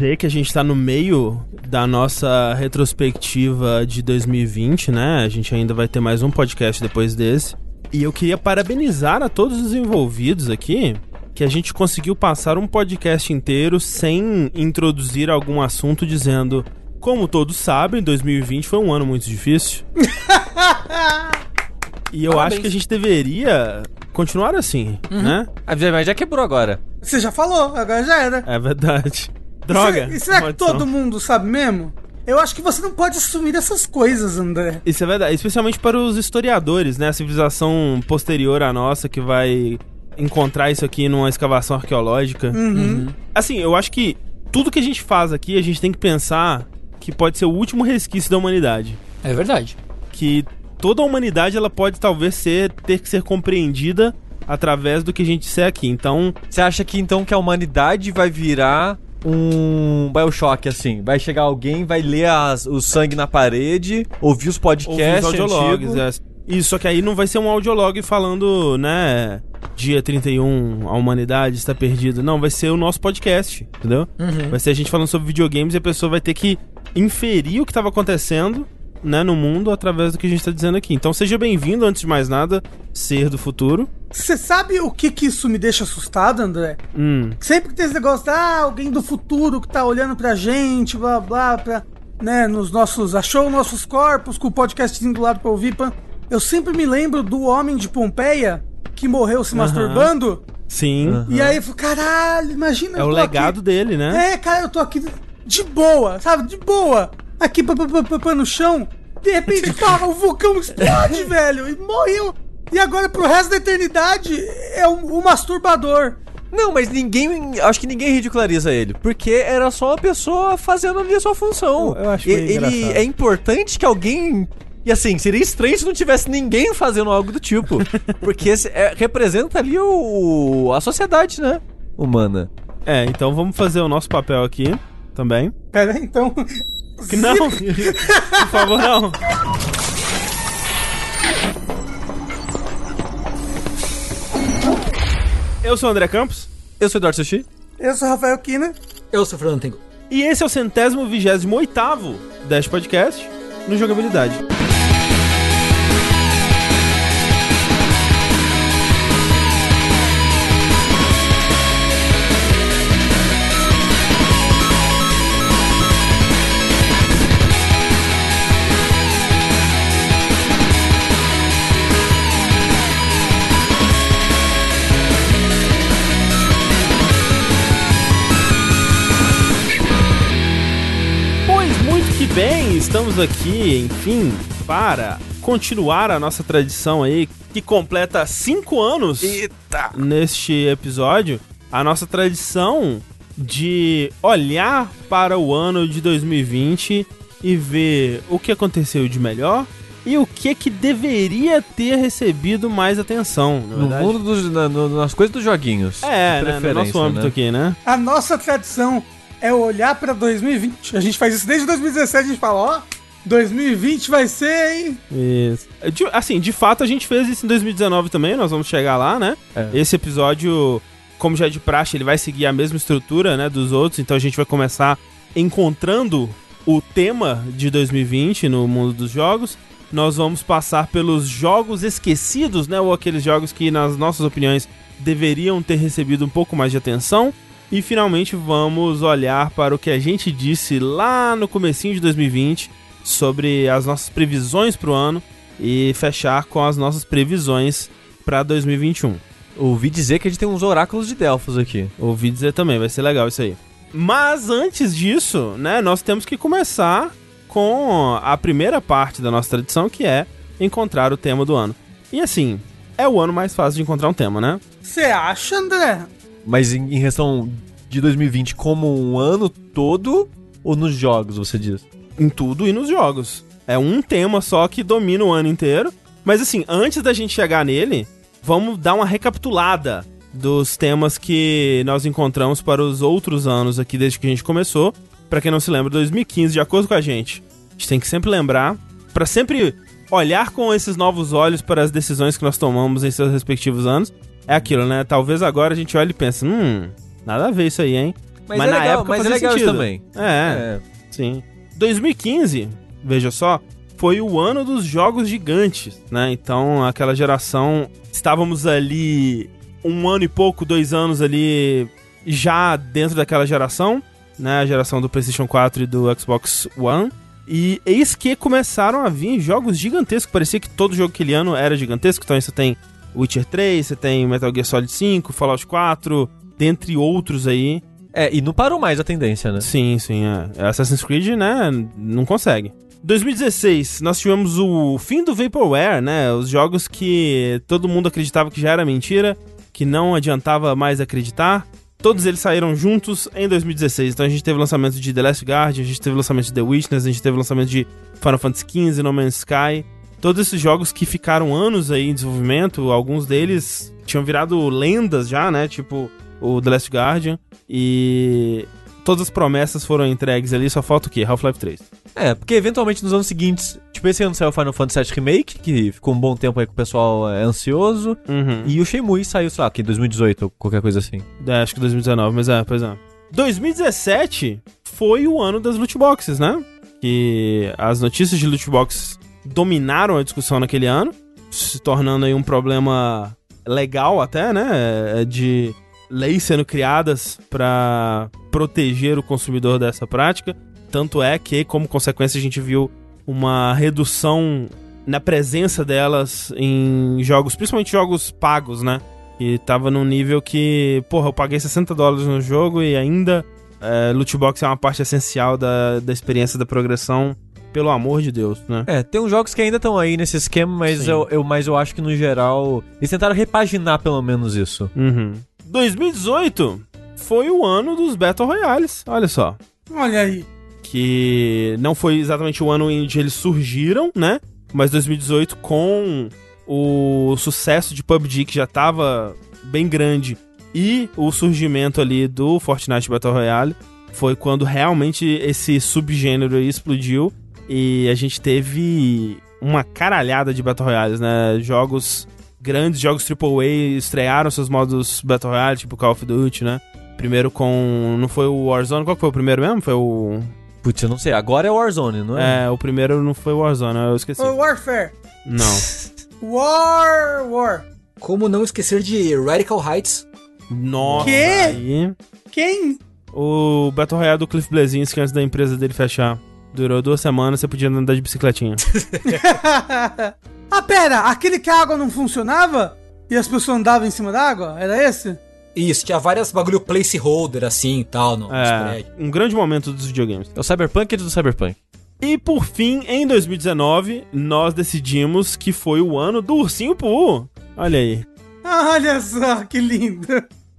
dizer que a gente tá no meio da nossa retrospectiva de 2020, né? A gente ainda vai ter mais um podcast depois desse. E eu queria parabenizar a todos os envolvidos aqui que a gente conseguiu passar um podcast inteiro sem introduzir algum assunto dizendo, como todos sabem, 2020 foi um ano muito difícil. e eu Parabéns. acho que a gente deveria continuar assim, né? A Mas já quebrou agora. Você já falou, agora já era. É verdade. Droga. E será que todo mundo sabe mesmo? Eu acho que você não pode assumir essas coisas, André. Isso é verdade, especialmente para os historiadores, né? A civilização posterior à nossa que vai encontrar isso aqui numa escavação arqueológica. Uhum. Assim, eu acho que tudo que a gente faz aqui, a gente tem que pensar que pode ser o último resquício da humanidade. É verdade. Que toda a humanidade ela pode talvez ser ter que ser compreendida através do que a gente disser aqui. Então, Você acha que então que a humanidade vai virar um Bioshock, assim? Vai chegar alguém, vai ler as- o sangue na parede, ouvir os ouvir podcasts os audiologs, antigos. é. Isso, só que aí não vai ser um audiolog falando, né, dia 31, a humanidade está perdida. Não, vai ser o nosso podcast, entendeu? Uhum. Vai ser a gente falando sobre videogames e a pessoa vai ter que inferir o que estava acontecendo, né, no mundo através do que a gente está dizendo aqui. Então seja bem-vindo, antes de mais nada, ser do futuro. Você sabe o que que isso me deixa assustado, André? Hum, Sempre que tem esse negócio, de, ah, alguém do futuro que tá olhando pra gente, blá blá, pra, né, nos nossos. achou nossos corpos com o podcastzinho do lado pra ouvir. pã. Eu sempre me lembro do homem de Pompeia que morreu se masturbando. sim. E aí eu falo, caralho, imagina. É o legado aqui- dele, né? É, cara, eu tô aqui de boa, sabe? De boa. Aqui pá, no chão. De repente, pá, o vulcão explode, velho. E morreu. E agora, pro resto da eternidade, é um, um masturbador. Não, mas ninguém. Acho que ninguém ridiculariza ele. Porque era só uma pessoa fazendo ali a sua função. Eu- eu acho E- Ele engraçado. é importante que alguém. E assim, seria estranho se não tivesse ninguém fazendo algo do tipo. porque esse é- representa ali o, a sociedade, né? Humana. É, então vamos fazer o nosso papel aqui também. Pera aí, então. Que não, por favor, não. Eu sou o André Campos. Eu sou o Eduardo Sushi. Eu sou Rafael Kina. Eu sou Fernando Tengu. E esse é o centésimo vigésimo oitavo Dash Podcast no Jogabilidade. Estamos aqui, enfim, para continuar a nossa tradição aí, que completa cinco anos Eita! neste episódio, a nossa tradição de olhar para o ano de 2020 e ver o que aconteceu de melhor e o que que deveria ter recebido mais atenção, na No mundo dos. Na, no- nas coisas dos joguinhos. É, De né, no nosso âmbito né? aqui, né? A nossa tradição é olhar pra 2020. A gente faz isso desde 2017. A gente fala, ó, 2020 vai ser, hein? Isso. De- assim, de fato a gente fez isso em 2019 também, nós vamos chegar lá, né? É. Esse episódio, como já é de praxe, ele vai seguir a mesma estrutura, né, dos outros, então a gente vai começar encontrando o tema de 2020 no mundo dos jogos. Nós vamos passar pelos jogos esquecidos, né, ou aqueles jogos que nas nossas opiniões deveriam ter recebido um pouco mais de atenção. E finalmente vamos olhar para o que a gente disse lá no comecinho de 2020 sobre as nossas previsões para o ano e fechar com as nossas previsões para 2021. Ouvi dizer que a gente tem uns oráculos de Delfos aqui. Ouvi dizer também, vai ser legal isso aí. Mas antes disso, né, nós temos que começar com a primeira parte da nossa tradição, que é encontrar o tema do ano. E assim, é o ano mais fácil de encontrar um tema, né? Você acha, André? Mas em, em questão de 2020 como um ano todo ou nos jogos, você diz? em tudo e nos jogos. É um tema só que domina o ano inteiro. Mas assim, antes da gente chegar nele, vamos dar uma recapitulada dos temas que nós encontramos para os outros anos aqui desde que a gente começou. Pra quem não se lembra, 2015, de acordo com a gente, a gente tem que sempre lembrar, pra sempre olhar com esses novos olhos para as decisões que nós tomamos em seus respectivos anos. É aquilo, né? Talvez agora a gente olhe e pense, hum, nada a ver isso aí, hein? Mas, é legal, mas é legal isso sentido. também. É, sim. 2015, veja só, foi o ano dos jogos gigantes, né? Então, aquela geração, estávamos ali um ano e pouco, dois anos ali já dentro daquela geração, né? A geração do PlayStation 4 e do Xbox One. E eis que começaram a vir jogos gigantescos. Parecia que todo jogo aquele ano era gigantesco. Então você tem Witcher 3, você tem Metal Gear Solid 5, Fallout 4, dentre outros aí. É, e não parou mais a tendência, né? Sim, sim, é. Assassin's Creed, né, não consegue. 2016, nós tivemos o fim do Vaporware, né? Os jogos que todo mundo acreditava que já era mentira, que não adiantava mais acreditar. Todos eles saíram juntos em 2016. Então a gente teve o lançamento de The Last Guard, a gente teve o lançamento de The Witness, a gente teve o lançamento de Final Fantasy XV, No Man's Sky. Todos esses jogos que ficaram anos aí em desenvolvimento, alguns deles tinham virado lendas já, né? Tipo o The Last Guardian. E todas as promessas foram entregues ali, só falta o quê? Half-Life 3. É, porque eventualmente nos anos seguintes, tipo, esse ano saiu o Final Fantasy VII Remake, que ficou um bom tempo aí que o pessoal é ansioso. Uhum. E o Shenmue saiu, sei lá, aqui em 2018 ou qualquer coisa assim. É, acho que 2019, mas é, pois é. 2017 foi o ano das loot boxes, né? Que as notícias de loot boxes dominaram a discussão naquele ano, se tornando aí um problema legal até, né? É, De leis sendo criadas para proteger o consumidor dessa prática. Tanto é que, como consequência, a gente viu uma redução na presença delas em jogos, principalmente jogos pagos, né? E tava num nível que, porra, eu paguei 60 dólares no jogo e ainda é, loot box é uma parte essencial da, da experiência da progressão, pelo amor de Deus, né? É, tem uns jogos que ainda estão aí nesse esquema, mas Sim. eu, eu, mas eu acho que no geral. Eles tentaram repaginar pelo menos isso. Uhum. 2018 foi o ano dos Battle Royales, olha só. Olha aí. que não foi exatamente o ano em que eles surgiram, né? Mas 2018 com o sucesso de PUBG que já tava bem grande e o surgimento ali do Fortnite Battle Royale foi quando realmente esse subgênero aí explodiu e a gente teve uma caralhada de Battle Royales, né? Jogos grandes, jogos AAA estrearam seus modos Battle Royale, tipo Call of Duty, né? Primeiro com. Não foi o Warzone? Qual que foi o primeiro mesmo? Foi o. Putz, eu não sei. Agora é Warzone, não é? É, o primeiro não foi o Warzone, eu esqueci. Foi Warfare. Não. War, War. Como não esquecer de Radical Heights? Nossa. Quê? aí. Quem? O Battle Royale do Cliff Blazinski antes da empresa dele fechar. Durou duas semanas, você podia andar de bicicletinha. ah, pera, aquele que a água não funcionava e as pessoas andavam em cima da água? Era esse? Isso, tinha várias bagulho placeholder assim e tal no, É, um grande momento dos videogames. É o Cyberpunk do Cyberpunk. E por fim, em 2019, nós decidimos que foi o ano do Ursinho Poo. Olha aí. Olha só, que lindo.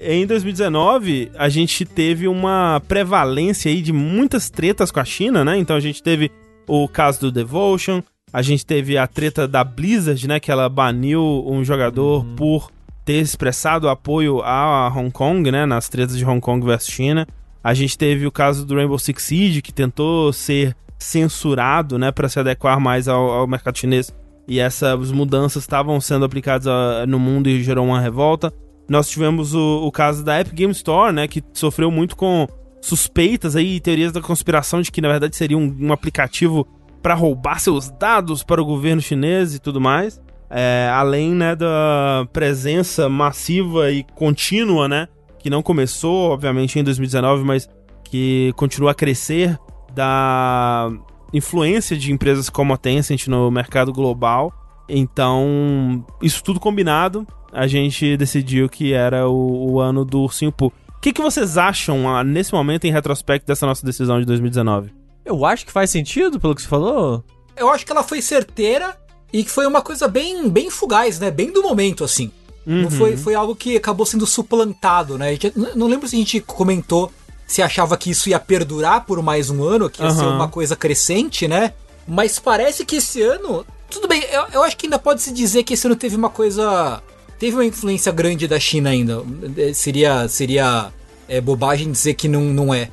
Em 2019, a gente teve uma prevalência aí de muitas tretas com a China, né? Então a gente teve o caso do Devotion, a gente teve a treta da Blizzard, né? Que ela baniu um jogador por ter expressado apoio a Hong Kong, né? Nas tretas de Hong Kong versus China. A gente teve o caso do Rainbow Six Siege, que tentou ser censurado, né? Para se adequar mais ao, ao mercado chinês. E essas mudanças estavam sendo aplicadas ah, no mundo e gerou uma revolta. Nós tivemos o, o caso da Epic Game Store, né, que sofreu muito com suspeitas aí, teorias da conspiração de que na verdade seria um, um aplicativo para roubar seus dados para o governo chinês e tudo mais. É, além né, da presença massiva e contínua, né, que não começou, obviamente, em 2019, mas que continua a crescer da influência de empresas como a Tencent no mercado global. Então, isso tudo combinado, a gente decidiu que era o, o ano do Ursinho Poo. O que, que vocês acham, ah, nesse momento, em retrospecto, dessa nossa decisão de 2019? Eu acho que faz sentido, pelo que você falou. Eu acho que ela foi certeira e que foi uma coisa bem, bem fugaz, né? Bem do momento, assim. Não Uhum. foi, foi algo que acabou sendo suplantado, né? Gente- não lembro se a gente comentou se achava que isso ia perdurar por mais um ano, que ia ser Aham. uma coisa crescente, né? Mas parece que esse ano. Tudo bem, eu, eu acho que ainda pode se dizer que esse ano teve uma coisa. Teve uma influência grande da China ainda. Eh, Seria, seria é, bobagem dizer que não, não é.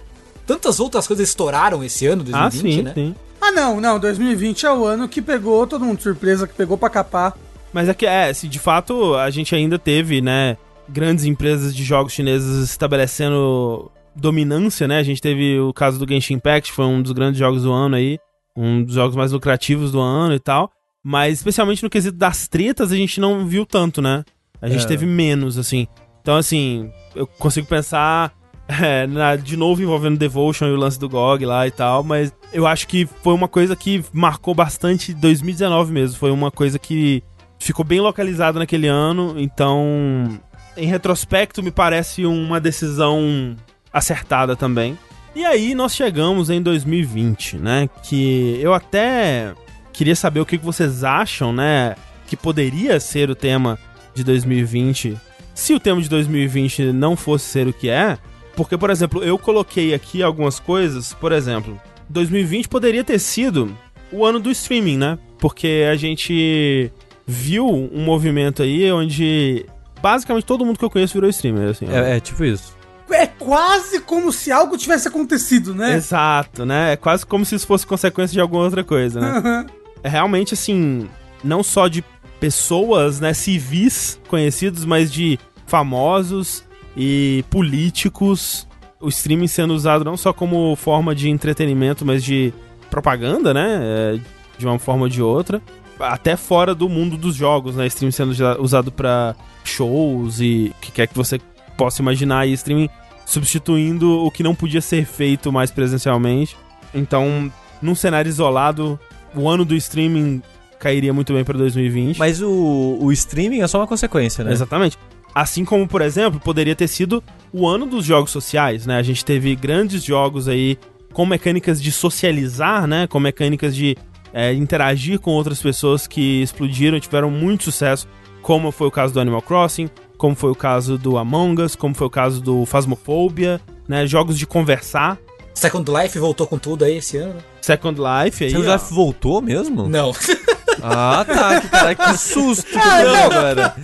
Tantas outras coisas estouraram esse ano, 2020, ah, sim, né? sim. Ah, não, não. 2020 é o ano que pegou todo mundo de surpresa, que pegou pra capar. Mas é que, é, se de fato a gente ainda teve, né, grandes empresas de jogos chinesas estabelecendo dominância, né? A gente teve o caso do Genshin Impact, foi um dos grandes jogos do ano aí, um dos jogos mais lucrativos do ano e tal. Mas especialmente no quesito das tretas, a gente não viu tanto, né? A gente É. teve menos, assim. Então, assim, eu consigo pensar é, na- de novo envolvendo Devotion e o lance do GOG lá e tal, mas eu acho que foi uma coisa que marcou bastante 2019 mesmo. Foi uma coisa que ficou bem localizada naquele ano, então, em retrospecto, me parece uma decisão acertada também. E aí nós chegamos em 2020, né? Que eu até queria saber o que que vocês acham, né? Que poderia ser o tema de 2020 se o tema de 2020 não fosse ser o que é. Porque, por exemplo, eu coloquei aqui algumas coisas. Por exemplo, 2020 poderia ter sido o ano do streaming, né? Porque a gente viu um movimento aí onde basicamente todo mundo que eu conheço virou streamer, assim. É, é tipo isso. É quase como se algo tivesse acontecido, né? Exato, né? É quase como se isso fosse consequência de alguma outra coisa, né? Aham. é realmente assim, não só de pessoas, né, civis conhecidos, mas de famosos e políticos. O streaming sendo usado não só como forma de entretenimento, mas de propaganda, né? é, de uma forma ou de outra. Até fora do mundo dos jogos, né? Streaming sendo usado pra shows e o que quer que você possa imaginar. E streaming substituindo o que não podia ser feito mais presencialmente. Então, num cenário isolado, o ano do streaming cairia muito bem pra 2020. Mas o, o streaming é só uma consequência, né? Exatamente. Assim como, por exemplo, poderia ter sido o ano dos jogos sociais, né? A gente teve grandes jogos aí com mecânicas de socializar, né? Com mecânicas de é, interagir com outras pessoas que explodiram e tiveram muito sucesso, como foi o caso do Animal Crossing, como foi o caso do Among Us, como foi o caso do Phasmophobia, né? Jogos de conversar. Second Life voltou com tudo aí esse ano. Second Life aí. Ó. já voltou mesmo? Não. Ah, tá. Que, cara, que susto que eu dei agora.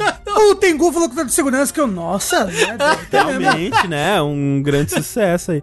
O Tengu falou que tá de segurança que eu, nossa, né? Realmente, né? Um grande sucesso aí.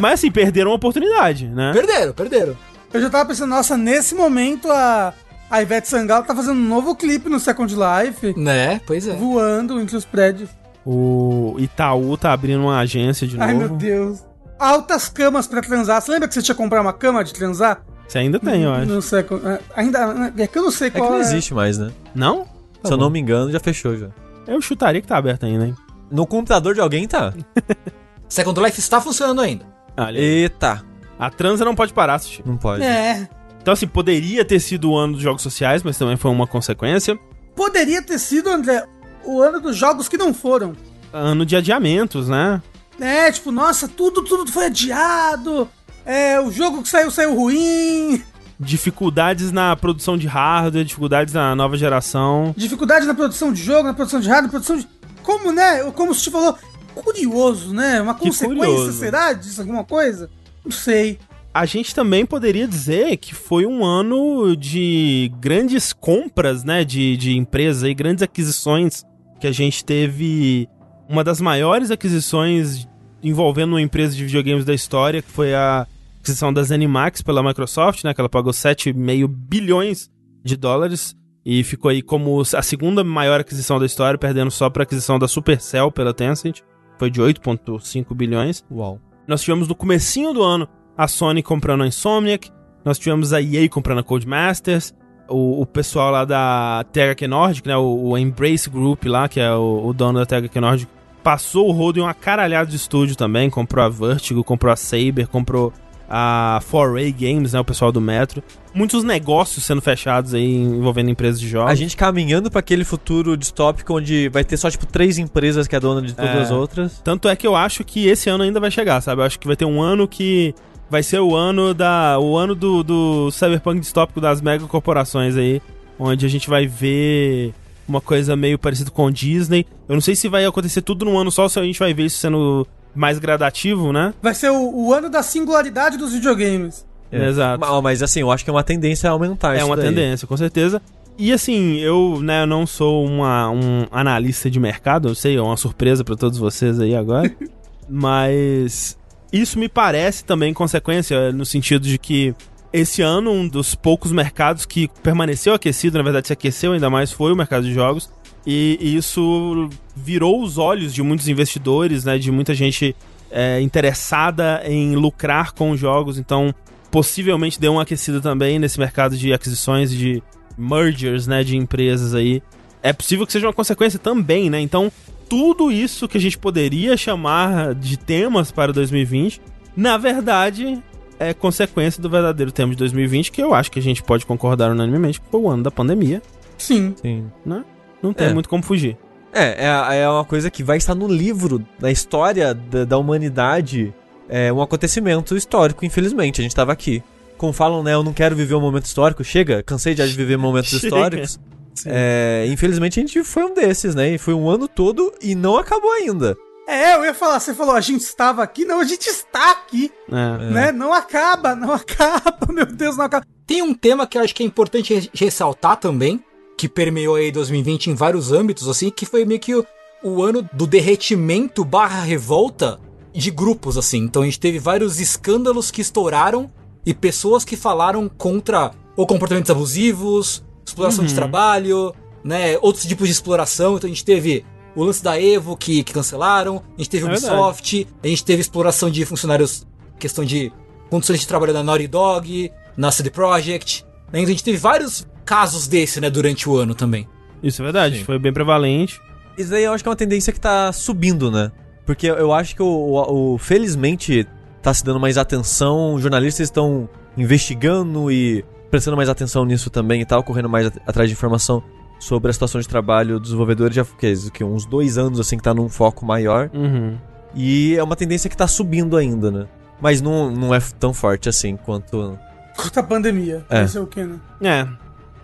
Mas assim, perderam uma oportunidade, né? perderam, perderam. Eu já tava pensando, nossa, nesse momento a, a Ivete Sangalo tá fazendo um novo clipe no Second Life, Né? Pois é. voando entre os prédios. O Itaú tá abrindo uma agência de Ai, meu novo. Deus. Altas camas pra transar. Você lembra que você tinha que comprar uma cama de transar? Você ainda tem, eu acho. No Second... é, Ainda... É que eu não sei É que qual não existe mais, né? Não? Tá Se eu bom. não me engano, já fechou já. Eu chutaria que tá aberto ainda, hein? No computador de alguém tá. Second Life está funcionando ainda. Olha. Eita. A transa não pode parar, Sushi. Não pode. É. Então, assim, poderia ter sido o ano dos jogos sociais, mas também foi uma consequência. Poderia ter sido, André, o ano dos jogos que não foram. Ano de adiamentos, né? É, tipo, nossa, tudo, tudo foi adiado. É, o jogo que saiu, saiu ruim. Dificuldades na produção de hardware, dificuldades na nova geração. Dificuldade na produção de jogo, na produção de hardware, na produção de. Como, né? Como você falou, curioso, né? Uma Que consequência, curioso. será disso? Alguma coisa? Não sei. A gente também poderia dizer que foi um ano de grandes compras, né? De, de empresas e grandes aquisições. Que a gente teve uma das maiores aquisições envolvendo uma empresa de videogames da história, que foi a aquisição da ZeniMax pela Microsoft, né? Que ela pagou 7,5 bilhões de dólares. E ficou aí como a segunda maior aquisição da história, perdendo só para a aquisição da Supercell pela Tencent. Foi de 8,5 bilhões. Uau. Nós tivemos no comecinho do ano a Sony comprando a Insomniac, nós tivemos a EA comprando a Codemasters, o, o pessoal lá da THQ Nordic, né, o, o Embrace Group lá, que é o, o dono da THQ Nordic, passou o rodo em uma caralhada de estúdio também, comprou a Vertigo, comprou a Saber, comprou a 4A Games, né, o pessoal do Metro. Muitos negócios sendo fechados aí envolvendo empresas de jogos. A gente caminhando pra aquele futuro distópico onde vai ter só, tipo, três empresas que é dona de todas É. as outras. Tanto é que eu acho que esse ano ainda vai chegar, sabe? Eu acho que vai ter um ano que vai ser o ano da o ano do, do cyberpunk distópico das megacorporações aí, onde a gente vai ver uma coisa meio parecida com Disney. Eu não sei se vai acontecer tudo num ano só, se a gente vai ver isso sendo mais gradativo, né? Vai ser o, o ano da singularidade dos videogames. Exato. Ma- Mas, assim, eu acho que é uma tendência a aumentar É isso uma daí. tendência, com certeza. E assim, eu, né, eu não sou uma, um analista de mercado, eu sei, é uma surpresa pra todos vocês aí agora. mas isso me parece também consequência no sentido de que esse ano um dos poucos mercados que permaneceu aquecido, na verdade se aqueceu ainda mais, foi o mercado de jogos. E isso virou os olhos de muitos investidores, né, de muita gente é, interessada em lucrar com os jogos, então possivelmente deu uma aquecida também nesse mercado de aquisições de mergers, né, de empresas aí. É possível que seja uma consequência também, né? Então, tudo isso que a gente poderia chamar de temas para 2020, na verdade, é consequência do verdadeiro tema de 2020, que eu acho que a gente pode concordar unanimemente que foi o ano da pandemia, Sim. Sim. né? Não tem É. muito como fugir. É, é, é uma coisa que vai estar no livro, na história da, da humanidade. É um acontecimento histórico, infelizmente. A gente tava aqui. Como falam, né? Eu não quero viver um momento histórico. Chega, cansei já de viver momentos Chega. históricos. É, infelizmente a gente foi um desses, né? E foi um ano todo e não acabou ainda. É, eu ia falar, você falou, a gente estava aqui, não, a gente está aqui, É. né? Não acaba, não acaba, meu Deus, não acaba. Tem um tema que eu acho que é importante re- ressaltar também, que permeou aí 2020 em vários âmbitos, assim, que foi meio que o, o ano do derretimento barra revolta de grupos, assim. Então a gente teve vários escândalos que estouraram e pessoas que falaram contra ou comportamentos abusivos, exploração de trabalho, né, outros tipos de exploração. Então a gente teve o lance da Evo que, que cancelaram, a gente teve É Ubisoft, a gente teve exploração de funcionários, questão de condições de trabalho da Naughty Dog, na CD Projekt. Né? Então a gente teve vários casos desse, né, durante o ano também. Isso é verdade, Sim. foi bem prevalente. Isso daí eu acho que é uma tendência que tá subindo, né? Porque eu acho que o, o- o- felizmente tá se dando mais atenção, os jornalistas estão investigando e prestando mais atenção nisso também e tal, correndo mais at- atrás de informação sobre a situação de trabalho dos desenvolvedores já que, que uns dois anos assim que tá num foco maior Uhum. e é uma tendência que tá subindo ainda, né? Mas não, não é tão forte assim quanto Contra a pandemia. É. Esse é o que, né? É,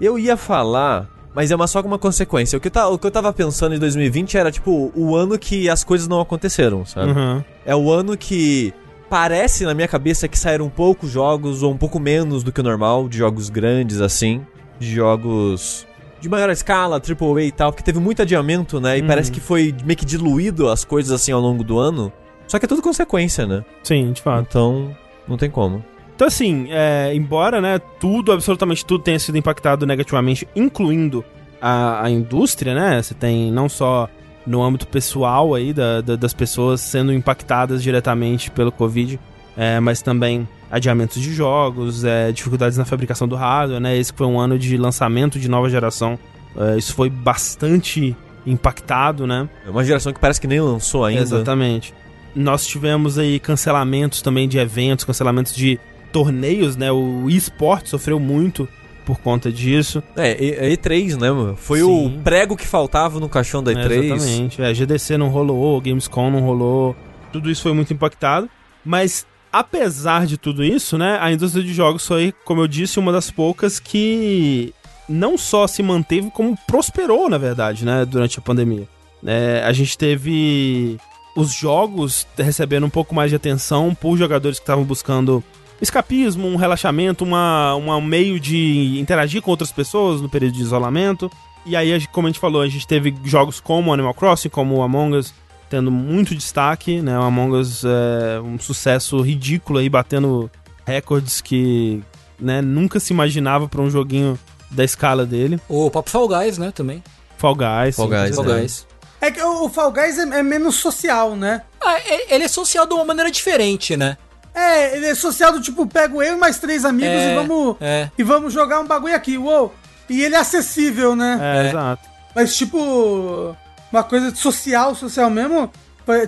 Eu ia falar, mas é uma, só uma consequência. O que, eu ta- o que eu tava pensando em 2020 era, tipo, o ano que as coisas não aconteceram, sabe? uhum. É o ano que parece na minha cabeça que saíram poucos jogos, ou um pouco menos do que o normal, de jogos grandes assim, de jogos de maior escala, AAA e tal, porque teve muito adiamento, né? E Uhum. parece que foi meio que diluído as coisas assim ao longo do ano. Só que é tudo consequência, né? sim, de fato. Então, não tem como. Então, assim, é, embora, né, tudo, absolutamente tudo tenha sido impactado negativamente, incluindo a, a indústria, né? Você tem não só no âmbito pessoal aí da- da- das pessoas sendo impactadas diretamente pelo Covid, é, mas também adiamentos de jogos, é, dificuldades na fabricação do hardware, né? Esse foi um ano de lançamento de nova geração. É, isso foi bastante impactado, né? É uma geração que parece que nem lançou ainda. Exatamente. Nós tivemos aí cancelamentos também de eventos, cancelamentos de torneios, né? O eSport sofreu muito por conta disso. É, E- E3, né, mano? Foi Sim. o prego que faltava no caixão da E3. Exatamente. É, GDC não rolou, Gamescom não rolou. Tudo isso foi muito impactado. Mas, apesar de tudo isso, né? A indústria de jogos foi, como eu disse, uma das poucas que não só se manteve, como prosperou, na verdade, né? Durante a pandemia. É, a gente teve os jogos recebendo um pouco mais de atenção por jogadores que estavam buscando escapismo, um relaxamento, uma, uma- um meio de interagir com outras pessoas no período de isolamento. E aí, como a gente falou, a gente teve jogos como Animal Crossing, como Among Us, tendo muito destaque, né? O Among Us é um sucesso ridículo aí, batendo recordes que né, nunca se imaginava pra um joguinho da escala dele. O Pop Fall Guys, né, também. Fall Guys. Fall sim, Guys, com Fall né? Guys. É que o Fall Guys é, é menos social, né? Ah, e- ele é social de uma maneira diferente, né? É, ele é social do tipo, pego eu e mais três amigos É, e vamos é. e vamos jogar um bagulho aqui, uou. E ele é acessível, né? É, É. exato. Mas tipo, uma coisa social, social mesmo,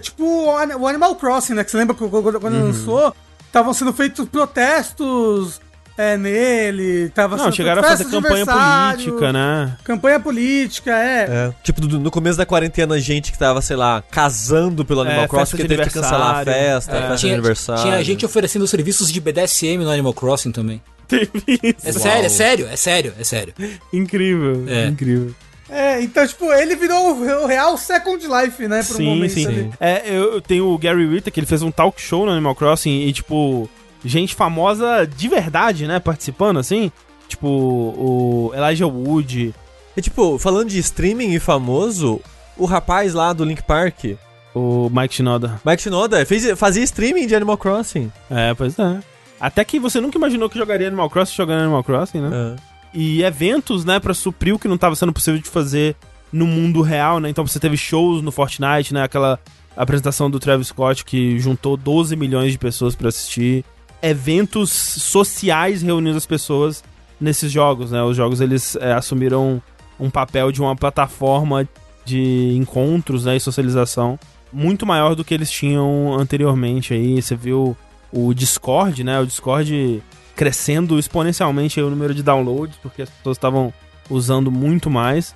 tipo o An- o Animal Crossing, né? Que você lembra quando, Uhum. lançou, estavam sendo feitos protestos é, nele, tava Não, sendo chegaram a fazer campanha política, né? Campanha política, é. É, tipo, do- no começo da quarentena, gente que tava, sei lá, casando pelo Animal É, Crossing de teve que cancelar a festa, É. festa tinha, de aniversário. tinha gente oferecendo serviços de BDSM no Animal Crossing também. Teve isso. É sério, é sério, é sério, é sério. Incrível, É. incrível. É, então, tipo, ele virou o, o real Second Life, né? Por um sim, momento sim. ali. É, eu, eu tenho o Gary Ritter, que ele fez um talk show no Animal Crossing e, tipo, gente famosa de verdade, né, participando, assim. Tipo, o Elijah Wood, E tipo, falando de streaming e famoso, o rapaz lá do Link Park, o Mike Shinoda. Mike Shinoda, fez, fazia streaming de Animal Crossing. É, pois é. Até que você nunca imaginou que jogaria Animal Crossing jogando Animal Crossing, né? É. E eventos, né, pra suprir o que não tava sendo possível de fazer no mundo real, né? Então você teve shows no Fortnite, né? Aquela apresentação do Travis Scott, que juntou 12 milhões de pessoas para assistir. Eventos sociais reunindo as pessoas nesses jogos, né? Os jogos eles é, assumiram um papel de uma plataforma de encontros né, e socialização muito maior do que eles tinham anteriormente aí. Você viu o Discord, né? O Discord crescendo exponencialmente o número de downloads, porque as pessoas estavam usando muito mais.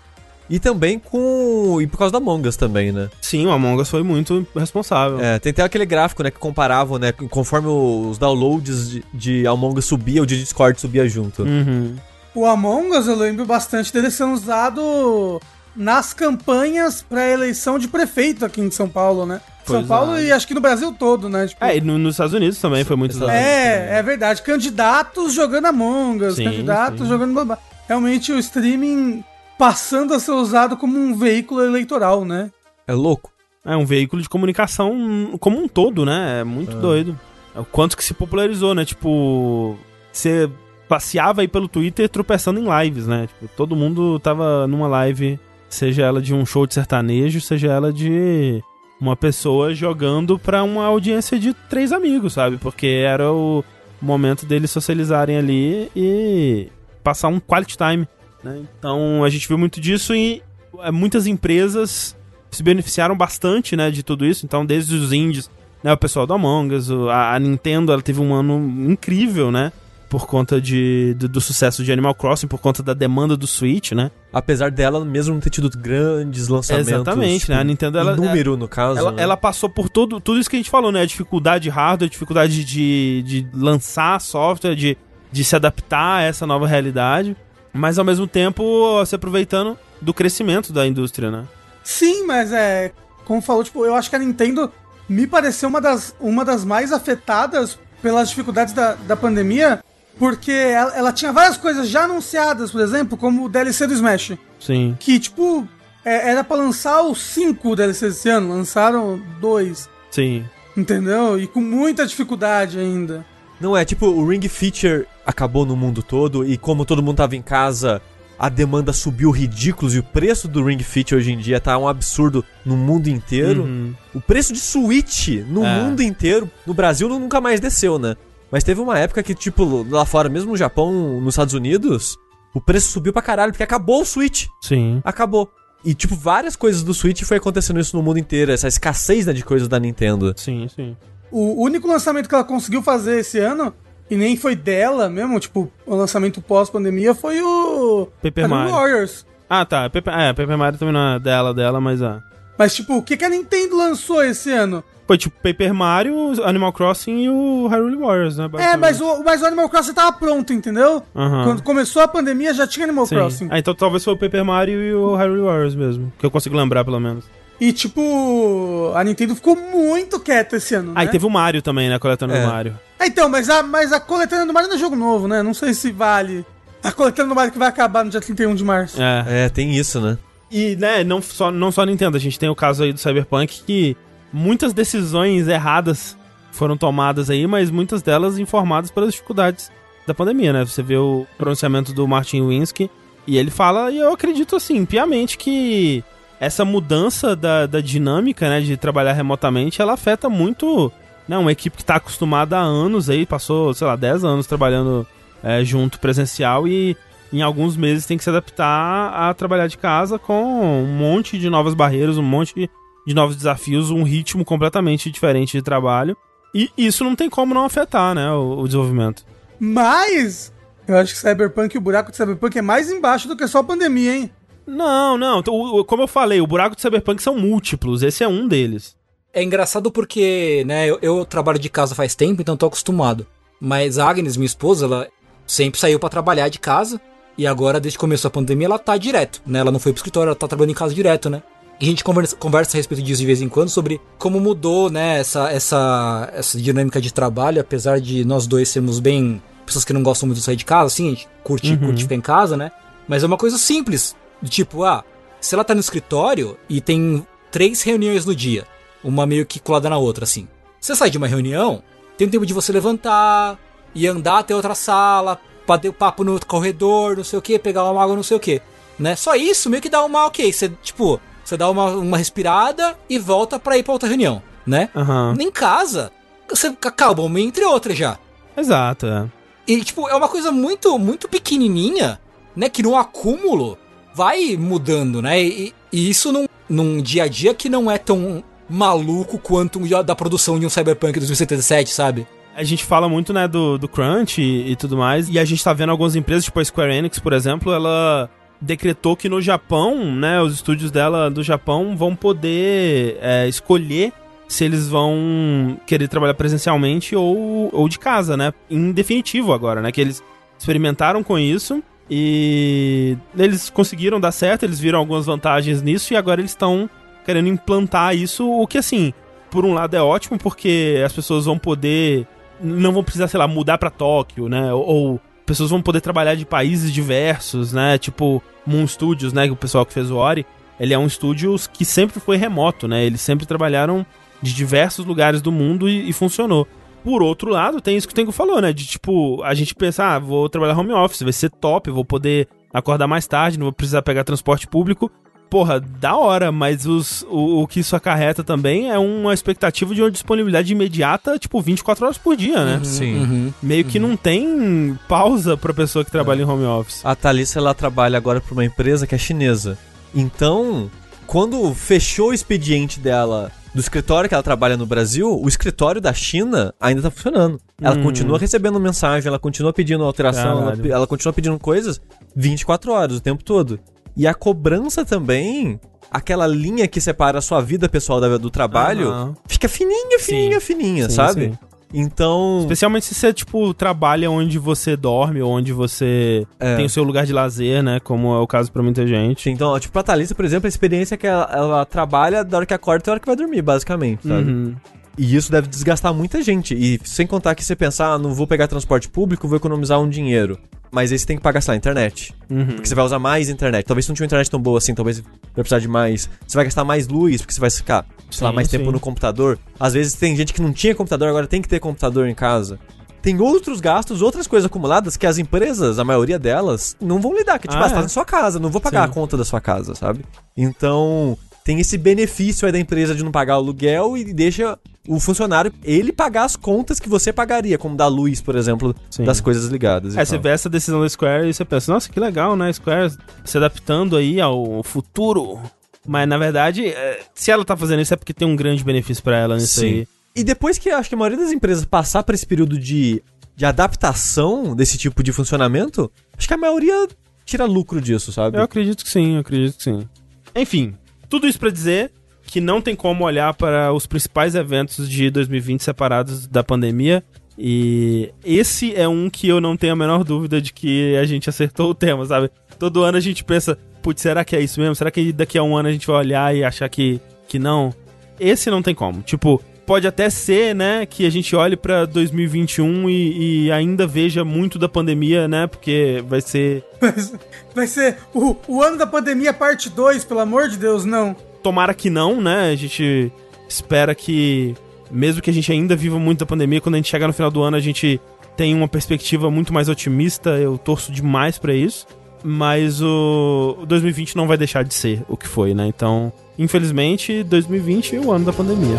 E também com. E por causa da Among Us também, né? Sim, o Among Us foi muito responsável. É, tem até aquele gráfico, né, que comparavam, né? Conforme os downloads de, de Among Us subia, o de Discord subia junto. Uhum. O Among Us eu lembro bastante dele sendo usado nas campanhas para eleição de prefeito aqui em São Paulo, né? Foi São Paulo usado. e acho que no Brasil todo, né? Tipo, É, e no- nos Estados Unidos também foi muito usado. é, é verdade. Candidatos jogando Among Us, Sim, candidatos sim. jogando babá. Realmente o streaming passando a ser usado como um veículo eleitoral, né? É louco. É um veículo de comunicação como um todo, né? É muito doido. É o quanto que se popularizou, né? Tipo, você passeava aí pelo Twitter tropeçando em lives, né? Tipo, todo mundo tava numa live, seja ela de um show de sertanejo, seja ela de uma pessoa jogando pra uma audiência de três amigos, sabe? Porque era o momento deles socializarem ali e passar um quality time, né? Então a gente viu muito disso e é, muitas empresas se beneficiaram bastante, né, de tudo isso. Então, desde os indies, né, o pessoal do Among Us, a Nintendo, ela teve um ano incrível, né, por conta de, do, do sucesso de Animal Crossing, por conta da demanda do Switch, né. Apesar dela mesmo não ter tido grandes lançamentos. Exatamente, né, a Nintendo, ela... número, no caso. Ela, né? ela passou por todo, tudo isso que a gente falou, né? A dificuldade de hardware, a dificuldade de, de lançar software, de, de se adaptar a essa nova realidade, mas ao mesmo tempo se aproveitando do crescimento da indústria, né? Sim, mas é. Como falou, tipo, eu acho que a Nintendo me pareceu uma das, uma das mais afetadas pelas dificuldades da, da pandemia, porque ela, ela tinha várias coisas já anunciadas, por exemplo, como o DLC do Smash. Sim. Que, tipo, é- era pra lançar os cinco DLCs esse ano, lançaram dois, Sim. entendeu? E com muita dificuldade ainda. Não é, tipo, o Ring Feature acabou no mundo todo e como todo mundo tava em casa, a demanda subiu ridículos e o preço do Ring Feature hoje em dia tá um absurdo no mundo inteiro. Uhum. O preço de Switch no É. mundo inteiro, no Brasil nu- nunca mais desceu, né? Mas teve uma época que, tipo, lá fora, mesmo no Japão, nos Estados Unidos, o preço subiu pra caralho, porque acabou o Switch. Sim. Acabou. E, tipo, várias coisas do Switch foi acontecendo isso no mundo inteiro, essa escassez né, de coisas da Nintendo. Sim, sim. O único lançamento que ela conseguiu fazer esse ano, e nem foi dela mesmo, tipo, o lançamento pós-pandemia, foi o. Paper Mario. Warriors. Ah, tá. Pepe, é, Paper Mario também não é dela, dela, mas é. Mas, tipo, o que, que a Nintendo lançou esse ano? Foi tipo Paper Mario, Animal Crossing e o Hyrule Warriors, né? É, mas o, mas o Animal Crossing tava pronto, entendeu? Quando começou a pandemia já tinha Animal Sim. Crossing. Ah, então talvez foi o Paper Mario e o Hyrule Warriors mesmo. Que eu consigo lembrar, pelo menos. E, tipo, a Nintendo ficou muito quieta esse ano, Ah, né? e teve o Mario também, né? Coletando É. o Mario. É, então, mas a, mas a coletânea do Mario não é jogo novo, né? Não sei se vale. A coletânea do Mario que vai acabar no dia 31 de março. É. É, tem isso, né? E, né, não só, não só a Nintendo, a gente tem o caso aí do Cyberpunk que muitas decisões erradas foram tomadas aí, mas muitas delas informadas pelas dificuldades da pandemia, né? Você vê o pronunciamento do Martin Winsky e ele fala, e eu acredito assim, piamente que essa mudança da, da dinâmica, né, de trabalhar remotamente, ela afeta muito, né, uma equipe que tá acostumada há anos aí, passou, sei lá, 10 anos trabalhando é, junto presencial e em alguns meses tem que se adaptar a trabalhar de casa com um monte de novas barreiras, um monte de novos desafios, um ritmo completamente diferente de trabalho. E isso não tem como não afetar, né, o, o desenvolvimento. Mas eu acho que Cyberpunk, o buraco de Cyberpunk é mais embaixo do que só a pandemia, hein? Não, não, então, o- o- como eu falei, o buraco de Cyberpunk são múltiplos, esse é um deles. É engraçado porque, né, eu, eu trabalho de casa faz tempo, então tô acostumado. Mas a Agnes, minha esposa, ela sempre saiu pra trabalhar de casa. E agora, desde que começou a pandemia, ela tá direto, né? Ela não foi pro escritório, ela tá trabalhando em casa direto, né? E a gente conversa, conversa a respeito disso de vez em quando sobre como mudou, né, essa, essa, essa dinâmica de trabalho, apesar de nós dois sermos bem pessoas que não gostam muito de sair de casa, assim, a gente curte, curte ficar em casa, né? Mas é uma coisa simples, do tipo, ah, se ela tá no escritório e tem três reuniões no dia, uma meio que colada na outra, assim. Você sai de uma reunião, tem tempo de você levantar e andar até outra sala, bater o papo no corredor, não sei o que, pegar uma água, não sei o que, né? Só isso meio que dá uma ok. Você, tipo, você dá uma, uma respirada e volta pra ir pra outra reunião, né? Aham. Em casa, você acaba uma entre outras já. Exato, é. E, tipo, é uma coisa muito, muito pequenininha, né? Que no acúmulo vai mudando, né? E, e isso num, num dia a dia que não é tão maluco quanto da produção de um Cyberpunk 2077, sabe? A gente fala muito, né, do, do crunch e, e tudo mais, e a gente tá vendo algumas empresas, tipo a Square Enix, por exemplo, ela decretou que no Japão, né, os estúdios dela do Japão vão poder é, escolher se eles vão querer trabalhar presencialmente ou, ou de casa, né, em definitivo agora, né, que eles experimentaram com isso e eles conseguiram dar certo, eles viram algumas vantagens nisso e agora eles estão querendo implantar isso, o que assim, por um lado é ótimo porque as pessoas vão poder não vão precisar, sei lá, mudar pra Tóquio, né? Ou pessoas vão poder trabalhar de países diversos, né? Tipo Moon Studios, né? O pessoal que fez o Ori, ele é um estúdio que sempre foi remoto, né? Eles sempre trabalharam de diversos lugares do mundo e, e funcionou. Por outro lado, tem isso que o Tengo falou, né? De tipo, a gente pensar, ah, vou trabalhar home office, vai ser top, vou poder acordar mais tarde, não vou precisar pegar transporte público porra, da hora, mas os, o, o que isso acarreta também é uma expectativa de uma disponibilidade imediata, tipo, 24 horas por dia, né? Sim. Meio que não tem pausa pra pessoa que trabalha em home office. A Thalissa, ela trabalha agora pra uma empresa que é chinesa. Então, quando fechou o expediente dela do escritório que ela trabalha no Brasil, o escritório da China ainda tá funcionando. Ela Hum. continua recebendo mensagem, ela continua pedindo alteração, ela, ela continua pedindo coisas 24 horas, o tempo todo. E a cobrança também, aquela linha que separa a sua vida pessoal da do trabalho, Aham. fica fininha, fininha, Sim. fininha, Sim, sabe? sim. Então, Especialmente se você, tipo, trabalha onde você dorme ou onde você É. tem o seu lugar de lazer, né? Como é o caso pra muita gente. então, tipo, pra Thalissa, por exemplo, a experiência é que ela, ela trabalha da hora que acorda até a hora que vai dormir, basicamente, sabe? Uhum. E isso deve desgastar muita gente. E sem contar que você pensar, ah, não vou pegar transporte público, vou economizar um dinheiro. Mas aí você tem que pagar, sei lá, internet. Uhum. Porque você vai usar mais internet. Talvez você não uma internet tão boa assim, talvez vai precisar de mais. Você vai gastar mais luz, porque você vai ficar, sei lá, Sim, mais tempo sim. no computador. Às vezes tem gente que não tinha computador, agora tem que ter computador em casa. Tem outros gastos, outras coisas acumuladas que as empresas, a maioria delas, não vão lidar. Que, tipo, Ah, ah, você tá é. na sua casa, não vou pagar Sim. a conta da sua casa, sabe? Então, tem esse benefício aí da empresa de não pagar o aluguel e deixa o funcionário, ele pagar as contas que você pagaria, como da luz, por exemplo, Sim. das coisas ligadas. Aí você tal. vê essa decisão da Square e você pensa, nossa, que legal, né? Square se adaptando aí ao futuro. Mas na verdade, é, se ela tá fazendo isso é porque tem um grande benefício pra ela nisso Sim. aí. E depois que acho que a maioria das empresas passar por esse período de, de adaptação desse tipo de funcionamento, acho que a maioria tira lucro disso, sabe? Eu acredito que sim, eu acredito que sim. Enfim, tudo isso pra dizer que não tem como olhar para os principais eventos de 2020 separados da pandemia. E esse é um que eu não tenho a menor dúvida de que a gente acertou o tema, sabe? Todo ano a gente pensa, putz, será que é isso mesmo? Será que daqui a um ano a gente vai olhar e achar que, que não? Esse não tem como. Tipo, pode até ser, né, que a gente olhe pra 2021 e, e ainda veja muito da pandemia, né? Porque vai ser Vai ser o, o ano da pandemia parte 2, pelo amor de Deus, não. Tomara que não, né? A gente espera que, mesmo que a gente ainda viva muito da pandemia, quando a gente chegar no final do ano, a gente tenha uma perspectiva muito mais otimista. Eu torço demais pra isso. Mas o 2020 não vai deixar de ser o que foi, né? Então, infelizmente, 2020 é o ano da pandemia.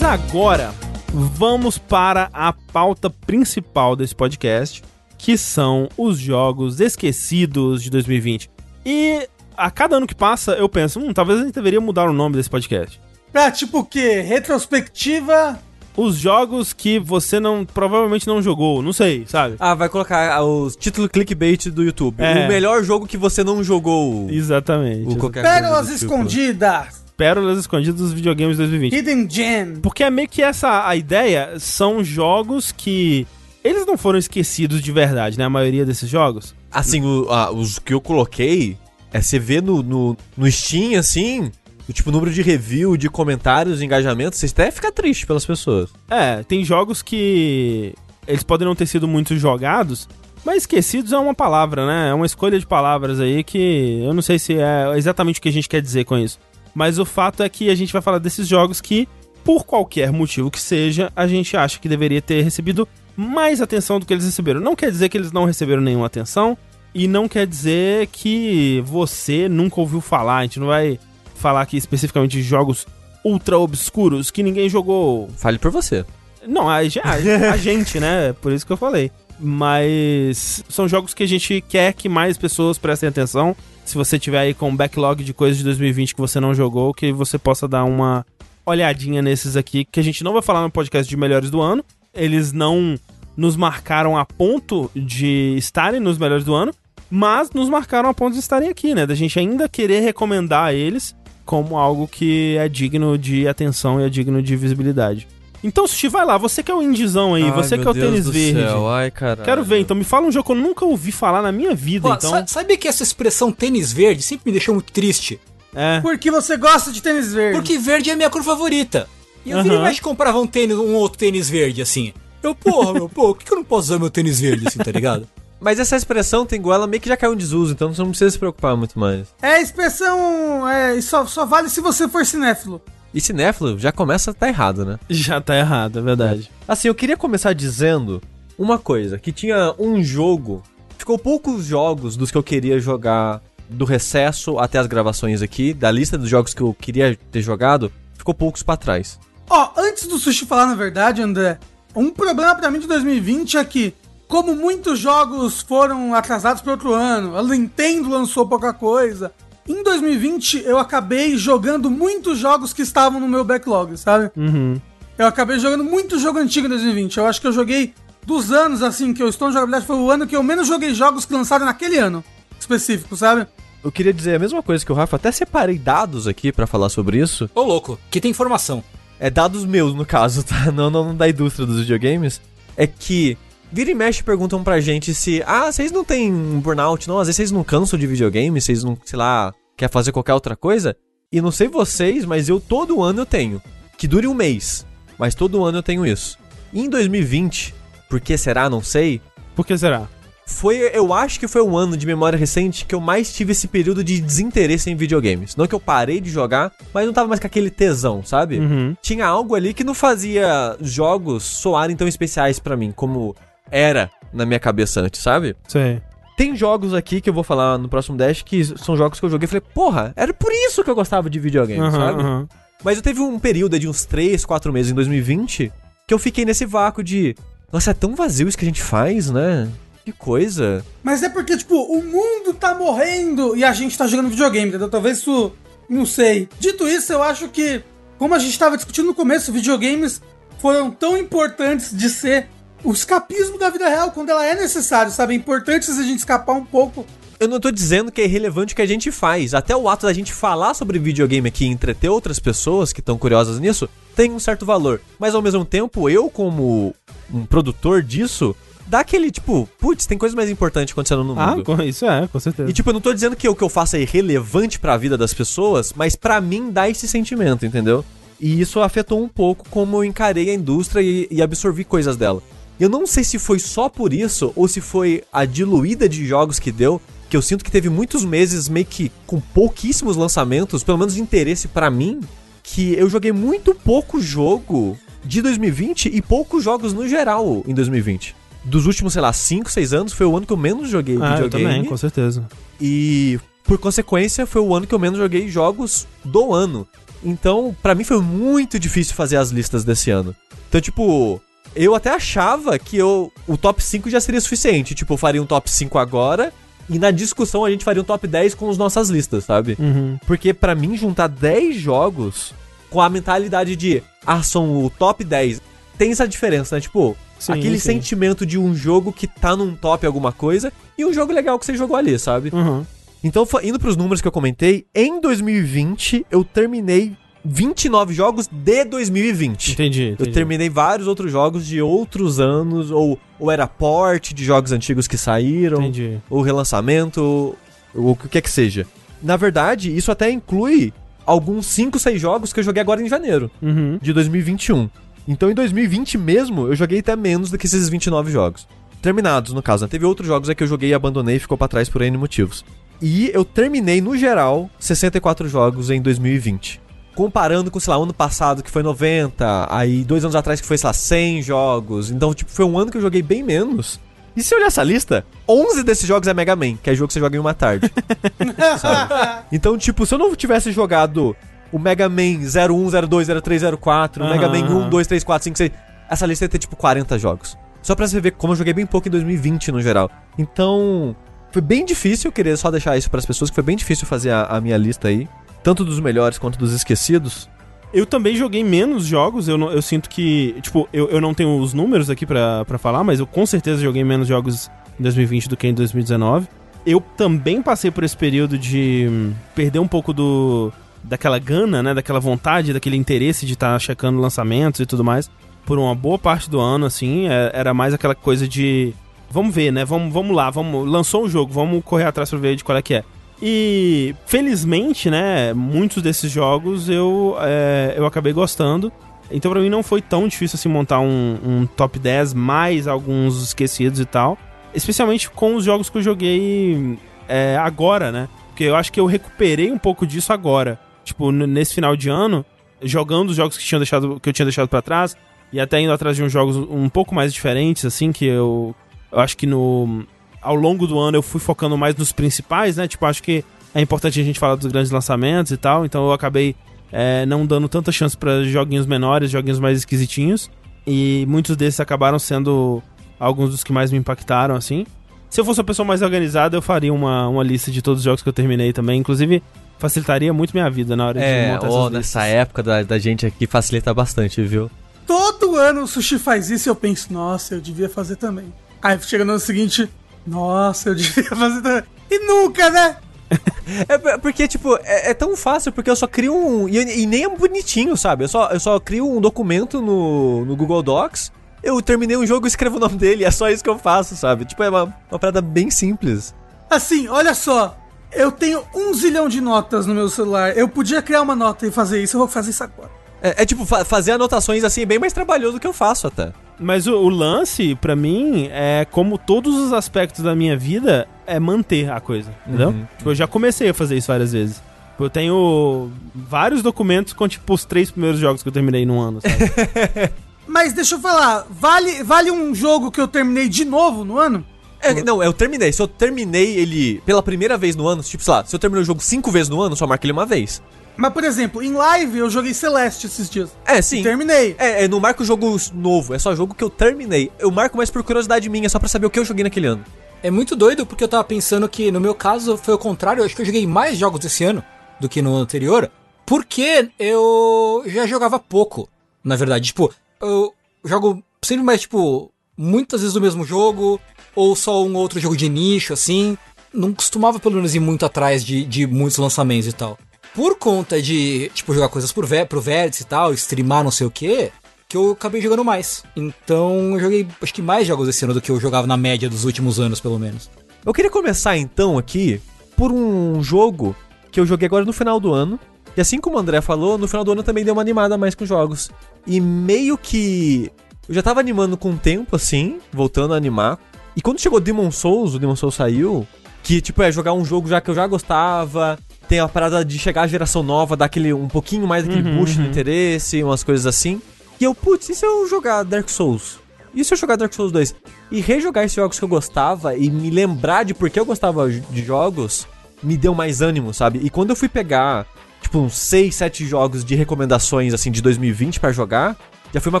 Agora, vamos para a pauta principal desse podcast, que são os jogos esquecidos de 2020. E a cada ano que passa, eu penso, hum, talvez a gente deveria mudar o nome desse podcast. Pra tipo o quê? Retrospectiva. Os jogos que você não provavelmente não jogou, não sei, sabe? Ah, vai colocar os títulos clickbait do YouTube. É. O melhor jogo que você não jogou. Exatamente. Pérolas tipo. escondidas. Pérolas escondidas dos videogames de 2020. Hidden Gem. Porque é meio que essa a ideia, são jogos que eles não foram esquecidos de verdade, né? A maioria desses jogos. Assim, o- ah, os que eu coloquei, é você vê no, no, no Steam, assim, o tipo número de review, de comentários, de engajamento, você até fica triste pelas pessoas. É, tem jogos que eles podem não ter sido muito jogados, mas esquecidos é uma palavra, né? É uma escolha de palavras aí que eu não sei se é exatamente o que a gente quer dizer com isso. Mas o fato é que a gente vai falar desses jogos que, por qualquer motivo que seja, a gente acha que deveria ter recebido mais atenção do que eles receberam. Não quer dizer que eles não receberam nenhuma atenção, e não quer dizer que você nunca ouviu falar. A gente não vai falar aqui especificamente de jogos ultra obscuros que ninguém jogou. Fale por você. Não, a, a, a gente, né? Por isso que eu falei. Mas são jogos que a gente quer que mais pessoas prestem atenção. Se você tiver aí com um backlog de coisas de 2020 que você não jogou, que você possa dar uma olhadinha nesses aqui, que a gente não vai falar no podcast de melhores do ano. Eles não nos marcaram a ponto de estarem nos melhores do ano, mas nos marcaram a ponto de estarem aqui, né? Da gente ainda querer recomendar eles como algo que é digno de atenção e é digno de visibilidade. Então, Sushi, vai lá, você que é o indizão aí, Ai, você que é meu o tênis Deus do verde. céu, Ai, caralho. Quero ver, então me fala um jogo que eu nunca ouvi falar na minha vida, Ó, então. sa- Sabe que essa expressão tênis verde sempre me deixou muito triste? É. Porque você gosta de tênis verde. Porque verde é a minha cor favorita. E eu vira Aham. mexe comprava um tênis, um outro tênis verde, assim. Eu, porra, meu, pô, por que que eu não posso usar meu tênis verde, assim, tá ligado? Mas essa expressão tem ela meio que já caiu em desuso, então você não precisa se preocupar muito mais. É a expressão. É, só, só vale se você for cinéfilo. E cinéfilo já começa a tá errado, né? Já tá errado, é verdade. Assim, eu queria começar dizendo uma coisa, que tinha um jogo, ficou poucos jogos dos que eu queria jogar do recesso até as gravações aqui, da lista dos jogos que eu queria ter jogado, ficou poucos pra trás. Ó, antes do Sushi falar na verdade, André, um problema pra mim de 2020 é que, como muitos jogos foram atrasados para outro ano, a Nintendo lançou pouca coisa. Em 2020 eu acabei jogando muitos jogos que estavam no meu backlog, sabe? Uhum. Eu acabei jogando muito jogo antigo em 2020. Eu acho que eu joguei dos anos assim que eu estou na jogabilidade foi o ano que eu menos joguei jogos que lançaram naquele ano específico, sabe? Eu queria dizer a mesma coisa que o Rafa, até separei dados aqui pra falar sobre isso. Ô, louco, que tem informação. É dados meus, no caso, tá? Não, não da indústria dos videogames. É que vira e mexe perguntam pra gente se, ah, vocês não um burnout, não? Às vezes vocês não cansam de videogame, vocês não, sei lá, quer fazer qualquer outra coisa? E não sei vocês, mas eu todo ano eu tenho. Que dure um mês, mas todo ano eu tenho isso. E em 2020, por que será, não sei, Por que será? foi, eu acho que foi um ano de memória recente que eu mais tive esse período de desinteresse em videogames. Não que eu parei de jogar, mas não tava mais com aquele tesão, sabe? Uhum. Tinha algo ali que não fazia jogos soarem tão especiais pra mim, como era na minha cabeça antes, sabe? Sei. Tem jogos aqui que eu vou falar no próximo Dash que são jogos que eu joguei e falei, porra, era por isso que eu gostava de videogame, Aham, sabe? aham. Mas eu teve um período de uns 3, 4 meses em 2020 que eu fiquei nesse vácuo de, nossa, é tão vazio isso que a gente faz, né? Que coisa. Mas é porque, tipo, o mundo tá morrendo e a gente tá jogando videogame, entendeu? Talvez isso. Não sei. Dito isso, eu acho que, como a gente tava discutindo no começo, videogames foram tão importantes de ser o escapismo da vida real quando ela é necessário, sabe? É importante a gente escapar um pouco. Eu não tô dizendo que é irrelevante o que a gente faz. Até o ato da gente falar sobre videogame aqui e entreter outras pessoas que estão curiosas nisso tem um certo valor. Mas ao mesmo tempo, eu, como um produtor disso, dá aquele tipo, putz, tem coisa mais importante acontecendo no Ah, mundo. com- isso é, com certeza. E tipo, eu não tô dizendo que o que eu faço é irrelevante pra vida das pessoas, mas pra mim dá esse sentimento, entendeu? E isso afetou um pouco como eu encarei a indústria e, e absorvi coisas dela. Eu não sei se foi só por isso ou se foi a diluída de jogos que deu, que eu sinto que teve muitos meses meio que com pouquíssimos lançamentos, pelo menos de interesse pra mim, que eu joguei muito pouco jogo de 2020 e poucos jogos no geral em 2020. Dos últimos, sei lá, 5, 6 anos foi o ano que eu menos joguei ah, eu videogame. também, com certeza. E por consequência, foi o ano que eu menos joguei jogos do ano. Então, pra mim foi muito difícil fazer as listas desse ano. Então, tipo, eu até achava que eu o top 5 já seria suficiente. Tipo, eu faria um top 5 agora e na discussão a gente faria um top 10 com as nossas listas, sabe? Uhum. Porque pra mim juntar 10 jogos com a mentalidade de ah, são o top 10, tem essa diferença, né? Tipo, Sim, aquele sim. sentimento de um jogo que tá num top alguma coisa e um jogo legal que você jogou ali, sabe? Uhum. Então, indo pros números que eu comentei, em 2020 eu terminei 29 jogos de 2020. Entendi, Eu entendi. terminei vários outros jogos de outros anos, ou, ou era port de jogos antigos que saíram, Entendi. ou relançamento, ou o que quer que seja. Na verdade, isso até inclui alguns 5, 6 jogos que eu joguei agora em janeiro Uhum. de 2021. Então em 2020 mesmo, eu joguei até menos do que esses 29 jogos. Terminados, no caso. né? Teve outros jogos aí que eu joguei e abandonei e ficou pra trás por N motivos. E eu terminei, no geral, 64 jogos em 2020. Comparando com, sei lá, ano passado que foi 90, aí dois anos atrás que foi, sei lá, 100 jogos. Então, tipo, foi um ano que eu joguei bem menos. E se eu olhar essa lista, 11 desses jogos é Mega Man, que é jogo que você joga em uma tarde. Então, tipo, se eu não tivesse jogado o Mega Man 01, 02, 03, 04, o Mega Man 1, aham. 2, 3, 4, 5, 6, essa lista ia ter, tipo, 40 jogos. Só pra você ver como eu joguei bem pouco em 2020 no geral. Então, foi bem difícil, eu queria só deixar isso pras pessoas, que foi bem difícil fazer a, a minha lista aí. Tanto dos melhores quanto dos esquecidos. Eu também joguei menos jogos, eu, não- eu sinto que. Tipo, eu, eu não tenho os números aqui pra falar, mas eu com certeza joguei menos jogos em 2020 do que em 2019. Eu também passei por esse período de hum, perder um pouco do. daquela gana, né? Daquela vontade, daquele interesse de estar checando lançamentos e tudo mais. Por uma boa parte do ano, assim. é- Era mais aquela coisa de. Vamos ver, né? Vamos, vamos lá, vamos. Lançou um jogo, vamos correr atrás pra ver de qual é que é. E felizmente, né, muitos desses jogos eu, é, eu acabei gostando. Então pra mim não foi tão difícil assim montar um, um top 10, mais alguns esquecidos e tal. Especialmente com os jogos que eu joguei é, agora, né? Porque eu acho que eu recuperei um pouco disso agora. Tipo, nesse final de ano, jogando os jogos que, tinham deixado, que eu tinha deixado pra trás. E até indo atrás de uns jogos um pouco mais diferentes, assim, que eu, eu acho que no ao longo do ano eu fui focando mais nos principais, né? Tipo, acho que é importante a gente falar dos grandes lançamentos e tal, então eu acabei é, não dando tanta chance pra joguinhos menores, joguinhos mais esquisitinhos. E muitos desses acabaram sendo alguns dos que mais me impactaram, assim. Se eu fosse uma pessoa mais organizada, eu faria uma, uma lista de todos os jogos que eu terminei também. Inclusive, facilitaria muito minha vida na hora de É, montar ó, essas listas. nessa época da, da gente aqui facilita bastante, viu? Todo ano o sushi faz isso e eu penso, nossa, eu devia fazer também. Aí chega no ano seguinte, nossa, eu devia fazer. E nunca, né? É porque, tipo, é, é tão fácil porque eu só crio um. E, e nem é bonitinho, sabe? Eu só, eu só crio um documento no, no Google Docs. Eu terminei um jogo e escrevo o nome dele. É só isso que eu faço, sabe? Tipo, é uma, uma parada bem simples. Assim, olha só. Eu tenho um zilhão de notas no meu celular. Eu podia criar uma nota e fazer isso. Eu vou fazer isso agora. É, é tipo, fa- fazer anotações assim é bem mais trabalhoso do que eu faço até. Mas o, o lance, pra mim, é como todos os aspectos da minha vida, é manter a coisa, entendeu? Uhum. Tipo, eu já comecei a fazer isso várias vezes. Eu tenho vários documentos com, tipo, os três primeiros jogos que eu terminei num ano, sabe? Mas deixa eu falar, vale, vale um jogo que eu terminei de novo no ano? É, não, eu terminei. Se eu terminei ele pela primeira vez no ano, tipo, sei lá, se eu terminei o jogo cinco vezes no ano, só marco ele uma vez. Mas, por exemplo, em live eu joguei Celeste esses dias. É, sim. E terminei. É, é, não marco jogo novo, é só jogo que eu terminei. Eu marco mais por curiosidade minha, só pra saber o que eu joguei naquele ano. É muito doido porque eu tava pensando que no meu caso foi o contrário. Eu acho que eu joguei mais jogos esse ano do que no anterior. Porque eu já jogava pouco, na verdade. Tipo, eu jogo sempre mais, tipo, muitas vezes o mesmo jogo. Ou só um outro jogo de nicho, assim. Não costumava, pelo menos, ir muito atrás de, de muitos lançamentos e tal. Por conta de, tipo, jogar coisas por pro vértice e tal, streamar não sei o que, que eu acabei jogando mais. Então, eu joguei, acho que mais jogos esse ano do que eu jogava na média dos últimos anos, pelo menos. Eu queria começar então aqui por um jogo que eu joguei agora no final do ano. E assim como o André falou, no final do ano também dei uma animada mais com jogos. E meio que. Eu já tava animando com o tempo, assim, voltando a animar. E quando chegou Demon Souls, o Demon Souls saiu, que tipo é jogar um jogo já que eu já gostava. Tem a parada de chegar a geração nova, dar aquele um pouquinho mais daquele Uhum, boost no uhum. interesse, umas coisas assim. E eu, putz, e se eu jogar Dark Souls? E se eu jogar Dark Souls 2? E rejogar esses jogos que eu gostava e me lembrar de por que eu gostava de jogos, me deu mais ânimo, sabe? E quando eu fui pegar, tipo, uns 6, 7 jogos de recomendações, assim, de 2020 pra jogar, já foi uma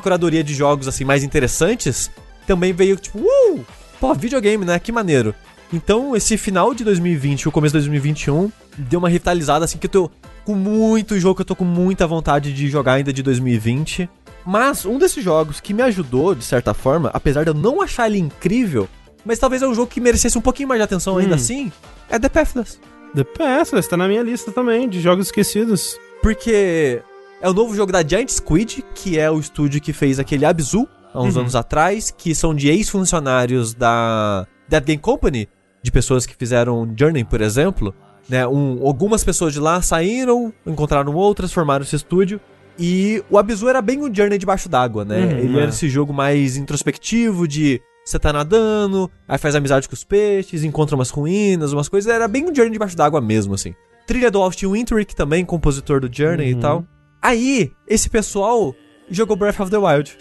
curadoria de jogos, assim, mais interessantes, também veio, tipo, uh! Pô, videogame, né? Que maneiro. Então, esse final de 2020 e o começo de 2021 deu uma revitalizada, assim, que eu tô com muito jogo que eu tô com muita vontade de jogar ainda de 2020. Mas um desses jogos que me ajudou, de certa forma, apesar de eu não achar ele incrível, mas talvez é um jogo que merecesse um pouquinho mais de atenção ainda Hum. assim, é The Pathless. The Pathless tá na minha lista também, de jogos esquecidos. Porque é o novo jogo da Giant Squid, que é o estúdio que fez aquele Abzu há uns Uhum. anos atrás, que são de ex-funcionários da Dead Game Company, de pessoas que fizeram Journey, por exemplo. Né? Um, algumas pessoas de lá saíram, encontraram outras, formaram esse estúdio. E o Abzu era bem o Journey debaixo d'água, né? Uhum, Ele era esse jogo mais introspectivo de você tá nadando, aí faz amizade com os peixes, encontra umas ruínas, umas coisas. Era bem o Journey debaixo d'água mesmo, assim. Trilha do Austin Wintory, também compositor do Journey Uhum. e tal. Aí, esse pessoal jogou Breath of the Wild.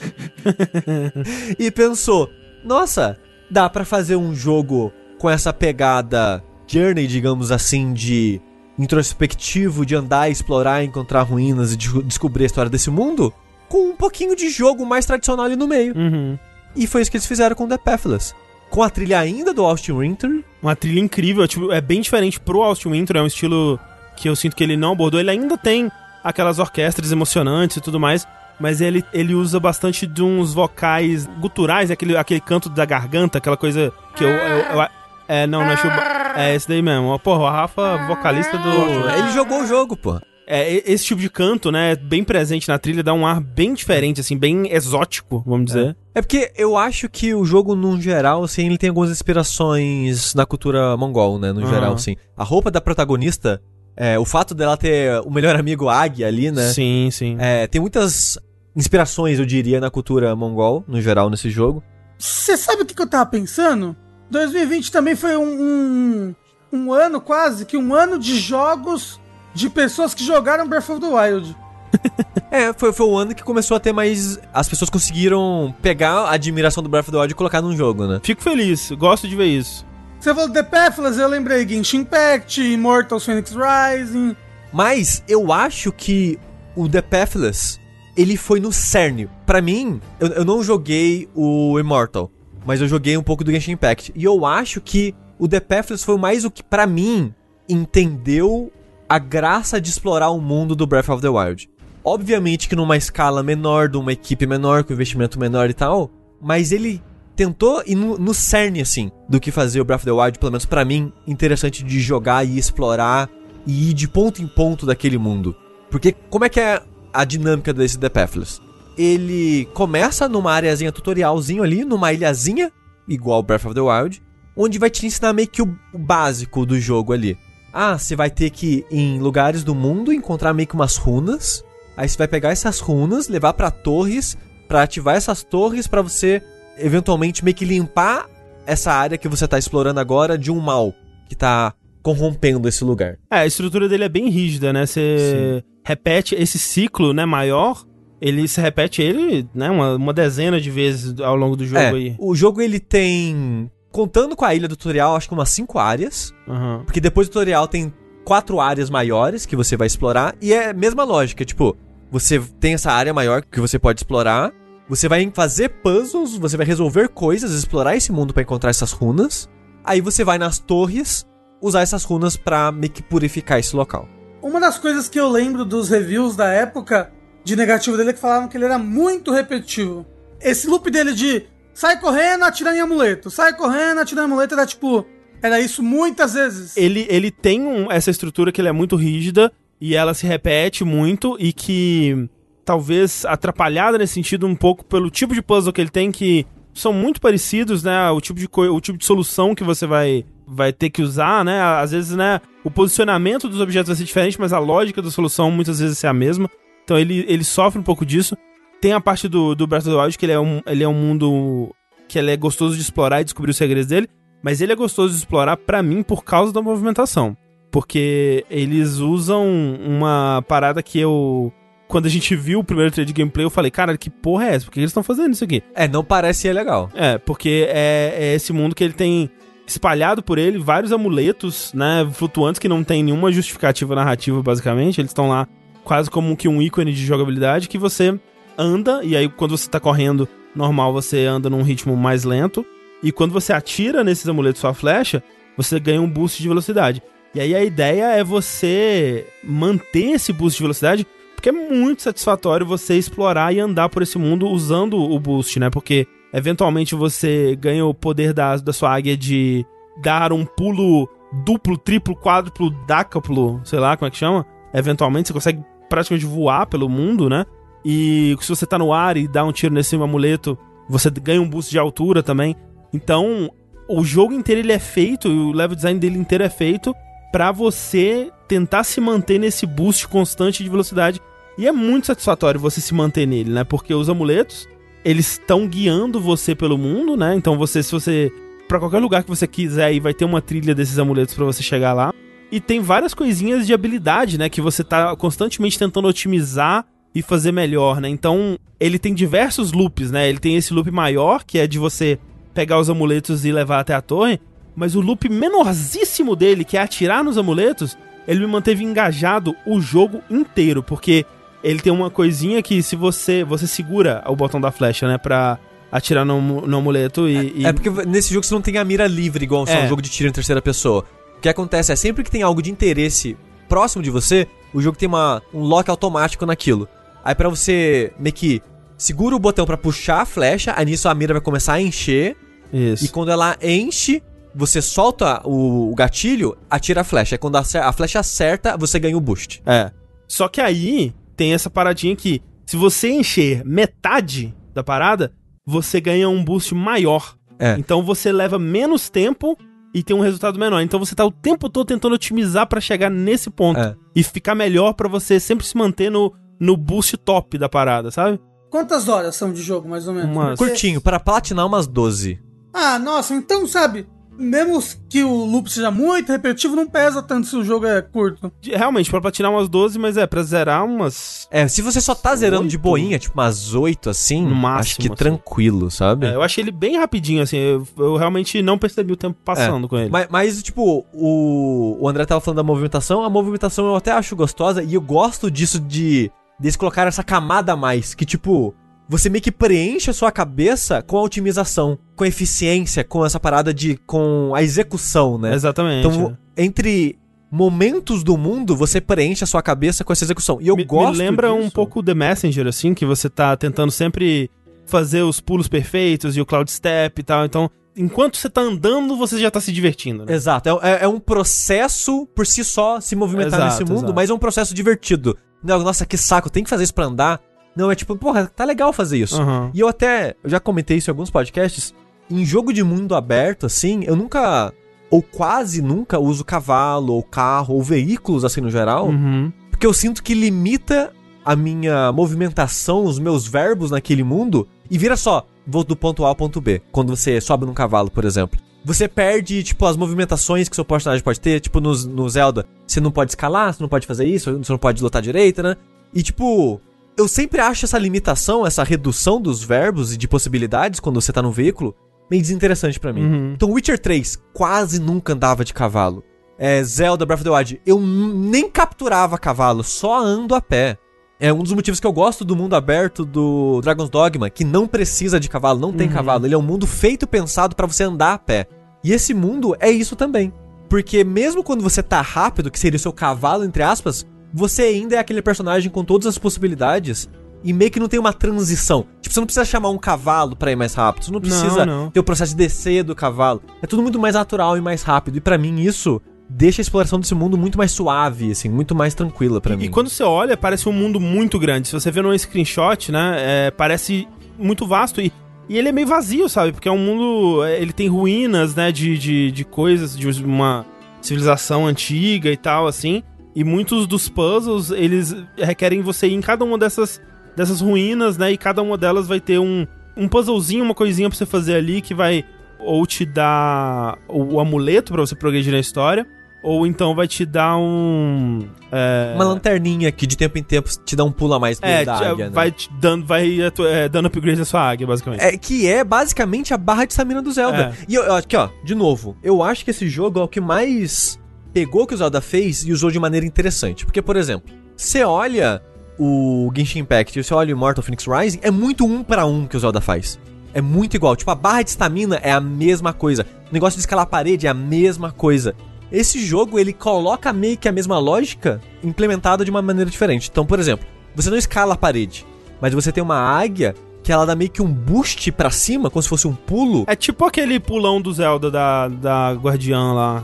e pensou: nossa, dá pra fazer um jogo com essa pegada Journey, digamos assim, de introspectivo, de andar, explorar, encontrar ruínas e de descobrir a história desse mundo, com um pouquinho de jogo mais tradicional ali no meio. Uhum. E foi isso que eles fizeram com The Pathless. Com a trilha ainda do Austin Winter, Uma trilha incrível, tipo, é bem diferente pro Austin Winter, é um estilo que eu sinto que ele não abordou. Ele ainda tem aquelas orquestras emocionantes e tudo mais, mas ele, ele usa bastante de uns vocais guturais, aquele, aquele canto da garganta, aquela coisa que eu. eu- eu- é, não, não é Chuba. É esse daí mesmo. Porra, o Rafa, vocalista do. ele jogou o jogo, pô. É, esse tipo de canto, né, bem presente na trilha, dá um ar bem diferente, assim, bem exótico, vamos dizer. É porque eu acho que o jogo, no geral, assim, ele tem algumas inspirações na cultura mongol, né? No Aham. geral, assim. A roupa da protagonista, é, o fato dela ter o melhor amigo Águia ali, né? Sim, sim. É, tem muitas inspirações, eu diria, na cultura mongol, no geral, nesse jogo. Você sabe o que, que eu tava pensando? 2020 também foi um, um, um ano quase que um ano de jogos de pessoas que jogaram Breath of the Wild. É, foi, foi o ano que começou a ter mais. As pessoas conseguiram pegar a admiração do Breath of the Wild e colocar num jogo, né? Fico feliz, gosto de ver isso. Você falou The Pathless, eu lembrei Genshin Impact, Immortals Phoenix Rising. Mas eu acho que o The Pathless, ele foi no cerne. Pra mim, eu, eu não joguei o Immortal, mas eu joguei um pouco do Genshin Impact. E eu acho que o The Pathless foi mais o que, pra mim, entendeu a graça de explorar o mundo do Breath of the Wild. Obviamente que numa escala menor, de uma equipe menor, com investimento menor e tal, mas ele tentou ir no, no cerne, assim, do que fazer o Breath of the Wild, pelo menos pra mim, interessante de jogar e explorar e ir de ponto em ponto daquele mundo. Porque como é que é a dinâmica desse The Pathless? Ele começa numa areazinha tutorialzinho ali, numa ilhazinha, igual Breath of the Wild, onde vai te ensinar meio que o, básico do jogo ali. Ah, você vai ter que ir em lugares do mundo encontrar meio que umas runas. Aí você vai pegar essas runas, levar pra torres, pra ativar essas torres pra você eventualmente meio que limpar essa área que você tá explorando agora de um mal que tá corrompendo esse lugar. É, a estrutura dele é bem rígida, né? Você repete esse ciclo, né, maior, ele se repete ele, né, uma, uma dezena de vezes ao longo do jogo é, aí. o jogo ele tem contando com a ilha do tutorial, acho que umas cinco áreas, Aham. porque depois do tutorial tem quatro áreas maiores que você vai explorar e é a mesma lógica, tipo, você tem essa área maior que você pode explorar, você vai fazer puzzles, você vai resolver coisas, explorar esse mundo pra encontrar essas runas. Aí você vai nas torres usar essas runas pra meio que purificar esse local. Uma das coisas que eu lembro dos reviews da época de negativo dele é que falavam que ele era muito repetitivo. Esse loop dele de sai correndo, atirando em amuleto, sai correndo, atirando em amuleto, era tipo. Era isso muitas vezes. Ele, ele tem um- essa estrutura que ele é muito rígida e ela se repete muito e que talvez atrapalhada nesse sentido um pouco pelo tipo de puzzle que ele tem que são muito parecidos, né? O tipo de o tipo de solução que você vai vai ter que usar, né? Às vezes, né, o posicionamento dos objetos vai ser diferente, mas a lógica da solução muitas vezes é a mesma. Então ele, ele sofre um pouco disso. Tem a parte do, do Breath of the Wild que ele é um, ele é um mundo que ele é gostoso de explorar e descobrir os segredos dele, mas ele é gostoso de explorar pra mim por causa da movimentação. Porque eles usam uma parada que eu. Quando a gente viu o primeiro trailer de gameplay, eu falei, cara, que porra é essa? Por que eles estão fazendo isso aqui? É, não parece ser legal. É, porque é, é esse mundo que ele tem espalhado por ele vários amuletos, né, flutuantes que não tem nenhuma justificativa narrativa, basicamente. Eles estão lá quase como que um ícone de jogabilidade que você anda, e aí quando você tá correndo normal, você anda num ritmo mais lento, e quando você atira nesses amuletos sua flecha, você ganha um boost de velocidade. E aí a ideia é você manter esse boost de velocidade, porque é muito satisfatório você explorar e andar por esse mundo usando o boost, né? Porque eventualmente você ganha o poder da, da sua águia de dar um pulo duplo, triplo, quádruplo, dácaplo, sei lá como é que chama. Eventualmente você consegue praticamente voar pelo mundo, né? E se você tá no ar e dá um tiro nesse amuleto, você ganha um boost de altura também. Então, o jogo inteiro ele é feito, o level design dele inteiro é feito pra você tentar se manter nesse boost constante de velocidade. E é muito satisfatório você se manter nele, né? Porque os amuletos, eles estão guiando você pelo mundo, né? Então você, se você. Pra qualquer lugar que você quiser aí, vai ter uma trilha desses amuletos para você chegar lá. E tem várias coisinhas de habilidade, né? Que você tá constantemente tentando otimizar e fazer melhor, né? Então, ele tem diversos loops, né? Ele tem esse loop maior, que é de você pegar os amuletos e levar até a torre. Mas o loop menorzíssimo dele, que é atirar nos amuletos, ele me manteve engajado o jogo inteiro. Porque ele tem uma coisinha que se você você segura o botão da flecha, né, pra atirar no, no amuleto e, e... É porque nesse jogo você não tem a mira livre, igual É. um jogo de tiro em terceira pessoa. O que acontece é, sempre que tem algo de interesse próximo de você, o jogo tem uma, um lock automático naquilo. Aí pra você meio que segura o botão pra puxar a flecha, aí nisso a mira vai começar a encher, Isso. e quando ela enche, você solta o, o gatilho, atira a flecha. Aí quando a, a flecha acerta, você ganha o boost. É. Só que aí tem essa paradinha que se você encher metade da parada, você ganha um boost maior. É. Então você leva menos tempo e tem um resultado menor. Então você tá o tempo todo tentando otimizar pra chegar nesse ponto É. e ficar melhor pra você sempre se manter no, no boost top da parada, sabe? Quantas horas são de jogo, mais ou menos? Umas- Curtinho, para platinar umas 12. Ah, nossa, então, sabe, mesmo que o loop seja muito repetitivo, não pesa tanto se o jogo é curto. Realmente, pra platinar umas 12, mas é, pra zerar umas. É, se você só tá zerando de boinha, tipo umas 8 assim, No máximo, acho que assim. tranquilo, sabe? É, eu achei ele bem rapidinho, assim. Eu, eu realmente não percebi o tempo passando com ele. Mas, mas, tipo, o, o André tava falando da movimentação, a movimentação eu até acho gostosa e eu gosto disso de deles colocar essa camada a mais, que tipo, você meio que preenche a sua cabeça com a otimização, com a eficiência, com essa parada de com a execução, né? Exatamente. Então, entre momentos do mundo, você preenche a sua cabeça com essa execução. E eu me, gosto me lembra um disso. pouco The Messenger, assim, que você tá tentando sempre fazer os pulos perfeitos e o cloud step e tal. Então, enquanto você tá andando, você já tá se divertindo, né? Exato, é, é- é um processo por si só se movimentar Exato, nesse mundo, exato. mas é um processo divertido. Nossa, que saco, tem que fazer isso pra andar. Não, é tipo, porra, tá legal fazer isso. Aham. E eu até, eu já comentei isso em alguns podcasts, em jogo de mundo aberto, assim, eu nunca, ou quase nunca, uso cavalo, ou carro, ou veículos, assim, no geral, Uhum. porque eu sinto que limita a minha movimentação, os meus verbos naquele mundo, e vira só, vou do ponto A ao ponto B, quando você sobe num cavalo, por exemplo. Você perde, tipo, as movimentações que seu personagem pode ter, tipo, no, no Zelda, você não pode escalar, você não pode fazer isso, você não pode lutar direita, né? E, tipo, eu sempre acho essa limitação, essa redução dos verbos e de possibilidades quando você tá no veículo, meio desinteressante pra mim. Uhum. Então, Witcher 3 quase nunca andava de cavalo. É, Zelda Breath of the Wild, eu nem capturava cavalo, só ando a pé. É um dos motivos que eu gosto do mundo aberto do Dragon's Dogma, que não precisa de cavalo, não tem Uhum. cavalo. Ele é um mundo feito e pensado pra você andar a pé. E esse mundo é isso também. Porque mesmo quando você tá rápido, que seria o seu cavalo, entre aspas, você ainda é aquele personagem com todas as possibilidades e meio que não tem uma transição. Tipo, você não precisa chamar um cavalo pra ir mais rápido, você não precisa não. ter o processo de descer do cavalo. É tudo muito mais natural e mais rápido. E pra mim isso deixa a exploração desse mundo muito mais suave, assim, muito mais tranquila pra E, mim. e quando você olha, parece um mundo muito grande. Se você vê num screenshot, né, é, parece muito vasto e, e ele é meio vazio, sabe? Porque é um mundo, é, ele tem ruínas, né, de, de, de coisas, de uma civilização antiga e tal, assim. E muitos dos puzzles, eles requerem você ir em cada uma dessas, dessas ruínas, né, e cada uma delas vai ter um, um puzzlezinho, uma coisinha pra você fazer ali que vai ou te dar o, amuleto pra você progredir na história, ou então vai te dar um... é, Uma lanterninha que de tempo em tempo te dá um pulo a mais é, da te- águia, né? vai te dando, vai atu- é, dando upgrade na sua águia, basicamente. É, que é basicamente a barra de estamina do Zelda. É. E eu, eu- aqui, ó, de novo, eu acho que esse jogo é o que mais pegou o que o Zelda fez e usou de maneira interessante. Porque, por exemplo, você olha o Genshin Impact e você olha o Immortal Phoenix Rising, é muito um pra um que o Zelda faz. É muito igual. Tipo, a barra de estamina é a mesma coisa. O negócio de escalar a parede é a mesma coisa. Esse jogo, ele coloca meio que a mesma lógica implementada de uma maneira diferente. Então, por exemplo, você não escala a parede, mas você tem uma águia que ela dá meio que um boost pra cima, como se fosse um pulo. É tipo aquele pulão do Zelda da, da Guardiã lá.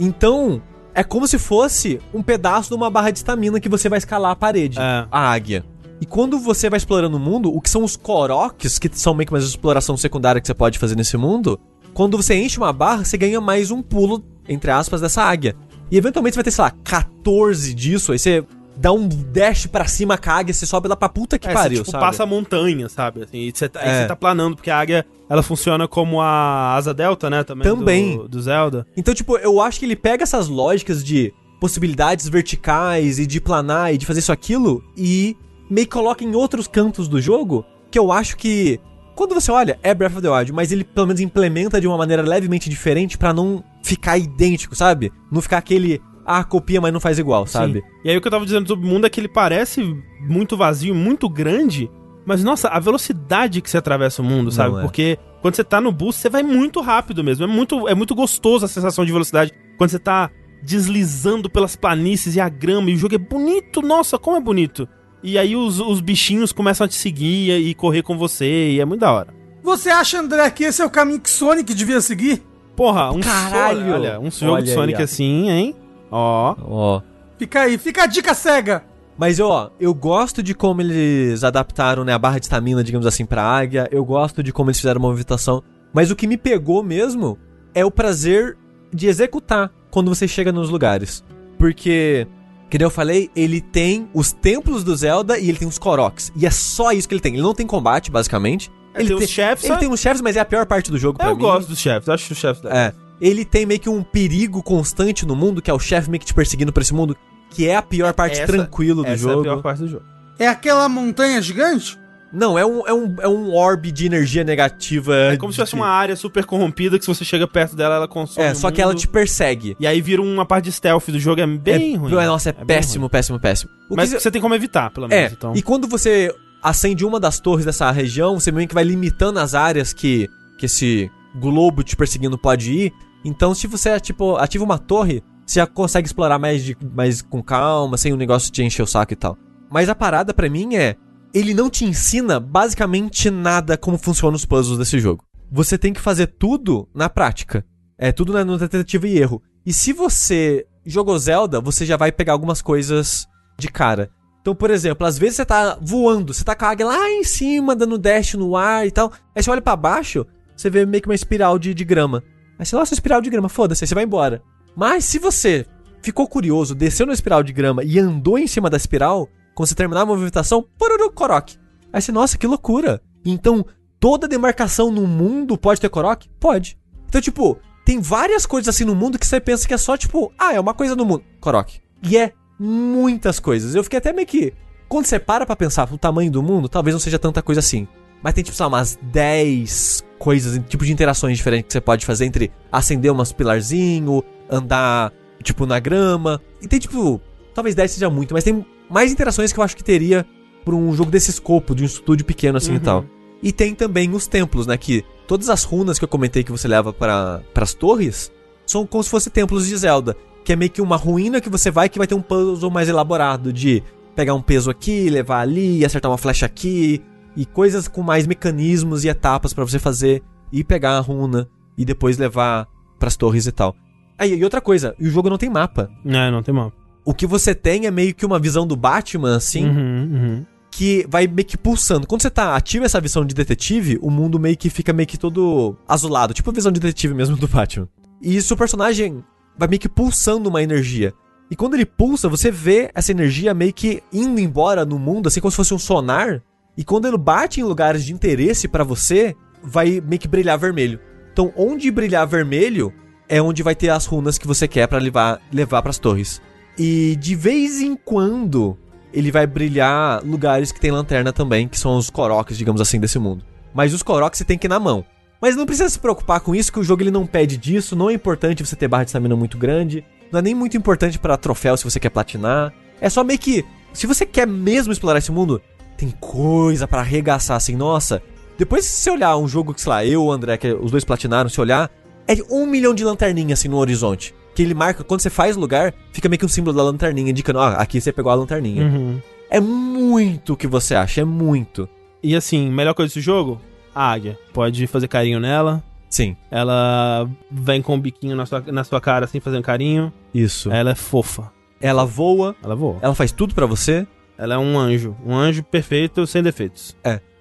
Então, é como se fosse um pedaço de uma barra de estamina que você vai escalar a parede, É. a águia. E quando você vai explorando o mundo, o que são os Koroks, que são meio que uma exploração secundária que você pode fazer nesse mundo, quando você enche uma barra, você ganha mais um pulo, entre aspas, dessa águia. E eventualmente você vai ter, sei lá, 14 disso, aí você dá um dash pra cima com a águia, você sobe lá pra puta que É, pariu, você, tipo, sabe? passa a montanha, sabe? Assim, e você, tá- aí É. você tá planando, porque a águia, ela funciona como a asa delta, né? Também. Também. Do, do Zelda. Então, tipo, eu acho que ele pega essas lógicas de possibilidades verticais e de planar e de fazer isso aquilo e meio que coloca em outros cantos do jogo que eu acho que quando você olha é Breath of the Wild, mas ele pelo menos implementa de uma maneira levemente diferente pra não ficar idêntico, sabe? Não ficar aquele ah, copia, mas não faz igual, sabe? Sim. E aí o que eu tava dizendo sobre o mundo é que ele parece muito vazio, muito grande, mas nossa, a velocidade que você atravessa o mundo, sabe? É. Porque quando você tá no bus, você vai muito rápido mesmo. É muito, é muito gostoso a sensação de velocidade. Quando você tá deslizando pelas planícies e a grama, e o jogo é bonito, nossa, como é bonito. E aí os, os bichinhos começam a te seguir e correr com você, e é muito da hora. Você acha, André, que esse é o caminho que Sonic devia seguir? Porra, um Caralho! Sonic- olha, um jogo Olha de aí, Sonic ó. assim, hein? Ó. Ó. Fica aí, fica a dica cega. Mas ó, eu gosto de como eles adaptaram, né, a barra de estamina, digamos assim, pra águia. Eu gosto de como eles fizeram a movimentação. Mas o que me pegou mesmo é o prazer de executar quando você chega nos lugares. Porque, que nem eu falei, ele tem os templos do Zelda e ele tem os Koroks. E é só isso que ele tem. Ele não tem combate, basicamente. Ele tem os chefes, Ele só- tem os chefes, mas é a pior parte do jogo pra Eu mim. gosto dos chefes, acho os chefes É. Ele tem meio que um perigo constante no mundo, que é o chefe meio que te perseguindo pra esse mundo, que é a pior parte Essa- tranquilo do Essa jogo. é a pior parte do jogo. É aquela montanha gigante? Não, é um, é, um, é um orbe de energia negativa. É como se tivesse uma área super corrompida que se você chega perto dela, ela consome. É, o só que ela te persegue. E aí vira uma parte de stealth do jogo, é bem é, ruim. Nossa, é, bem péssimo, péssimo, péssimo. O Mas que você tem como evitar, pelo É, menos. então. e quando você acende uma das torres dessa região, você meio que vai limitando as áreas que, que esse globo te perseguindo pode ir. Então, se você tipo, ativa uma torre, você já consegue explorar mais, de, mais com calma, sem o negócio de encher o saco e tal. Mas a parada pra mim é. Ele não te ensina basicamente nada como funcionam os puzzles desse jogo. Você tem que fazer tudo na prática. É tudo na, tentativa e erro. E se você jogou Zelda, você já vai pegar algumas coisas de cara. Então, por exemplo, às vezes você tá voando, você tá com a águia lá em cima, dando dash no ar e tal. Aí você olha pra baixo, você vê meio que uma espiral de, de grama. Aí você, nossa, espiral de grama, foda-se, aí você vai embora. Mas se você ficou curioso, desceu na espiral de grama e andou em cima da espiral, quando você terminar a movimentação, poruru, Korok. Aí você, nossa, que loucura. Então, toda demarcação no mundo pode ter Korok? Pode. Então, tipo, tem várias coisas assim no mundo que você pensa que é só, tipo, ah, é uma coisa no mundo. Korok. E é muitas coisas. Eu fiquei até meio que. Quando você para pra pensar o tamanho do mundo, talvez não seja tanta coisa assim. Mas tem, tipo, sei lá, umas 10 coisas, tipo de interações diferentes que você pode fazer entre acender umas pilarzinho, andar, tipo, na grama. E tem, tipo, talvez 10 seja muito, mas tem mais interações que eu acho que teria por um jogo desse escopo, de um estúdio pequeno assim e Uhum. tal. E tem também os templos, né? Que todas as runas que eu comentei que você leva para as torres são como se fossem templos de Zelda. Que é meio que uma ruína que você vai que vai ter um puzzle mais elaborado de pegar um peso aqui, levar ali, acertar uma flecha aqui. E coisas com mais mecanismos e etapas pra você fazer. E pegar a runa e depois levar pras torres e tal. Aí, e outra coisa, o jogo não tem mapa. É, não tem mal. O que você tem é meio que uma visão do Batman, assim, Uhum, uhum. que vai meio que pulsando. Quando você tá ativa essa visão de detetive, o mundo meio que fica meio que todo azulado, tipo a visão de detetive mesmo do Batman. E isso o personagem vai meio que pulsando uma energia. E quando ele pulsa, você vê essa energia meio que indo embora no mundo, assim como se fosse um sonar. E quando ele bate em lugares de interesse pra você, vai meio que brilhar vermelho. Então, onde brilhar vermelho é onde vai ter as runas que você quer pra levar levar para torres. E de vez em quando ele vai brilhar lugares que tem lanterna também, que são os Koroks, digamos assim, desse mundo. Mas os Koroks você tem que ir na mão. Mas não precisa se preocupar com isso, que o jogo ele não pede disso, não é importante você ter barra de estamina muito grande, não é nem muito importante pra troféu se você quer platinar. É só meio que, se você quer mesmo explorar esse mundo, tem coisa pra arregaçar assim, nossa. Depois se você olhar um jogo que, sei lá, eu o André, que os dois platinaram, se olhar, é de um milhão de lanterninhas assim no horizonte. Que ele marca, quando você faz lugar, fica meio que um símbolo da lanterninha, indicando, ó, aqui você pegou a lanterninha. Uhum. É muito o que você acha, é muito. E assim, melhor coisa desse jogo? A águia. Pode fazer carinho nela. Sim, Ela vem com o biquinho na sua, na sua cara, assim, fazendo carinho. isso. Ela é fofa. Ela voa, Ela voa. ela faz tudo pra você. Ela é um anjo. Um anjo perfeito, sem defeitos.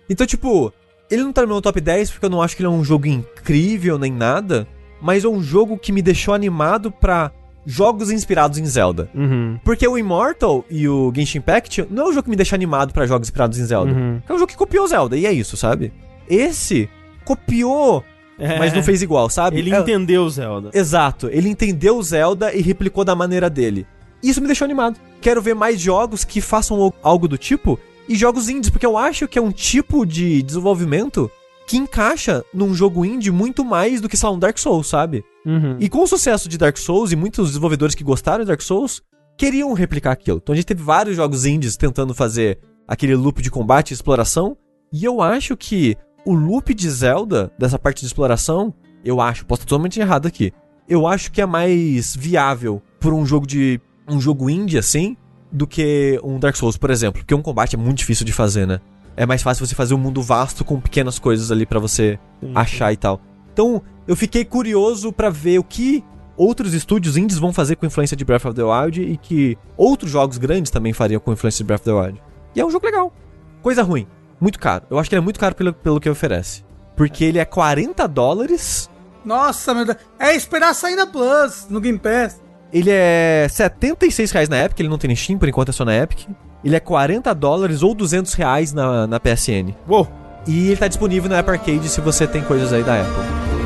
Então, tipo, ele não tá no meu top 10 porque eu não acho que ele é um jogo incrível nem nada, mas é um jogo que me deixou animado pra jogos inspirados em Zelda. Uhum. Porque o Immortal e o Genshin Impact não é um jogo que me deixa animado pra jogos inspirados em Zelda. Uhum. É um jogo que copiou Zelda, e é isso, sabe? Esse copiou, É. mas não fez igual, sabe? Ele É- entendeu Zelda. Exato, ele entendeu o Zelda e replicou da maneira dele. Isso me deixou animado. Quero ver mais jogos que façam al- algo do tipo e jogos indies, porque eu acho que é um tipo de desenvolvimento que encaixa num jogo indie muito mais do que, sei lá, um Dark Souls, sabe? Uhum. E com o sucesso de Dark Souls e muitos desenvolvedores que gostaram de Dark Souls queriam replicar aquilo. Então a gente teve vários jogos indies tentando fazer aquele loop de combate e exploração. E eu acho que o loop de Zelda, dessa parte de exploração, eu acho, posso estar totalmente errado aqui. Eu acho que é mais viável por um jogo de. um jogo indie assim, do que um Dark Souls, por exemplo. Porque um combate é muito difícil de fazer, né? É mais fácil você fazer um mundo vasto com pequenas coisas ali pra você Sim. achar e tal. Então, eu fiquei curioso pra ver o que outros estúdios indies vão fazer com influência de Breath of the Wild e que outros jogos grandes também fariam com influência de Breath of the Wild. E é um jogo legal. Coisa ruim, muito caro. Eu acho que ele é muito caro pelo, pelo que oferece. Porque ele é 40 dólares, Nossa, meu Deus. É esperar sair na Plus, no Game Pass. Ele é 76 reais na Epic, ele não tem nem Steam, por enquanto é só na Epic. Ele é 40 dólares ou 200 reais na, na PSN. Uou. E ele tá disponível na Apple Arcade se você tem coisas aí da Apple.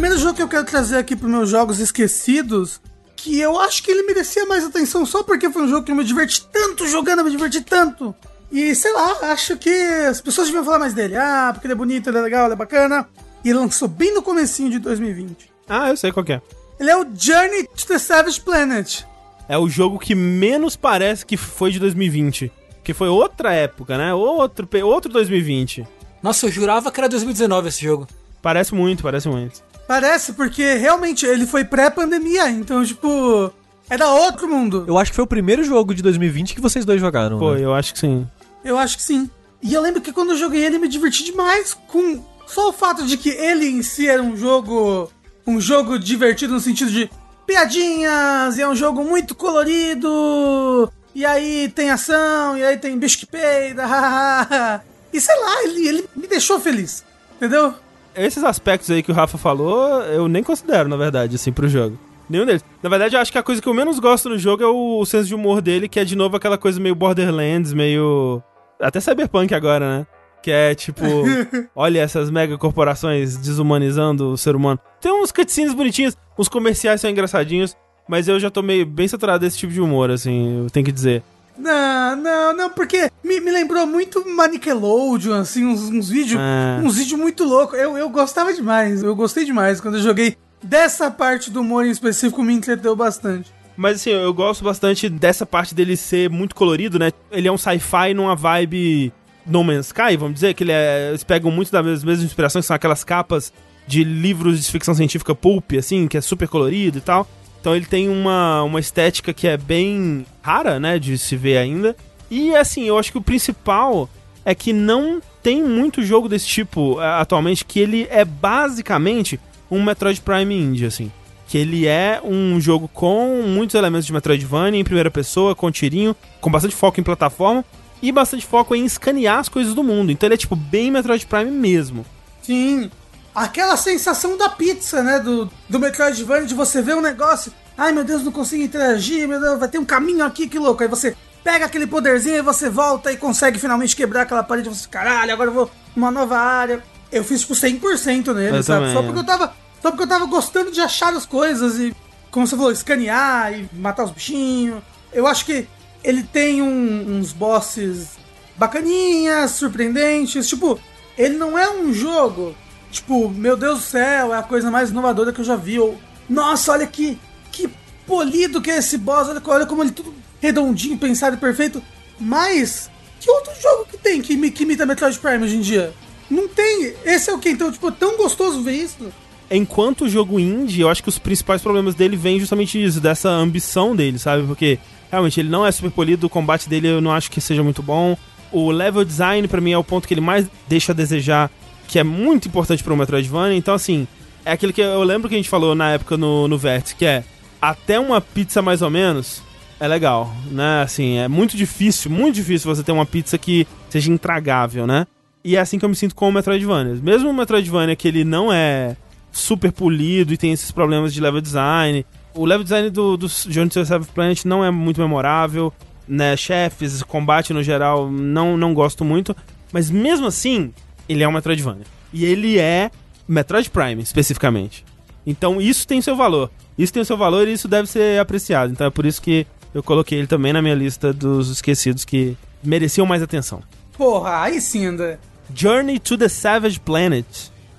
Primeiro jogo que eu quero trazer aqui pros meus jogos esquecidos, que eu acho que ele merecia mais atenção só porque foi um jogo que eu me diverti tanto jogando, eu me diverti tanto. E sei lá, acho que as pessoas deviam falar mais dele. Ah, porque ele é bonito, ele é legal, ele é bacana. E ele lançou bem no comecinho de 2020. Ah, eu sei qual que é. Ele é o Journey to the Savage Planet. É o jogo que menos parece que foi de 2020. Que foi outra época, né? Outro, outro 2020. Nossa, eu jurava que era 2019 esse jogo. Parece muito, parece muito. Parece, porque realmente ele foi pré-pandemia, então, tipo, era outro mundo. Eu acho que foi o primeiro jogo de 2020 que vocês dois jogaram. Pô, né? eu acho que sim. Eu acho que sim. E eu lembro que quando eu joguei ele, me diverti demais com só o fato de que ele em si era um jogo. Um jogo divertido no sentido de piadinhas, e é um jogo muito colorido. E aí tem ação, e aí tem bicho que peida. E sei lá, ele, ele me deixou feliz. Entendeu? Esses aspectos aí que o Rafa falou, eu nem considero, na verdade, assim, pro jogo. Nenhum deles. Na verdade, eu acho que a coisa que eu menos gosto no jogo é o, o senso de humor dele, que é de novo aquela coisa meio Borderlands, meio. Até Cyberpunk agora, né? Que é tipo, olha essas mega corporações desumanizando o ser humano. Tem uns cutscenes bonitinhos, os comerciais são engraçadinhos, mas eu já tô meio bem saturado desse tipo de humor, assim, eu tenho que dizer. Não, não, não, porque me, me lembrou muito Nickelodeon, assim, uns, uns vídeos. Ah. Uns vídeos muito loucos. Eu, eu gostava demais, eu gostei demais quando eu joguei. Dessa parte do humor em específico me entreteu bastante. Mas assim, eu gosto bastante dessa parte dele ser muito colorido, né? Ele é um sci-fi numa vibe No Man's Sky, vamos dizer, que ele é, eles pegam muito das mesmas mesmas inspirações, que são aquelas capas de livros de ficção científica pulp, assim, que é super colorido e tal. Então ele tem uma, uma estética que é bem rara, né, de se ver ainda. E assim, eu acho que o principal é que não tem muito jogo desse tipo eh, atualmente, que ele é basicamente um Metroid Prime Indie, assim. Que ele é um jogo com muitos elementos de Metroidvania em primeira pessoa, com tirinho, com bastante foco em plataforma e bastante foco em escanear as coisas do mundo. Então ele é tipo bem Metroid Prime mesmo. Sim. Aquela sensação da pizza, né? Do, do Metroidvania, de você ver um negócio. Ai meu Deus, não consigo interagir, meu Deus, vai ter um caminho aqui, que louco. Aí você pega aquele poderzinho e você volta e consegue finalmente quebrar aquela parede. Você, caralho, agora eu vou uma nova área. Eu fiz tipo 100% nele, Eu sabe? também, Só é. porque eu tava. Só porque eu tava gostando de achar as coisas e, como você falou, escanear e matar os bichinhos. Eu acho que ele tem um- uns bosses bacaninhas, surpreendentes. Tipo, ele não é um jogo, tipo, meu Deus do céu, é a coisa mais inovadora que eu já vi. Ou, nossa, olha que, que polido que é esse boss, olha, olha como ele tudo redondinho, pensado e perfeito. Mas, que outro jogo que tem que, que imita Metroid Prime hoje em dia? Não tem. Esse é o que? Então, tipo, é tão gostoso ver isso. enquanto jogo indie, eu acho que os principais problemas dele vêm justamente disso, dessa ambição dele, sabe? Porque realmente ele não é super polido, o combate dele eu não acho que seja muito bom. O level design para mim é o ponto que ele mais deixa a desejar, que é muito importante para o Metroidvania. Então assim, é aquilo que eu lembro que a gente falou na época no no Vértice, que é até uma pizza mais ou menos é legal, né? Assim, é muito difícil, muito difícil você ter uma pizza que seja intragável, né? E é assim que eu me sinto com o Metroidvania. Mesmo o Metroidvania que ele não é super polido e tem esses problemas de level design. O level design do, do Journey to Seventh Planet não é muito memorável, né? Chefes, combate no geral, não, não gosto muito. Mas mesmo assim, ele é um Metroidvania. E ele é Metroid Prime, especificamente. Então isso tem seu valor. Isso tem seu valor e isso deve ser apreciado. Então é por isso que eu coloquei ele também na minha lista dos esquecidos que mereciam mais atenção. Porra, aí sim, André. Journey to the Savage Planet.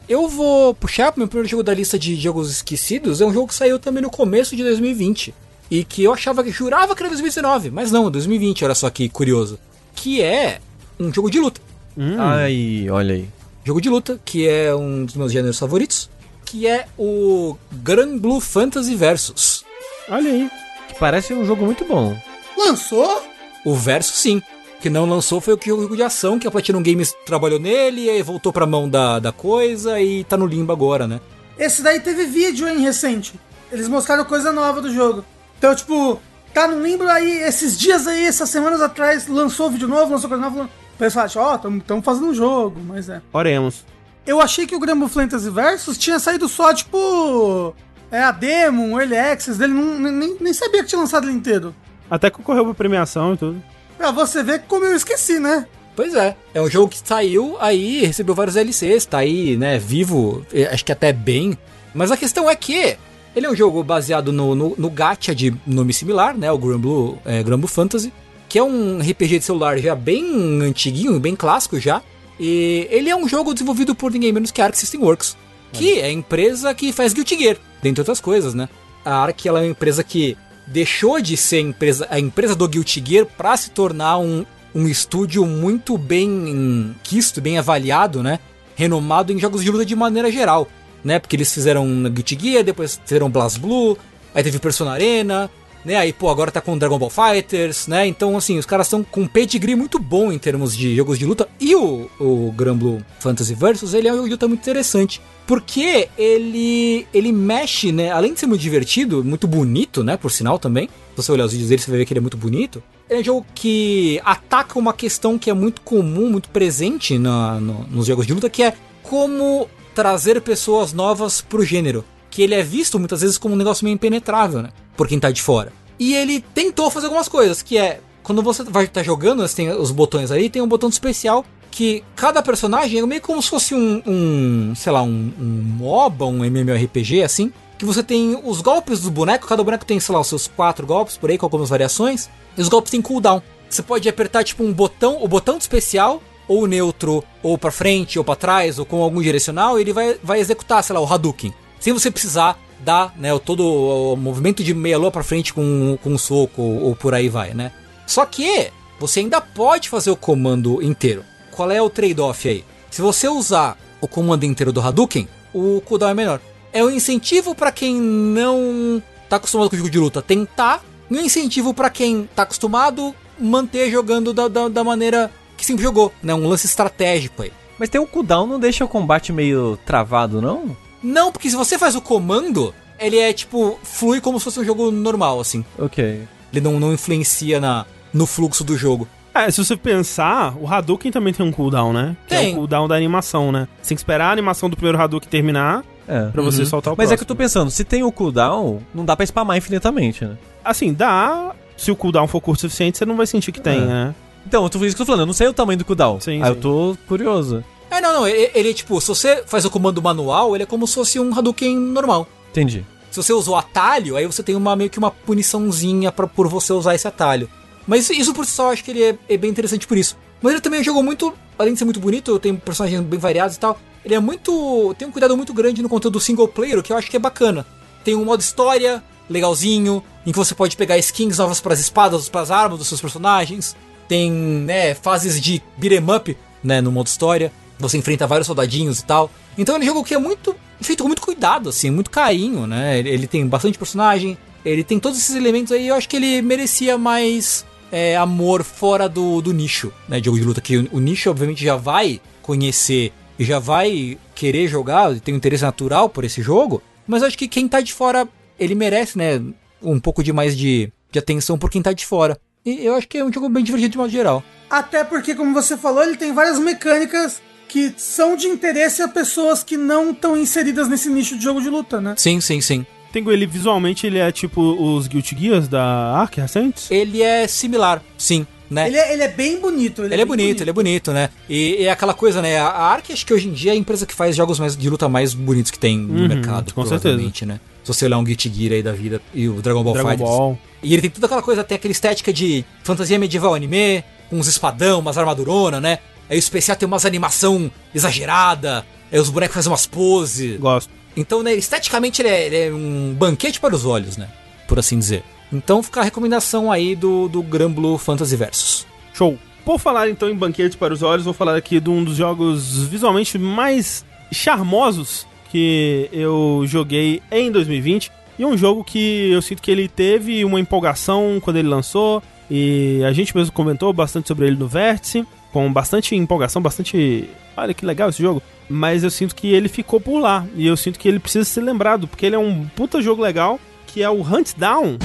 Eu vou puxar pro meu primeiro jogo da lista de jogos esquecidos. É um jogo que saiu também no começo de 2020. E que eu achava que jurava que era 2019, mas não, 2020, olha só que curioso. Que é um jogo de luta. Hum. Ai, olha aí. Jogo de luta, que é um dos meus gêneros favoritos. Que é o Grand Blue Fantasy Versus. Olha aí. Que parece um jogo muito bom. Lançou? O Versus, sim que não lançou foi o jogo de ação, que a Platinum Games trabalhou nele, e voltou pra mão da, da coisa e tá no limbo agora, né? Esse daí teve vídeo, hein, recente. Eles mostraram coisa nova do jogo. Então, tipo, tá no limbo aí, esses dias aí, essas semanas atrás, lançou vídeo novo, lançou coisa nova. O pessoal acha, ó, oh, estamos fazendo um jogo, mas é. Oremos. Eu achei que o Grambo Fantasy Versus tinha saído só, tipo. É a demo, o Early Access dele, não, nem, nem sabia que tinha lançado ele inteiro. Até concorreu pra premiação e tudo. Pra você ver como eu esqueci, né? Pois é, é um jogo que saiu aí, recebeu vários DLCs, tá aí, né, vivo, acho que até bem. Mas a questão é que ele é um jogo baseado no, no, no gacha de nome similar, né, o Granblue, é, Granblue Fantasy, que é um RPG de celular já bem antiguinho, bem clássico já. E ele é um jogo desenvolvido por ninguém menos que a Arc System Works, que é a empresa que faz Guilty Gear, dentre outras coisas, né. A Arc ela é uma empresa que deixou de ser a empresa, a empresa do Guilty Gear para se tornar um, um estúdio muito bem quisto, bem avaliado, né? Renomado em jogos de luta de maneira geral, né? Porque eles fizeram Guilty Gear, depois fizeram Blast Blue, aí teve Persona Arena, né? Aí, pô, agora tá com Dragon Ball Fighters, né? Então, assim, os caras estão com um pedigree muito bom em termos de jogos de luta. E o, o Grand Blue Fantasy Versus, ele é um jogo de luta muito interessante. Porque ele ele mexe, né? Além de ser muito divertido, muito bonito, né? Por sinal também. Se você olhar os vídeos dele, você vai ver que ele é muito bonito. Ele é um jogo que ataca uma questão que é muito comum, muito presente na, no, nos jogos de luta, que é como trazer pessoas novas pro gênero. Que ele é visto muitas vezes como um negócio meio impenetrável, né? Por quem tá de fora. E ele tentou fazer algumas coisas, que é quando você vai estar tá jogando, você tem os botões aí, tem um botão especial que cada personagem é meio como se fosse um, um sei lá, um, um MOBA, um MMORPG, assim, que você tem os golpes do boneco, cada boneco tem, sei lá, os seus quatro golpes por aí, com algumas variações, e os golpes têm cooldown. Você pode apertar, tipo, um botão, o botão especial, ou neutro, ou para frente, ou para trás, ou com algum direcional, e ele vai, vai executar, sei lá, o Hadouken. Sem você precisar dar, né, todo o movimento de meia lua para frente com, com um soco, ou, ou por aí vai, né. Só que você ainda pode fazer o comando inteiro qual é o trade-off aí? Se você usar o comando inteiro do Hadouken, o cooldown é menor. É um incentivo para quem não tá acostumado com o jogo de luta tentar, e um incentivo para quem tá acostumado manter jogando da, da, da, maneira que sempre jogou, né? Um lance estratégico aí. Mas tem um cooldown, não deixa o combate meio travado, não? Não, porque se você faz o comando, ele é tipo, flui como se fosse um jogo normal, assim. Ok. Ele não, não influencia na, no fluxo do jogo. É, se você pensar, o Hadouken também tem um cooldown, né? Que tem. é o cooldown da animação, né? Você tem que esperar a animação do primeiro Hadouken terminar é. pra você uhum. soltar o Mas próximo. é que eu tô pensando, se tem o cooldown, não dá pra spamar infinitamente, né? Assim, dá. Se o cooldown for curto o suficiente, você não vai sentir que é. tem, né? Então, eu tô isso que eu tô falando, eu não sei o tamanho do cooldown. Sim, Aí sim. eu tô curioso. É, não, não, ele, ele, tipo, se você faz o comando manual, ele é como se fosse um Hadouken normal. Entendi. Se você usou atalho, aí você tem uma meio que uma puniçãozinha pra, por você usar esse atalho. Mas isso por si só, eu acho que ele é, é, bem interessante por isso. Mas ele também é um jogo muito, além de ser muito bonito, tem personagens bem variados e tal. Ele é muito. tem um cuidado muito grande no conteúdo single player, que eu acho que é bacana. Tem um modo história legalzinho, em que você pode pegar skins novas para as espadas, para as armas dos seus personagens. Tem, né, fases de beat'em up, né, no modo história. Você enfrenta vários soldadinhos e tal. Então ele é um jogo que é muito feito com muito cuidado, assim, muito carinho, né? Ele, ele tem bastante personagem, ele tem todos esses elementos aí, eu acho que ele merecia mais é, amor fora do, do nicho, né? De jogo de luta, que o, o nicho, obviamente, já vai conhecer e já vai querer jogar, tem um interesse natural por esse jogo, mas eu acho que quem tá de fora, ele merece, né? Um pouco de mais de, de atenção por quem tá de fora. E eu acho que é um jogo bem divertido de modo geral. Até porque, como você falou, ele tem várias mecânicas que são de interesse a pessoas que não estão inseridas nesse nicho de jogo de luta, né? Sim, sim, sim. Tem ele visualmente, ele é tipo os Guilty Gears da Ark recentes? Ele é similar, sim. Né? Ele, é, ele é bem bonito. Ele, ele é, bonito, bonito, ele é bonito, né? E, e é aquela coisa, né? A Ark, acho que hoje em dia é a empresa que faz jogos mais, de luta mais bonitos que tem no Uhum, mercado, com provavelmente, certeza. né? Se você olhar um Guilty Gear aí da vida e o Dragon Ball Dragon Fighters. Ball. E ele tem toda aquela coisa, tem aquela estética de fantasia medieval anime, com uns espadão, umas armaduronas, né? Aí o especial tem umas animação exagerada, aí os bonecos fazem umas poses. Gosto. Então, né, esteticamente ele é, ele é um banquete para os olhos, né? Por assim dizer. Então fica a recomendação aí do, do Granblue Fantasy Versus. Show. Por falar então em banquete para os olhos, vou falar aqui de um dos jogos visualmente mais charmosos que eu joguei em 2020. E um jogo que eu sinto que ele teve uma empolgação quando ele lançou. E a gente mesmo comentou bastante sobre ele no Vértice. Com bastante empolgação, bastante. Olha que legal esse jogo. Mas eu sinto que ele ficou por lá. E eu sinto que ele precisa ser lembrado. Porque ele é um puta jogo legal. Que é o Hunt Down.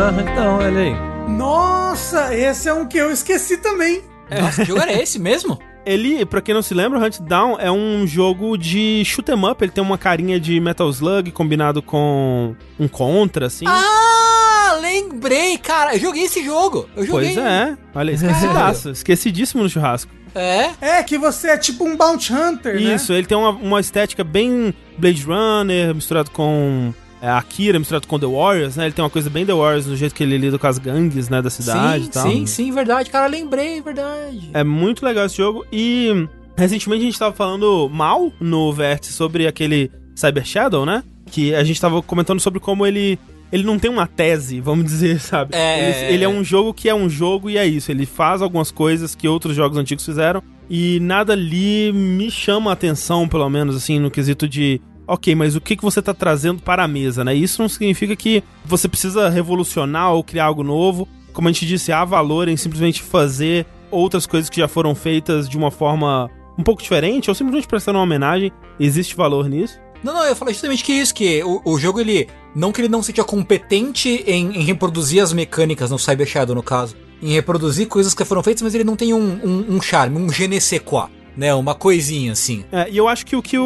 Ah, então, olha aí. Nossa, esse é um que eu esqueci também. Nossa, que jogo era esse mesmo? Ele, pra quem não se lembra, o Hunt Down é um jogo de shoot 'em up. Ele tem uma carinha de Metal Slug combinado com um Contra, assim. Ah, lembrei, cara. Eu joguei esse jogo. Eu joguei. pois é. Olha, esquecidaço. Esquecidíssimo no churrasco. É. É, que você é tipo um Bounty Hunter, né? Isso, ele tem uma, uma estética bem Blade Runner, misturado com é, Akira, misturado com The Warriors, né? Ele tem uma coisa bem The Warriors no jeito que ele lida com as gangues, né, da cidade sim, e tal. sim, sim, verdade. Cara, lembrei, verdade. É muito legal esse jogo. E recentemente a gente tava falando mal no Vértice sobre aquele Cyber Shadow, né? Que a gente tava comentando sobre como ele. Ele não tem uma tese, vamos dizer, sabe? É. Ele, ele é um jogo que é um jogo e é isso. Ele faz algumas coisas que outros jogos antigos fizeram. E nada ali me chama a atenção, pelo menos, assim, no quesito de. Ok, mas o que, que você tá trazendo para a mesa, né? Isso não significa que você precisa revolucionar ou criar algo novo. Como a gente disse, há valor em simplesmente fazer outras coisas que já foram feitas de uma forma um pouco diferente, ou simplesmente prestando uma homenagem. Existe valor nisso. Não, não, eu falei justamente que isso, que o, o jogo, ele. Não que ele não seja competente em, em reproduzir as mecânicas no Cyber Shadow, no caso. Em reproduzir coisas que foram feitas, mas ele não tem um, um, um charme, um je ne sais quoi, né? Uma coisinha assim. É, e eu acho que o que o,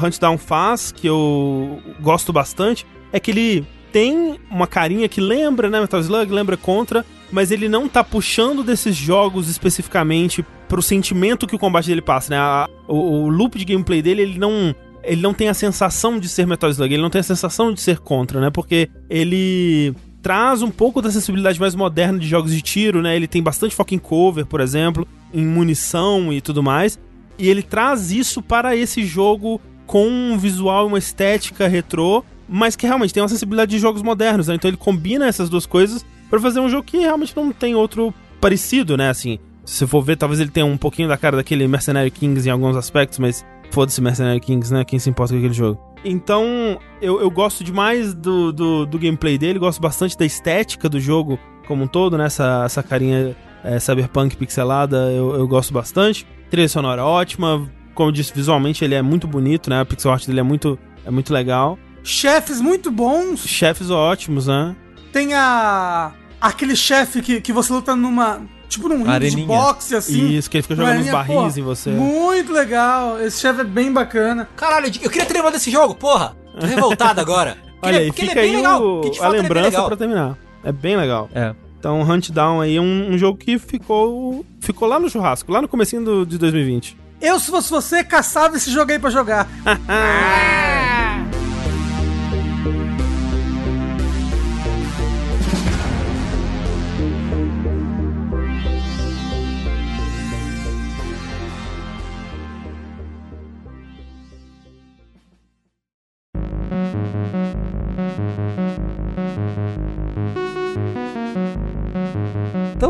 o Hunt Down faz, que eu gosto bastante, é que ele tem uma carinha que lembra, né, Metal Slug, lembra Contra, mas ele não tá puxando desses jogos especificamente pro sentimento que o combate dele passa, né? A- o, o loop de gameplay dele, ele não ele não tem a sensação de ser Metal Slug, ele não tem a sensação de ser Contra, né? Porque ele traz um pouco da sensibilidade mais moderna de jogos de tiro, né? Ele tem bastante foco em cover, por exemplo, em munição e tudo mais. E ele traz isso para esse jogo com um visual e uma estética retrô, mas que realmente tem uma sensibilidade de jogos modernos, né? Então ele combina essas duas coisas para fazer um jogo que realmente não tem outro parecido, né? Assim, se você for ver, talvez ele tenha um pouquinho da cara daquele Mercenary Kings em alguns aspectos, mas foda-se Mercenary Kings, né? Quem se importa com aquele jogo? Então, eu, eu gosto demais do, do, do gameplay dele, gosto bastante da estética do jogo como um todo, né? Essa, essa carinha é, cyberpunk pixelada, eu, eu gosto bastante. Trilha sonora ótima, como eu disse, visualmente ele é muito bonito, né? A pixel art dele é muito, é muito legal. Chefes muito bons. Chefes ótimos, né? Tem a. aquele chefe que, que você luta numa. Tipo num ringue de Areninha. boxe, assim. Isso, que ele fica jogando uns barris em você. Muito legal. Esse chefe é bem bacana. Caralho, eu queria ter lembrado desse jogo, porra! Tô revoltado agora. Olha aí, porque ele é fica bem aí legal, o- que a é lembrança legal. pra terminar. É bem legal. É. Então, Hunt Down aí é um, um jogo que ficou ficou lá no churrasco, lá no comecinho do, de 2020. Eu, se fosse você, caçava esse jogo aí pra jogar.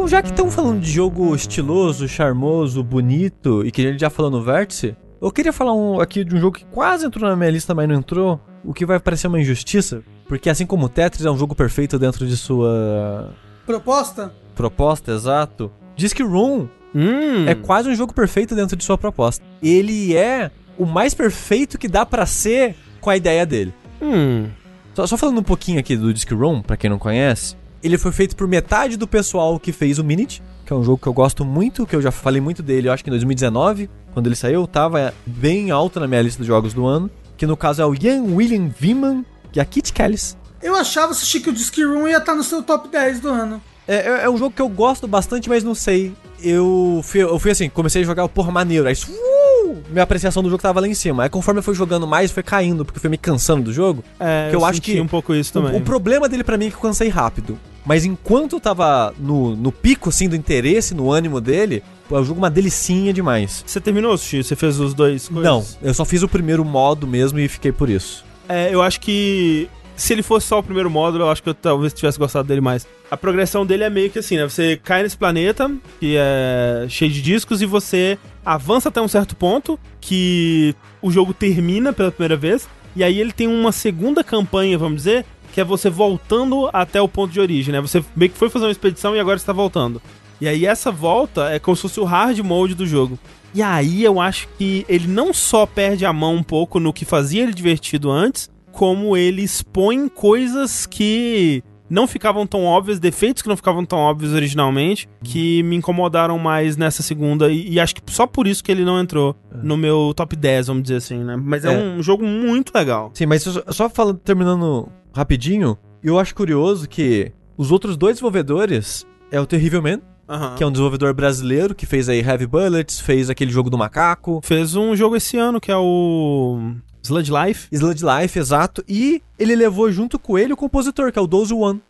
Então, já que estamos falando de jogo estiloso, charmoso, bonito e que a gente já falou no Vértice, eu queria falar um, aqui de um jogo que quase entrou na minha lista, mas não entrou, o que vai parecer uma injustiça, porque assim como o Tetris é um jogo perfeito dentro de sua Proposta? proposta, exato, Disc Room Hum. é quase um jogo perfeito dentro de sua proposta. Ele é o mais perfeito que dá pra ser com a ideia dele. Hum. Só, só falando um pouquinho aqui do Disc Room, pra quem não conhece, ele foi feito por metade do pessoal que fez o Minit, que é um jogo que eu gosto muito, que eu já falei muito dele, eu acho que em 2019, quando ele saiu, tava bem alto na minha lista de jogos do ano, que no caso é o Ian William Viman e a Kit Kellis. Eu achava, Sushi, que o Disc Room ia estar no seu top 10 do ano. É, é- é um jogo que eu gosto bastante, mas não sei. Eu fui, eu fui assim, comecei a jogar, porra, maneiro. Aí, uh, minha apreciação do jogo tava lá em cima. Aí conforme eu fui jogando mais, foi caindo, porque foi me cansando do jogo. É, Que eu acho senti que um pouco isso O- também. O, problema dele pra mim é que eu cansei rápido. Mas enquanto eu tava no, no pico, assim, do interesse, no ânimo dele, é um jogo uma delicinha demais. Você terminou, Sushi? Você fez os dois coisas? Não, eu só fiz o primeiro modo mesmo e fiquei por isso. É, eu acho que se ele fosse só o primeiro módulo, eu acho que eu talvez tivesse gostado dele mais. A progressão dele é meio que assim, né? Você cai nesse planeta, que é cheio de discos, e você avança até um certo ponto, que o jogo termina pela primeira vez, e aí ele tem uma segunda campanha, vamos dizer, que é você voltando até o ponto de origem, né? Você meio que foi fazer uma expedição e agora está voltando. E aí essa volta é como se fosse o hard mode do jogo. E aí eu acho que ele não só perde a mão um pouco no que fazia ele divertido antes, como ele expõe coisas que não ficavam tão óbvias, defeitos que não ficavam tão óbvios originalmente, que me incomodaram mais nessa segunda. E, e acho que só por isso que ele não entrou no meu top 10, vamos dizer assim, né? Mas é, É. um jogo muito legal. Sim, mas só, só falando, terminando rapidinho, eu acho curioso que os outros dois desenvolvedores é o Terrible Man, Aham. que é um desenvolvedor brasileiro que fez aí Heavy Bullets, fez aquele jogo do macaco, Fez um jogo esse ano que é o Sludge Life. Sludge Life, exato, e ele levou junto com ele o compositor, que é o Doze One.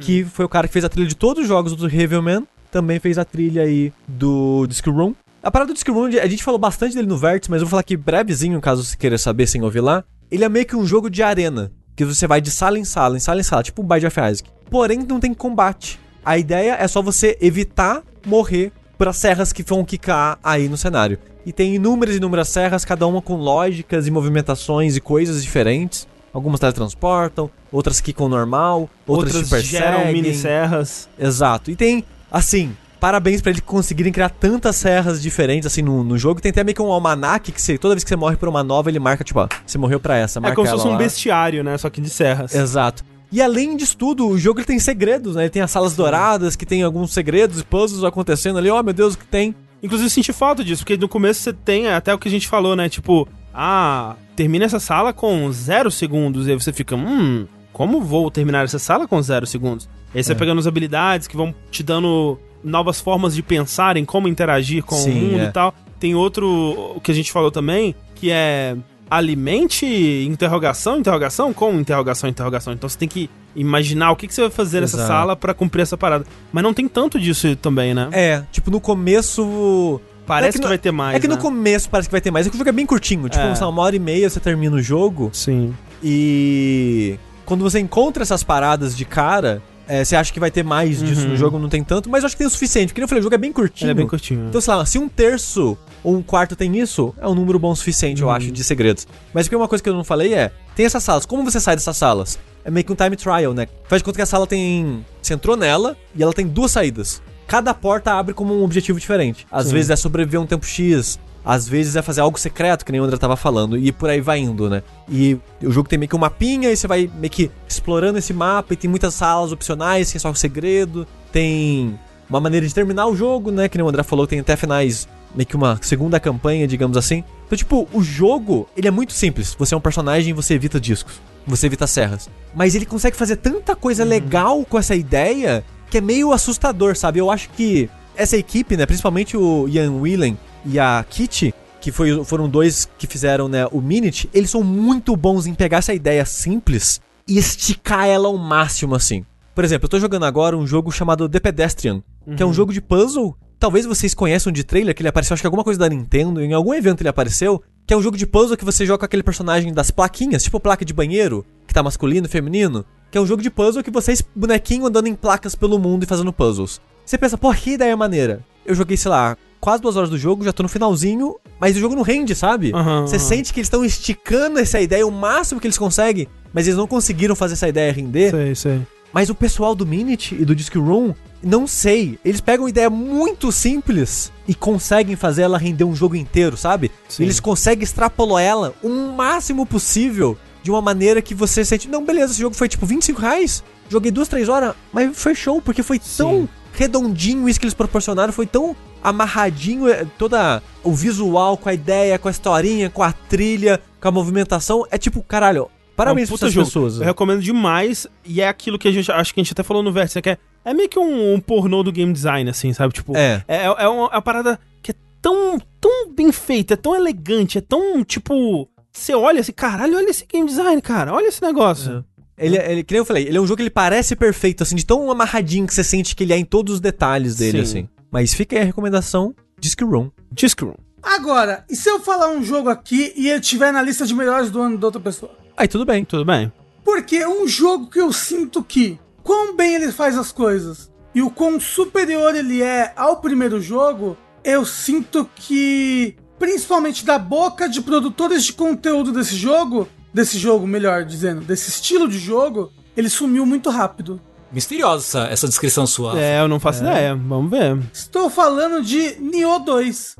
que foi o cara que fez a trilha de todos os jogos do Heavy Man, também fez a trilha aí do Disc Room. A parada do Disc Room, a gente falou bastante dele no Vértice, mas eu vou falar aqui brevezinho, caso você queira saber sem ouvir lá. Ele é meio que um jogo de arena, que você vai de sala em sala, em sala em sala, tipo um Binding of Isaac. Porém, não tem combate. A ideia é só você evitar morrer para serras que vão quicar aí no cenário. E tem inúmeras e inúmeras serras, cada uma com lógicas e movimentações e coisas diferentes. Algumas teletransportam, outras quicam normal, outras, Outras te perseguem. geram mini serras. Exato. E tem, assim, parabéns pra eles conseguirem criar tantas serras diferentes assim no, no jogo. Tem até meio que um almanac que você, toda vez que você morre por uma nova, ele marca, tipo, ó, você morreu pra essa, É marca como se fosse um lá. bestiário, né? Só que de serras. Exato. E além disso tudo, o jogo ele tem segredos, né? Ele tem as salas douradas que tem alguns segredos e puzzles acontecendo ali. Oh, meu Deus, o que tem? Inclusive, eu senti falta disso, porque no começo você tem até o que a gente falou, né? Tipo, ah, termina essa sala com zero segundos. E aí você fica, hum, como vou terminar essa sala com zero segundos? E aí você É. pegando as habilidades que vão te dando novas formas de pensar em como interagir com Sim, o mundo é. e tal. Tem outro, o que a gente falou também, que é alimente interrogação, interrogação com interrogação, interrogação. Então você tem que imaginar o que, que você vai fazer nessa Exato. sala pra cumprir essa parada. Mas não tem tanto disso também, né? É, tipo, no começo. Parece é que que, no- vai ter mais. é que no né? começo parece que vai ter mais. É que o jogo é bem curtinho. Tipo, É. uma hora e meia você termina o jogo. Sim. E quando você encontra essas paradas de cara, é, você acha que vai ter mais disso Uhum. no jogo, não tem tanto, mas eu acho que tem o suficiente. Porque eu falei, o jogo é bem curtinho. Ele é bem curtinho. Então, sei lá, se um terço ou um quarto tem isso, é um número bom o suficiente, eu Uhum. acho, de segredos. Mas porque uma coisa que eu não falei é, tem essas salas, como você sai dessas salas? É meio que um time trial, né? Faz de conta que a sala tem... Você entrou nela e ela tem duas saídas. Cada porta abre como um objetivo diferente. Às Sim. vezes é sobreviver um tempo X, às vezes é fazer algo secreto, que nem o André tava falando, e por aí vai indo, né? E o jogo tem meio que um mapinha, e você vai meio que explorando esse mapa, e tem muitas salas opcionais, que é só segredo. Tem uma maneira de terminar o jogo, né? Que nem o André falou, tem até finais, meio que uma segunda campanha, digamos assim. Então, tipo, o jogo, ele é muito simples. Você é um personagem e você evita discos. Você evita serras. Mas ele consegue fazer tanta coisa legal com essa ideia que é meio assustador, sabe? Eu acho que essa equipe, né? Principalmente o Ian Whelan e a Kitty, que foi, foram dois que fizeram né, o Minute, eles são muito bons em pegar essa ideia simples e esticar ela ao máximo, assim. Por exemplo, eu tô jogando agora um jogo chamado The Pedestrian, que é um jogo de puzzle. Talvez vocês conheçam de trailer, que ele apareceu, acho que alguma coisa da Nintendo, em algum evento ele apareceu, que é um jogo de puzzle que você joga com aquele personagem das plaquinhas, tipo placa de banheiro, que tá masculino e feminino, que é um jogo de puzzle que vocês, bonequinho, andando em placas pelo mundo e fazendo puzzles. Você pensa, pô, que ideia maneira. Eu joguei, sei lá, quase duas horas do jogo, já tô no finalzinho, mas o jogo não rende, sabe? Aham, Você aham. sente que eles estão esticando essa ideia o máximo que eles conseguem, mas eles não conseguiram fazer essa ideia render. Sei, sei. Mas o pessoal do Minute e do Disc Room, não sei. Eles pegam uma ideia muito simples e conseguem fazer ela render um jogo inteiro, sabe? Sim. Eles conseguem extrapolar ela o máximo possível de uma maneira que você sente, não, beleza, esse jogo foi tipo 25 reais, joguei duas, três horas, mas foi show, porque foi tão redondinho isso que eles proporcionaram, foi tão amarradinho, é, toda o visual, com a ideia, com a historinha, com a trilha, com a movimentação. É tipo, caralho, parabéns É um essas jogo. pessoas. Eu recomendo demais. E é aquilo que a gente. Acho que a gente até falou no Vértice, que é, é meio que um, um pornô do game design, assim, sabe? Tipo, É. é, é uma, é uma parada que é tão, tão bem feita, é tão elegante, é tão, tipo. Você olha assim, caralho, olha esse game design, cara, olha esse negócio. Ele, ele, que nem eu falei, ele é um jogo que ele parece perfeito, assim, de tão amarradinho que você sente que ele é em todos os detalhes dele, Sim. assim. Mas fica aí a recomendação, Disc Room. Disc Room. Agora, e se eu falar um jogo aqui e ele tiver na lista de melhores do ano da outra pessoa? Aí tudo bem. Tudo bem? Porque é um jogo que eu sinto que, quão bem ele faz as coisas e o quão superior ele é ao primeiro jogo, eu sinto que, principalmente da boca de produtores de conteúdo desse jogo, desse jogo, melhor dizendo, desse estilo de jogo, ele sumiu muito rápido. Misteriosa essa, essa descrição sua. É, eu não faço ideia. Vamos ver. Estou falando de Nioh 2.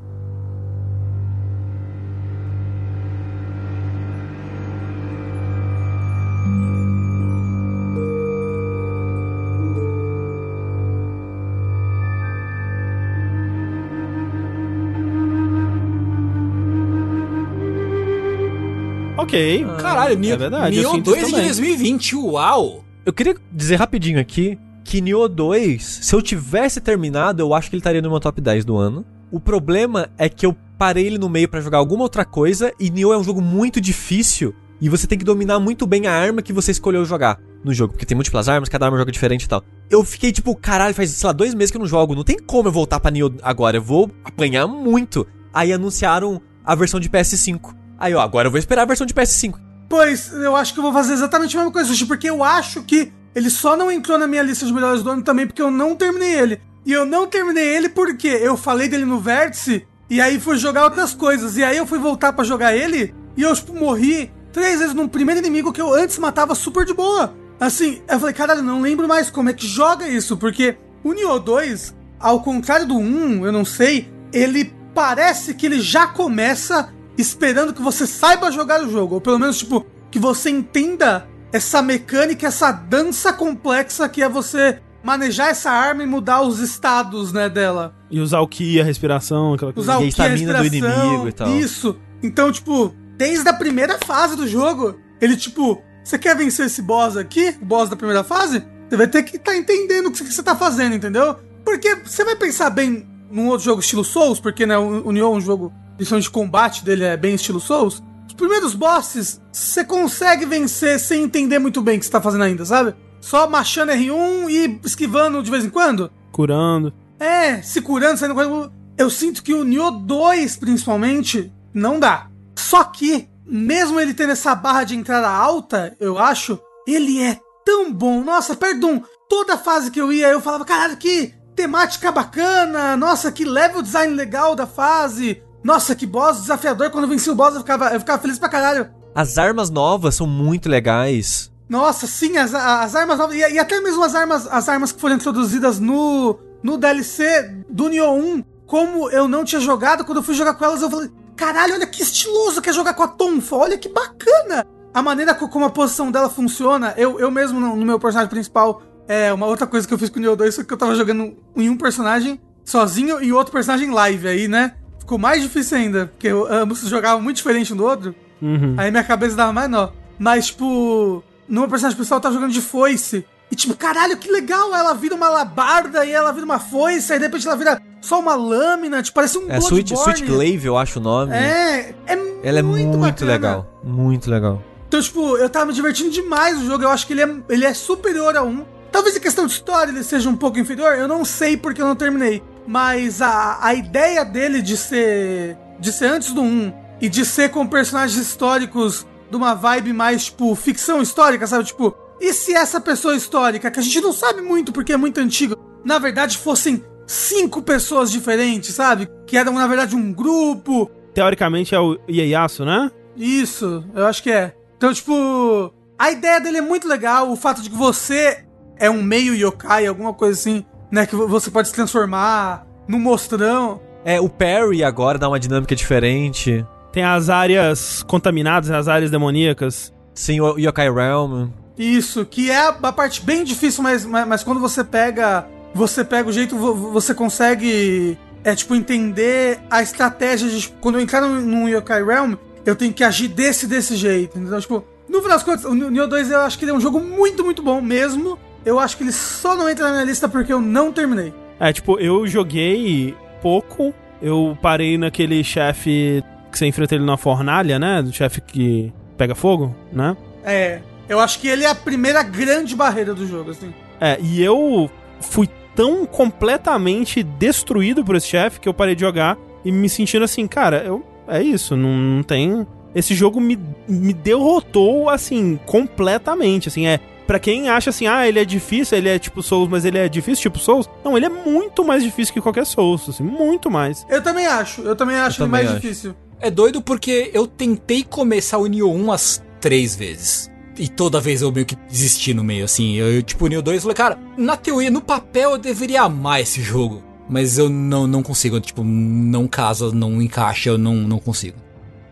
Ok. Caralho, Nioh, é verdade, Nioh sinto 2 de também. 2020, uau! Eu queria dizer rapidinho aqui que Nioh 2, se eu tivesse terminado, eu acho que ele estaria no meu top 10 do ano. O problema é que eu parei ele no meio pra jogar alguma outra coisa e Nioh é um jogo muito difícil e você tem que dominar muito bem a arma que você escolheu jogar no jogo, porque tem múltiplas armas, cada arma joga diferente e tal. Eu fiquei tipo, caralho, faz, sei lá, dois meses que eu não jogo, não tem como eu voltar pra Nioh agora, eu vou apanhar muito. Aí anunciaram a versão de PS5. Aí, ó, agora eu vou esperar a versão de PS5. Pois, eu acho que eu vou fazer exatamente a mesma coisa, Sushi, porque eu acho que ele só não entrou na minha lista de melhores do ano também porque eu não terminei ele. E eu não terminei ele porque eu falei dele no Vértice e aí fui jogar outras coisas. E aí eu fui voltar pra jogar ele e eu, tipo, morri três vezes num primeiro inimigo que eu antes matava super de boa. Assim, eu falei, caralho, não lembro mais como é que joga isso, porque o Nioh 2, ao contrário do 1, eu não sei, ele parece que ele já começa esperando que você saiba jogar o jogo, ou pelo menos, tipo, que você entenda essa mecânica, essa dança complexa que é você manejar essa arma e mudar os estados, né, dela. E usar o Ki, a respiração, aquela coisa. Usar E a o que, a estamina do inimigo e tal. Isso. Então, tipo, desde a primeira fase do jogo, ele, tipo, você quer vencer esse boss aqui, o boss da primeira fase? Você vai ter que estar entendendo o que você tá fazendo, entendeu? Porque você vai pensar bem num outro jogo estilo Souls, porque, né, o o Nioh é um jogo, principalmente de combate dele é bem estilo Souls. Os primeiros bosses, você consegue vencer sem entender muito bem o que você tá fazendo ainda, sabe? Só machando R1 e esquivando de vez em quando. Curando. É, se curando, saindo correndo. Eu sinto que o Nioh 2, principalmente, não dá. Só que, mesmo ele tendo essa barra de entrada alta, eu acho, ele é tão bom. Nossa, perdão. Toda fase que eu ia, eu falava, caralho, que temática bacana. Nossa, que level design legal da fase. Nossa, que boss desafiador. Quando eu venci o boss, eu ficava, eu ficava feliz pra caralho. As armas novas são muito legais. Nossa, sim, as, as armas novas. E, e até mesmo as armas, as armas que foram introduzidas no, no DLC do Nioh 1. Como eu não tinha jogado, quando eu fui jogar com elas, eu falei: caralho, olha que estiloso que é jogar com a Tonfa, olha que bacana. A maneira co- como a posição dela funciona, eu, eu mesmo no, no meu personagem principal, é uma outra coisa que eu fiz com o Nioh 2 foi que eu tava jogando em um personagem sozinho e outro personagem live aí, né? Ficou mais difícil ainda, porque ambos jogavam muito diferente um do outro. Uhum. Aí minha cabeça dava mais nó. Mas, tipo, meu personagem eu tava jogando de foice. E, tipo, caralho, que legal! Ela vira uma labarda e ela vira uma foice, aí de repente ela vira só uma lâmina, tipo, parece um É Sweet, Bloodborne. Sweet Glaive, eu acho o nome. É, é Ela é muito, bacana. legal. Muito legal. Então, tipo, eu tava me divertindo demais no jogo. Eu acho que ele é, ele é superior a um. Talvez em questão de história ele seja um pouco inferior. Eu não sei porque eu não terminei. Mas a, a ideia dele de ser. de ser antes do 1 e de ser com personagens históricos de uma vibe mais, tipo, ficção histórica, sabe? Tipo, e se essa pessoa histórica, que a gente não sabe muito porque é muito antigo, na verdade, fossem cinco pessoas diferentes, sabe? Que eram, na verdade, um grupo. Teoricamente é o Ieyasu, né? Isso, eu acho que é. Então, tipo, a ideia dele é muito legal, o fato de que você é um meio yokai, alguma coisa assim, né? Que você pode se transformar num mostrão. É, o Perry agora dá uma dinâmica diferente. Tem as áreas contaminadas, as áreas demoníacas. Sim, o Yokai Realm. Isso, que é a parte bem difícil, mas, mas, mas quando você pega. Você pega o jeito, você consegue. É tipo, entender a estratégia de. Tipo, quando eu entrar num Yokai Realm, eu tenho que agir desse desse jeito. Então, tipo, no final das contas, o Neo 2 eu acho que ele é um jogo muito, muito bom mesmo. Eu acho que ele só não entra na minha lista porque eu não terminei. É, tipo, eu joguei pouco. Eu parei naquele chefe que você enfrenta ele na fornalha, né? Do chefe que pega fogo, né? É. Eu acho que ele é a primeira grande barreira do jogo, assim. É, e eu fui tão completamente destruído por esse chefe que eu parei de jogar e me sentindo assim, cara, eu, é isso, não, não tem. Esse jogo me, me derrotou, assim, completamente. Assim, é. Pra quem acha assim, ah, ele é difícil, ele é tipo Souls, mas ele é difícil tipo Souls. Não, ele é muito mais difícil que qualquer Souls, assim, muito mais. Eu também acho, eu também acho eu ele também mais acho. difícil. É doido porque eu tentei começar o Nioh 1 umas três vezes. E toda vez eu meio que desisti no meio, assim. Eu, eu tipo, o Nioh 2, eu falei, cara, na teoria, no papel eu deveria amar esse jogo. Mas eu não, não consigo, tipo, não casa, não encaixa, eu não, não consigo.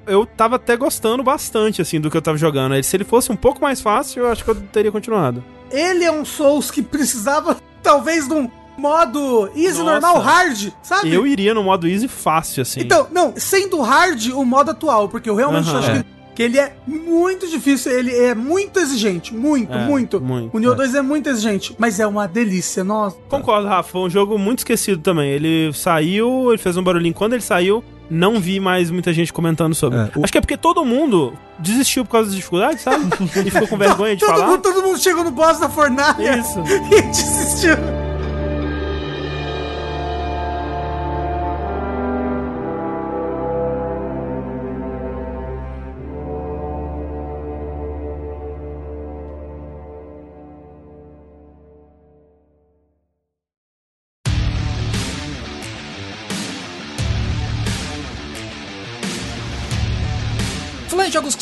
Eu tava até gostando bastante, assim, do que eu tava jogando. Se ele fosse um pouco mais fácil, eu acho que eu teria continuado. Ele é um Souls que precisava, talvez, de um modo easy, Nossa. normal, hard, sabe? Eu iria no modo easy fácil, assim. Então, não, sendo hard o modo atual, porque eu realmente acho é. que que ele é muito difícil, ele é muito exigente, muito, é, muito. muito. O Neo é. 2 é muito exigente, mas é uma delícia, nossa. Concordo, Rafa, foi um jogo muito esquecido também. Ele saiu, ele fez um barulhinho quando ele saiu, não vi mais muita gente comentando sobre. É, o... Acho que é porque todo mundo desistiu por causa das dificuldades, sabe? e ficou com vergonha de todo falar. Mundo, todo mundo chegou no boss da fornalha Isso. e desistiu.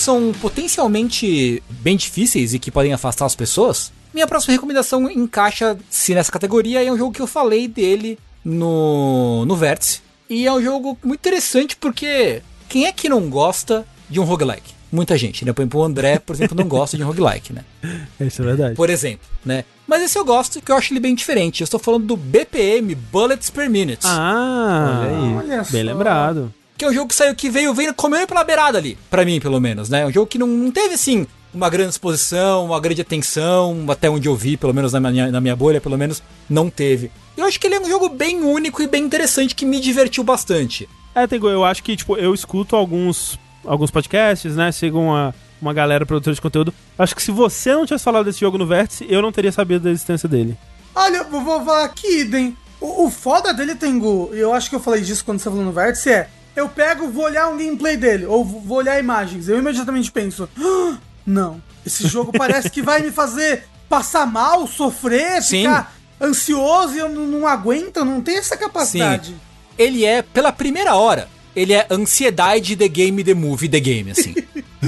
São potencialmente bem difíceis e que podem afastar as pessoas, minha próxima recomendação encaixa-se nessa categoria e é um jogo que eu falei dele no, no Vértice. E é um jogo muito interessante porque quem é que não gosta de um roguelike? Muita gente, né? Por exemplo, o André, por exemplo, não gosta de um roguelike, né? Isso é verdade. Por exemplo, né? Mas esse eu gosto, que eu acho ele bem diferente. Eu estou falando do BPM, Bullets Per Minute. Ah, olha aí. Olha bem lembrado que é um jogo que saiu que veio, veio comendo pela beirada ali, para mim pelo menos, né? Um jogo que não, não teve assim uma grande exposição, uma grande atenção, até onde eu vi, pelo menos na minha, na minha bolha, pelo menos não teve. Eu acho que ele é um jogo bem único e bem interessante que me divertiu bastante. É, Tego, eu acho que, tipo, eu escuto alguns, alguns podcasts, né? Sigo uma, uma galera produtora de conteúdo. Acho que se você não tivesse falado desse jogo no Vértice, eu não teria sabido da existência dele. Olha, falar aqui, Idem. O, o foda dele, Tengu, e eu acho que eu falei disso quando você falou no Vértice, é eu pego, vou olhar um gameplay dele, ou vou olhar imagens, eu imediatamente penso, ah, não, esse jogo parece que vai me fazer passar mal, sofrer, Sim. ficar ansioso e eu não, não aguento, não tenho essa capacidade. Sim. Ele é, pela primeira hora, ele é ansiedade The Game, The Movie, The Game, assim.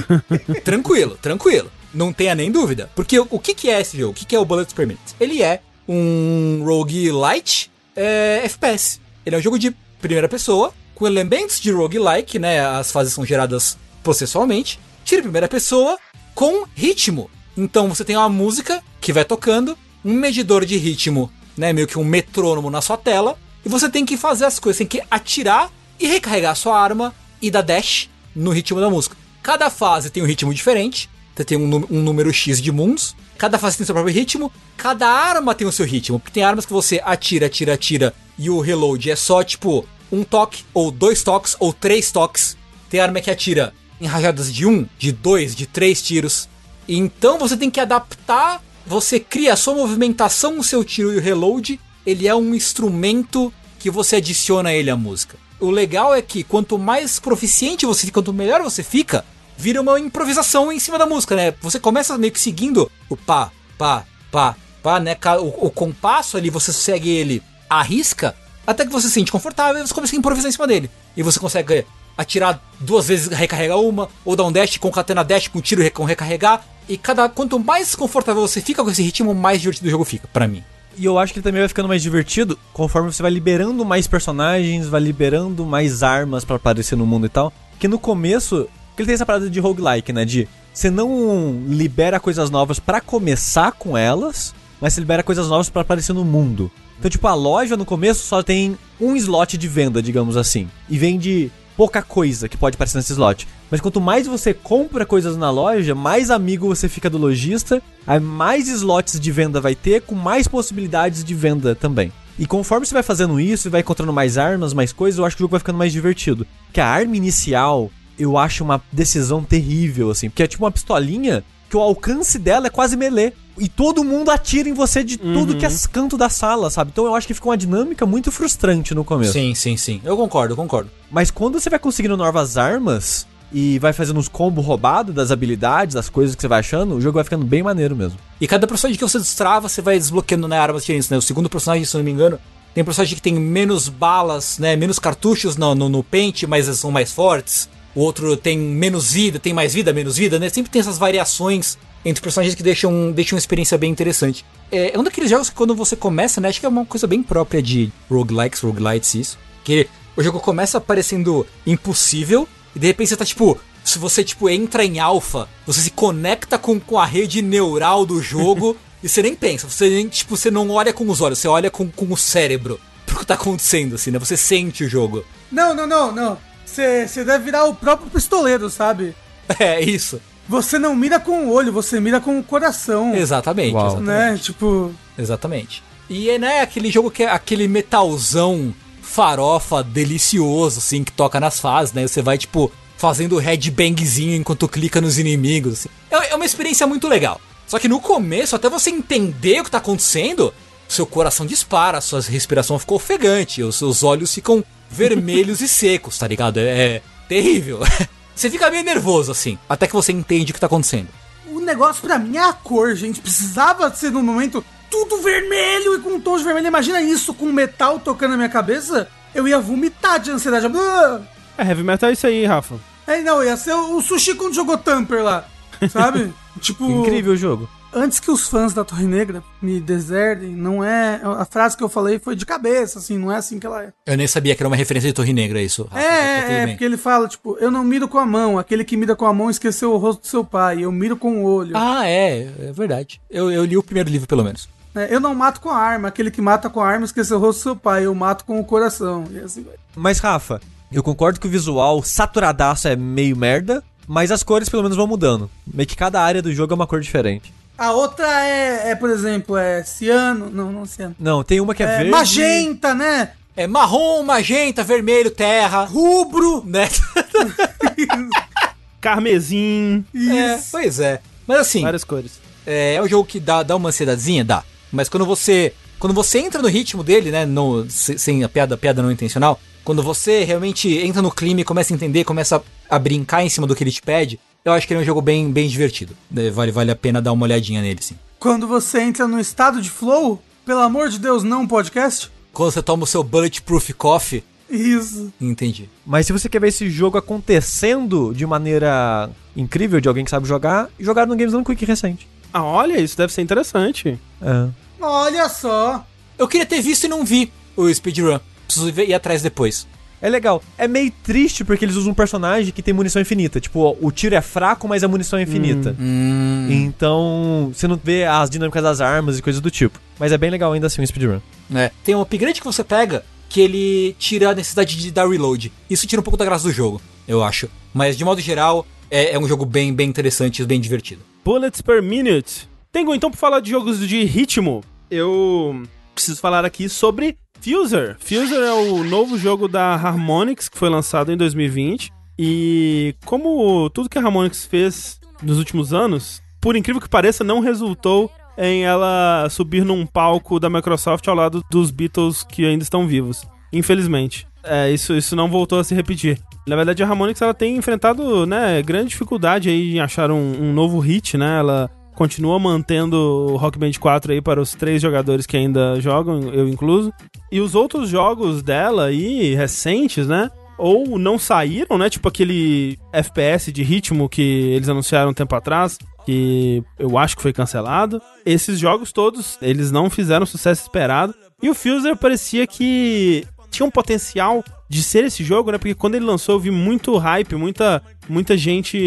tranquilo, tranquilo. Não tenha nem dúvida. Porque o, o que, que é esse jogo? O que, que é o Bullets Per Minute? Ele é um roguelite é, FPS. Ele é um jogo de primeira pessoa, com elementos de roguelike, né? As fases são geradas processualmente. Tira em primeira pessoa com ritmo. Então você tem uma música que vai tocando, um medidor de ritmo, né? Meio que um metrônomo na sua tela. E você tem que fazer as coisas, tem que atirar e recarregar a sua arma e dar dash no ritmo da música. Cada fase tem um ritmo diferente. Você tem um, um número X de mundos. Cada fase tem seu próprio ritmo. Cada arma tem o seu ritmo. Porque tem armas que você atira, atira, atira. E o reload é só tipo um toque, ou dois toques, ou três toques. Tem arma que atira em rajadas de um, de dois, de três tiros. Então você tem que adaptar, você cria a sua movimentação, o seu tiro e o reload. Ele é um instrumento que você adiciona ele à música. O legal é que quanto mais proficiente você fica, quanto melhor você fica, vira uma improvisação em cima da música, né? Você começa meio que seguindo o pá, pá, pá, pá, né? O, o compasso ali, você segue ele à risca, até que você se sente confortável e você começa a improvisar em cima dele. E você consegue atirar duas vezes, recarregar uma, ou dar um dash, concatena dash com tiro e com recarregar. E cada quanto mais confortável você fica com esse ritmo, mais divertido o jogo fica, pra mim. E eu acho que ele também vai ficando mais divertido conforme você vai liberando mais personagens, vai liberando mais armas pra aparecer no mundo e tal. Que no começo, que ele tem essa parada de roguelike, né? De você não libera coisas novas pra começar com elas, mas você libera coisas novas pra aparecer no mundo. Então, tipo, a loja no começo só tem um slot de venda, digamos assim. E vende pouca coisa que pode aparecer nesse slot. Mas quanto mais você compra coisas na loja, mais amigo você fica do lojista, mais slots de venda vai ter, com mais possibilidades de venda também. E conforme você vai fazendo isso e vai encontrando mais armas, mais coisas, eu acho que o jogo vai ficando mais divertido. Porque a arma inicial, eu acho uma decisão terrível, assim. Porque é tipo uma pistolinha que o alcance dela é quase melee. E todo mundo atira em você de tudo que é canto da sala, sabe? Então eu acho que fica uma dinâmica muito frustrante no começo. Sim, sim, sim. Eu concordo, eu concordo. Mas quando você vai conseguindo novas armas e vai fazendo uns combos roubados das habilidades, das coisas que você vai achando, o jogo vai ficando bem maneiro mesmo. E cada personagem que você destrava, você vai desbloqueando né, armas diferentes, né? O segundo personagem, se eu não me engano, tem personagem que tem menos balas, né? Menos cartuchos no, no, no pente, mas são mais fortes. O outro tem menos vida, tem mais vida, menos vida, né? Sempre tem essas variações entre personagens que deixam, deixam uma experiência bem interessante. É, é um daqueles jogos que quando você começa, né? Acho que é uma coisa bem própria de roguelikes, roguelites, isso. Que o jogo começa parecendo impossível e de repente você tá tipo. Se você tipo entra em alfa, você se conecta com, com a rede neural do jogo e você nem pensa, você nem, tipo, você não olha com os olhos, você olha com, com o cérebro pro que tá acontecendo, assim, né? Você sente o jogo. Não, não, não, não. Você você deve virar o próprio pistoleiro, sabe? É isso. Você não mira com o olho, você mira com o coração. Exatamente, Uau. exatamente. Né? Tipo. Exatamente. E é, né, aquele jogo que é aquele metalzão farofa delicioso, assim, que toca nas fases, né? Você vai, tipo, fazendo headbangzinho enquanto clica nos inimigos, assim. É, é uma experiência muito legal. Só que no começo, até você entender o que tá acontecendo, seu coração dispara, sua respiração ficou ofegante, os seus olhos ficam vermelhos e secos, tá ligado? É, é terrível. Você fica meio nervoso, assim, até que você entende o que tá acontecendo. O negócio pra mim é a cor, gente. Precisava ser num momento tudo vermelho e com tons de vermelho. Imagina isso com metal tocando na minha cabeça. Eu ia vomitar de ansiedade. Ah! É, heavy metal é isso aí, Rafa. É, não, ia ser o, o sushi quando jogou Tamper lá. Sabe? tipo. Incrível o jogo. Antes que os fãs da Torre Negra me desertem, não é. A frase que eu falei foi de cabeça, assim, não é assim que ela é. Eu nem sabia que era uma referência de Torre Negra isso. Rafa, tá É, é, é, porque ele fala, tipo, eu não miro com a mão, aquele que mira com a mão esqueceu o rosto do seu pai, eu miro com o olho. Ah, é, é verdade. Eu, eu li o primeiro livro, pelo menos. É, eu não mato com a arma, aquele que mata com a arma esqueceu o rosto do seu pai, eu mato com o coração. E assim vai. Mas, Rafa, eu concordo que o visual saturadaço é meio merda, mas as cores pelo menos vão mudando. Meio que cada área do jogo é uma cor diferente. A outra é, é, por exemplo, é ciano, não, não ciano. Não, tem uma que é, É, verde. magenta, né? É marrom, magenta, vermelho, terra, Rubro. né? Carmesim, É, pois é. Mas assim, várias cores. é, é um jogo que dá, dá uma ansiedadezinha? Dá. Mas quando você. Quando você entra no ritmo dele, né? No, se- sem a piada, a piada não intencional. Quando você realmente entra no clima e começa a entender, começa a, a brincar em cima do que ele te pede, eu acho que ele é um jogo bem, bem divertido. É, Vale, vale a pena dar uma olhadinha nele, sim. Quando você entra no estado de flow, pelo amor de Deus, não podcast. Quando você toma o seu Bulletproof Coffee, Isso. entendi. Mas se você quer ver esse jogo acontecendo de maneira incrível, de alguém que sabe jogar, jogar no Games Done Quick recente. Ah, olha, isso deve ser interessante. É. Olha só. Eu queria ter visto e não vi o speedrun. Preciso ver- ir atrás depois. É legal. É meio triste porque eles usam um personagem que tem munição infinita. Tipo, o tiro é fraco, mas a munição é infinita. Hum. Então, você não vê as dinâmicas das armas e coisas do tipo. Mas é bem legal ainda assim o speedrun. É. Tem um upgrade que você pega que ele tira a necessidade de dar reload. Isso tira um pouco da graça do jogo, eu acho. Mas de modo geral, é, é um jogo bem, bem interessante e bem divertido. Bullets per minute. Tengo então pra falar de jogos de ritmo. Eu preciso falar aqui sobre Fuser. Fuser é o novo jogo da Harmonix que foi lançado em 2020. E como tudo que a Harmonix fez nos últimos anos, por incrível que pareça, não resultou em ela subir num palco da Microsoft ao lado dos Beatles que ainda estão vivos. Infelizmente. É, isso, isso não voltou a se repetir. Na verdade, a Harmonix ela tem enfrentado né, grande dificuldade aí em achar um, um novo hit, né? Ela continua mantendo o Rock Band 4 aí para os três jogadores que ainda jogam, eu incluso. E os outros jogos dela aí, recentes, né? Ou não saíram, né? Tipo aquele FPS de ritmo que eles anunciaram um tempo atrás, que eu acho que foi cancelado. Esses jogos todos, eles não fizeram o sucesso esperado. E o Fuser parecia que tinha um potencial de ser esse jogo, né? Porque quando ele lançou eu vi muito hype, muita, muita gente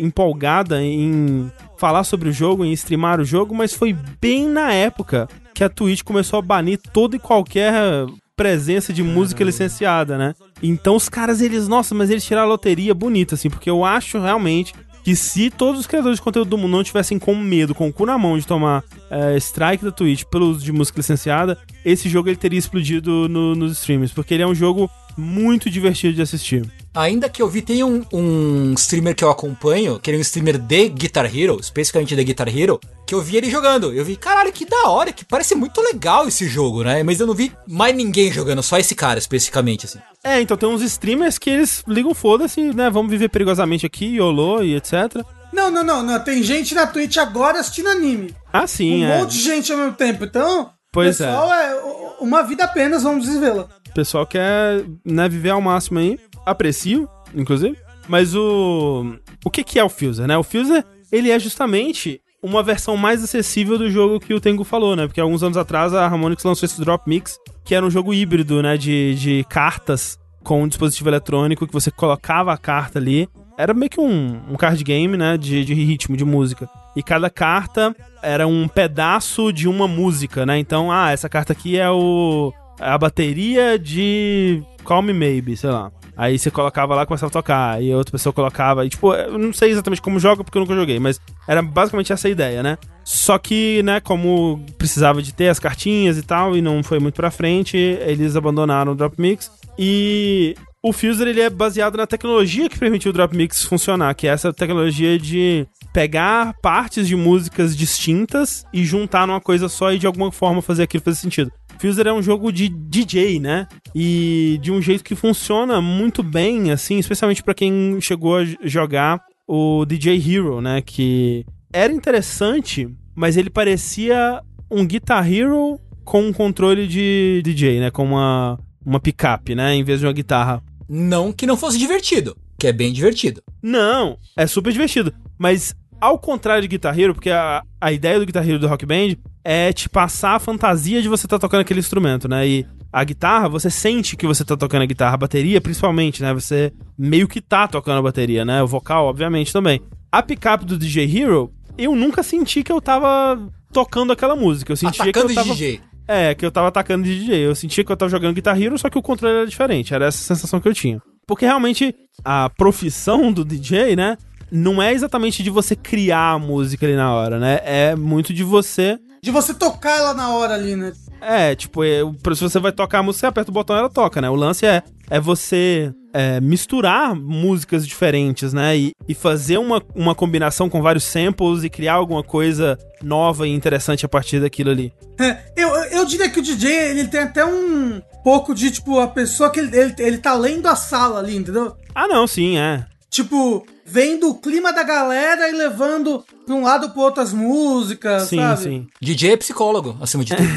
empolgada em falar sobre o jogo, em streamar o jogo, mas foi bem na época que a Twitch começou a banir toda e qualquer presença de música licenciada, né? Então os caras, eles, nossa, mas eles tiraram a loteria bonita, assim, porque eu acho realmente que se todos os criadores de conteúdo do mundo não tivessem com medo, com o cu na mão de tomar é, strike da Twitch pelo uso de música licenciada, esse jogo ele teria explodido no, nos streams, porque ele é um jogo muito divertido de assistir. Ainda que eu vi, tem um, um streamer que eu acompanho, que é um streamer de Guitar Hero, especificamente de Guitar Hero, que eu vi ele jogando. Eu vi, caralho, que da hora, que parece muito legal esse jogo, né? Mas eu não vi mais ninguém jogando, só esse cara especificamente, assim. É, então tem uns streamers que eles ligam foda-se, né? Vamos viver perigosamente aqui, YOLO e etc. Não, não, não, não. Tem gente na Twitch agora assistindo anime. Ah, sim, um é. monte de gente ao mesmo tempo. Então, Pois pessoal é. uma vida apenas, vamos desvê-la. O pessoal quer né, viver ao máximo aí. Aprecio, inclusive. Mas o. O que, que é o Fuser, né? O Fuser, ele é justamente uma versão mais acessível do jogo que o Tengu falou, né? Porque alguns anos atrás a Harmonix lançou esse Drop Mix, que era um jogo híbrido, né? De, de cartas com um dispositivo eletrônico que você colocava a carta ali. Era meio que um, um card game, né? De, de ritmo, de música. E cada carta era um pedaço de uma música, né? Então, ah, essa carta aqui é o. é a bateria de Call Me Maybe, sei lá. Aí você colocava lá e começava a tocar. E outra pessoa colocava. E, tipo, eu não sei exatamente como joga, porque eu nunca joguei, mas era basicamente essa ideia, né? Só que, né, como precisava de ter as cartinhas e tal, e não foi muito pra frente, eles abandonaram o Drop Mix. E o Fuser ele é baseado na tecnologia que permitiu o Drop Mix funcionar, que é essa tecnologia de pegar partes de músicas distintas e juntar numa coisa só e de alguma forma fazer aquilo fazer sentido. Fuser é um jogo de DJ, né? E de um jeito que funciona muito bem, assim, especialmente para quem chegou a jogar o DJ Hero, né? Que era interessante, mas ele parecia um Guitar Hero com um controle de DJ, né? Com uma, uma picape, né? Em vez de uma guitarra. Não que não fosse divertido, que é bem divertido. Não, é super divertido. Mas ao contrário de Guitar Hero, porque a, a ideia do Guitar Hero do Rock Band é te passar a fantasia de você estar tá tocando aquele instrumento, né? E a guitarra, você sente que você tá tocando a guitarra, a bateria principalmente, né? Você meio que tá tocando a bateria, né? O vocal, obviamente, também. A picape do DJ Hero, eu nunca senti que eu tava tocando aquela música. Eu sentia Atacando que eu tava... de DJ. É, que eu tava atacando de DJ. Eu sentia que eu tava jogando Guitar Hero, só que o controle era diferente. Era essa sensação que eu tinha. Porque realmente a profissão do DJ, né? Não é exatamente de você criar a música ali na hora, né? É muito de você. De você tocar ela na hora ali, né? É, tipo, é, se você vai tocar a música, você aperta o botão e ela toca, né? O lance é, é você é, misturar músicas diferentes, né? E, e fazer uma, uma combinação com vários samples e criar alguma coisa nova e interessante a partir daquilo ali. É, eu, eu diria que o DJ, ele tem até um pouco de, tipo, a pessoa que ele, ele, ele tá lendo a sala ali, entendeu? Ah, não, sim, é. Tipo, vendo o clima da galera e levando pra um lado pro outro as músicas, Sim, sabe? sim. DJ é psicólogo, acima de tudo.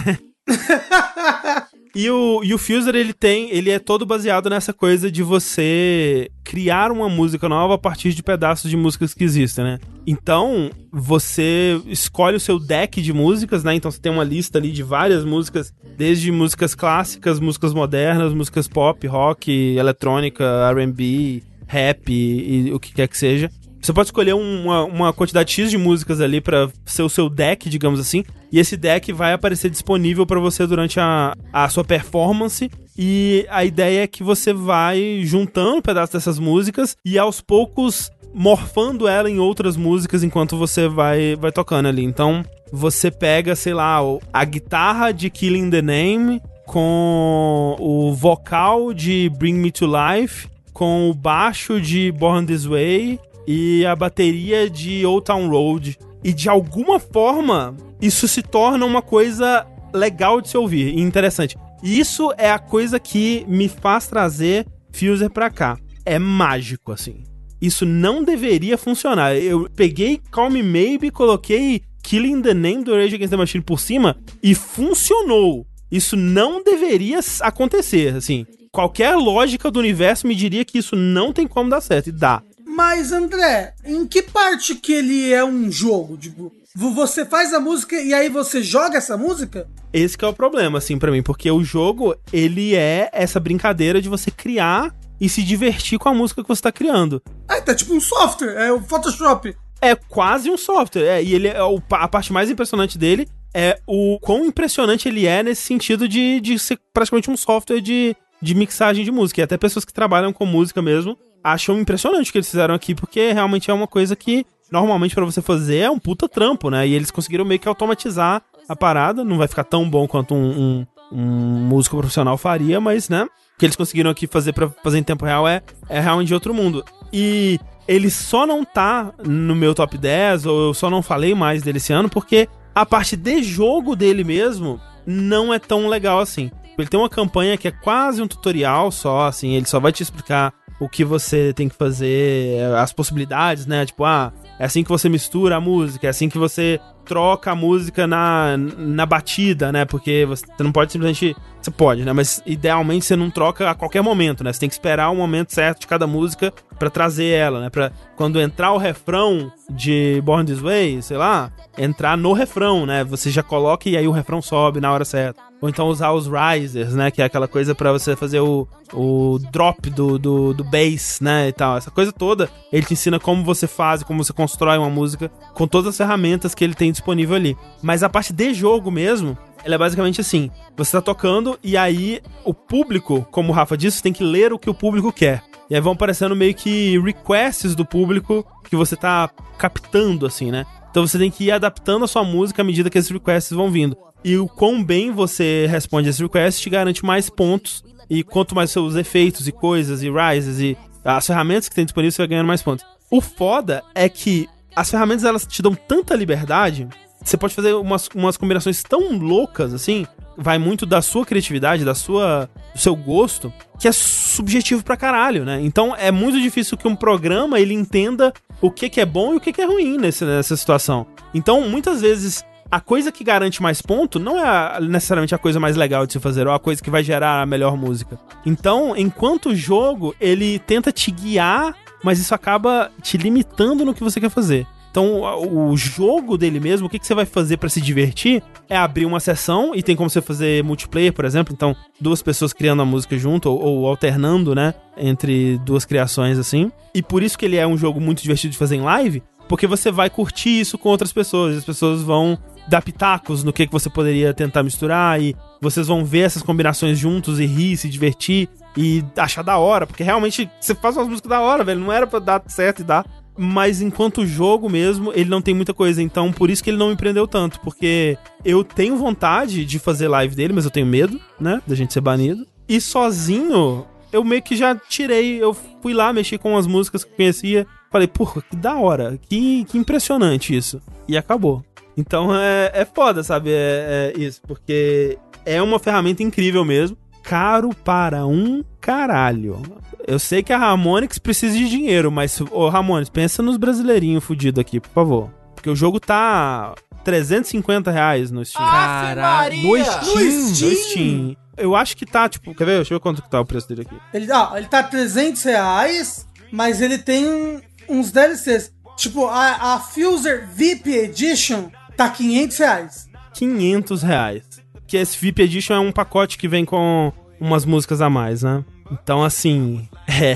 E o, e o Fuser, ele tem, ele é todo baseado nessa coisa de você criar uma música nova a partir de pedaços de músicas que existem, né? Então, você escolhe o seu deck de músicas, né? Então você tem uma lista ali de várias músicas, desde músicas clássicas, músicas modernas, músicas pop, rock, eletrônica, R&B, rap e, e o que quer que seja. Você pode escolher uma, uma quantidade X de músicas ali para ser o seu deck, digamos assim, e esse deck vai aparecer disponível para você durante a, a sua performance. E a ideia é que você vai juntando pedaços dessas músicas e aos poucos morfando ela em outras músicas enquanto você vai, vai tocando ali. Então você pega, sei lá, a guitarra de Killing the Name com o vocal de Bring Me to Life, com o baixo de Born This Way e a bateria de Old Town Road. E de alguma forma, isso se torna uma coisa legal de se ouvir e interessante. Isso é a coisa que me faz trazer Fuser pra cá. É mágico, assim. Isso não deveria funcionar. Eu peguei Call Me Maybe, coloquei Killing the Name do Rage Against the Machine por cima e funcionou. Isso não deveria acontecer, assim. Qualquer lógica do universo me diria que isso não tem como dar certo, e dá. Mas, André, em que parte que ele é um jogo? Tipo, você faz a música e aí você joga essa música? Esse é o problema, assim, para mim, porque o jogo, ele é essa brincadeira de você criar e se divertir com a música que você tá criando. Ah, tá tipo um software, é o Photoshop. É quase um software, é, e ele é a parte mais impressionante dele é o quão impressionante ele é nesse sentido de, de ser praticamente um software de, de mixagem de música. E até pessoas que trabalham com música mesmo acham impressionante o que eles fizeram aqui, porque realmente é uma coisa que normalmente para você fazer é um puta trampo, né? E eles conseguiram meio que automatizar a parada. Não vai ficar tão bom quanto um, um, um músico profissional faria, mas, né? O que eles conseguiram aqui fazer para fazer em tempo real é, é realmente de outro mundo. E ele só não tá no meu top 10, ou eu só não falei mais dele esse ano, porque a parte de jogo dele mesmo não é tão legal assim. Ele tem uma campanha que é quase um tutorial só, assim, ele só vai te explicar o que você tem que fazer, as possibilidades, né? Tipo, ah, é assim que você mistura a música, é assim que você troca a música na, na batida, né? Porque você não pode simplesmente. Você pode, né? Mas idealmente você não troca a qualquer momento, né? Você tem que esperar o momento certo de cada música para trazer ela, né? Pra quando entrar o refrão de Born This Way, sei lá, entrar no refrão, né? Você já coloca e aí o refrão sobe na hora certa. Ou então usar os risers, né? Que é aquela coisa para você fazer o, o drop do, do, do bass, né? E tal. Essa coisa toda, ele te ensina como você faz, como você constrói uma música com todas as ferramentas que ele tem disponível ali. Mas a parte de jogo mesmo, ela é basicamente assim: você tá tocando e aí o público, como o Rafa disse, tem que ler o que o público quer. E aí vão aparecendo meio que requests do público que você tá captando, assim, né? Então você tem que ir adaptando a sua música à medida que esses requests vão vindo. E o quão bem você responde esses requests te garante mais pontos. E quanto mais seus efeitos e coisas, e rises, e as ferramentas que tem disponível, você vai ganhando mais pontos. O foda é que as ferramentas elas te dão tanta liberdade. Você pode fazer umas, umas combinações tão loucas assim. Vai muito da sua criatividade, da sua, do seu gosto, que é subjetivo pra caralho, né? Então é muito difícil que um programa ele entenda o que, que é bom e o que, que é ruim nesse, nessa situação. Então, muitas vezes, a coisa que garante mais ponto não é necessariamente a coisa mais legal de se fazer, ou a coisa que vai gerar a melhor música. Então, enquanto o jogo, ele tenta te guiar, mas isso acaba te limitando no que você quer fazer. Então, o jogo dele mesmo, o que, que você vai fazer para se divertir é abrir uma sessão e tem como você fazer multiplayer, por exemplo. Então, duas pessoas criando a música junto ou, ou, alternando, né, entre duas criações assim. E por isso que ele é um jogo muito divertido de fazer em live, porque você vai curtir isso com outras pessoas. As pessoas vão dar pitacos no que, que você poderia tentar misturar e vocês vão ver essas combinações juntos e rir, se divertir e achar da hora, porque realmente você faz umas músicas da hora, velho, não era para dar certo e dar, mas enquanto jogo mesmo, ele não tem muita coisa, então por isso que ele não me prendeu tanto, porque eu tenho vontade de fazer live dele, mas eu tenho medo, né, da gente ser banido. E sozinho, eu meio que já tirei, eu fui lá, mexi com as músicas que conhecia, falei, porra, que da hora, que, que impressionante isso. E acabou. Então é, é foda, sabe? É, é isso, porque é uma ferramenta incrível mesmo. Caro para um caralho. Eu sei que a Ramonix precisa de dinheiro, mas, ô Ramones, pensa nos brasileirinhos fudidos aqui, por favor. Porque o jogo tá 350 reais no Steam. Caralho, no Steam, no Steam. No Steam. Eu acho que tá, tipo, quer ver? Deixa eu ver quanto que tá o preço dele aqui. Ele, ah, ele tá 300 reais, mas ele tem uns DLCs. Tipo, a, a Fuser VIP Edition tá 500 reais. 500 reais. Que esse VIP Edition é um pacote que vem com umas músicas a mais, né? Então, assim, é,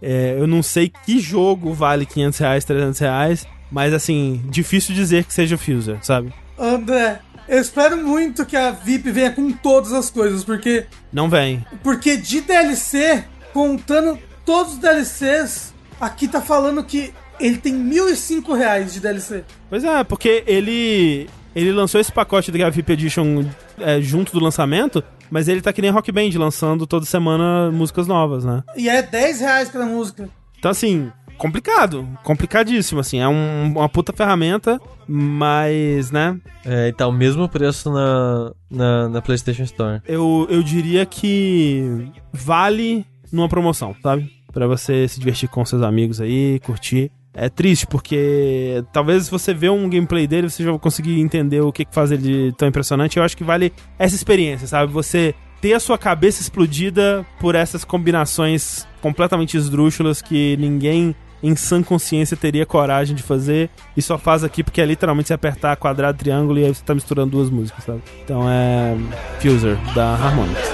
é, eu não sei que jogo vale 500 reais, 300 reais, mas, assim, difícil dizer que seja o Fuser, sabe? André, eu espero muito que a VIP venha com todas as coisas, porque... Não vem. Porque de DLC, contando todos os DLCs, aqui tá falando que ele tem 1.005 reais de DLC. Pois é, porque ele ele lançou esse pacote da VIP Edition é, junto do lançamento, mas ele tá que nem Rock Band, lançando toda semana músicas novas, né? E é 10 reais cada música. Então, assim, complicado. Complicadíssimo, assim. É um, uma puta ferramenta, mas, né? É, e tá o mesmo preço na, na, na PlayStation Store. Eu, eu diria que vale numa promoção, sabe? Pra você se divertir com seus amigos aí, curtir é triste, porque talvez você vê um gameplay dele, você já vai conseguir entender o que, faz ele de tão impressionante. Eu acho que vale essa experiência, sabe? Você ter a sua cabeça explodida por essas combinações completamente esdrúxulas que ninguém em sã consciência teria coragem de fazer e só faz aqui porque é literalmente você apertar quadrado, triângulo e aí você tá misturando duas músicas, sabe? Então é Fuser da Harmonix.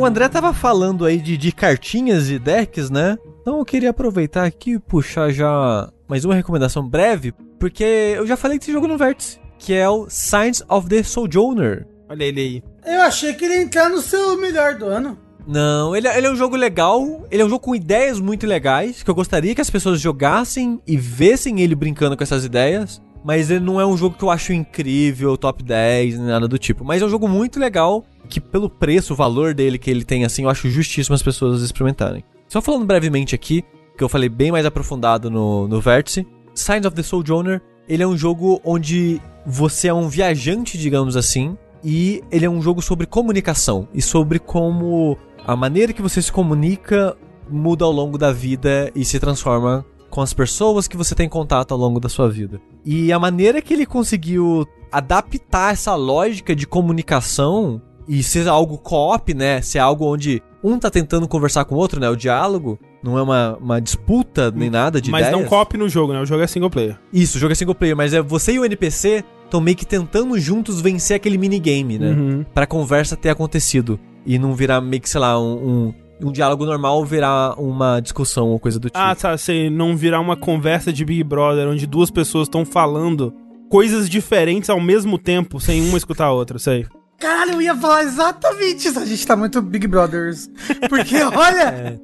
O André tava falando aí de, de cartinhas e decks, né? Então eu queria aproveitar aqui e puxar já mais uma recomendação breve, porque eu já falei desse jogo no Vértice, que é o Signs of the Sojourner. Olha ele aí. Eu achei que ele ia entrar no seu melhor do ano. Não, ele, ele é um jogo legal, ele é um jogo com ideias muito legais, que eu gostaria que as pessoas jogassem e vissem ele brincando com essas ideias. Mas ele não é um jogo que eu acho incrível, top 10, nada do tipo. Mas é um jogo muito legal, que pelo preço, o valor dele que ele tem, assim, eu acho justíssimo as pessoas experimentarem. Só falando brevemente aqui, que eu falei bem mais aprofundado no, no Vértice, Signs of the Sojourner, ele é um jogo onde você é um viajante, digamos assim, e ele é um jogo sobre comunicação e sobre como a maneira que você se comunica muda ao longo da vida e se transforma com as pessoas que você tem contato ao longo da sua vida. E a maneira que ele conseguiu adaptar essa lógica de comunicação e ser algo co-op, né? Ser algo onde um tá tentando conversar com o outro, né? O diálogo não é uma, uma disputa nem nada de Mas ideias. não co-op no jogo, né? O jogo é single player. Isso, o jogo é single player, mas é você e o NPC estão meio que tentando juntos vencer aquele minigame, né? Uhum. Pra conversa ter acontecido. E não virar meio que, sei lá, um, um, um diálogo normal virar uma discussão ou coisa do tipo. Ah, tá, sei, não virar uma conversa de Big Brother onde duas pessoas estão falando coisas diferentes ao mesmo tempo, sem uma escutar a outra, sei. Caralho, eu ia falar exatamente isso. A gente tá muito Big Brothers. Porque, olha,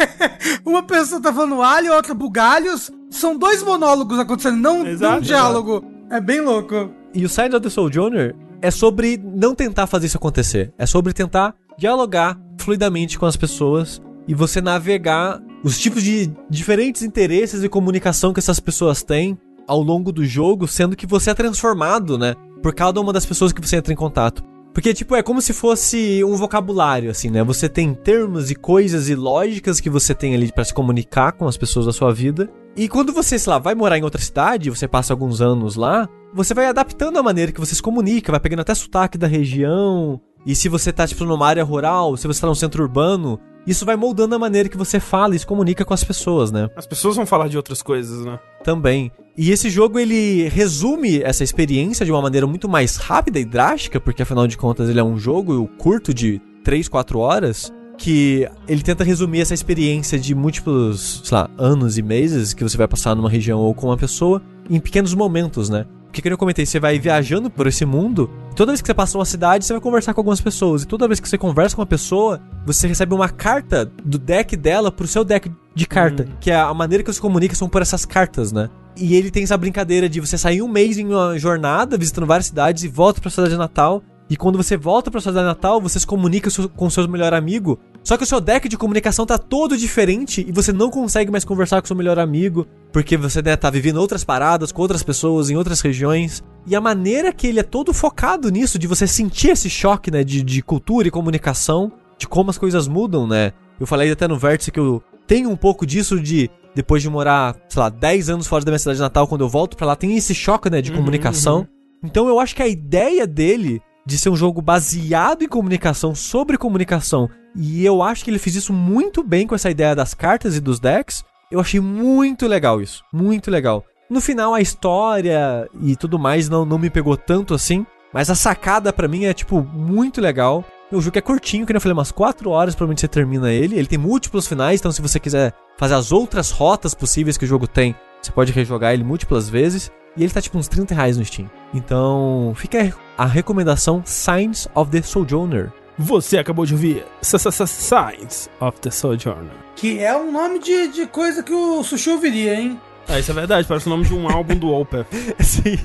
uma pessoa tá falando alho, outra bugalhos. São dois monólogos acontecendo, não, Exato, não um diálogo. É bem louco. E o Signs of the Sojourner é sobre não tentar fazer isso acontecer. É sobre tentar dialogar fluidamente com as pessoas e você navegar os tipos de diferentes interesses e comunicação que essas pessoas têm ao longo do jogo, sendo que você é transformado, né? Por cada uma das pessoas que você entra em contato. Porque, tipo, é como se fosse um vocabulário, assim, né? Você tem termos e coisas e lógicas que você tem ali pra se comunicar com as pessoas da sua vida. E quando você, sei lá, vai morar em outra cidade, você passa alguns anos lá, você vai adaptando a maneira que você se comunica, vai pegando até sotaque da região. E se você tá, tipo, numa área rural, se você tá num centro urbano, isso vai moldando a maneira que você fala e se comunica com as pessoas, né? As pessoas vão falar de outras coisas, né? Também. E esse jogo ele resume essa experiência de uma maneira muito mais rápida e drástica, porque afinal de contas ele é um jogo curto de 3, 4 horas, que ele tenta resumir essa experiência de múltiplos, sei lá, anos e meses que você vai passar numa região ou com uma pessoa em pequenos momentos, né? Porque, como eu comentei, você vai viajando por esse mundo, e toda vez que você passa uma cidade, você vai conversar com algumas pessoas. E toda vez que você conversa com uma pessoa, você recebe uma carta do deck dela pro seu deck de carta. Que é a maneira que você comunica são por essas cartas, né? E ele tem essa brincadeira de você sair um mês em uma jornada, visitando várias cidades, e volta pra cidade natal. E quando você volta pra sua cidade natal, você se comunica com o seu melhor amigo. Só que o seu deck de comunicação tá todo diferente e você não consegue mais conversar com o seu melhor amigo, porque você né, tá vivendo outras paradas com outras pessoas em outras regiões. E a maneira que ele é todo focado nisso, de você sentir esse choque, né, de, de cultura e comunicação, de como as coisas mudam, né? Eu falei até no vértice que eu tenho um pouco disso de depois de morar, sei lá, 10 anos fora da minha cidade natal, quando eu volto pra lá, tem esse choque, né, de comunicação. Então eu acho que a ideia dele de ser um jogo baseado em comunicação, sobre comunicação, e eu acho que ele fez isso muito bem com essa ideia das cartas e dos decks. Eu achei muito legal isso, muito legal. No final, a história e tudo mais não, não me pegou tanto assim, mas a sacada pra mim é, tipo, muito legal. O jogo é curtinho, que eu falei, umas 4 horas provavelmente você termina ele. Ele tem múltiplos finais, então se você quiser fazer as outras rotas possíveis que o jogo tem, você pode rejogar ele múltiplas vezes. E ele tá tipo uns 30 reais no Steam. Então, fica a recomendação Signs of the Sojourner. Você acabou de ouvir Signs of the Sojourner. Que é um nome de, de coisa que o Sushi ouviria, hein? Ah, isso é verdade, parece o nome de um álbum do Opeth. Sim.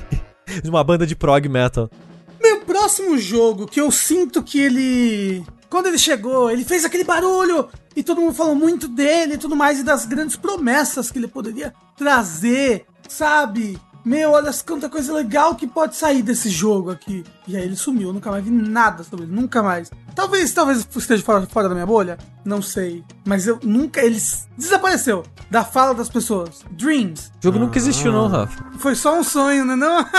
De uma banda de prog metal. Meu próximo jogo que eu sinto que ele. Quando ele chegou, ele fez aquele barulho e todo mundo falou muito dele e tudo mais, e das grandes promessas que ele poderia trazer, sabe? Meu, olha quanta coisa legal que pode sair desse jogo aqui. E aí ele sumiu, eu nunca mais vi nada sobre ele, nunca mais. Talvez, talvez esteja fora, fora da minha bolha, não sei. Mas eu nunca, ele desapareceu da fala das pessoas. Dreams. O jogo nunca existiu, não, Rafa. Foi só um sonho, né? Não.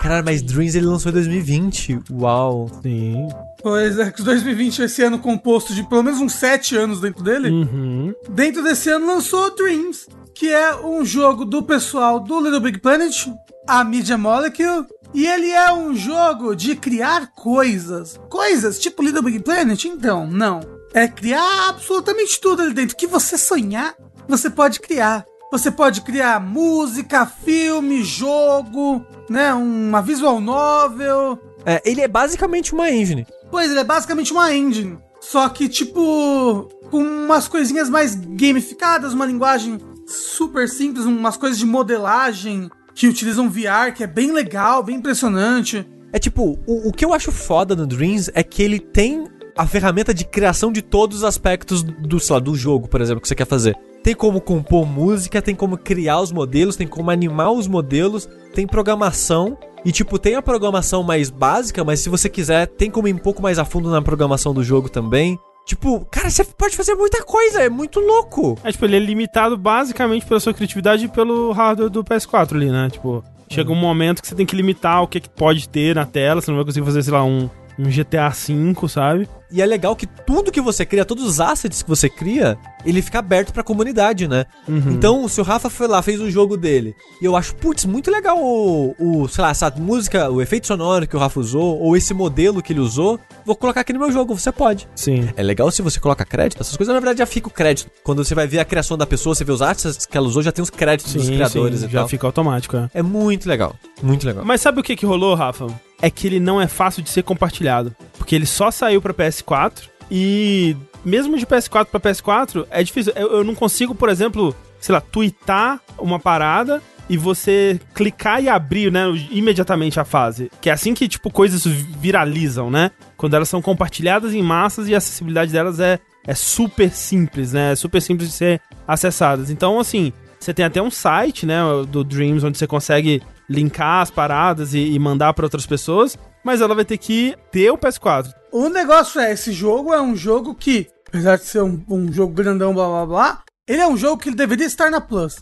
Caralho, mas Dreams ele lançou em 2020. Uau. Sim. Pois é, que 2020 esse ano composto de pelo menos uns 7 anos dentro dele. Uhum. Dentro desse ano lançou Dreams, que é um jogo do pessoal do Little Big Planet, a Media Molecule. E ele é um jogo de criar coisas. Coisas tipo Little Big Planet? Então, não. É criar absolutamente tudo ali dentro. O que você sonhar, você pode criar. Você pode criar música, filme, jogo, né? Uma visual novel. É, ele é basicamente uma engine. Pois, ele é basicamente uma engine. Só que, tipo, com umas coisinhas mais gamificadas, uma linguagem super simples, umas coisas de modelagem que utilizam VR, que é bem legal, bem impressionante. É tipo, o, o que eu acho foda no Dreams é que ele tem a ferramenta de criação de todos os aspectos do, sei lá, do jogo, por exemplo, que você quer fazer. Tem como compor música, tem como criar os modelos, tem como animar os modelos, tem programação. E, tipo, tem a programação mais básica, mas se você quiser, tem como ir um pouco mais a fundo na programação do jogo também. Tipo, cara, você pode fazer muita coisa, é muito louco. É, tipo, ele é limitado basicamente pela sua criatividade e pelo hardware do PS4 ali, né? Tipo, chega um momento que você tem que limitar o que, que pode ter na tela, você não vai conseguir fazer, sei lá, um, um GTA V, sabe? E é legal que tudo que você cria, todos os assets que você cria, ele fica aberto pra comunidade, né? Uhum. Então, se o Rafa foi lá, fez o jogo dele, e eu acho, putz, muito legal o, o, sei lá, essa música, o efeito sonoro que o Rafa usou, ou esse modelo que ele usou, vou colocar aqui no meu jogo, você pode. Sim. É legal se você coloca crédito, essas coisas na verdade já fica o crédito. Quando você vai ver a criação da pessoa, você vê os assets que ela usou, já tem os créditos dos criadores sim, e já tal. fica automático, é. É muito legal, muito legal. Mas sabe o que que rolou, Rafa? É que ele não é fácil de ser compartilhado. Porque ele só saiu pra PS4 e mesmo de PS4 pra PS4 é difícil. Eu, eu não consigo, por exemplo, sei lá, tweetar uma parada e você clicar e abrir, né, imediatamente a fase. Que é assim que, tipo, coisas viralizam, né? Quando elas são compartilhadas em massas e a acessibilidade delas é, é super simples, né? É super simples de ser acessadas. Então, assim, você tem até um site, né, do Dreams, onde você consegue linkar as paradas e, e mandar para outras pessoas, mas ela vai ter que ter o PS4. O negócio é, esse jogo é um jogo que, apesar de ser um, um jogo grandão, blá blá blá, ele é um jogo que ele deveria estar na Plus.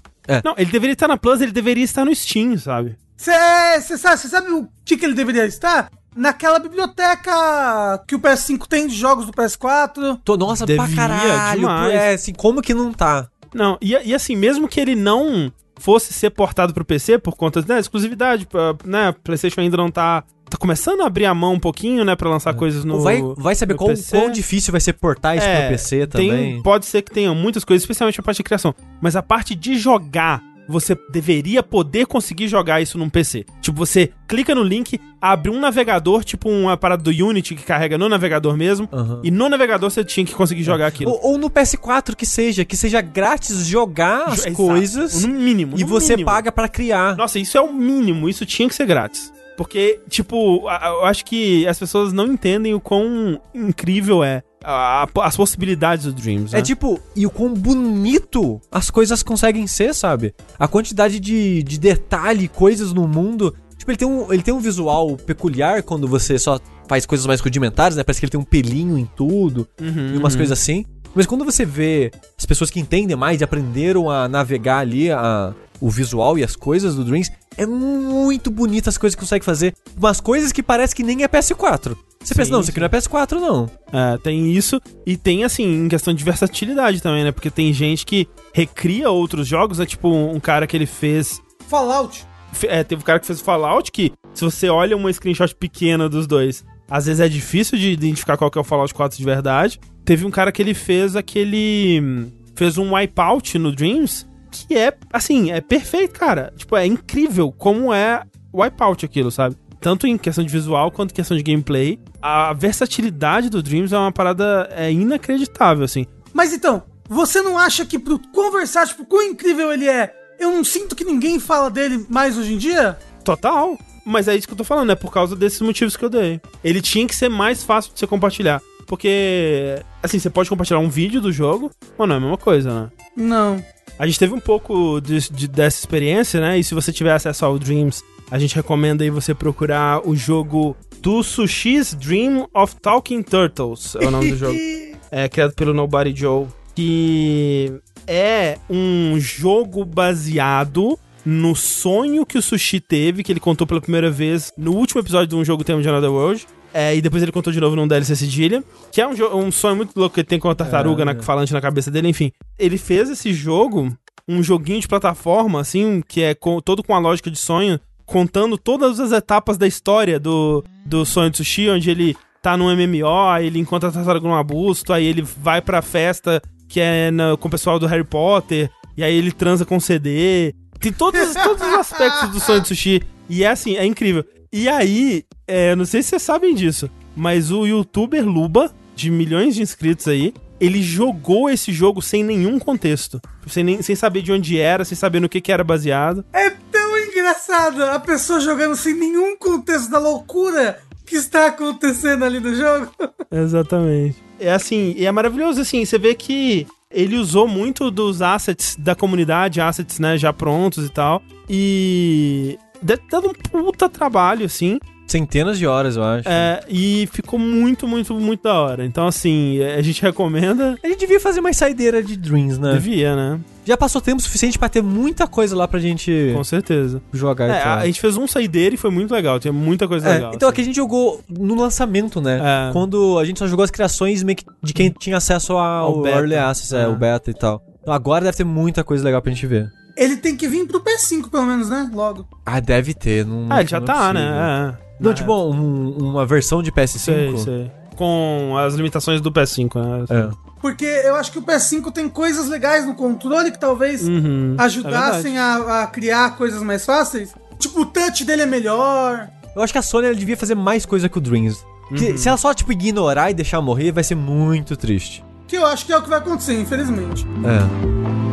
Não, ele deveria estar na Plus, ele deveria estar no Steam, sabe? Você sabe, cê sabe o que, que ele deveria estar? Naquela biblioteca que o PS5 tem de jogos do PS4. Tô, nossa, Devia pra caralho. demais. É, assim, como que não tá? Não, e, e assim, mesmo que ele não fosse ser portado pro PC por conta da exclusividade, pra- né? PlayStation ainda não tá tá começando a abrir a mão um pouquinho, né, Pra lançar coisas no vai, vai saber PC. quão difícil vai ser portar isso É, pro PC tem- também. pode ser que tenham muitas coisas, especialmente a parte de criação, mas a parte de jogar você deveria poder conseguir jogar isso num PC. Tipo, você clica no link, abre um navegador, tipo uma parada do Unity que carrega no navegador mesmo, Aham. e no navegador você tinha que conseguir jogar aquilo. Ou, ou no PS4 que seja, que seja grátis jogar as Exato. coisas No mínimo. e no você mínimo. paga pra criar. Nossa, isso é o mínimo, isso tinha que ser grátis. Porque, tipo, eu acho que as pessoas não entendem o quão incrível é a- a- as possibilidades do Dreams. É né? tipo, e o quão bonito as coisas conseguem ser, sabe? A quantidade de, de detalhe, coisas no mundo. Tipo, ele tem, um, ele tem um visual peculiar quando você só faz coisas mais rudimentares, né? Parece que ele tem um pelinho em tudo Uhum, e umas uhum. coisas assim. Mas quando você vê as pessoas que entendem mais e aprenderam a navegar ali a, o visual e as coisas do Dreams, é muito bonito as coisas que consegue fazer. Umas coisas que parece que nem é PS4. Você pensa, Sim, não, isso aqui não é PS4, não. É, tem isso. E tem, assim, em questão de versatilidade também, né? Porque tem gente que recria outros jogos. É tipo um, um cara que ele fez. Fallout. É, teve um cara que fez Fallout que, se você olha uma screenshot pequena dos dois, às vezes é difícil de identificar qual que é o Fallout 4 de verdade. Teve um cara que ele fez aquele. Fez um wipeout no Dreams. Que é, assim, é perfeito, cara. Tipo, é incrível como é wipeout aquilo, sabe? Tanto em questão de visual quanto em questão de gameplay. A versatilidade do Dreams é uma parada é inacreditável, assim. Mas então, você não acha que pro versátil, pro quão incrível ele é, eu não sinto que ninguém fala dele mais hoje em dia? Total. Mas é isso que eu tô falando, é por causa desses motivos que eu dei. Ele tinha que ser mais fácil de você compartilhar. Porque, assim, você pode compartilhar um vídeo do jogo, mas não é a mesma coisa, né? Não. A gente teve um pouco de, de- dessa experiência, né? E se você tiver acesso ao Dreams, a gente recomenda aí você procurar o jogo do Sushi's Dream of Talking Turtles, é o nome do jogo. É criado pelo Nobody Joe. Que é um jogo baseado no sonho que o Sushi teve, que ele contou pela primeira vez no último episódio de um jogo tema de Another World. É, e depois ele contou de novo num DLC Cedilha, que é um, um sonho muito louco que ele tem com a tartaruga na, falante na cabeça dele, enfim. Ele fez esse jogo, um joguinho de plataforma, assim, que é com- todo com a lógica de sonho, contando todas as etapas da história do, do sonho de sushi, onde ele tá num MMO, aí ele encontra a tartaruga num arbusto, aí ele vai pra festa que é na- com o pessoal do Harry Potter, e aí ele transa com CD. Tem todos, todos os aspectos do sonho de sushi. E é assim, é incrível. E aí, é, não sei se vocês sabem disso, mas o youtuber Luba, de milhões de inscritos aí, ele jogou esse jogo sem nenhum contexto. Sem, nem, sem saber de onde era, sem saber no que, que era baseado. É tão engraçado a pessoa jogando sem nenhum contexto da loucura que está acontecendo ali no jogo. Exatamente. É assim, e é maravilhoso assim, você vê que ele usou muito dos assets da comunidade, assets, né, já prontos e tal. E deve ter um puta trabalho, assim. Centenas de horas, eu acho. É, e ficou muito, muito, muito da hora. Então, assim, é, a gente recomenda. A gente devia fazer mais saideira de Dreams, né? Devia, né? Já passou tempo suficiente pra ter muita coisa lá pra gente Com certeza. jogar. É, e tal. a, gente fez um saideira e foi muito legal. Tinha muita coisa É, legal. então assim. aqui a gente jogou no lançamento, né? É. Quando a gente só jogou as criações meio que de quem tinha acesso ao, Ao beta. Early Access, é, É. o beta e tal. Então agora deve ter muita coisa legal pra gente ver. Ele tem que vir pro PS5, pelo menos, né? Logo. Ah, deve ter. Não, Ah, ele já não é tá, possível. né? É. Não, É. tipo, um- uma versão de PS5. Sei, sei. Com as limitações do PS5, né? É. Porque eu acho que o PS5 tem coisas legais no controle que talvez Uhum. ajudassem a, a criar coisas mais fáceis. Tipo, o touch dele é melhor. Eu acho que a Sony ela devia fazer mais coisa que o Dreams. Que, Se ela só, tipo, ignorar e deixar morrer, vai ser muito triste. Que eu acho que é o que vai acontecer, infelizmente. É.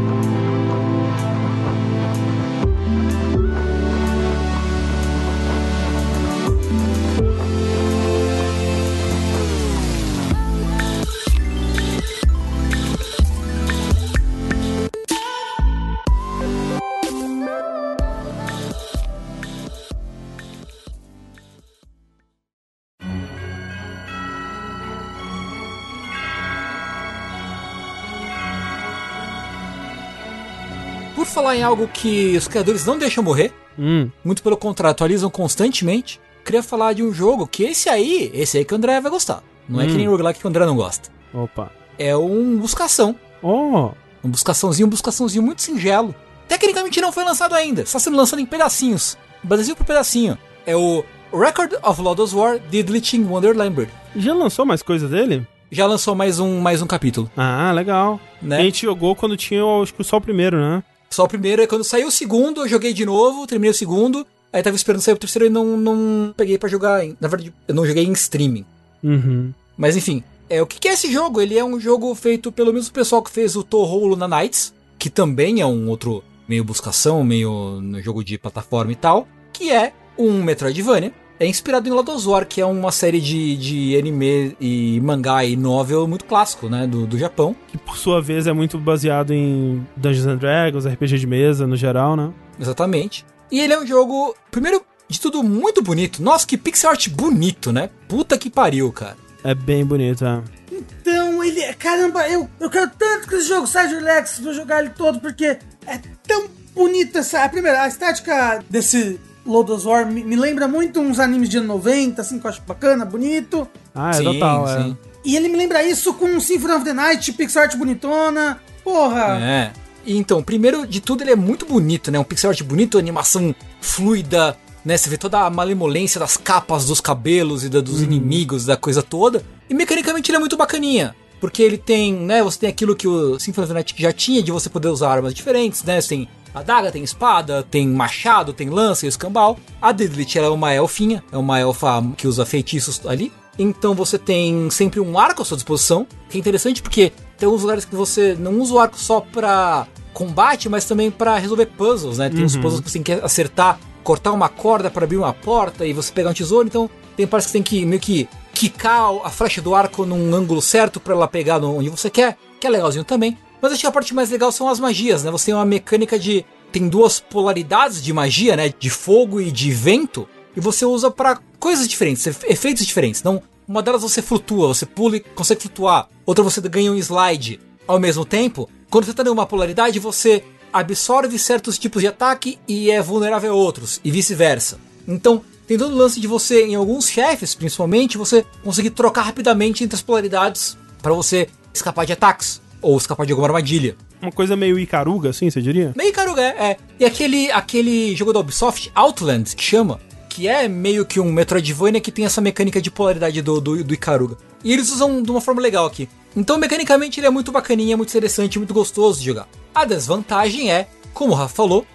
falar em algo que os criadores não deixam morrer, Hum. muito pelo contrário, atualizam constantemente, queria falar de um jogo que esse aí, esse aí que o André vai gostar. Não é Hum. que nem o roguelike que o André não gosta. Opa. É um buscação. Oh. Um buscaçãozinho, um buscaçãozinho muito singelo. Tecnicamente não foi lançado ainda, está sendo lançado em pedacinhos. Brasil por pedacinho. É o Record of Lodoss War Didlich in Wonderland. Já lançou mais coisa dele? Já lançou mais um, mais um capítulo, Ah, legal. né? A gente jogou quando tinha, acho que só o primeiro, né? Só o primeiro, é quando saiu o segundo, eu joguei de novo, terminei o segundo. Aí tava esperando sair o terceiro e não, não peguei pra jogar. em- Na verdade, eu não joguei em streaming. Uhum. Mas enfim, é, o que, que é esse jogo? Ele é um jogo feito pelo mesmo pessoal que fez o Toho Luna Nights, que também é um outro meio buscação, meio no jogo de plataforma e tal, que é um Metroidvania. É inspirado em Lodoss War, que é uma série de, de anime e mangá e novel muito clássico, né, do, do Japão. Que por sua vez é muito baseado em Dungeons and Dragons, RPG de mesa no geral, né? Exatamente. E ele é um jogo, primeiro de tudo, muito bonito. Nossa, que pixel art bonito, né? Puta que pariu, cara. É bem bonito, é. Então, ele é. Caramba, eu, eu quero tanto que esse jogo saia de Relax pra jogar ele todo, porque é tão bonito essa. A primeira, a estética desse Lodoss War me, me lembra muito uns animes de anos 90, assim, que eu acho bacana, bonito. Ah, é total, é. E ele me lembra isso com Symphony of the Night, pixel art bonitona. Porra! É. E Então, primeiro de tudo, ele é muito bonito, né? Um pixel art bonito, animação fluida, né? Você vê toda a malemolência das capas dos cabelos e da- dos inimigos, da coisa toda. E mecanicamente ele é muito bacaninha. Porque ele tem, né? Você tem aquilo que o Symphony of the Night já tinha, de você poder usar armas diferentes, né? Você tem adaga, tem espada, tem machado, tem lança e escambau. A Didlit, ela é uma elfinha, é uma elfa que usa feitiços ali. Então você tem sempre um arco à sua disposição, que é interessante porque tem uns lugares que você não usa o arco só pra combate, mas também pra resolver puzzles, né? Tem uns puzzles que você tem que acertar cortar uma corda para abrir uma porta e você pegar um tesouro, então tem partes que tem que meio que quicar a flecha do arco num ângulo certo para ela pegar onde você quer, que é legalzinho também. Mas acho que a parte mais legal são as magias, né? Você tem uma mecânica de tem duas polaridades de magia, né? De fogo e de vento, e você usa para coisas diferentes, efeitos diferentes. Então, uma delas você flutua, você pula e consegue flutuar. Outra você ganha um slide. Ao mesmo tempo, quando você está em uma polaridade, você absorve certos tipos de ataque e é vulnerável a outros, e vice-versa. Então, tem todo o lance de você, em alguns chefes principalmente, você conseguir trocar rapidamente entre as polaridades para você escapar de ataques ou escapar de alguma armadilha. Uma coisa meio Icaruga, assim, você diria? Meio Icaruga, é. é. E aquele, aquele jogo da Ubisoft, Outland, que chama, que é meio que um Metroidvania que tem essa mecânica de polaridade do, do, do Icaruga. E eles usam de uma forma legal aqui. Então, mecanicamente, ele é muito bacaninha, muito interessante, muito gostoso de jogar. A desvantagem é, como o Rafa falou,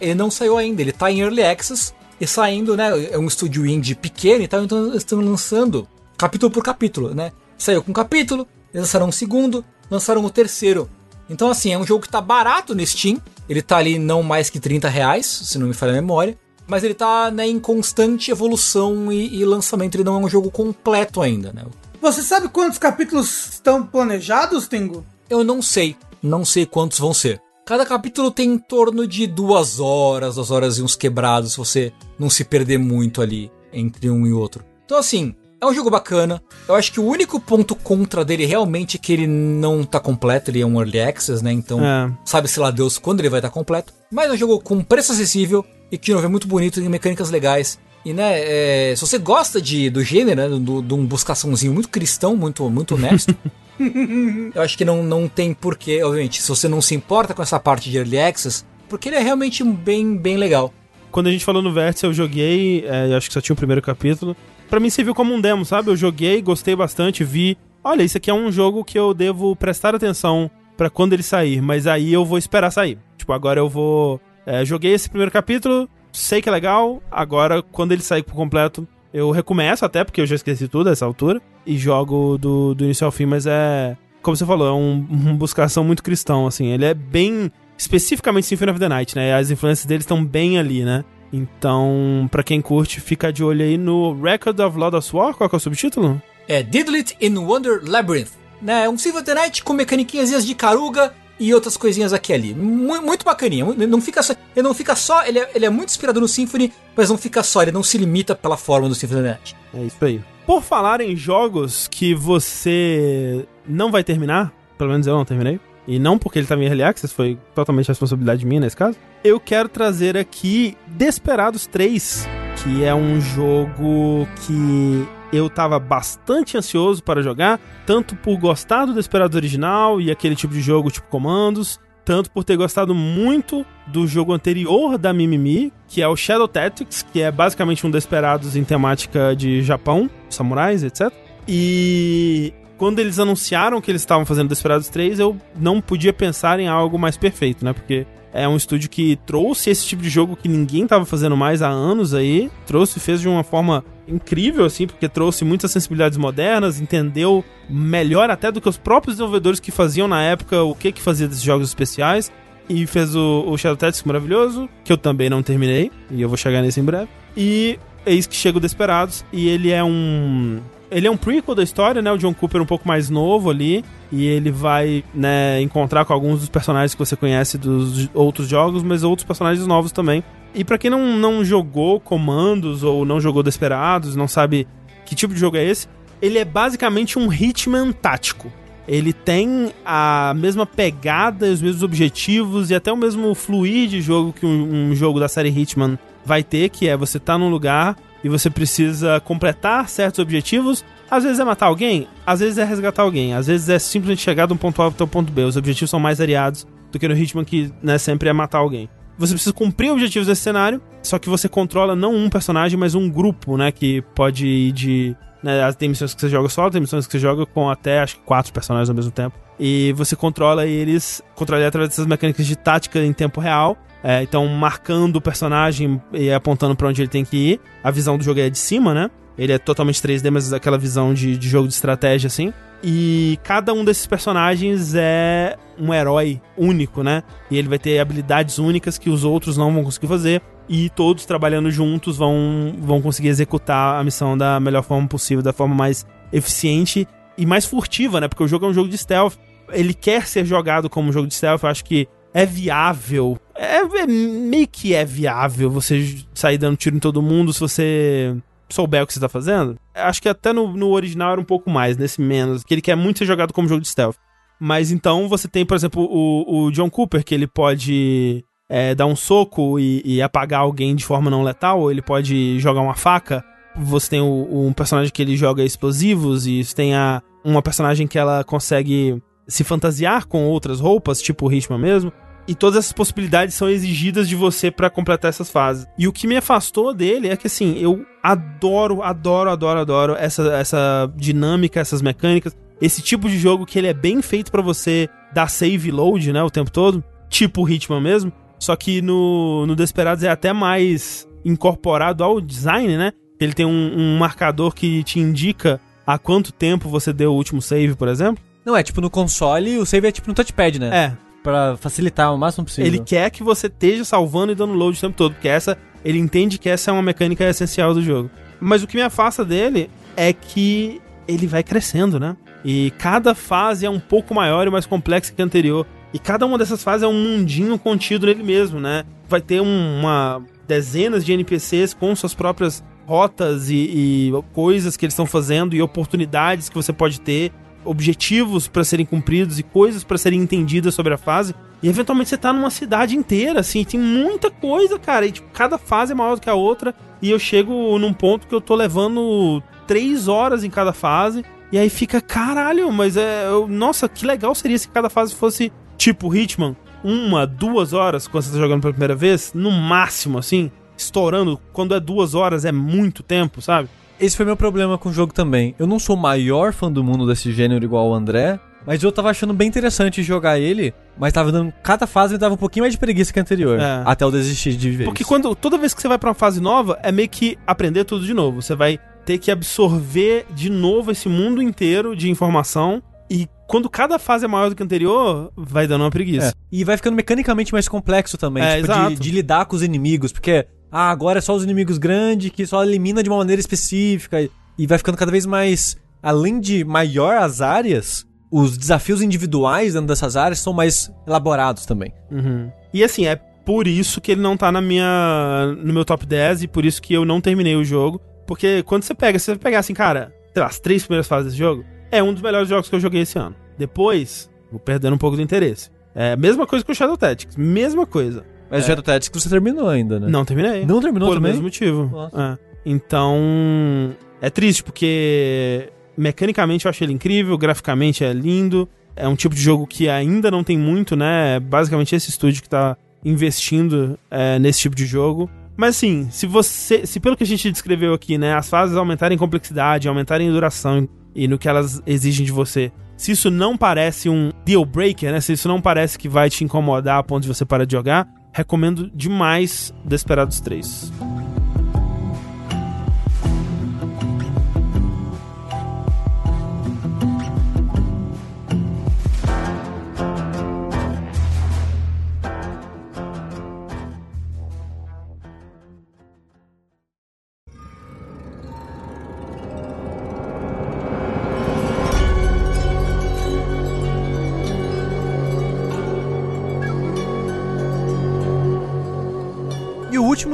ele não saiu ainda, ele tá em Early Access, e saindo, né, é um estúdio indie pequeno e tal, então eles estão lançando capítulo por capítulo, né? Saiu com um capítulo, lançaram um segundo, lançaram o terceiro. Então, assim, é um jogo que tá barato no Steam. Ele tá ali não mais que 30 reais, se não me falha a memória. Mas ele tá né, em constante evolução e, e lançamento. Ele não é um jogo completo ainda, né? Você sabe quantos capítulos estão planejados, Tengu? Eu não sei. Não sei quantos vão ser. Cada capítulo tem em torno de duas horas, duas horas e uns quebrados, se você não se perder muito ali entre um e outro. Então, assim, é um jogo bacana. Eu acho que o único ponto contra dele realmente é que ele não tá completo, ele é um early access, né? Então, é. sabe-se lá Deus quando ele vai estar tá completo. Mas é um jogo com preço acessível e que novo é muito bonito, tem mecânicas legais. E, né, é, se você gosta de, do gênero, né, de um buscaçãozinho muito cristão, muito, muito honesto, eu acho que não, não tem porquê, obviamente, se você não se importa com essa parte de early access, porque ele é realmente bem, bem legal. Quando a gente falou no Vértice, eu joguei, é, acho que só tinha o primeiro capítulo, para mim serviu como um demo, sabe? Eu joguei, gostei bastante, vi. Olha, isso aqui é um jogo que eu devo prestar atenção para quando ele sair, mas aí eu vou esperar sair. Tipo, agora eu vou. É, joguei esse primeiro capítulo, sei que é legal, agora quando ele sair por completo, eu recomeço até, porque eu já esqueci tudo a essa altura, e jogo do, do início ao fim, mas é. Como você falou, é um, buscação muito cristão, assim. Ele é bem. Especificamente Symphony of the Night, né? As influências dele estão bem ali, né? Então, para quem curte, fica de olho aí no Record of Lord of War. Qual é o subtítulo? É Diddlit in Wonder Labyrinth. Né? Um Symphony of the Night com mecaniquinhas de caruga e outras coisinhas aqui e ali. Muito, bacaninha. Não fica só, ele não fica só. Ele é, ele é muito inspirado no Symphony, mas não fica só. Ele não se limita pela forma do Symphony Night. É isso aí. Por falar em jogos que você não vai terminar, pelo menos eu não terminei, e não porque ele estava em Early Access, foi totalmente responsabilidade minha nesse caso, eu quero trazer aqui Desperados 3, que é um jogo que eu tava bastante ansioso para jogar, tanto por gostar do Desperados original e aquele tipo de jogo tipo comandos, tanto por ter gostado muito do jogo anterior da Mimimi, que é o Shadow Tactics, que é basicamente um Desperados em temática de Japão, samurais, etc. E quando eles anunciaram que eles estavam fazendo Desperados 3, eu não podia pensar em algo mais perfeito, né? Porque é um estúdio que trouxe esse tipo de jogo que ninguém estava fazendo mais há anos aí, trouxe e fez de uma forma incrível, assim, porque trouxe muitas sensibilidades modernas, entendeu melhor até do que os próprios desenvolvedores que faziam na época o que que fazia desses jogos especiais. E fez o, o Shadow Tactics maravilhoso, que eu também não terminei, e eu vou chegar nesse em breve. E eis que chega o Desperados, e ele é um ele é um prequel da história, né? O John Cooper um pouco mais novo ali. E ele vai, né, encontrar com alguns dos personagens que você conhece dos outros jogos, mas outros personagens novos também. E para quem não, não jogou Comandos ou não jogou Desperados, não sabe que tipo de jogo é esse, ele é basicamente um Hitman tático. Ele tem a mesma pegada, os mesmos objetivos e até o mesmo fluir de jogo que um, um jogo da série Hitman vai ter, que é você tá num lugar, e você precisa completar certos objetivos. Às vezes é matar alguém, às vezes é resgatar alguém, às vezes é simplesmente chegar de um ponto A até o ponto B. Os objetivos são mais variados do que no Hitman, que né, sempre é matar alguém. Você precisa cumprir objetivos desse cenário, só que você controla não um personagem, mas um grupo, né? Que pode ir de. Né, tem missões que você joga só, tem missões que você joga com até acho que quatro personagens ao mesmo tempo. E você controla eles, controla através dessas mecânicas de tática em tempo real. É, então, marcando o personagem e apontando para onde ele tem que ir. A visão do jogo é de cima, né? Ele é totalmente 3D, mas aquela visão de, de jogo de estratégia, assim. E cada um desses personagens é um herói único, né? E ele vai ter habilidades únicas que os outros não vão conseguir fazer. E todos trabalhando juntos vão, vão conseguir executar a missão da melhor forma possível, da forma mais eficiente e mais furtiva, né? Porque o jogo é um jogo de stealth. Ele quer ser jogado como um jogo de stealth. Eu acho que é viável. É, é meio que é viável você sair dando tiro em todo mundo se você souber o que você tá fazendo. Acho que até no, no original era um pouco mais, nesse menos. Que ele quer muito ser jogado como jogo de stealth. Mas então você tem, por exemplo, o, o John Cooper, que ele pode é, dar um soco e, e, apagar alguém de forma não letal, ou ele pode jogar uma faca. Você tem o, um personagem que ele joga explosivos, e você tem a, uma personagem que ela consegue se fantasiar com outras roupas, tipo o Hitman mesmo. E todas essas possibilidades são exigidas de você para completar essas fases. E o que me afastou dele é que, assim, eu adoro, adoro, adoro, adoro essa, essa dinâmica, essas mecânicas. Esse tipo de jogo que ele é bem feito para você dar save load, né, o tempo todo. Tipo o Hitman mesmo. Só que no, no Desperados é até mais incorporado ao design, né? Ele tem um, um marcador que te indica há quanto tempo você deu o último save, por exemplo. Não, é tipo no console, o save é tipo no touchpad, né? É, Pra facilitar o máximo possível. Ele quer que você esteja salvando e dando load o tempo todo, porque essa ele entende que essa é uma mecânica essencial do jogo. Mas o que me afasta dele é que ele vai crescendo, né? E cada fase é um pouco maior e mais complexa que a anterior. E cada uma dessas fases é um mundinho contido nele mesmo, né? Vai ter um, uma dezenas de NPCs com suas próprias rotas e, e coisas que eles estão fazendo e oportunidades que você pode ter objetivos para serem cumpridos e coisas para serem entendidas sobre a fase. E eventualmente você tá numa cidade inteira, assim, tem muita coisa, cara. E tipo, cada fase é maior do que a outra. E eu chego num ponto que eu tô levando três horas em cada fase. E aí fica, caralho, mas é. Eu, nossa, que legal seria se cada fase fosse tipo Hitman. Uma, duas horas quando você tá jogando pela primeira vez, no máximo, assim, estourando. Quando é duas horas é muito tempo, sabe? Esse foi meu problema com o jogo também. Eu não sou o maior fã do mundo desse gênero igual o André, mas eu tava achando bem interessante jogar ele, mas tava dando. Cada fase me dava um pouquinho mais de preguiça que a anterior. É. Até eu desistir de vez. Porque quando, toda vez que você vai pra uma fase nova, é meio que aprender tudo de novo. Você vai ter que absorver de novo esse mundo inteiro de informação. E quando cada fase é maior do que a anterior, vai dando uma preguiça. É. E vai ficando mecanicamente mais complexo também, é, tipo, de, de lidar com os inimigos. Porque ah, agora é só os inimigos grandes que só elimina de uma maneira específica. E vai ficando cada vez mais. Além de maior as áreas, os desafios individuais dentro dessas áreas são mais elaborados também. Uhum. E assim, é por isso que ele não tá na minha, no meu top 10 e por isso que eu não terminei o jogo. Porque quando você pega, você vai pegar assim, cara, sei lá, as três primeiras fases desse jogo, é um dos melhores jogos que eu joguei esse ano. Depois, vou perdendo um pouco do interesse. É a mesma coisa com o Shadow Tactics, mesma coisa. Mas é. o Tactics você terminou ainda, né? Não terminei. Não terminou Por também? mesmo motivo. É. Então, é triste porque mecanicamente eu achei ele incrível, graficamente é lindo. É um tipo de jogo que ainda não tem muito, né? É basicamente esse estúdio que tá investindo é, nesse tipo de jogo. Mas assim, se você. Se pelo que a gente descreveu aqui, né, as fases aumentarem complexidade, aumentarem duração e no que elas exigem de você. Se isso não parece um deal breaker, né? Se isso não parece que vai te incomodar a ponto de você parar de jogar, recomendo demais Desperados 3.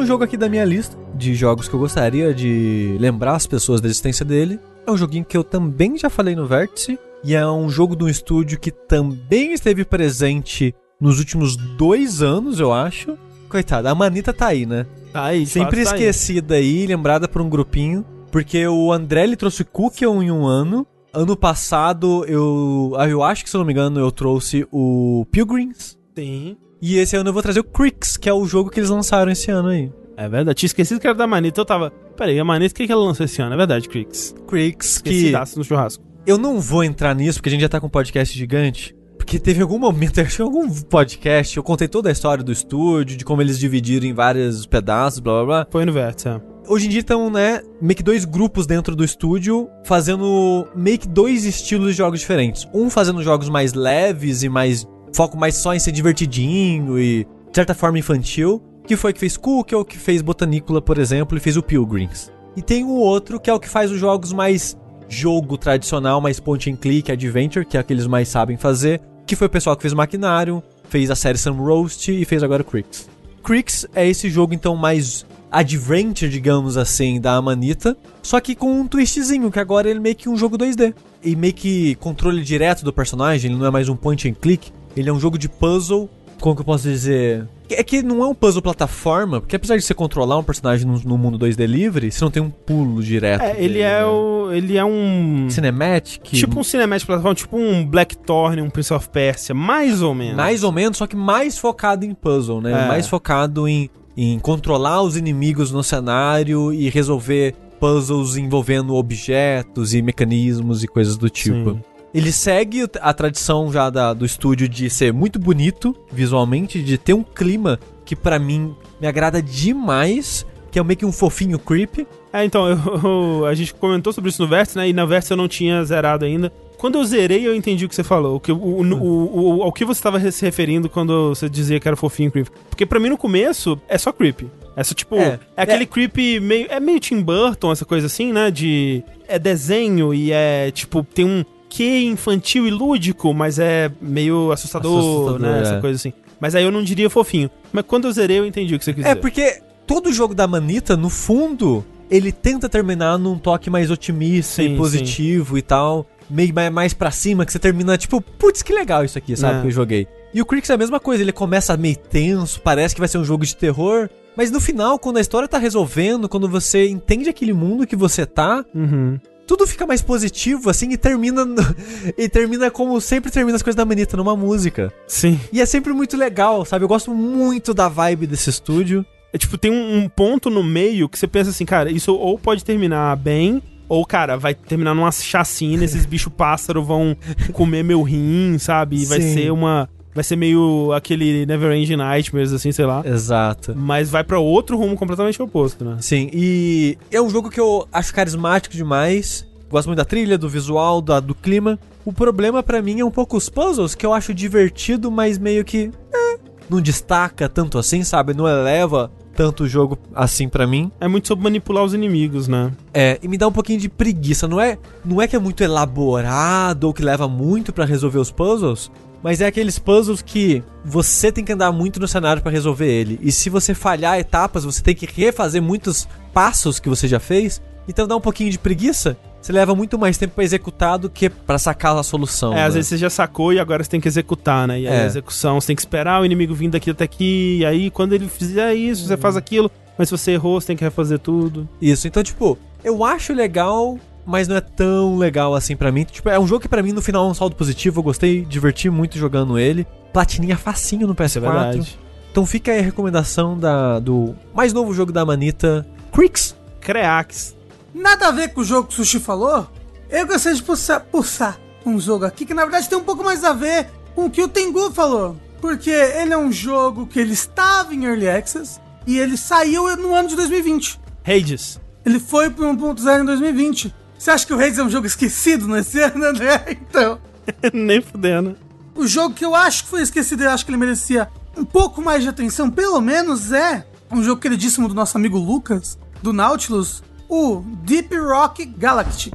Jogo aqui da minha lista de jogos que eu gostaria de lembrar as pessoas da existência dele é um joguinho que eu também já falei no Vértice e é um jogo de um estúdio que também esteve presente nos últimos dois anos, eu acho. Coitada, a Manita tá aí, né? Tá aí, Sempre tá esquecida aí. aí, lembrada por um grupinho. Porque o André ele trouxe Cookion em um ano. Ano passado, eu. Ah, eu acho que, se eu não me engano, eu trouxe o Pilgrims. Sim. E esse ano eu vou trazer o Crix, que é o jogo que eles lançaram esse ano aí. É verdade, tinha esquecido que era da Manita, eu tava... Peraí, a Manita, o que, que ela lançou esse ano? É verdade, Crix. Crix, que... no churrasco. Eu não vou entrar nisso, porque a gente já tá com um podcast gigante. Porque teve algum momento, acho que algum podcast, eu contei toda a história do estúdio, de como eles dividiram em vários pedaços, blá blá blá. Foi no Vértice, é. hoje em dia estão, né, meio que dois grupos dentro do estúdio fazendo meio que dois estilos de jogos diferentes. Um fazendo jogos mais leves e mais foco mais só em ser divertidinho e de certa forma infantil, que foi que fez Cook, ou que fez Botanícula, por exemplo, e fez o Pilgrims. E tem o outro que é o que faz os jogos mais jogo tradicional, mais point and click, adventure, que é o que eles mais sabem fazer, que foi o pessoal que fez o fez a série Sam Roast e fez agora o Crix. Crix é esse jogo então mais adventure, digamos assim, da Amanita, só que com um twistzinho, que agora ele é meio que um jogo 2D. E meio que controle direto do personagem, ele não é mais um point and click, ele é um jogo de puzzle, como que eu posso dizer? É que não é um puzzle plataforma, porque apesar de você controlar um personagem no, no mundo 2D livre, você não tem um pulo direto. É, ele dele, é né? o. Ele é um. Cinematic. Tipo um Cinematic plataforma, tipo um Blackthorn, um Prince of Persia, mais ou menos. Mais ou menos, só que mais focado em puzzle, né? É. Mais focado em, em controlar os inimigos no cenário e resolver puzzles envolvendo objetos e mecanismos e coisas do tipo. Sim. Ele segue a tradição já da- do estúdio de ser muito bonito visualmente, de ter um clima que pra mim me agrada demais, que é meio que um fofinho creepy. É, então, eu- a gente comentou sobre isso no Vértice, né? E na Vértice eu não tinha zerado ainda. Quando eu zerei, eu entendi o que você falou. O que, o, o, o- o- ao que você estava se referindo quando você dizia que era fofinho creepy. Porque pra mim, no começo, é só creepy. É só, tipo, é, É, aquele é. creepy meio... É meio Tim Burton, essa coisa assim, né? De... É desenho e é, tipo, tem um quê infantil e lúdico, mas é meio assustador, Assustador, né? é. Essa coisa assim. Mas aí eu não diria fofinho. Mas quando eu zerei, eu entendi o que você quis É, dizer. porque todo jogo da Manita, no fundo, ele tenta terminar num toque mais otimista Sim, e positivo e tal. Meio mais, mais pra cima, que você termina tipo, putz, que legal isso aqui, sabe? É. Que eu joguei. E o Crix é a mesma coisa, ele começa meio tenso, parece que vai ser um jogo de terror. Mas no final, quando a história tá resolvendo, quando você entende aquele mundo que você tá, Uhum. Tudo fica mais positivo, assim, e termina. no- e termina como sempre termina as coisas da Manita, numa música. Sim. E é sempre muito legal, sabe? Eu gosto muito da vibe desse estúdio. É tipo, tem um, um ponto no meio que você pensa assim, cara, isso ou pode terminar bem, ou, cara, vai terminar numa chacina, esses bichos pássaro vão comer meu rim, sabe? E vai Sim. ser uma. Vai ser meio aquele Never Ending Nightmares, assim, sei lá. Exato. Mas vai pra outro rumo completamente oposto, né? Sim, e é um jogo que eu acho carismático demais. Gosto muito da trilha, do visual, da- do clima. O problema pra mim é um pouco os puzzles, que eu acho divertido, mas meio que. eh, não destaca tanto assim, sabe? Não eleva tanto o jogo assim pra mim. É muito sobre manipular os inimigos, né? É, e me dá um pouquinho de preguiça. Não é, não é que é muito elaborado ou que leva muito pra resolver os puzzles, mas é aqueles puzzles que você tem que andar muito no cenário pra resolver ele. E se você falhar etapas, você tem que refazer muitos passos que você já fez. Então dá um pouquinho de preguiça. Você leva muito mais tempo pra executar do que pra sacar a solução. É, né? às vezes você já sacou e agora você tem que executar, né? E aí É. a execução, você tem que esperar o inimigo vir daqui até aqui, e aí quando ele fizer isso, você faz aquilo, mas se você errou, você tem que refazer tudo. Isso, então, tipo, eu acho legal, mas não é tão legal assim pra mim. Tipo, é um jogo que pra mim no final é um saldo positivo. Eu gostei, diverti muito jogando ele. Platininha facinho no PS4. Isso é verdade. Então fica aí a recomendação da, do mais novo jogo da Manita, Crix. Creax. Nada a ver com o jogo que o Sushi falou. Eu gostaria de puxar, puxar um jogo aqui que na verdade tem um pouco mais a ver com o que o Tengu falou. Porque ele é um jogo que ele estava em Early Access e ele saiu no ano de 2020. Hades. Ele foi pro 1.0 em 2020. Você acha que o Hades é um jogo esquecido nesse ano, André? Então. Nem fudendo. O jogo que eu acho que foi esquecido e acho que ele merecia um pouco mais de atenção, pelo menos, é um jogo queridíssimo do nosso amigo Lucas, do Nautilus, o Deep Rock Galactic.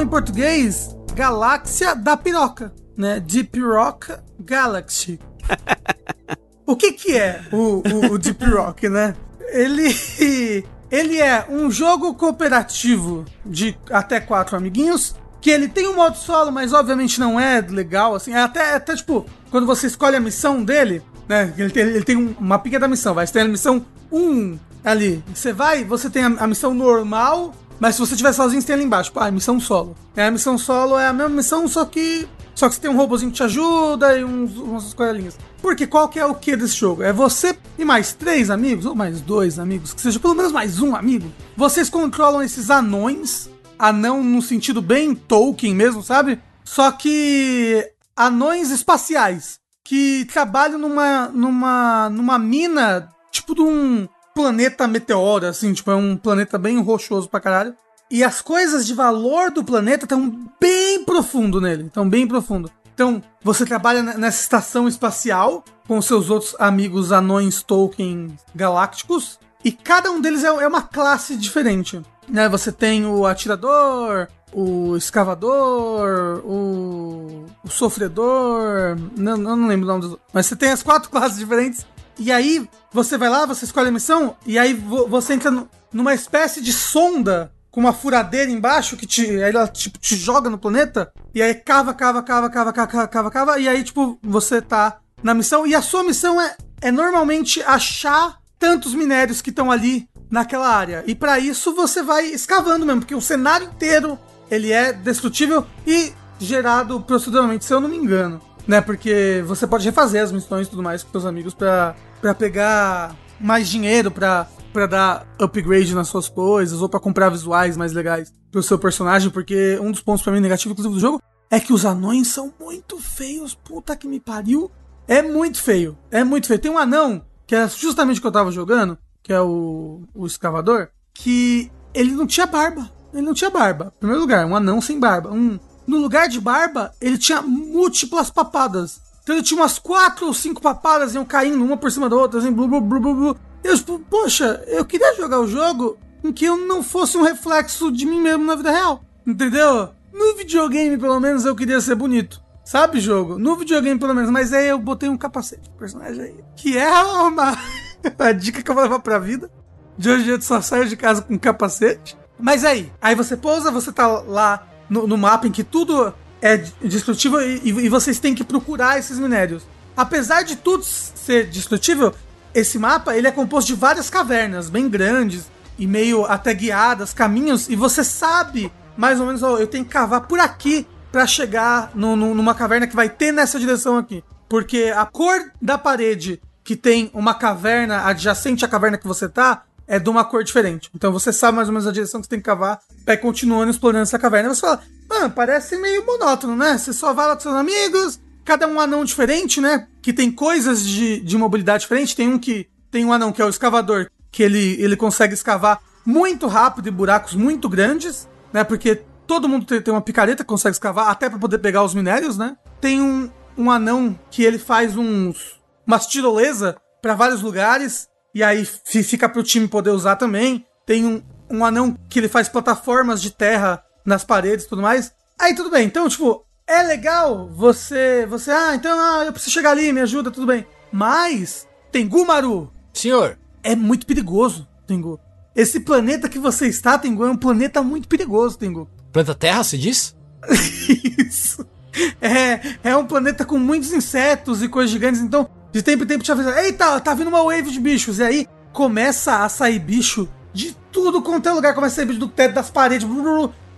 Ou em português, Galáxia da Piroca, né? Deep Rock Galaxy. o que que é o, o- o Deep Rock, né? Ele, ele é um jogo cooperativo de até quatro amiguinhos, que ele tem um modo solo, mas obviamente não é legal, assim, é até, até tipo, quando você escolhe a missão dele, né, ele tem, ele tem um mapinha da missão, vai, você tem a missão 1 ali, você vai, você tem a, a missão normal, mas se você estiver sozinho, você tem ali embaixo, ah, missão solo. É, a missão solo é a mesma missão, só que Só que você tem um robôzinho que te ajuda e uns, umas coelhinhas. Porque qual que é o que desse jogo? É você e mais três amigos, ou mais dois amigos, que seja pelo menos mais um amigo. Vocês controlam esses anões, anão no sentido bem Tolkien mesmo, sabe? Só que anões espaciais que trabalham numa, numa, numa mina, tipo de um planeta meteoro, assim, tipo, é um planeta bem rochoso pra caralho. E as coisas de valor do planeta estão bem profundo nele, estão bem profundo. Então, você trabalha nessa estação espacial com seus outros amigos anões Tolkien galácticos, e cada um deles é, é uma classe diferente. Né? Você tem o atirador, o escavador, o, o sofredor, não, não lembro o nome dos mas você tem as quatro classes diferentes. E aí você vai lá, você escolhe a missão, e aí você entra numa espécie de sonda com uma furadeira embaixo que te, ela tipo, te joga no planeta, e aí cava, cava, cava, cava, cava, cava, cava, e aí tipo você tá na missão, e a sua missão é, é normalmente achar tantos minérios que estão ali naquela área. E para isso você vai escavando mesmo, porque o cenário inteiro ele é destrutível e gerado proceduralmente, se eu não me engano. Né? Porque você pode refazer as missões e tudo mais com seus amigos para pegar mais dinheiro para para dar upgrade nas suas coisas ou para comprar visuais mais legais pro seu personagem, porque um dos pontos para mim negativos inclusive do jogo é que os anões são muito feios, puta que me pariu. É muito feio, é muito feio. Tem um anão, que é justamente o que eu tava jogando, que é o, o escavador, que ele não tinha barba. Ele não tinha barba. Em primeiro lugar, um anão sem barba. Um, no lugar de barba, ele tinha múltiplas papadas. Então ele tinha umas quatro ou cinco papadas iam caindo uma por cima da outra, assim, blu, blu, blu, blu, blu. Eu, tipo, poxa, eu queria jogar o jogo em que eu não fosse um reflexo de mim mesmo na vida real. Entendeu? No videogame, pelo menos, eu queria ser bonito. Sabe, jogo? No videogame, pelo menos. Mas aí eu botei um capacete pro personagem aí. Que é uma, uma dica que eu vou levar pra vida. De hoje eu só saio de casa com um capacete. Mas aí, aí você pousa, você tá lá no, no mapa em que tudo é destrutível e, e, vocês têm que procurar esses minérios. Apesar de tudo ser destrutível, esse mapa ele é composto de várias cavernas bem grandes e meio até guiadas, caminhos, e você sabe mais ou menos, ó, eu tenho que cavar por aqui para chegar no, no, numa caverna que vai ter nessa direção aqui. Porque a cor da parede que tem uma caverna adjacente à caverna que você tá é de uma cor diferente. Então você sabe mais ou menos a direção que você tem que cavar vai continuando explorando essa caverna. Você fala, mano, parece meio monótono, né? Você só vai lá com seus amigos, cada um anão diferente, né? Que tem coisas de, de mobilidade diferente. Tem um que tem um anão que é o escavador, que ele, ele consegue escavar muito rápido e buracos muito grandes, né? Porque todo mundo tem, tem uma picareta que consegue escavar até para poder pegar os minérios, né? Tem um, um anão que ele faz uns umas tirolesa para vários lugares e aí fica pro time poder usar também. Tem um, um anão que ele faz plataformas de terra nas paredes e tudo mais. Aí tudo bem. Então, tipo, é legal você. Você, ah, então ah, eu preciso chegar ali, me ajuda, tudo bem. Mas, Tengu Maru. Senhor. É muito perigoso, Tengu. Esse planeta que você está, Tengu, é um planeta muito perigoso, Tengu. Planeta Terra, se diz? Isso. É, é um planeta com muitos insetos e coisas gigantes, então de tempo em tempo te avisa, eita, tá vindo uma wave de bichos. E aí começa a sair bicho de tudo quanto é lugar. Começa a sair bicho do teto, das paredes.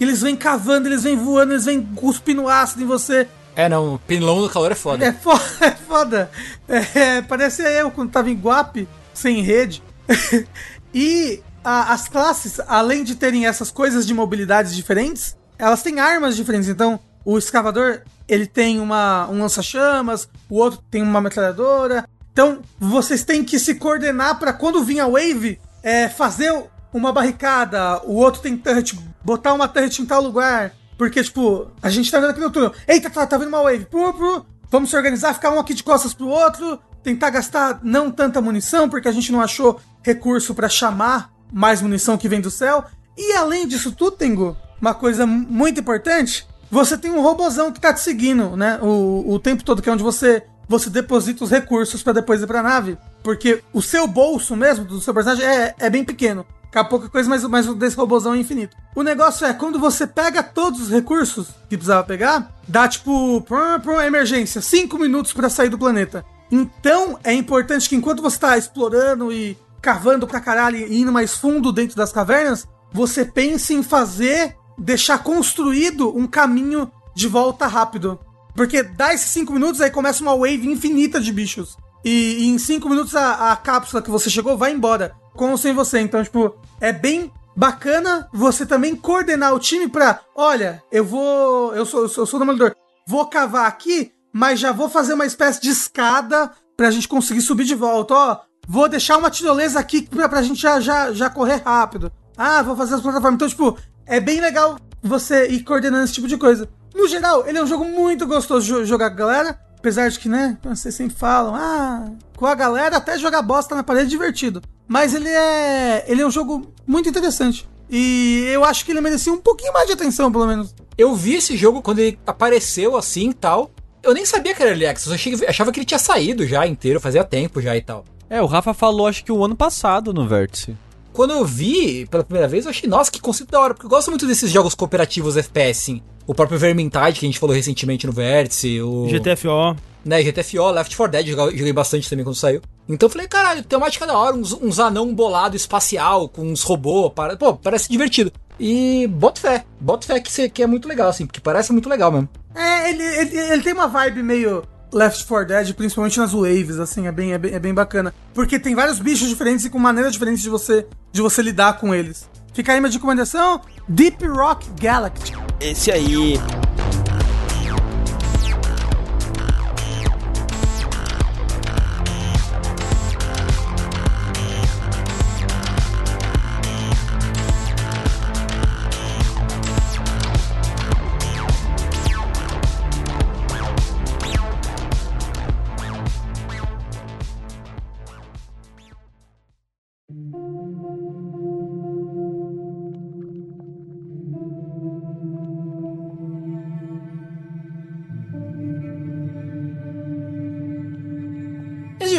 eles vêm cavando, eles vêm voando, eles vêm cuspindo ácido em você. É, não, pinlão no calor é foda. É foda, é foda. É, parece eu quando tava em Guap, sem rede. e a, as classes, além de terem essas coisas de mobilidades diferentes, elas têm armas diferentes. Então, o escavador, ele tem uma, um lança-chamas, o outro tem uma metralhadora. Então, vocês têm que se coordenar para quando vir a wave, é, fazer uma barricada, o outro tem turret, botar uma turret em tal lugar. Porque, tipo, a gente tá vendo aqui no túnel. Eita, tá, tá vindo uma wave. Pru, pru, vamos se organizar, ficar um aqui de costas pro outro. Tentar gastar não tanta munição, porque a gente não achou recurso para chamar mais munição que vem do céu. E além disso tudo, Tengu, uma coisa muito importante você tem um robozão que tá te seguindo, né? O, o tempo todo, que é onde você, você deposita os recursos para depois ir pra nave. Porque o seu bolso mesmo, do seu personagem, é, é bem pequeno. Fica pouca coisa, mas, mas desse robozão é infinito. O negócio é, quando você pega todos os recursos que precisava pegar, dá tipo, pra, emergência, 5 minutos para sair do planeta. Então, é importante que enquanto você tá explorando e cavando pra caralho e indo mais fundo dentro das cavernas, você pense em fazer deixar construído um caminho de volta rápido. Porque dá esses 5 minutos, aí começa uma wave infinita de bichos. E, e em 5 minutos a, a cápsula que você chegou vai embora, com ou sem você. Então, tipo, é bem bacana você também coordenar o time pra, olha, eu vou, eu sou, eu sou, eu sou demolidor, vou cavar aqui, mas já vou fazer uma espécie de escada pra gente conseguir subir de volta, ó, vou deixar uma tirolesa aqui pra, pra gente já, já, já correr rápido. Ah, vou fazer as plataformas. Então, tipo, é bem legal você ir coordenando esse tipo de coisa. No geral, ele é um jogo muito gostoso de jogar com a galera. Apesar de que, né, vocês sempre falam, ah, com a galera até jogar bosta na parede é divertido. Mas ele é. Ele é um jogo muito interessante. E eu acho que ele merecia um pouquinho mais de atenção, pelo menos. Eu vi esse jogo quando ele apareceu assim e tal. Eu nem sabia que era Early Access, eu achei, achava que ele tinha saído já inteiro, fazia tempo já e tal. É, o Rafa falou acho que o ano passado no Vértice. Quando eu vi pela primeira vez, eu achei, nossa, que conceito da hora, porque eu gosto muito desses jogos cooperativos FPS, assim. O próprio Vermintide, que a gente falou recentemente no Vértice, o... GTFO. Né, GTFO, Left 4 Dead, joguei, joguei bastante também quando saiu. Então eu falei, caralho, temática da hora, uns, uns anão bolado espacial, com uns robôs, para... pô, parece divertido. E boto fé, boto fé que, cê, que é muito legal, assim, porque parece muito legal mesmo. É, ele, ele, ele tem uma vibe meio Left 4 Dead, principalmente nas waves, assim, é bem, é bem, é bem bacana. Porque tem vários bichos diferentes e com maneiras diferentes de você, de você lidar com eles. Fica aí uma recomendação: Deep Rock Galactic. Esse aí.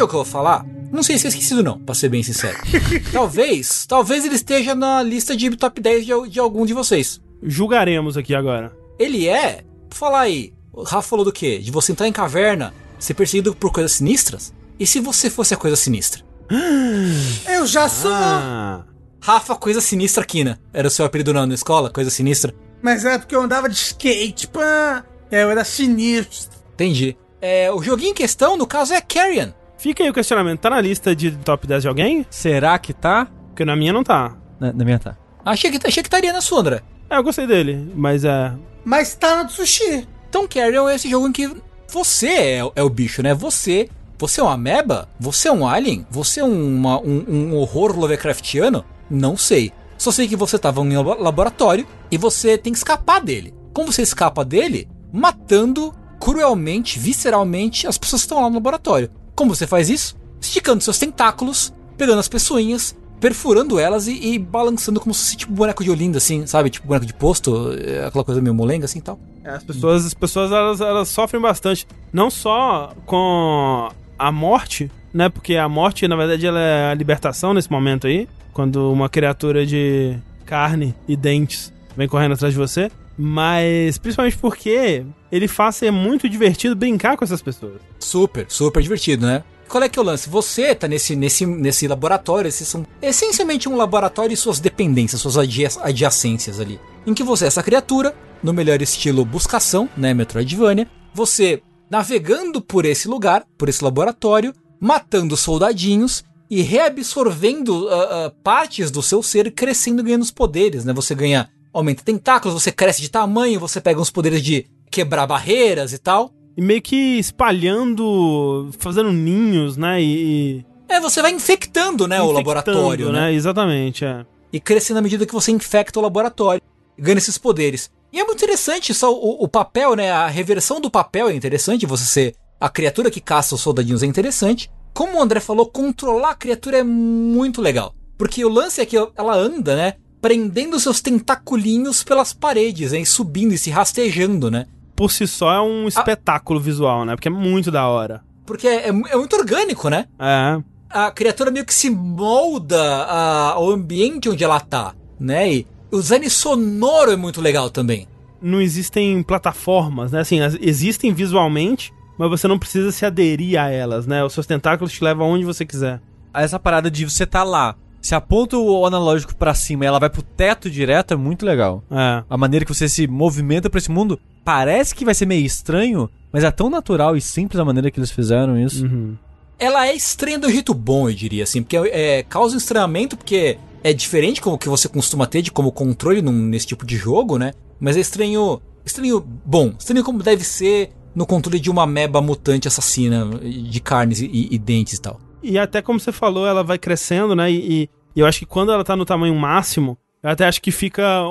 Jogo que eu vou falar, não sei se é esquecido não, pra ser bem sincero. talvez, talvez ele esteja na lista de top 10 de, de algum de vocês. Julgaremos aqui agora. Ele é, falar aí, o Rafa falou do quê? De você entrar em caverna, ser perseguido por coisas sinistras? E se você fosse a coisa sinistra? Eu já sou! Ah. Rafa, coisa sinistra Kina. Era o seu apelido na, na escola, coisa sinistra? Mas é porque eu andava de skate, pã! É, eu era sinistro. Entendi. É, o joguinho em questão, no caso, é Carrion. Fica aí o questionamento. Tá na lista de top 10 de alguém? Será que tá? Porque na minha não tá. Na, na minha tá. Achei que, achei que estaria na sua, André. É, eu gostei dele, mas é. Mas tá no sushi. Então, Carrion é esse jogo em que você é, é o bicho, né? Você. Você é uma ameba? Você é um alien? Você é uma, um, um horror Lovecraftiano? Não sei. Só sei que você tava em um labo- laboratório e você tem que escapar dele. Como você escapa dele? Matando cruelmente, visceralmente as pessoas que estão lá no laboratório. Como você faz isso? Esticando seus tentáculos, pegando as pessoinhas, perfurando elas e, e balançando como se fosse tipo boneco de Olinda, assim, sabe? Tipo boneco de posto, é, aquela coisa meio molenga assim e tal. É, As pessoas, as pessoas elas, elas sofrem bastante. Não só com a morte, né? Porque a morte, na verdade, ela é a libertação nesse momento aí. Quando uma criatura de carne e dentes vem correndo atrás de você. Mas principalmente porque ele faz ser muito divertido brincar com essas pessoas. Super, super divertido, né? Qual é que é o lance? Você tá nesse, nesse, nesse laboratório, esses são essencialmente um laboratório e suas dependências, suas adjacências ali. Em que você é essa criatura, no melhor estilo buscação, né, Metroidvania, você navegando por esse lugar, por esse laboratório, matando soldadinhos e reabsorvendo ah, ah, partes do seu ser, crescendo e ganhando os poderes, né? Você ganha, aumenta tentáculos, você cresce de tamanho, você pega uns poderes de quebrar barreiras e tal. E meio que espalhando, fazendo ninhos, né? E. É, você vai infectando, né, o infectando, laboratório, né? Exatamente, é. E crescendo à medida que você infecta o laboratório, ganha esses poderes. E é muito interessante só o, o papel, né? A reversão do papel é interessante, você ser a criatura que caça os soldadinhos é interessante. Como o André falou, controlar a criatura é muito legal. Porque o lance é que ela anda, né? Prendendo seus tentaculinhos pelas paredes, né? E subindo e se rastejando, né? Por si só é um espetáculo visual, né? Porque é muito da hora. Porque é, é é muito orgânico, né? É. a criatura meio que se molda a- ao ambiente onde ela tá, né? E o design sonoro é muito legal também. Não existem plataformas, né? Assim, as- existem visualmente, mas você não precisa se aderir a elas, né? Os seus tentáculos te levam aonde você quiser. Essa parada de você tá lá, se aponta o analógico pra cima e ela vai pro teto direto é muito legal. É. A maneira que você se movimenta pra esse mundo parece que vai ser meio estranho, Mas é tão natural e simples a maneira que eles fizeram isso. Uhum. Ela é estranha do jeito bom, eu diria, assim, porque é, causa um estranhamento, porque é diferente como que você costuma ter de como controle num, nesse tipo de jogo, né? Mas é estranho. Estranho bom, estranho como deve ser no controle de uma meba mutante assassina de carnes e, e dentes e tal. E até como você falou, ela vai crescendo, né? E, e eu acho que quando ela tá no tamanho máximo, eu até acho que fica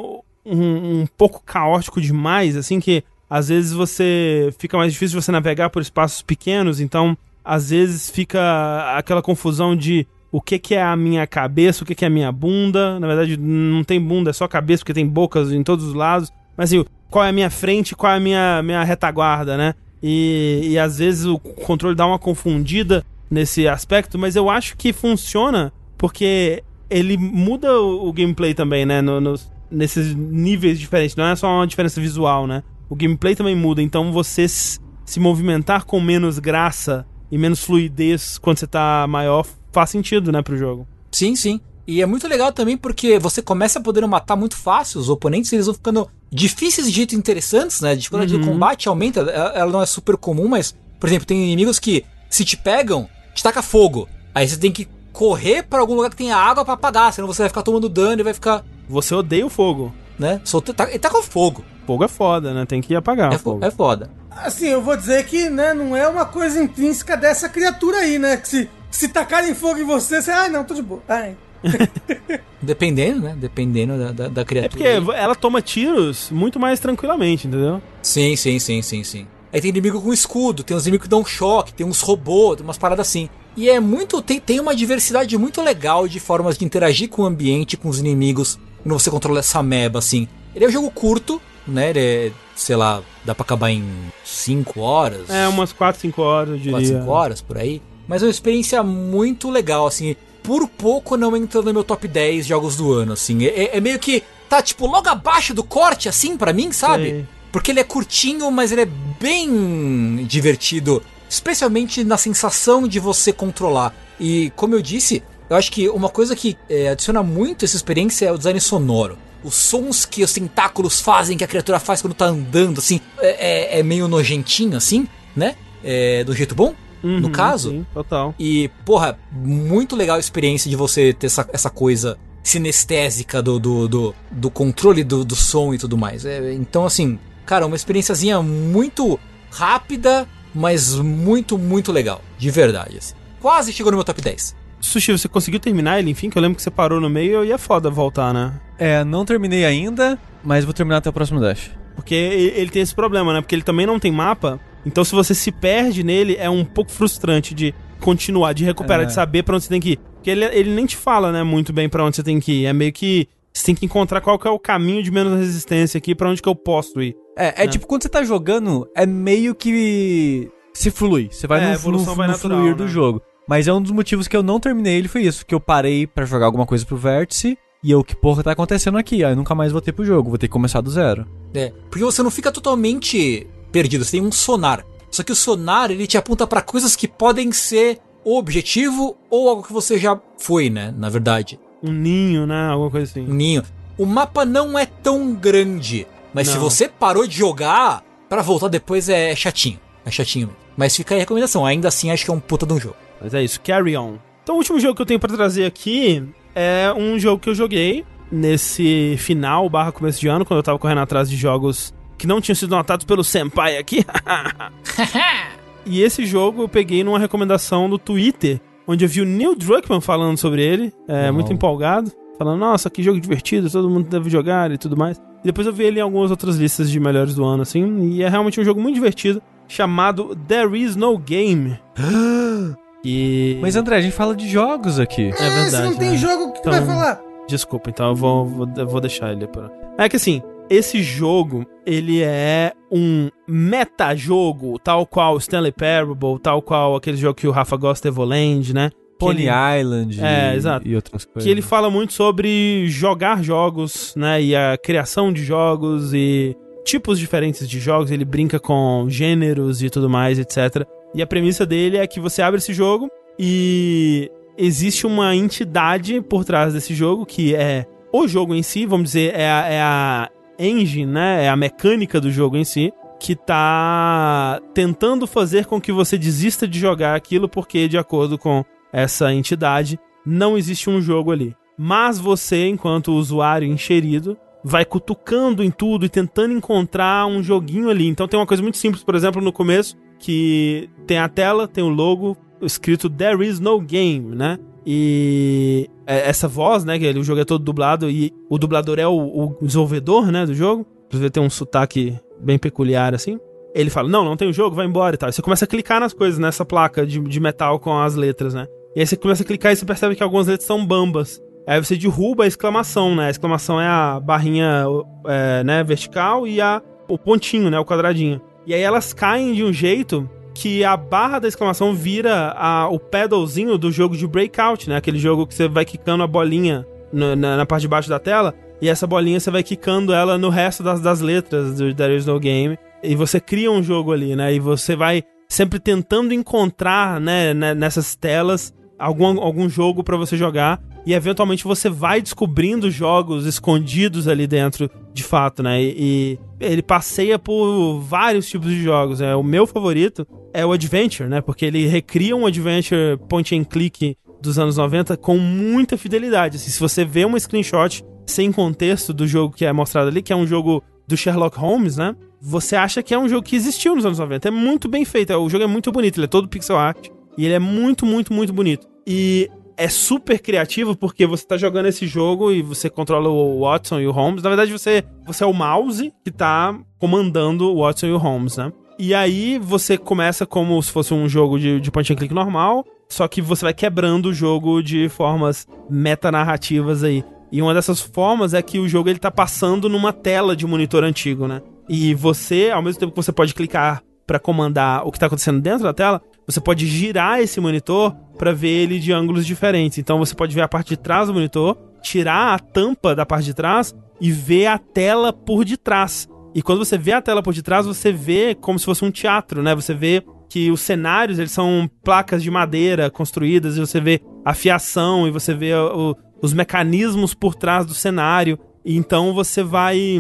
um, um pouco caótico demais, assim, que às vezes você fica mais difícil você navegar por espaços pequenos, então às vezes fica aquela confusão de o que, que é a minha cabeça, o que, que é a minha bunda. Na verdade, não tem bunda, é só cabeça, porque tem bocas em todos os lados. Mas assim, qual é a minha frente, qual é a minha, minha retaguarda, né? E, e às vezes o controle dá uma confundida nesse aspecto, mas eu acho que funciona porque ele muda o, o gameplay também, né? No, no, nesses níveis diferentes. Não é só uma diferença visual, né? O gameplay também muda, então você se movimentar com menos graça e menos fluidez quando você tá maior faz sentido, né, pro jogo. Sim, sim. E é muito legal também porque você começa a poder matar muito fácil os oponentes, eles vão ficando difíceis de jeito interessantes, né? A dificuldade uhum. do combate aumenta, ela não é super comum, mas, por exemplo, tem inimigos que, se te pegam, te taca fogo. Aí você tem que correr para algum lugar que tenha água para apagar, senão você vai ficar tomando dano e vai ficar. Você odeia o fogo. Né? Solta, tá, ele tá com fogo. Fogo é foda, né? Tem que apagar. É, fogo. é foda. Assim, eu vou dizer que, né, não é uma coisa intrínseca dessa criatura aí, né? Que se se tacarem fogo em você, você. Ah, não, tô de boa. Ai. Dependendo, né? Dependendo da, da, da criatura. É porque ela toma tiros muito mais tranquilamente, entendeu? Sim, sim, sim, sim, sim. Aí tem inimigo com escudo, tem uns inimigos que dão choque, tem uns robôs, umas paradas assim. E é muito. Tem, tem uma diversidade muito legal de formas de interagir com o ambiente, com os inimigos, quando você controla essa meba, assim. Ele é um jogo curto, né? Ele é, sei lá, dá pra acabar em 5 horas. É, umas 4, 5 horas, eu diria. 4, 5 horas por aí. Mas é uma experiência muito legal, assim. Por pouco não entra no meu top 10 jogos do ano, assim. É, é meio que tá, tipo, logo abaixo do corte, assim, para mim, sabe? Sei. Porque ele é curtinho, mas ele é bem divertido. Especialmente na sensação de você controlar. E, como eu disse, eu acho que uma coisa que é, adiciona muito essa experiência é o design sonoro. Os sons que os tentáculos fazem, que a criatura faz quando tá andando, assim, é, é, é meio nojentinho, assim, né? É, do jeito bom uhum, no caso. Sim, total. E, porra, muito legal a experiência de você ter essa, essa coisa sinestésica do, do, do, do controle do, do som e tudo mais. É, então, assim, cara, uma experiênciazinha muito rápida, mas muito, muito legal. De verdade, assim. Quase chegou no meu top 10. Sushi, você conseguiu terminar ele, enfim? Que eu lembro que você parou no meio e é foda voltar, né? É, não terminei ainda, mas vou terminar até o próximo dash. Porque ele tem esse problema, né? Porque ele também não tem mapa. Então, se você se perde nele, é um pouco frustrante de continuar, de recuperar, é. de saber para onde você tem que ir. Porque ele, ele nem te fala, né, muito bem para onde você tem que ir. É meio que você tem que encontrar qual que é o caminho de menos resistência aqui, para onde que eu posso ir. É, é, é, tipo, quando você tá jogando, é meio que se flui. Você vai é, no, no, vai no natural, fluir né? do jogo. Mas é um dos motivos que eu não terminei ele foi isso, que eu parei para jogar alguma coisa pro vértice e eu, que porra tá acontecendo aqui? Aí eu nunca mais voltei pro jogo, vou ter que começar do zero. É, porque você não fica totalmente perdido, você tem um sonar. Só que o sonar ele te aponta para coisas que podem ser o objetivo ou algo que você já foi, né? Na verdade. Um ninho, né? Alguma coisa assim. Um ninho. O mapa não é tão grande, mas não. se você parou de jogar, para voltar depois é chatinho. É chatinho mesmo. Mas fica aí a recomendação. Ainda assim, acho que é um puta de um jogo. Mas é isso, carry on. Então, o último jogo que eu tenho para trazer aqui é um jogo que eu joguei nesse final barra começo de ano, quando eu tava correndo atrás de jogos que não tinham sido notados pelo Senpai aqui. e esse jogo eu peguei numa recomendação do Twitter, onde eu vi o Neil Druckmann falando sobre ele, é, muito empolgado, falando, nossa, que jogo divertido, todo mundo deve jogar e tudo mais. E depois eu vi ele em algumas outras listas de melhores do ano, assim, e é realmente um jogo muito divertido, chamado There Is No Game. e... Mas André, a gente fala de jogos aqui. É, é verdade. Se não tem né? jogo, que então, vai falar? Desculpa, então eu vou, vou, vou deixar ele por. É que assim, esse jogo, ele é um metajogo, tal qual Stanley Parable, tal qual aquele jogo que o Rafa gosta, Evoland, né? Pony. Island é, exato. e outras coisas. Que ele fala muito sobre jogar jogos, né? E a criação de jogos e tipos diferentes de jogos. Ele brinca com gêneros e tudo mais, etc. E a premissa dele é que você abre esse jogo e existe uma entidade por trás desse jogo que é o jogo em si, vamos dizer, é a, é a engine, né? É a mecânica do jogo em si, que tá tentando fazer com que você desista de jogar aquilo porque, de acordo com essa entidade, não existe um jogo ali. Mas você, enquanto usuário encherido, vai cutucando em tudo e tentando encontrar um joguinho ali. Então tem uma coisa muito simples, por exemplo, no começo, que tem a tela, tem o logo escrito There is no game, né? E é, essa voz, né, que o jogo é todo dublado e o dublador é o, o desenvolvedor, né, do jogo. Inclusive tem um sotaque bem peculiar assim. Ele fala: "Não, não tem o jogo, vai embora" e tal. E você começa a clicar nas coisas nessa placa de, de metal com as letras, né? E aí você começa a clicar e você percebe que algumas letras são bambas. Aí você derruba a exclamação, né? A exclamação é a barrinha é, né, vertical e a, o pontinho, né? O quadradinho. E aí elas caem de um jeito que a barra da exclamação vira a, o pedalzinho do jogo de Breakout, né? Aquele jogo que você vai quicando a bolinha no, na, na, parte de baixo da tela. E essa bolinha você vai quicando ela no resto das, das letras do There Is No Game. E você cria um jogo ali, né? E você vai sempre tentando encontrar, né, né nessas telas algum, algum jogo para você jogar e eventualmente você vai descobrindo jogos escondidos ali dentro, de fato, né? E, e, ele passeia por vários tipos de jogos. Né? O meu favorito é o Adventure, né? Porque ele recria um Adventure point and click dos anos 90 com muita fidelidade. Assim, se você vê uma screenshot sem contexto do jogo que é mostrado ali, que é um jogo do Sherlock Holmes, né? Você acha que é um jogo que existiu nos anos 90. É muito bem feito. O jogo é muito bonito, ele é todo pixel art. E ele é muito, muito, muito bonito. E é super criativo porque você tá jogando esse jogo e você controla o Watson e o Holmes. Na verdade, você, você é o mouse que tá comandando o Watson e o Holmes, né? E aí você começa como se fosse um jogo de, de point and click normal, só que você vai quebrando o jogo de formas metanarrativas aí. E uma dessas formas é que o jogo ele tá passando numa tela de monitor antigo, né? E você, ao mesmo tempo que você pode clicar para comandar o que tá acontecendo dentro da tela, você pode girar esse monitor para ver ele de ângulos diferentes. Então você pode ver a parte de trás do monitor, tirar a tampa da parte de trás e ver a tela por detrás. E quando você vê a tela por detrás, você vê como se fosse um teatro, né? Você vê que os cenários eles são placas de madeira construídas e você vê a fiação e você vê o, os mecanismos por trás do cenário. E então você vai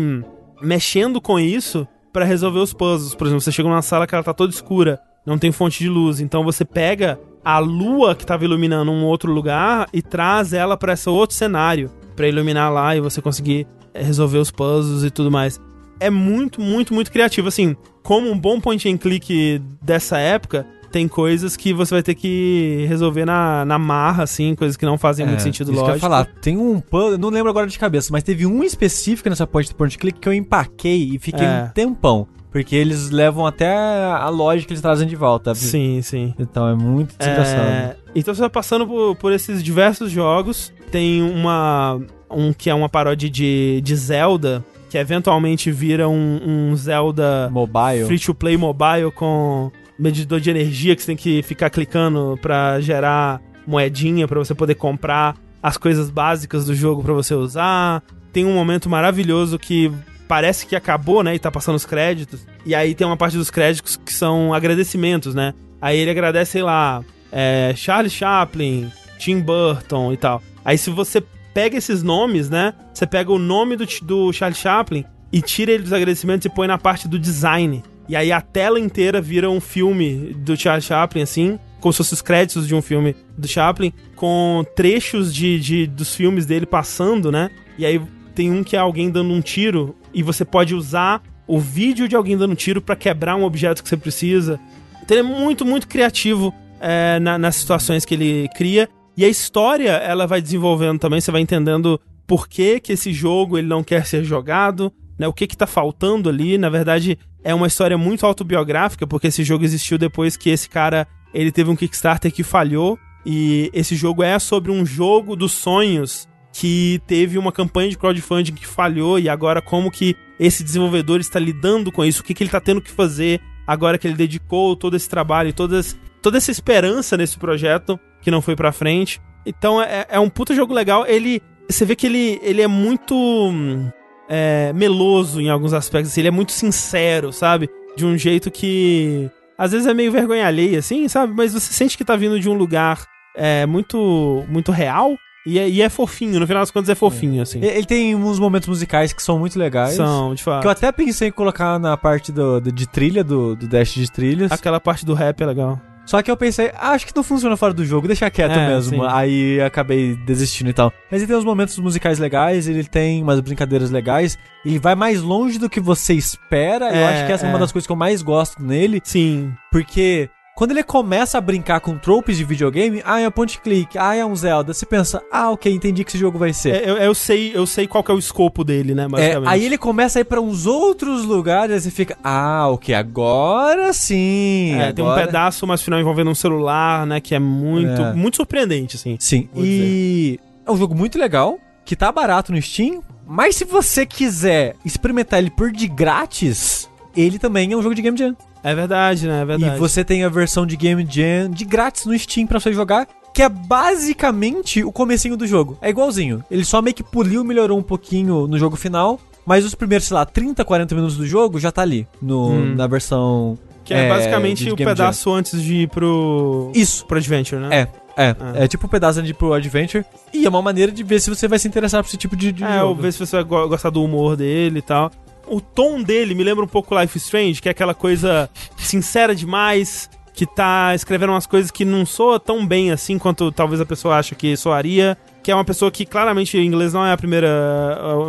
mexendo com isso para resolver os puzzles. Por exemplo, você chega numa sala que ela tá toda escura não tem fonte de luz. Então você pega a lua que estava iluminando um outro lugar e traz ela para esse outro cenário para iluminar lá e você conseguir eh, resolver os puzzles e tudo mais. É muito, muito, muito criativo. Assim, como um bom point and click dessa época, tem coisas que você vai ter que resolver na, na marra, assim, coisas que não fazem é, muito sentido isso lógico. Que eu falar. Tem um puzzle, não lembro agora de cabeça, mas teve um específico nessa point, point click que eu empaquei e fiquei é. um tempão. Porque eles levam até a lógica que eles trazem de volta. Sim, sim. Então é muito desgraçado. É... Então você vai passando por, por esses diversos jogos. Tem uma. Um que é uma paródia de, de Zelda, que eventualmente vira um, um Zelda mobile. free to play mobile com medidor de energia que você tem que ficar clicando para gerar moedinha para você poder comprar as coisas básicas do jogo para você usar. Tem um momento maravilhoso que parece que acabou, né? E tá passando os créditos. E aí tem uma parte dos créditos que são agradecimentos, né? Aí ele agradece, sei lá, é, Charles Chaplin, Tim Burton e tal. Aí se você pega esses nomes, né? Você pega o nome do, do Charles Chaplin e tira ele dos agradecimentos e põe na parte do design. E aí a tela inteira vira um filme do Charles Chaplin, assim, como se fossem os créditos de um filme do Chaplin, com trechos de, de, dos filmes dele passando, né? E aí tem um que é alguém dando um tiro e você pode usar o vídeo de alguém dando um tiro para quebrar um objeto que você precisa. Então ele é muito, muito criativo é, na, nas situações que ele cria. E a história, ela vai desenvolvendo também, você vai entendendo por que, que esse jogo ele não quer ser jogado, né? O que que tá faltando ali. Na verdade, é uma história muito autobiográfica, porque esse jogo existiu depois que esse cara, ele teve um Kickstarter que falhou. E esse jogo é sobre um jogo dos sonhos que teve uma campanha de crowdfunding que falhou e agora como que esse desenvolvedor está lidando com isso, o que, que ele está tendo que fazer agora que ele dedicou todo esse trabalho e todas, toda essa esperança nesse projeto que não foi pra frente. Então é, é um puta jogo legal. Ele. Você vê que ele, ele é muito é, meloso em alguns aspectos. Assim, ele é muito sincero, sabe? De um jeito que. Às vezes é meio vergonha alheia, assim, sabe? Mas você sente que tá vindo de um lugar é, muito, muito real E é, e é fofinho, no final das contas é fofinho, assim. Ele ele tem uns momentos musicais que são muito legais. São, de fato. Que eu até pensei em colocar na parte do, do- de trilha, do, do Dash de trilhas. Aquela parte do rap é legal. Só que eu pensei, ah, acho que não funciona fora do jogo, deixa quieto É, mesmo. sim. Aí acabei desistindo e tal. Mas ele tem uns momentos musicais legais, ele tem umas brincadeiras legais. Ele vai mais longe do que você espera. eu É, acho que essa é. uma é. das coisas que eu mais gosto nele. Sim. Porque quando ele começa a brincar com tropes de videogame, ah, é um point click, ah, é um Zelda, você pensa, ah, ok, entendi que esse jogo vai ser. É, eu, eu sei, eu sei qual que é o escopo dele, né, É, basicamente. aí ele começa a ir pra uns outros lugares, você fica, ah, ok, agora sim. É, tem um agora- pedaço mais final envolvendo um celular, né, que é muito, É. muito surpreendente, assim. Sim, e é um jogo muito legal, que tá barato no Steam, mas se você quiser experimentar ele por de grátis, ele também é um jogo de Game Jam. É verdade, né, é verdade. E você tem a versão de Game Jam de grátis no Steam pra você jogar, que é basicamente o comecinho do jogo. É igualzinho. Ele só meio que poliu, melhorou um pouquinho no jogo final, mas os primeiros, sei lá, 30, 40 minutos do jogo já tá ali, no, Hum. na versão... Que é, é, basicamente o pedaço antes de ir pro... Isso. Pro Adventure, né? É, é. Ah. É tipo um pedaço de pro Adventure. E é uma maneira de ver se você vai se interessar por esse tipo de, de É, ou jogo. ver se você vai go- gostar do humor dele e tal. O tom dele me lembra um pouco Life Strange, que é aquela coisa sincera demais, que tá escrevendo umas coisas que não soa tão bem assim quanto talvez a pessoa acha que soaria. Que é uma pessoa que claramente inglês não é a primeira.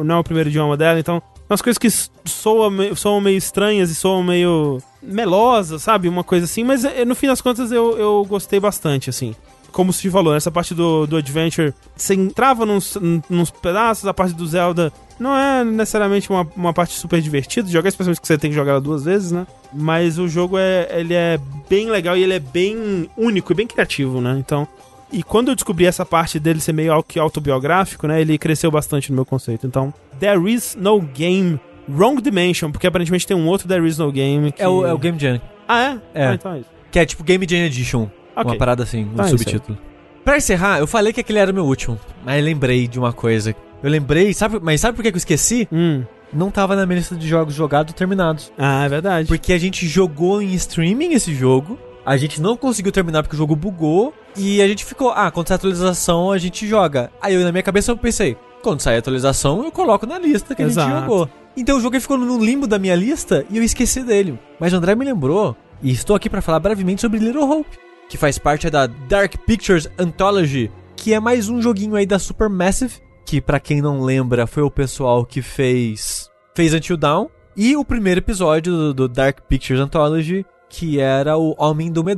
não é o primeiro idioma dela, então. Umas coisas que soam, soam meio estranhas e soam meio melosas, sabe? Uma coisa assim, mas eh, no fim das contas eu, eu gostei bastante, assim como você falou, nessa parte do, do Adventure, você entrava nos, nos pedaços, a parte do Zelda não é necessariamente uma, uma parte super divertida de jogar, especialmente que você tem que jogar ela duas vezes, né? Mas o jogo é, ele é bem legal e ele é bem único e bem criativo, né? Então, e quando eu descobri essa parte dele ser meio autobiográfico, né? Ele cresceu bastante no meu conceito. Então, There is no game Wrong Dimension, porque aparentemente tem um outro There is no game que... É o, é o Game Jam, Ah, é? É. Ah, então é isso. que é tipo Game Jam Edition. Ok. Uma parada assim, um Ah, subtítulo. Pra encerrar, eu falei que aquele era o meu último, mas lembrei de uma coisa. Eu lembrei, sabe, mas sabe por que eu esqueci? Hum. Não tava na minha lista de jogos jogados terminados. Ah, é verdade. Porque a gente jogou em streaming esse jogo, a gente não conseguiu terminar porque o jogo bugou, e a gente ficou, ah, quando sair a atualização a gente joga. Aí eu, na minha cabeça eu pensei, quando sair a atualização eu coloco na lista que a Exato. gente jogou. Então o jogo ficou no limbo da minha lista e eu esqueci dele. Mas o André me lembrou, e estou aqui pra falar brevemente sobre Little Hope, que faz parte da Dark Pictures Anthology, que é mais um joguinho aí da Supermassive, que pra quem não lembra foi o pessoal que fez fez Until Dawn e o primeiro episódio do, do Dark Pictures Anthology, que era o Homem do Man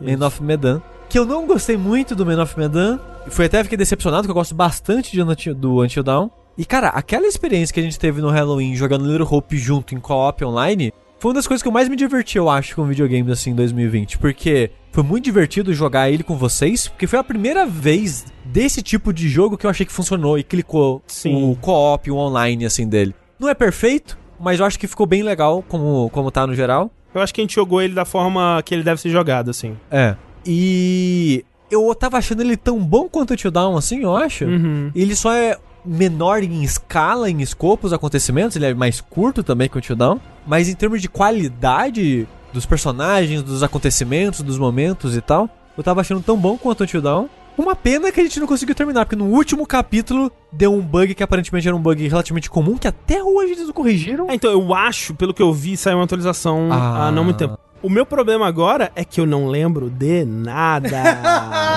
Isso. of Medan, que eu não gostei muito do Man of Medan, foi até fiquei decepcionado, que eu gosto bastante de do Until Dawn. E cara, aquela experiência que a gente teve no Halloween jogando Little Hope junto em co-op online, foi uma das coisas que eu mais me diverti, eu acho, com videogames assim em 2020, porque foi muito divertido jogar ele com vocês, porque foi a primeira vez desse tipo de jogo que eu achei que funcionou e clicou Sim. o co-op, o online assim dele. Não é perfeito, mas eu acho que ficou bem legal como, como tá no geral. Eu acho que a gente jogou ele da forma que ele deve ser jogado, assim. É. E eu tava achando ele tão bom quanto o Till Down, assim, eu acho. Uhum. Ele só é menor em escala, em escopo, os acontecimentos, ele é mais curto também que o Down. Mas em termos de qualidade dos personagens, dos acontecimentos, dos momentos e tal, eu tava achando tão bom quanto o Down. Uma pena que a gente não conseguiu terminar, porque no último capítulo deu um bug que aparentemente era um bug relativamente comum, que até hoje eles não corrigiram. É, então, eu acho, pelo que eu vi, saiu uma atualização Ah. há não muito tempo. O meu problema agora é que eu não lembro de nada.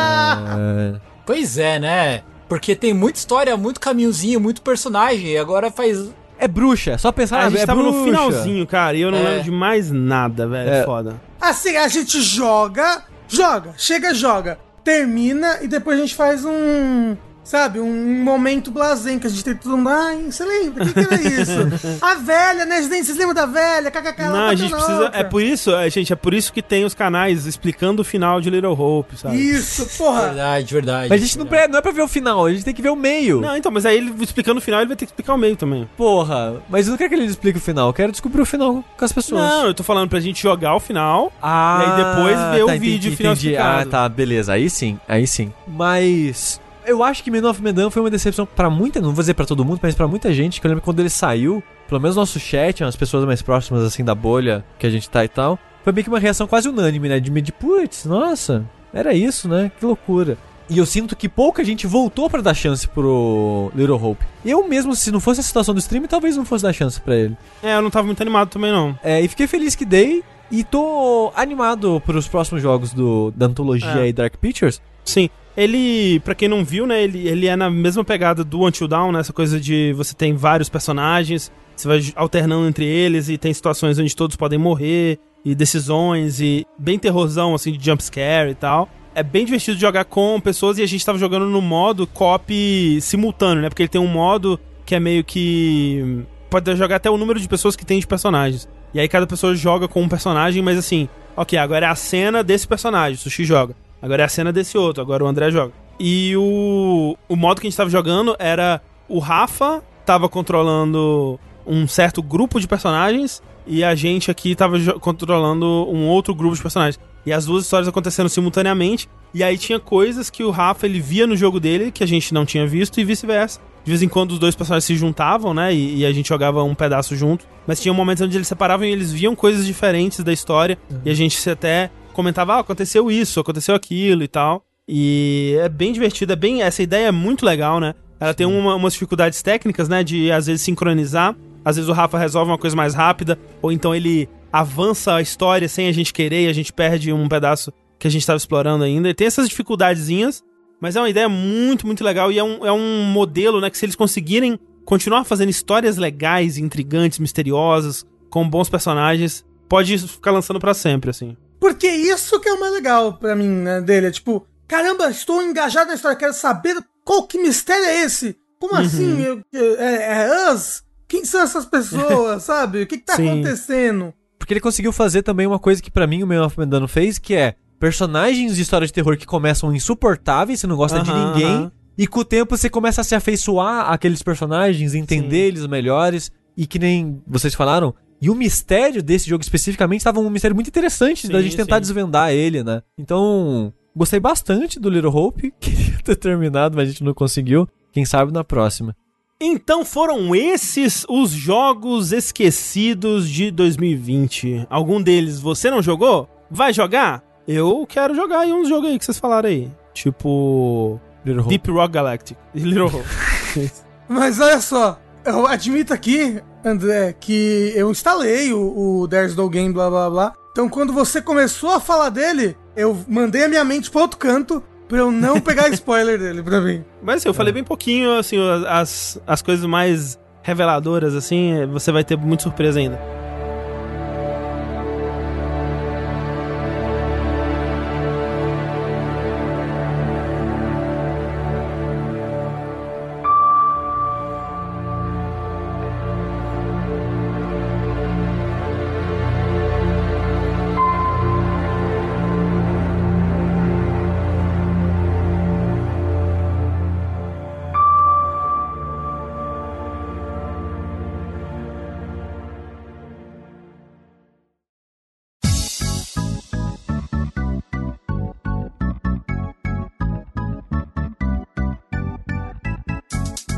É. Pois é, né? Porque tem muita história, muito caminhozinho, muito personagem. E agora faz. É bruxa, só pensar a gente é tava no bruxa. finalzinho, cara, e eu não É. lembro de mais nada, velho. É. Foda. Assim, a gente joga, joga, chega, joga, termina e depois a gente faz um. Sabe, um momento blazen que a gente tem todo mundo. Ai, você lembra? O que, que era isso? a velha, né, gente? Vocês lembram da velha? KKK, Não, a gente precisa. outra. É por isso, é, gente, é por isso que tem os canais explicando o final de Little Hope, sabe? Isso, porra. Verdade, verdade. Mas a gente não, verdade. pre- não é pra ver o final, a gente tem que ver o meio. Não, então, mas aí ele explicando o final, ele vai ter que explicar o meio também. Porra, mas eu não quero que ele explique o final, eu quero descobrir o final com as pessoas. Não, eu tô falando pra gente jogar o final. Ah, E aí depois ver o entendi, vídeo final entendi. explicado. Ah, tá, beleza. Aí sim, aí sim. Mas eu acho que Man of Medan foi uma decepção pra muita, não vou dizer pra todo mundo, mas pra muita gente, que eu lembro que quando ele saiu, pelo menos nosso chat, as pessoas mais próximas assim da bolha que a gente tá e tal, foi meio que uma reação quase unânime, né, de meio de putz, nossa, era isso, né? Que loucura. E eu sinto que pouca gente voltou pra dar chance pro Little Hope. Eu mesmo, se não fosse a situação do stream, talvez não fosse dar chance pra ele. É, eu não tava muito animado também, não. É, e fiquei feliz que dei. E tô animado pros próximos jogos do, da antologia É. aí Dark Pictures. Sim. Ele, pra quem não viu, né, ele, ele é na mesma pegada do Until Dawn, né, essa coisa de você tem vários personagens, você vai alternando entre eles e tem situações onde todos podem morrer, e decisões, e bem terrorzão, assim, de jumpscare e tal. É bem divertido jogar com pessoas e a gente tava jogando no modo copy simultâneo, né, porque ele tem um modo que é meio que... pode jogar até o número de pessoas que tem de personagens. E aí cada pessoa joga com um personagem, mas assim, ok, agora é a cena desse personagem, o Sushi joga. Agora é a cena desse outro, agora o André joga. E o, o modo que a gente tava jogando era o Rafa tava controlando um certo grupo de personagens e a gente aqui tava controlando um outro grupo de personagens. E as duas histórias acontecendo simultaneamente. E aí tinha coisas que o Rafa ele via no jogo dele que a gente não tinha visto e vice-versa. De vez em quando os dois personagens se juntavam, né? E, e a gente jogava um pedaço junto. Mas tinha momentos onde eles separavam e eles viam coisas diferentes da história. E a gente se até comentava, ah, aconteceu isso, aconteceu aquilo e tal. E é bem divertido, é bem. Essa ideia é muito legal, né? Ela tem uma- umas dificuldades técnicas, né? De às vezes sincronizar. Às vezes o Rafa resolve uma coisa mais rápida, ou então ele avança a história sem a gente querer e a gente perde um pedaço que a gente estava explorando ainda. E tem essas dificuldadezinhas, mas é uma ideia muito, muito legal e é um, é um modelo, né? Que se eles conseguirem continuar fazendo histórias legais, intrigantes, misteriosas, com bons personagens, pode ficar lançando pra sempre, assim. Porque isso que é o mais legal pra mim, né, dele. É tipo, caramba, estou engajado na história, quero saber qual que mistério é esse? Como assim? Eu- eu- é, é Us? Quem são essas pessoas, sabe? O que, que tá Sim. acontecendo? Porque ele conseguiu fazer também uma coisa que pra mim o Man of Medan fez, que é personagens de história de terror que começam insuportáveis, você não gosta de Aham, ninguém, e com o tempo você começa a se afeiçoar àqueles personagens, entender Sim. eles melhores, e que nem vocês falaram, e o mistério desse jogo especificamente estava um mistério muito interessante da Sim, gente tentar sim. desvendar ele, né? Então, gostei bastante do Little Hope, queria ter terminado, mas a gente não conseguiu. Quem sabe na próxima. Então foram esses os jogos esquecidos de 2020. Algum deles você não jogou? Vai jogar? Eu quero jogar aí uns jogos aí que vocês falaram aí. Tipo. Little Hope. Deep Rock Galactic. e Little Hope. Mas olha só, eu admito aqui, André, que eu instalei o, o There's No Game, blá blá blá. Então quando você começou a falar dele, eu mandei a minha mente pra outro canto pra eu não pegar spoiler dele pra mim. Mas assim, eu falei bem pouquinho, assim, as, as coisas mais reveladoras, assim, você vai ter muita surpresa ainda.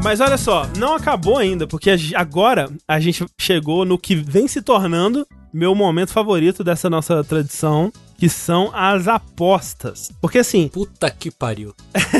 Mas olha só, não acabou ainda, porque agora a gente chegou no que vem se tornando meu momento favorito dessa nossa tradição, que são as apostas. Porque assim, Puta que pariu.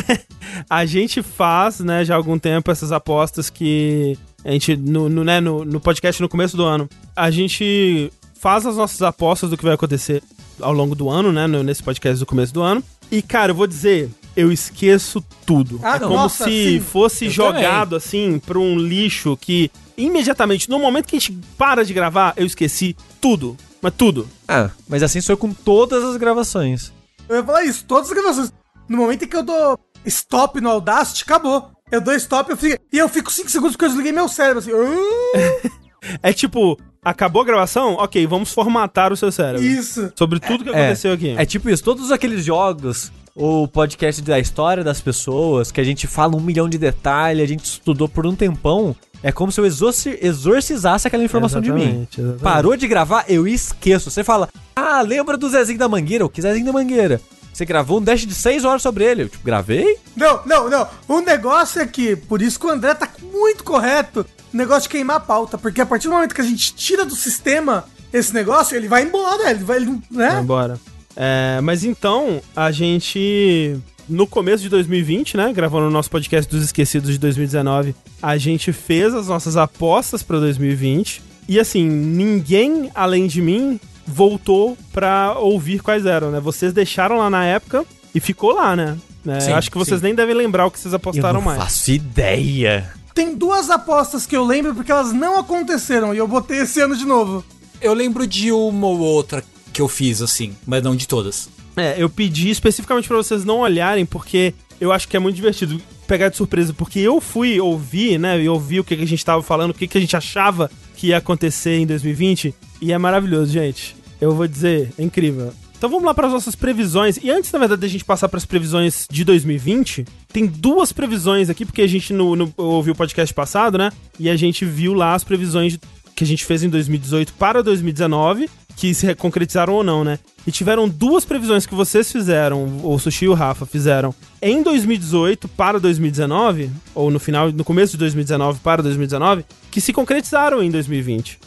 a gente faz, né, já há algum tempo essas apostas que a gente, no, no, né, no, no podcast no começo do ano, a gente faz as nossas apostas do que vai acontecer ao longo do ano, né, nesse podcast do começo do ano. E, cara, eu vou dizer, eu esqueço tudo. Ah, é como nossa, se sim. fosse Eu jogado, assim, pra um lixo que, imediatamente, no momento que a gente para de gravar, eu esqueci tudo. Mas tudo. Ah, mas assim sou eu com todas as gravações. Eu ia falar isso, todas as gravações. No momento em que eu dou stop no Audacity, acabou. Eu dou stop eu fico, e eu fico 5 segundos porque eu desliguei meu cérebro, assim. É tipo, acabou a gravação? Ok, vamos formatar o seu cérebro. Isso. Sobre tudo que É, aconteceu aqui. É tipo isso, todos aqueles jogos, o podcast da história das pessoas, que a gente fala um milhão de detalhes, a gente estudou por um tempão, é como se eu exorci- exorcizasse aquela informação de mim. Exatamente, exatamente. Parou de gravar, eu esqueço. Você fala, ah, lembra do Zezinho da Mangueira? O que Zezinho da Mangueira? Você gravou um dash de 6 horas sobre ele. Eu, tipo, gravei? Não, não, não. O negócio é que, por isso que o André tá muito correto, o negócio de queimar a pauta. Porque a partir do momento que a gente tira do sistema esse negócio, ele vai embora, ele vai, ele, Vai né? embora. É, mas então, a gente no começo de 2020, né? Gravando o nosso podcast dos esquecidos de 2019, a gente fez as nossas apostas pra 2020. E assim, ninguém além de mim voltou pra ouvir quais eram, né? Vocês deixaram lá na época e ficou lá, né? É, Sim, acho que vocês sim. nem devem lembrar o que vocês apostaram eu não mais. faço ideia. Tem duas apostas que eu lembro porque elas não aconteceram e eu botei esse ano de novo. Eu lembro de uma ou outra que eu fiz, assim, mas não de todas. É, eu pedi especificamente pra vocês não olharem, porque eu acho que é muito divertido pegar de surpresa, porque eu fui ouvir, né, e ouvir o que, a gente tava falando, o que, que a gente achava que ia acontecer em 2020, e é maravilhoso, gente. Eu vou dizer, é incrível. Então vamos lá para as nossas previsões. E antes, na verdade, da gente passar para as previsões de 2020, tem duas previsões aqui, porque a gente no, no, ouviu o podcast passado, né? E a gente viu lá as previsões de- que a gente fez em 2018 para 2019, que se concretizaram ou não, né? E tiveram duas previsões que vocês fizeram, o Sushi e o Rafa fizeram em 2018 para 2019, ou no final, no começo de 2019 para 2019, que se concretizaram em 2020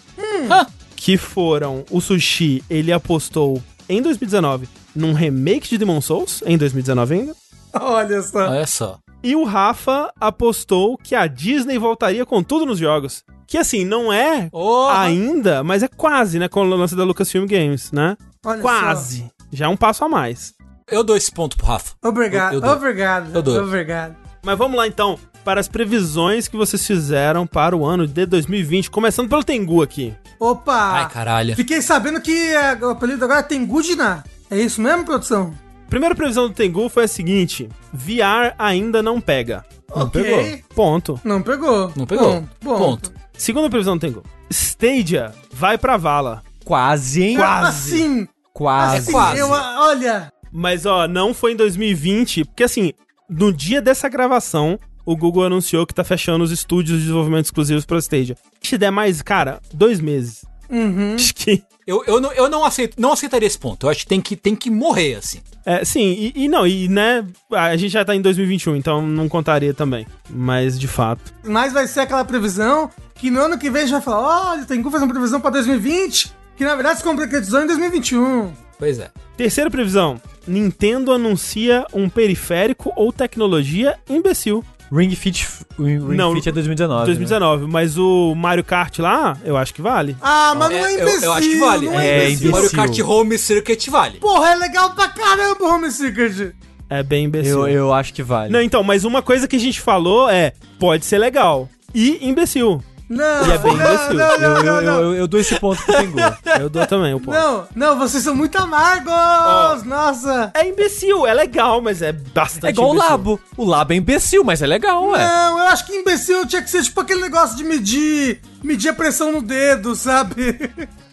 que foram o Sushi, ele apostou em 2019 num remake de Demon Souls, em 2019 ainda, Olha só. Olha só. e o Rafa apostou que a Disney voltaria com tudo nos jogos. Que assim, não é Oh, ainda, mas é quase, né, com o lance da Lucasfilm Games, né? Olha quase. Já é um passo a mais. Eu dou esse ponto pro Rafa. só. Obrigado, Eu- eu dou. obrigado. Eu dou. Obrigado. Mas vamos lá então para as previsões que vocês fizeram para o ano de 2020, começando pelo Tengu aqui. Opa! Ai, caralho. Fiquei sabendo que é, o apelido agora tem Gudina. É isso mesmo, produção? Primeira previsão do Tengu foi a seguinte: VR ainda não pega. ok. pegou. Ponto. Não pegou. Não pegou. Ponto. ponto. Ponto. Segunda previsão do Tengu. Stadia vai pra vala. Quase, hein? Quase. Assim, Quase. assim, quase. eu, olha, Mas ó, não foi em 2020, porque assim, no dia dessa gravação, o Google anunciou que tá fechando os estúdios de desenvolvimento exclusivos pra Stadia. Se der mais, cara, dois meses. uhum. Acho que. Eu, eu, não, eu não, aceito, não aceitaria esse ponto. Eu acho que tem que, tem que morrer, assim. É, sim, e, e não, e né, a gente já tá em 2021, então não contaria também. Mas de fato. mas vai ser aquela previsão que no ano que vem a gente vai falar, olha, tem que fazer uma previsão pra 2020, que na verdade se concretizou em 2021. Pois é. Terceira previsão: Nintendo anuncia um periférico ou tecnologia imbecil. Ring Fit, Ring Não, Fit é 2019. 2019, mas o Mario Kart lá, eu acho que vale. Ah, mas não é É, eu- imbecil. eu acho que vale. É, É, imbecil. imbecil. Mario Kart Home Circuit vale. Porra, é legal pra caramba o Home Secret. É bem imbecil. Eu, eu acho que vale. Não, então, mas uma coisa que a gente falou é: pode ser legal. E imbecil. Não, E é bem não, não, eu, não, eu, não, eu, não. eu, eu dou esse ponto pro Tengu. Eu dou também o ponto. Não, não, vocês são muito amargos! Nossa! É imbecil, é legal, mas é bastante É igual o imbecil. Labo. O Labo é imbecil, mas é legal, ué. Não, eu acho que imbecil tinha que ser tipo aquele negócio de medir, medir a pressão no dedo, sabe?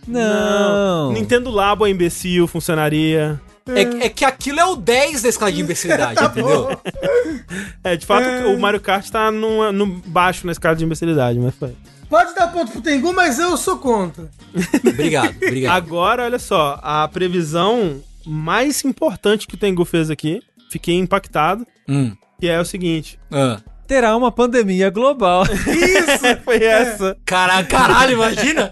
Não. Nintendo Labo é imbecil, funcionaria. É, é que aquilo é o 10 da escala de imbecilidade, entendeu? É, de fato, o Mario Kart tá no, no baixo na escala de imbecilidade, mas foi. Pode dar ponto pro Tengu, mas eu sou contra. Obrigado, obrigado. Agora, olha só, a previsão mais importante que o Tengu fez aqui, fiquei impactado, Hum. que é o seguinte. Ah. Terá uma pandemia global. Isso! Foi essa. Caralho, caralho, imagina!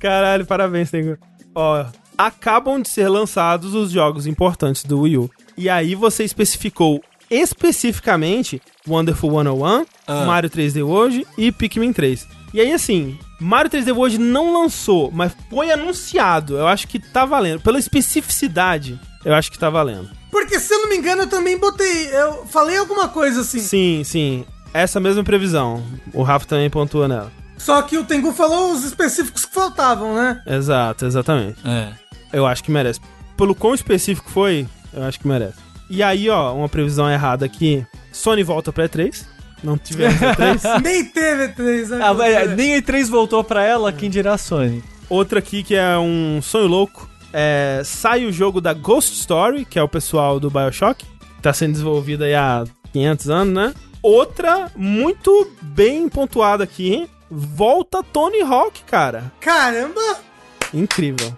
Caralho, parabéns, Tengu. Ó, acabam de ser lançados os jogos importantes do Wii U. E aí você especificou especificamente Wonderful 101, Ah. Mario 3D World e Pikmin 3. E aí, assim, Mario 3D World não lançou, mas foi anunciado. Eu acho que tá valendo. Pela especificidade, eu acho que tá valendo. Porque se eu não me engano, eu também botei. Eu falei alguma coisa assim. Sim, sim. Essa mesma previsão. O Rafa também pontua nela. Só que o Tengu falou os específicos que faltavam, né? Exato, exatamente. É. Eu acho que merece. Pelo quão específico foi, eu acho que merece. E aí, ó, uma previsão errada aqui. Sony volta pra E3. Não tivemos E3. Nem teve três, né? Ah, é, nem a E3 voltou pra ela, quem dirá a Sony. Outra aqui que é um sonho louco. É, sai o jogo da Ghost Story, que é o pessoal do Bioshock. Tá sendo desenvolvido aí há 500 anos, né? Outra muito bem pontuada aqui. Volta Tony Hawk, cara. Caramba! Incrível.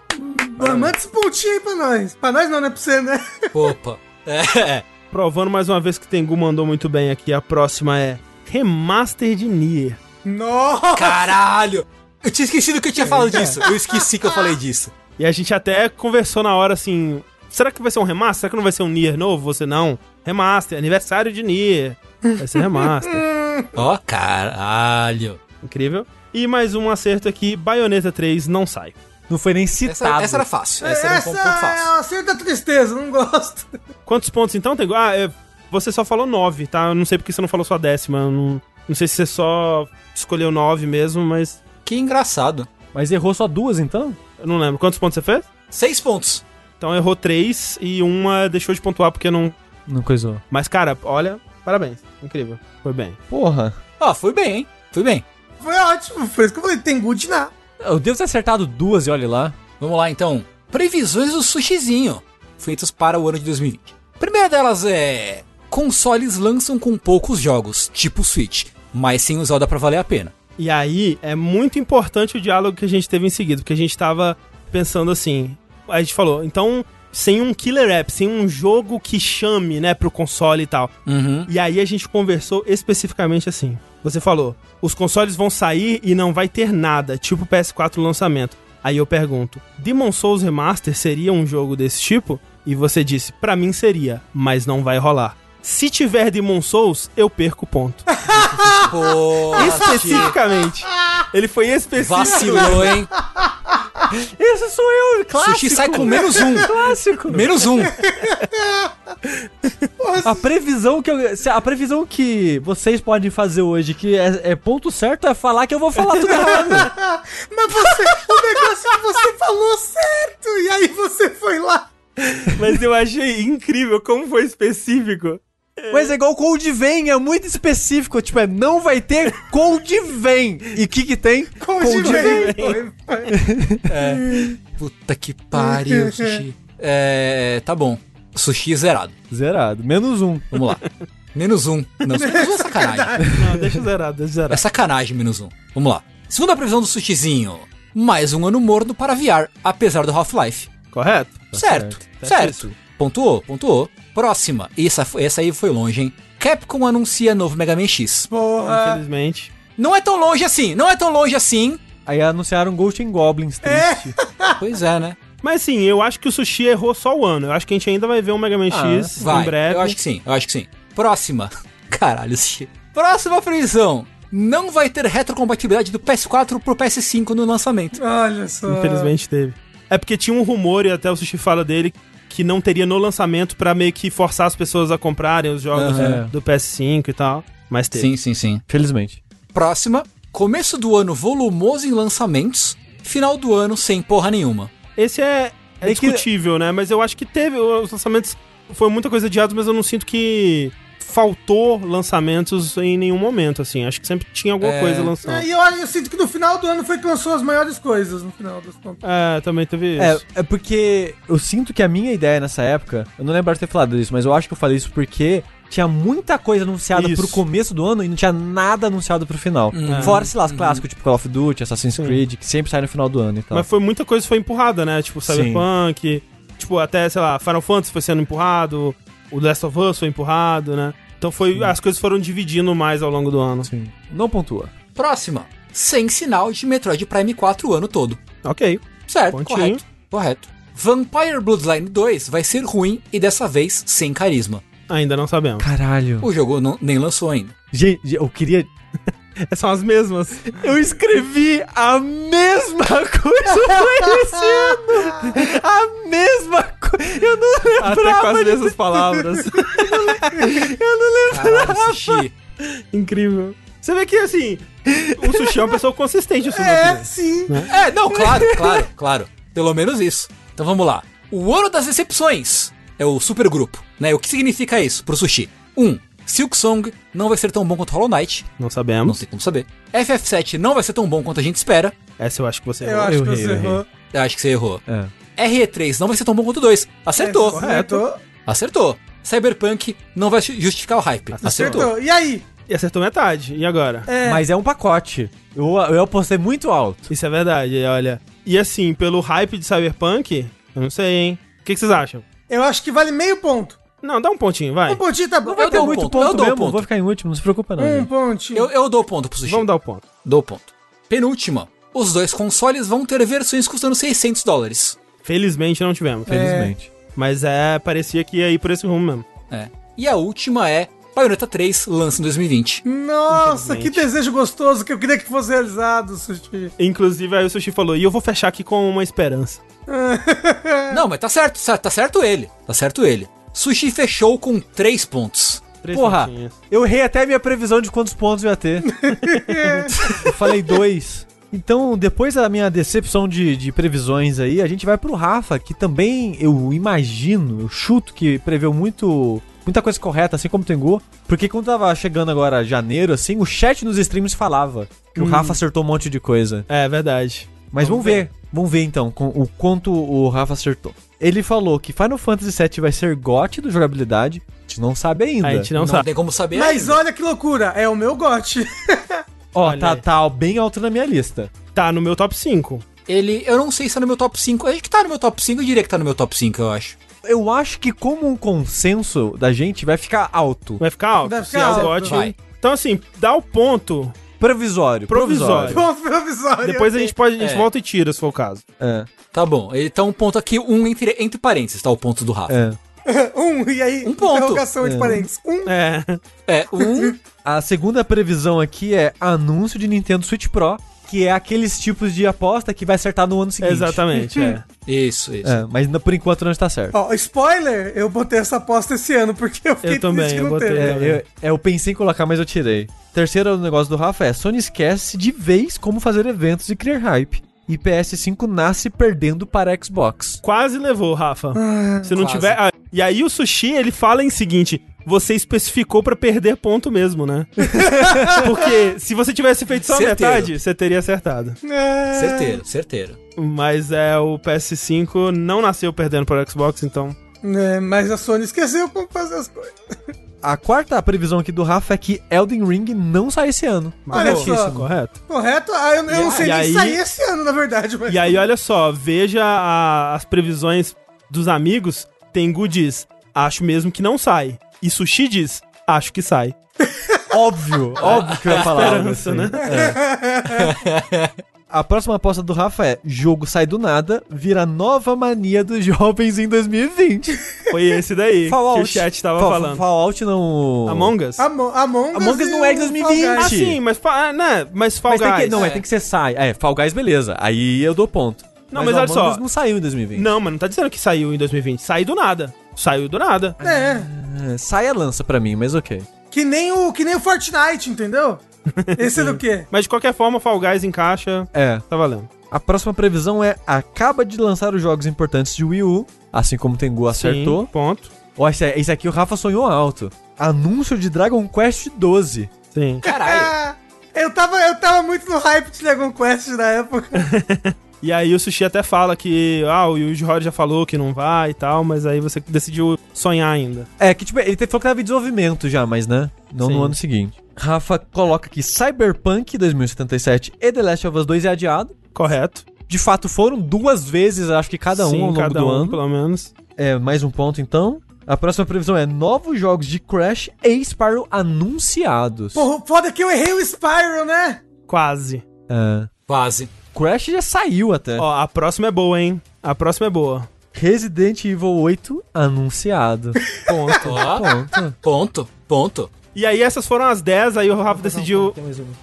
Pô, manda esse pontinho aí pra nós. Pra nós não, não é pra você, né? Opa. É. Provando mais uma vez que Tengu mandou muito bem aqui. A próxima é Remaster de Nier. Nossa! Caralho! Eu tinha esquecido que eu tinha falado disso. Eu esqueci que eu falei disso. E a gente até conversou na hora assim: será que vai ser um remaster? Será que não vai ser um Nier novo? Você não. Remaster, aniversário de Nier. Vai ser remaster. Ó, caralho. Incrível. E mais um acerto aqui, Bayonetta 3 não sai. Não foi nem Essa, citado. essa era fácil. Essa, era um ponto é fácil. o acerto da tristeza, não gosto. Quantos pontos então tem? Ah, é, você só falou 9, tá? Eu não sei porque você não falou sua décima. Não, não sei se você só escolheu 9 mesmo, mas Que engraçado. Mas errou só duas, então? eu não lembro. Quantos pontos você fez? Seis pontos. Então errou 3 e uma deixou de pontuar porque não. Não coisou. Mas, cara, olha, parabéns. Incrível. Foi bem. Porra. Ó, fui bem, hein? Fui bem. Foi ótimo, foi isso que eu falei, tem good na. Eu devo ter acertado duas e olha lá. Vamos lá, então. Previsões do sushizinho, feitas para o ano de 2020. A primeira delas é... Consoles lançam com poucos jogos, tipo Switch, mas sem o Zelda pra valer a pena. E aí é muito importante o diálogo que a gente teve em seguida, porque a gente tava pensando assim. A gente falou, então, sem um killer app, sem um jogo que chame, né, pro console e tal. Uhum. E aí a gente conversou especificamente assim. Você falou, os consoles vão sair e não vai ter nada, tipo PS4 lançamento. Aí eu pergunto, Demon Souls Remaster seria um jogo desse tipo? E você disse, pra mim seria, mas não vai rolar. Se tiver Demon Souls, eu perco ponto. Especificamente. Ele foi específico. vacilou, hein? Esse sou eu, clássico. Sushi sai com menos um. Clássico. Menos um. A previsão que eu, a previsão que vocês podem fazer hoje, que é, é ponto certo, é falar que eu vou falar tudo errado. Mas você, o negócio é que você falou certo, e aí você foi lá. Mas eu achei incrível como foi específico. Mas é igual Cold Vein, é muito específico. Tipo, é não vai ter Cold Vein. E o que que tem? Cold de Vein. Foi, foi. Puta que pariu, Sushi. É, tá bom. Sushi zerado. Zerado. Menos um. Vamos lá. Menos um. Não, menos um é sacanagem. Não, deixa zerado, deixa É zerado. sacanagem, menos um. Vamos lá. Segunda previsão do Sushizinho. Mais um ano morno para VR, apesar do Half-Life. Correto? certo, Tá certo. certíssimo. Pontuou, pontuou. Próxima. Essa, essa aí foi longe, hein? Capcom anuncia novo Mega Man X. Porra. Infelizmente. Não é tão longe assim, não é tão longe assim. Aí anunciaram Ghost and Goblins triste. Pois é, né? Mas sim, eu acho que o Sushi errou só o ano. Eu acho que a gente ainda vai ver um Mega Man Ah, X Vai. em breve. Eu acho que sim, eu acho que sim. Próxima. Caralho, Sushi. Próxima previsão. Não vai ter retrocompatibilidade do PS4 pro PS5 no lançamento. Olha só. Infelizmente teve. É porque tinha um rumor, e até o Sushi fala dele, que não teria no lançamento pra meio que forçar as pessoas a comprarem os jogos Aham. do PS5 e tal. Mas teve. Sim, sim, sim. Felizmente. Próxima. Começo do ano volumoso em lançamentos. Final do ano sem porra nenhuma. Esse é, é É que- discutível, né? Mas eu acho que teve. Os lançamentos foi muita coisa adiada, mas eu não sinto que faltou lançamentos em nenhum momento, assim. Acho que sempre tinha alguma É. coisa lançando. É, E eu, eu sinto que no final do ano foi que lançou as maiores coisas, no final das contas. É, também teve É, isso. é porque eu sinto que a minha ideia nessa época, eu não lembro de ter falado isso, mas eu acho que eu falei isso porque tinha muita coisa anunciada Isso. pro começo do ano e não tinha nada anunciado pro final. Uhum. Fora, sei lá, os clássicos, tipo Call of Duty, Assassin's Creed, que sempre sai no final do ano e tal. Mas foi muita coisa que foi empurrada, né? Tipo, Cyberpunk, tipo, até, sei lá, Final Fantasy foi sendo empurrado, o Last of Us foi empurrado, né? Então foi, as coisas foram dividindo mais ao longo do ano. Sim. Não pontua. Próxima. Sem sinal de Metroid Prime 4 o ano todo. Ok. Certo, Pontinho. correto. Correto. Vampire Bloodline 2 vai ser ruim e dessa vez sem carisma. Ainda não sabemos. Caralho. O jogo não- nem lançou ainda. Gente, eu queria. São as mesmas. Eu escrevi a mesma coisa pra esse ano! A mesma coisa! Eu não Até lembrava com as de- mesmas palavras. Eu não lembro. Caralho, Sushi. Incrível. Você vê que, assim, o Sushi é uma pessoa consistente, assim, É, sim. É, não, claro, claro, claro. Pelo menos isso. Então vamos lá. O ano das decepções é o supergrupo, né? O que significa isso pro Sushi? 1. Um, Silk Song não vai ser tão bom quanto Hollow Knight. Não Não sabemos. tem como saber. FF7 não vai ser tão bom quanto a gente espera. Essa eu acho que você Eu errou. acho que errei, você eu errei. errou. Eu acho que você errou. É. RE3 não vai ser tão bom quanto o 2. Acertou. É, Acertou. Acertou. Cyberpunk não vai ju- justificar o hype. Acertou. Acertou. E aí? E acertou metade. E agora? É, Mas é um pacote. Eu, eu apostei muito alto. Isso é verdade, olha. E assim, pelo hype de Cyberpunk, eu não sei, hein? O que, que vocês acham? eu acho que vale meio ponto. Não, dá um pontinho, vai. Um pontinho tá bom. Eu Vai ter dou um muito muito ponto, eu ponto dou mesmo. ponto. Vou ficar em último, não se preocupa não. Um gente. pontinho. Eu, eu dou ponto pro Sushi. Vamos dar o ponto. Dou ponto. Penúltima. Os dois consoles vão ter versões custando 600 dólares. Felizmente não tivemos. Felizmente. Mas é, parecia que ia ir por esse rumo mesmo. É. E a última é Bayonetta 3, lança em 2020. Nossa, que desejo gostoso que eu queria que fosse realizado, Sushi. Inclusive, aí o Sushi falou, e eu vou fechar aqui com uma esperança. Não, mas tá certo, tá certo ele. Tá certo ele. Sushi fechou com 3 pontos. Três Porra, pontinhos. eu errei até a minha previsão de quantos pontos eu ia ter. eu falei dois. Então, depois da minha decepção de, de previsões aí, a gente vai pro Rafa, que também eu imagino, eu chuto que preveu muito. Muita coisa correta, assim como o Tengu. Porque quando tava chegando agora janeiro, assim, o chat nos streams falava que o Hum. Rafa acertou um monte de coisa. É, verdade. Mas vamos, Vamos ver. Vamos ver então com, o quanto o Rafa acertou. Ele falou que Final Fantasy VII vai ser GOT do jogabilidade. A gente não sabe ainda. A gente não, Não, sabe. tem como saber Mas ainda. olha que loucura, é o meu gote. Ó, tá, aí. tá bem alto na minha lista. Tá no meu top 5. Ele, eu não sei se tá no meu top 5. Acho que tá no meu top 5, eu diria que tá no meu top 5, eu acho. Eu acho que como um consenso da gente vai ficar alto. Vai ficar alto. Vai Se ficar é o alto. Vai. Então, assim, dá o ponto. Provisório. Provisório. Provisório. Depois a gente pode. A gente É. volta e tira, se for o caso. É, Tá bom. Ele tá um ponto aqui, um entre, entre parênteses, tá o ponto do Rafa. é. Um, e aí? Um ponto. Interrogação entre É. parênteses. Um. É. É, um. A segunda previsão aqui é anúncio de Nintendo Switch Pro, que é aqueles tipos de aposta que vai acertar no ano seguinte. Exatamente, é. Isso, isso. É, mas por enquanto não está certo. Ó, spoiler, eu botei essa aposta esse ano, porque eu fiquei Eu também, triste que eu não botei. teve. É, eu, é, eu pensei em colocar, mas eu tirei. Terceiro negócio do Rafa é: Sony esquece de vez como fazer eventos e criar hype. E PS5 nasce perdendo para Xbox. Quase levou, Rafa. Se não Quase. tiver. ah, e aí o sushi, ele fala em seguinte: você especificou pra perder ponto mesmo, né? Porque se você tivesse feito só Certeiro. metade, você teria acertado. É. Certeiro, certeiro. Mas é o PS5 não nasceu perdendo para o Xbox, então. É, mas a Sony esqueceu como fazer as coisas. A quarta previsão aqui do Rafa é que Elden Ring não sai esse ano. Olha Corretíssimo, só. correto. Correto? Ah, eu, eu não sei nem aí- sair esse ano, na verdade. Mas... E aí, olha só, veja a- as previsões dos amigos. Tengu diz, acho mesmo que não sai. E Sushi diz, acho que sai. Óbvio, óbvio que eu ia falar algo Esperança, assim. né? É. A próxima aposta do Rafa é: jogo sai do nada, vira nova mania dos jovens em 2020. Foi esse daí Fallout. que o chat tava Fa- falando. Fallout não. Among Us? Amo- Among Us, Among Us não é de o 2020. Fall Ah, Guys. sim, mas, fa- ah, né? mas Fall Mas tem que, Guys. não, é. É. tem que ser sai. É, Fall Guys, beleza. Aí eu dou ponto. Não, mas mas olha Among só. Us não saiu em 2020. Não, mas não tá dizendo que saiu em 2020. Saiu do nada. Saiu do nada. É, É, sai a lança pra mim, mas ok. que nem o, que nem o Fortnite, entendeu? Esse é do quê? Mas de qualquer forma, Fall Guys encaixa. É. Tá valendo. A próxima previsão é: acaba de lançar os jogos importantes de Wii U, assim como o Tengu acertou. Sim, ponto. Ó, esse, esse aqui o Rafa sonhou alto. Anúncio de Dragon Quest 12. Sim. Caralho. Ah, eu, tava, eu tava muito no hype de Dragon Quest na época. E aí o Sushi até fala que, ah, o Yuji Horii já falou que não vai e tal, mas aí você decidiu sonhar ainda. É, que tipo, ele te- falou que tava em desenvolvimento já, mas né? Não Sim. no ano seguinte. Rafa coloca aqui Cyberpunk 2077 e The Last of Us 2 é adiado. Correto. De fato, foram duas vezes, acho que cada um Sim, ao longo cada do um, ano. pelo menos. É, mais um ponto então. A próxima previsão é novos jogos de Crash e Spyro anunciados. Porra, foda que eu errei o Spyro, né? Quase. É, Quase. Crash já saiu até. Ó, a próxima é boa, hein? A próxima é boa. Resident Evil 8 anunciado. Ponto. Ponto. ponto, ponto. e aí essas foram as 10, aí o Rafa decidiu...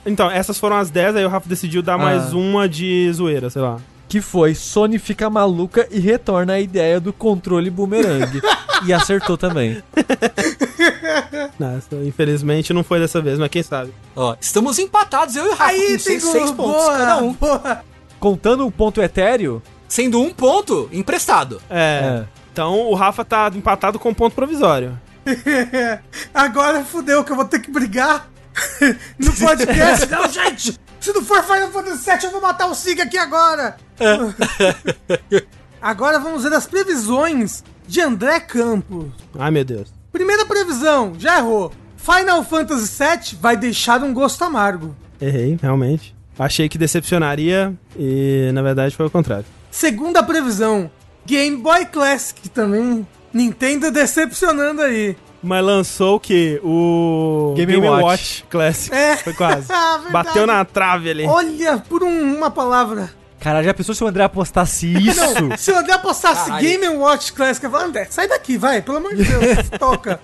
Então, essas foram as 10, aí o Rafa decidiu dar mais Ah. uma de zoeira, sei lá. Que foi Sony fica maluca e retorna a ideia do controle boomerang. e acertou também. Nossa, infelizmente não foi dessa vez, mas quem sabe. Ó, estamos empatados, eu e o Rafa, Aí com tem seis, seis pontos boa, cada um. boa. Contando um ponto etéreo, Sendo um ponto emprestado. É. Então o Rafa tá empatado com ponto provisório. Agora fudeu que eu vou ter que brigar no podcast. não, gente! Se não for Final Fantasy VII, eu vou matar o Sig aqui agora! agora vamos ver as previsões de André Campos. Ai, meu Deus. Primeira previsão, já errou. Final Fantasy VII vai deixar um gosto amargo. Errei, realmente. Achei que decepcionaria e na verdade foi o contrário. Segunda previsão, Game Boy Classic também. Nintendo decepcionando aí. Mas lançou o quê? O Game Watch. Classic. É. Foi quase. Ah. Bateu na trave ali. Olha, por um- uma palavra. cara, já pensou se o André apostasse isso? Se o André apostasse Caralho. Game Watch Classic, eu falo, André, sai daqui, vai, pelo amor de Deus, toca.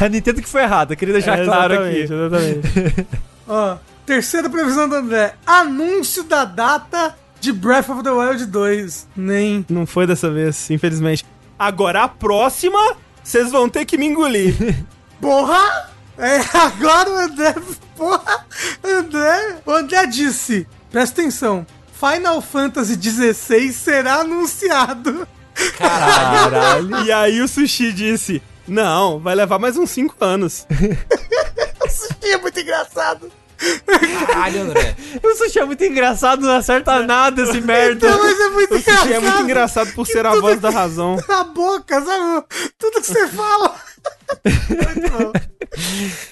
A Nintendo que foi errada, queria deixar É, claro aqui. exatamente. Ó, terceira previsão do André. Anúncio da data de Breath of the Wild 2. Nem. Não foi dessa vez, infelizmente. Agora a próxima, vocês vão ter que me engolir. Porra! É, agora o André. Porra! André. O André disse. Presta atenção. Final Fantasy XVI será anunciado. Caralho. e aí o Sushi disse: Não, vai levar mais uns 5 anos. Isso é muito engraçado. Caralho, André. o sushi é muito engraçado, não acerta nada esse merda. Não, mas é muito O Sushi engraçado. é muito engraçado por ser a voz da razão. Na boca, sabe? Tudo que você fala. muito bom.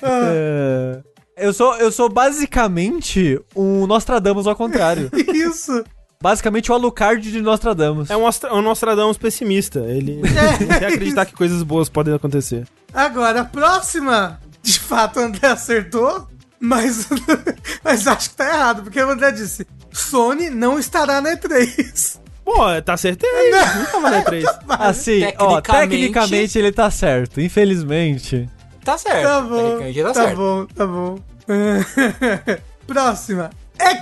É. Eu sou, eu sou basicamente um Nostradamus ao contrário. Isso. basicamente o Alucard de Nostradamus. É um, um Nostradamus pessimista. Ele não quer acreditar que coisas boas podem acontecer. Agora, a próxima, de fato, o André acertou, mas, mas acho que tá errado, porque o André disse: Sony não estará na E3. Pô, tá acertei. Não tava na 3. Assim, ó, Tecnicamente- tecnicamente ele tá certo. Infelizmente. Tá certo. Tá bom, Tecnicamente tá tá certo. bom, tá bom. Próxima.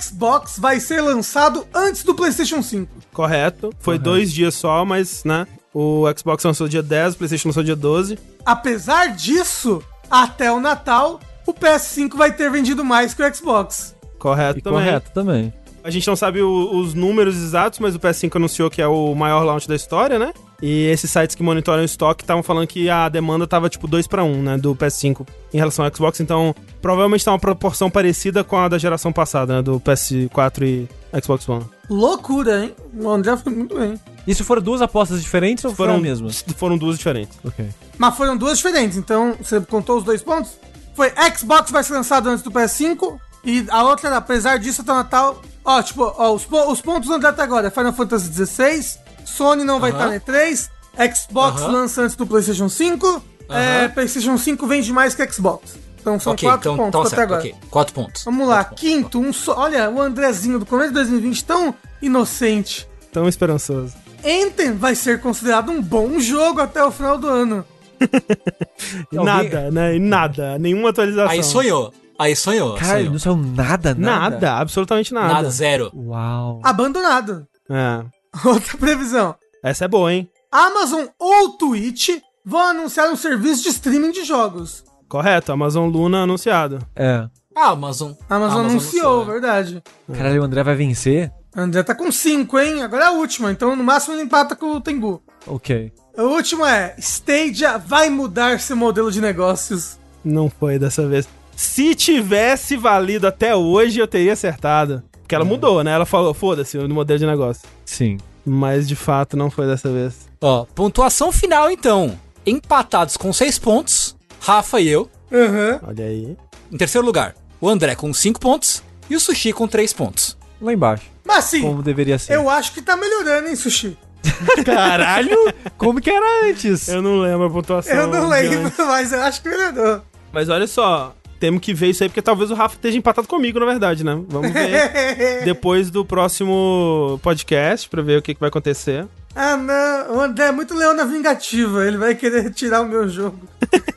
Xbox vai ser lançado antes do PlayStation 5. Correto. Foi dois dias só, mas, né? O Xbox lançou dia 10, o PlayStation lançou dia 12. Apesar disso, até o Natal, o PS5 vai ter vendido mais que o Xbox. Correto E também. correto também. A gente não sabe o- os números exatos, mas o PS5 anunciou que é o maior launch da história, né? E esses sites que monitoram o estoque estavam falando que a demanda tava tipo 2 para 1, né, do PS5 em relação ao Xbox, então provavelmente tá uma proporção parecida com a da geração passada, né, do PS4 e Xbox One. Loucura, hein? O André foi muito bem. Isso foram duas apostas diferentes ou foram Foram? Foram duas diferentes. Ok. Mas foram duas diferentes, então você contou os dois pontos? Foi Xbox vai ser lançado antes do PS5 e a outra, apesar disso, até o Natal. Ó, tipo, ó, os, po- os pontos do André até agora: Final Fantasy XVI, Sony não vai estar Aham. na E3, Xbox Aham. lança antes do PlayStation 5, é, Aham. PlayStation 5 vende mais que Xbox. Então são ok, quatro então pontos tá até certo. agora. Ok, quatro pontos. Vamos lá, pontos. quinto, um só. Olha, o Andrezinho do começo de 2020 tão inocente. Tão esperançoso. Anthem vai ser considerado um bom jogo até o final do ano. Alguém- Nada, né? Nada. Nenhuma atualização. Aí sonhou. Aí sonhou. Cara, sonhou. não saiu nada, nada. Nada, absolutamente nada. Nada, zero. Uau. Abandonado. É. Outra previsão. Essa é boa, hein? Amazon ou Twitch vão anunciar um serviço de streaming de jogos. Correto, Amazon Luna anunciado. É. Ah, Amazon. A Amazon, anunciou, né? verdade. Caralho, o André vai vencer? André tá com 5, hein? Agora é a última, então no máximo ele empata com o Tengu. Ok. A última é: Stadia vai mudar seu modelo de negócios. Não foi dessa vez. Se tivesse valido até hoje, eu teria acertado. Porque ela mudou, né? Ela falou, foda-se, o modelo de negócio. Sim. Mas de fato não foi dessa vez. Ó, pontuação final então. Empatados com seis pontos. Rafa e eu. Aham. Olha aí. Em terceiro lugar, o André com cinco pontos. E o Sushi com três pontos. Lá embaixo. Mas assim, Como deveria ser. eu acho que tá melhorando, hein, Sushi? Caralho! Como que era antes? Eu não lembro a pontuação. Eu não lembro, antes. mas eu acho que melhorou. Mas olha só, temos que ver isso aí, porque talvez o Rafa esteja empatado comigo, na verdade, né? Vamos ver depois do próximo podcast pra ver o que, que vai acontecer. ah, não. O André é muito leona vingativa. Ele vai querer tirar o meu jogo.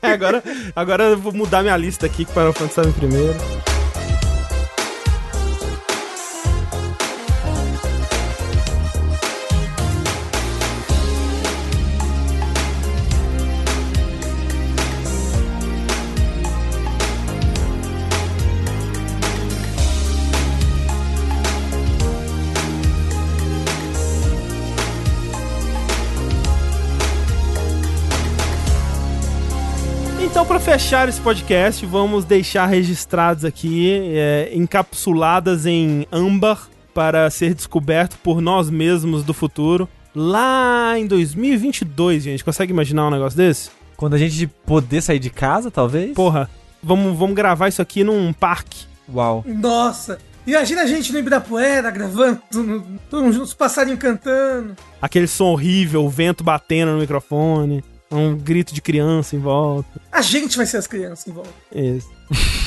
agora, agora eu vou mudar minha lista aqui, que o Final Fantasy estava em primeiro. Fechar esse podcast, vamos deixar registrados aqui, é, encapsuladas em âmbar, para ser descoberto por nós mesmos do futuro. Lá em 2022, gente. Consegue imaginar um negócio desse? Quando a gente poder sair de casa, talvez? Porra, vamos, vamos gravar isso aqui num parque. Uau. Nossa. Imagina a gente no Ibirapuera gravando, todos os passarinhos cantando. Aquele som horrível, o vento batendo no microfone, um grito de criança em volta. A gente vai ser as crianças em volta. Isso.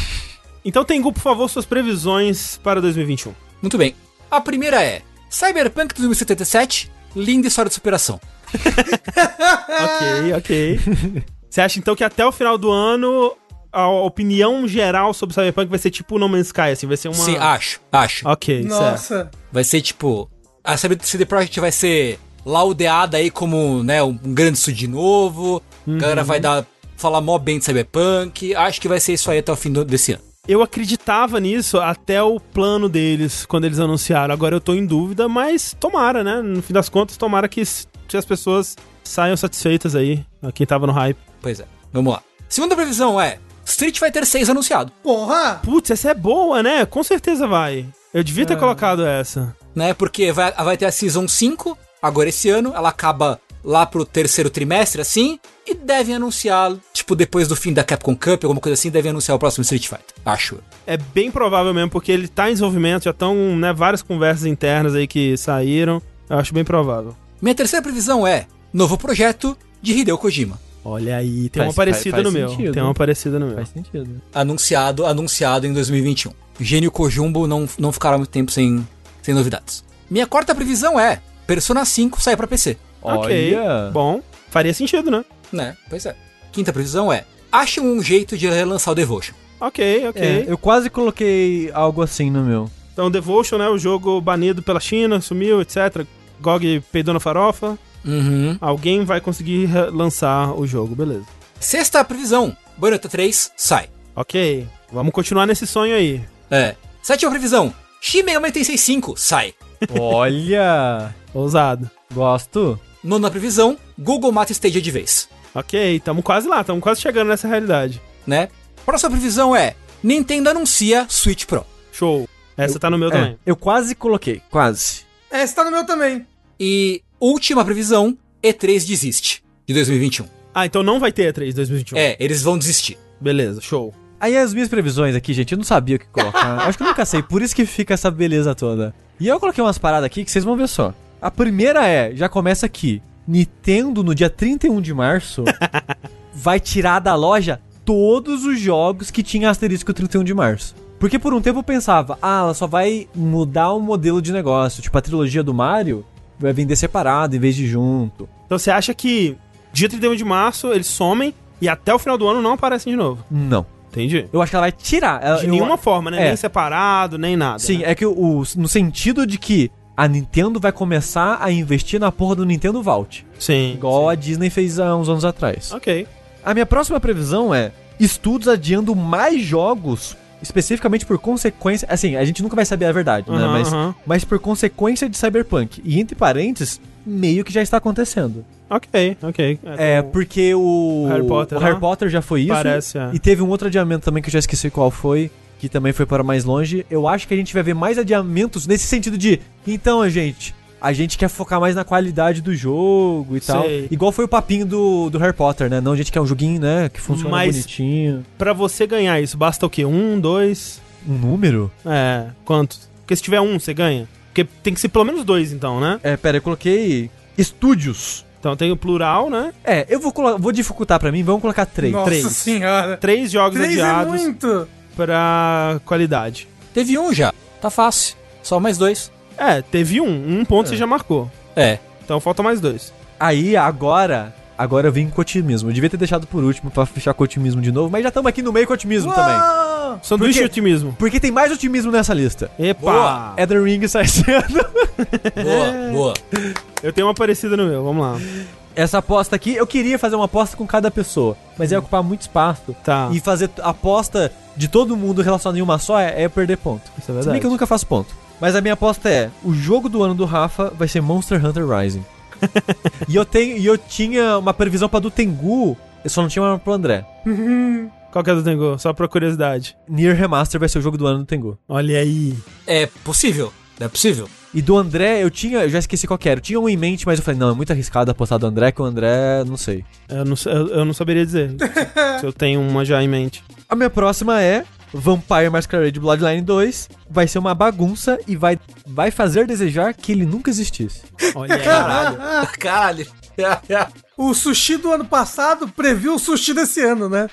então, Tengu, por favor, suas previsões para 2021. Muito bem. A primeira é Cyberpunk 2077, linda história de superação. ok, ok. Você acha então que até o final do ano a opinião geral sobre Cyberpunk vai ser tipo No Man's Sky, assim, vai ser uma... Sim, acho, acho. Ok, certo. Nossa. Vai ser tipo. A CD Projekt vai ser laudeada aí como, né, um grande estúdio novo. A galera vai dar. falar mó bem de Cyberpunk. Acho que vai ser isso aí até o fim do- desse ano. Eu acreditava nisso até o plano deles, quando eles anunciaram. Agora eu tô em dúvida, mas tomara, né? No fim das contas, tomara que as pessoas saiam satisfeitas aí, quem tava no hype. Pois é. Vamos lá. Segunda previsão é Street Fighter 6 anunciado. Porra! Putz, essa é boa, né? Com certeza vai. Eu devia ter colocado essa. né? Porque vai, vai ter a Season 5 agora esse ano, ela acaba lá pro terceiro trimestre, assim, e devem anunciar, tipo, depois do fim da Capcom Cup, alguma coisa assim, devem anunciar o próximo Street Fighter, acho. É bem provável mesmo, porque ele tá em desenvolvimento, já estão, né, várias conversas internas aí que saíram. Eu acho bem provável. Minha terceira previsão é novo projeto de Hideo Kojima. Olha aí, tem Faz- uma parecida faz- no faz meu. sentido. Tem uma parecida no meu. Faz sentido. Anunciado, anunciado em 2021. Gênio Kojumbo não, não ficará muito tempo sem, sem novidades. Minha quarta previsão é Persona 5 sai pra PC. Ok, Olha. bom. Faria sentido, né? Né? Pois é. Quinta previsão é achem um jeito de relançar o Devotion. Ok, ok. É, eu quase coloquei algo assim no meu. Então, Devotion, né, o jogo banido pela China, sumiu, etc. GOG peidou na farofa. Uhum. Alguém vai conseguir lançar o jogo, beleza. Sexta previsão, Bayonetta 3 sai. Ok, vamos continuar nesse sonho aí. É. Sétima previsão, Shin Megami Tensei 5 sai. Olha! Ousado. Gosto. Nona previsão, Google mata Stadia de vez. Ok, tamo quase lá, tamo quase chegando nessa realidade. Né? Próxima previsão é Nintendo anuncia Switch Pro. Show. Essa tá no meu também. É, eu quase coloquei. Quase. Esse tá no meu também. E última previsão, E3 desiste de 2021. Ah, então não vai ter E3 2021. É, eles vão desistir. Beleza, show. Aí as minhas previsões aqui, gente, eu não sabia o que colocar. Acho que eu nunca sei, por isso que fica essa beleza toda. E eu coloquei umas paradas aqui que vocês vão ver só. A primeira é, já começa aqui. Nintendo, no dia 31 de março, vai tirar da loja todos os jogos que tinha asterisco 31 de março. Porque por um tempo eu pensava, ah, ela só vai mudar o modelo de negócio. Tipo, a trilogia do Mario vai vender separado em vez de junto. Então você acha que dia 31 de março eles somem e até o final do ano não aparecem de novo? Não. Entendi. Eu acho que ela vai tirar. Ela- De eu- nenhuma forma, né? é. Nem separado, nem nada. Sim, né? é que o- no sentido de que a Nintendo vai começar a investir na porra do Nintendo Vault. Sim. Igual a Disney fez há uns anos atrás. Ok. A minha próxima previsão é estudos adiando mais jogos, especificamente por consequência. Assim, a gente nunca vai saber a verdade, né? Aham, Mas, aham. mas por consequência de Cyberpunk. E entre parênteses, meio que já está acontecendo. Ok, ok. É, então, porque o. Harry Potter o Harry lá? Potter já foi isso. Parece, é. E teve um outro adiamento também que eu já esqueci qual foi. Que também foi para mais longe. Eu acho que a gente vai ver mais adiamentos nesse sentido de. Então, gente. A gente quer focar mais na qualidade do jogo e tal. Sei. Igual foi o papinho do, do Harry Potter, né? Não, a gente quer um joguinho, né? Que funciona Mas- bonitinho. Pra você ganhar isso, basta o quê? Um, dois. Um número? É, quantos? Porque se tiver um, você ganha. Porque tem que ser pelo menos dois, então, né? É, pera, eu coloquei. Estúdios. Então tem o plural, né? É, eu vou, vou dificultar pra mim, vamos colocar três. Nossa três. senhora. Três jogos Três é adiados muito. Pra qualidade. Teve um já. Tá fácil. Só mais dois. É, teve um. Um ponto você já marcou. É. Então falta mais dois. Aí, agora. Agora eu vim com otimismo. Eu devia ter deixado por último pra fechar com otimismo de novo, mas já estamos aqui no meio com otimismo também. Uau! Sanduíche Porque- de otimismo. Porque tem mais otimismo nessa lista. Epa! Boa. Elden Ring sai ano. Boa, boa. Eu tenho uma parecida no meu, vamos lá. Essa aposta aqui, eu queria fazer uma aposta com cada pessoa, mas ia ocupar muito espaço. Tá. E fazer aposta de todo mundo relacionada em uma só é, é perder ponto. Isso é Se verdade. bem que eu nunca faço ponto. Mas a minha aposta é: o jogo do ano do Rafa vai ser Monster Hunter Rising. e eu tenho e eu tinha uma previsão pra do Tengu, eu só não tinha uma pro André. Qual que é do Tengu? Só por curiosidade. Nier Remaster vai ser o jogo do ano do Tengu. Olha aí. É possível. É possível. E do André, eu tinha, eu já esqueci qual que era. Eu tinha um em mente, mas eu falei, não, é muito arriscado apostar do André, que o André, não sei. Eu não, eu, eu não saberia dizer se eu tenho uma já em mente. A minha próxima é Vampire Masquerade Bloodline 2. Vai ser uma bagunça e vai, vai fazer desejar que ele nunca existisse. Olha aí. Caralho. O sushi do ano passado previu o sushi desse ano, né?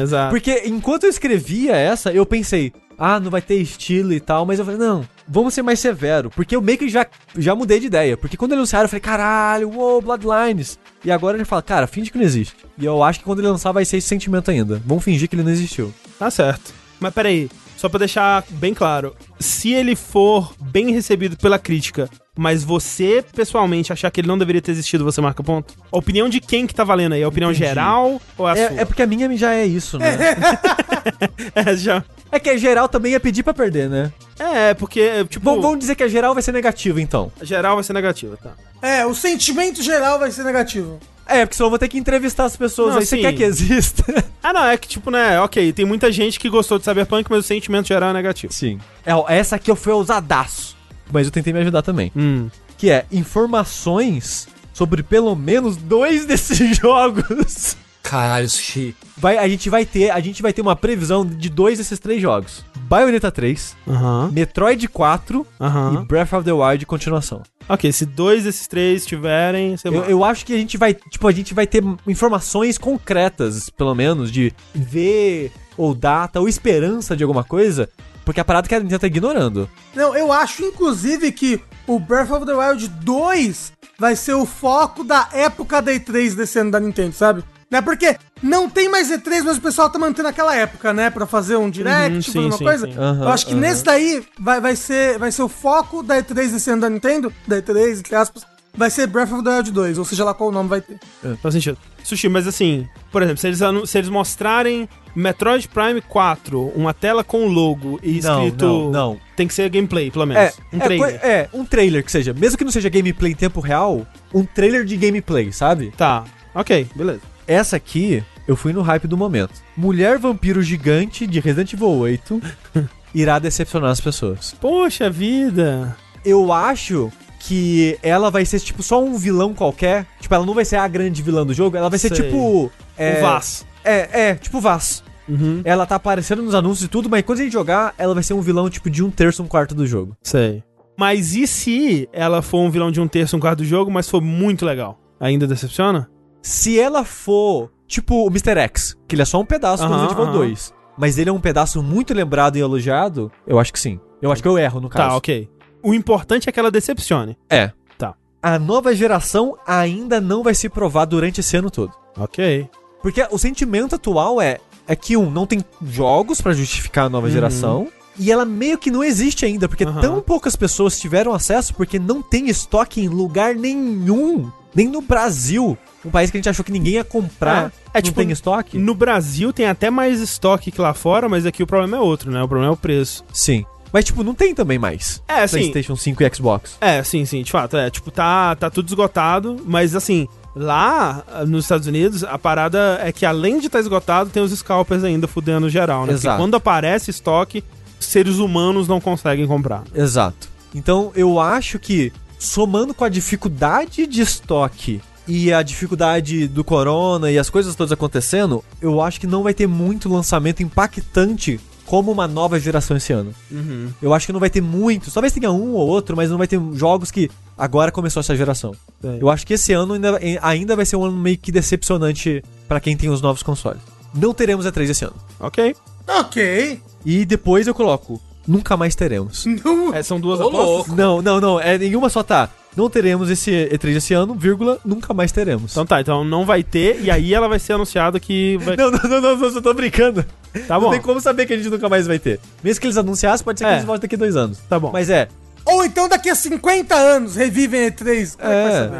Exato. Porque enquanto eu escrevia essa, eu pensei, ah, não vai ter estilo e tal, mas eu falei, não, vamos ser mais severo. Porque eu meio que já, já mudei de ideia. Porque quando anunciaram, eu falei, caralho, uou, Bloodlines. E agora ele fala, cara, finge que não existe. E eu acho que quando ele lançar vai ser esse sentimento ainda. Vamos fingir que ele não existiu. Tá certo. Mas peraí, só pra deixar bem claro, se ele for bem recebido pela crítica, mas você pessoalmente achar que ele não deveria ter existido, você marca ponto? A opinião de quem que tá valendo aí? A opinião Entendi. geral ou a É, sua? é porque a minha já é isso, né? É, já... é que a geral também ia pedir pra perder, né? é porque, tipo, Vamos, vamos dizer que a geral vai ser negativa, então. geral vai ser negativa, tá? É, o sentimento geral vai ser negativo. É, porque senão eu vou ter que entrevistar as pessoas Não, aí. Você quer que exista? Ah, não, é que, tipo, né, ok, tem muita gente que gostou de Cyberpunk, mas o sentimento geral é negativo. Sim. É, essa aqui eu fui ousadaço. Mas eu tentei me ajudar também. Hum. Que é informações sobre pelo menos dois desses jogos. Caralho, Sushi. Vai, a gente vai ter, a gente vai ter uma previsão de dois desses três jogos. Bayonetta 3, Aham, Metroid 4 aham. e Breath of the Wild continuação. Ok, se dois desses três tiverem, você Eu, eu acho que a gente vai, tipo, a gente vai ter informações concretas, pelo menos, de ver ou data ou esperança de alguma coisa, porque a parada que a Nintendo tá ignorando. Não, eu acho, inclusive, que o Breath of the Wild 2 vai ser o foco da época da E3 desse ano da Nintendo, sabe? Né? Porque não tem mais E3, mas o pessoal tá mantendo aquela época, né? Pra fazer um direct, Uhum, fazer sim, uma sim, coisa. sim. Aham, eu acho que aham. nesse daí vai, vai, ser, vai ser o foco da E3 desse ano da Nintendo, da E3, entre aspas, vai ser Breath of the Wild 2, ou seja lá qual nome vai ter. Faz sentido. Sushi, mas assim, por exemplo, se eles, se eles mostrarem Metroid Prime 4, uma tela com o logo e Não, escrito. não, não. Tem que ser gameplay, pelo menos. É, um é, trailer. é, um trailer que seja, mesmo que não seja gameplay em tempo real, um trailer de gameplay, sabe? Tá, ok, beleza. Essa aqui, eu fui no hype do momento. Mulher vampiro gigante de Resident Evil 8 irá decepcionar as pessoas. Poxa vida. Eu acho que ela vai ser, tipo, só um vilão qualquer. Tipo, ela não vai ser a grande vilã do jogo, ela vai ser Sei. tipo. É, O Vaz. É, é, tipo Vaz. Uhum. Ela tá aparecendo nos anúncios e tudo, mas quando a gente jogar, ela vai ser um vilão, tipo, de um terço, um quarto do jogo. Sei. Mas e se ela for um vilão de um terço, um quarto do jogo, mas for muito legal? Ainda decepciona? Se ela for, tipo, o Mr. X, que ele é só um pedaço do Aham, Resident Evil aham. 2, mas ele é um pedaço muito lembrado e elogiado, eu acho que sim. Eu acho que eu erro, no caso. Tá, ok. O importante é que ela decepcione. É. Tá. A nova geração ainda não vai se provar durante esse ano todo. Ok. Porque o sentimento atual é, é que, um, não tem jogos pra justificar a nova Uhum. geração. E ela meio que não existe ainda, porque Aham. tão poucas pessoas tiveram acesso porque não tem estoque em lugar nenhum. Nem no Brasil. Um país que a gente achou que ninguém ia comprar. É, é não tipo, tem estoque. No Brasil tem até mais estoque que lá fora, mas aqui o problema é outro, né? O problema é o preço. Sim. Mas, tipo, não tem também mais. É, assim. PlayStation 5 e Xbox. É, sim, sim, de fato. É, tipo, tá, tá tudo esgotado, mas assim, lá ah, nos Estados Unidos, a parada é que além de estar esgotado, tem os scalpers ainda fudendo geral, né? Exato. Porque quando aparece estoque, seres humanos não conseguem comprar. Exato. Então, eu acho que, somando com a dificuldade de estoque e a dificuldade do corona e as coisas todas acontecendo, eu acho que não vai ter muito lançamento impactante como uma nova geração esse ano. Uhum. Eu acho que não vai ter muitos, talvez tenha um ou outro, mas não vai ter jogos que agora começou essa geração. Eu acho que esse ano ainda, ainda vai ser um ano meio que decepcionante pra quem tem os novos consoles. Não teremos E3 esse ano. Ok. Ok. E depois eu coloco, nunca mais teremos. Não. É, são duas apostas. Não, não, não. É nenhuma só tá. Não teremos esse E3 esse ano, vírgula, nunca mais teremos. Então tá, então não vai ter, e aí ela vai ser anunciada que vai. Não, não, não, não, não, eu tô brincando. Tá Não bom. tem como saber que a gente nunca mais vai ter. Mesmo que eles anunciassem, pode ser que É. eles voltem daqui a dois anos. Tá bom. Mas é. Ou então daqui a 50 anos revivem E3. Como é É. saber?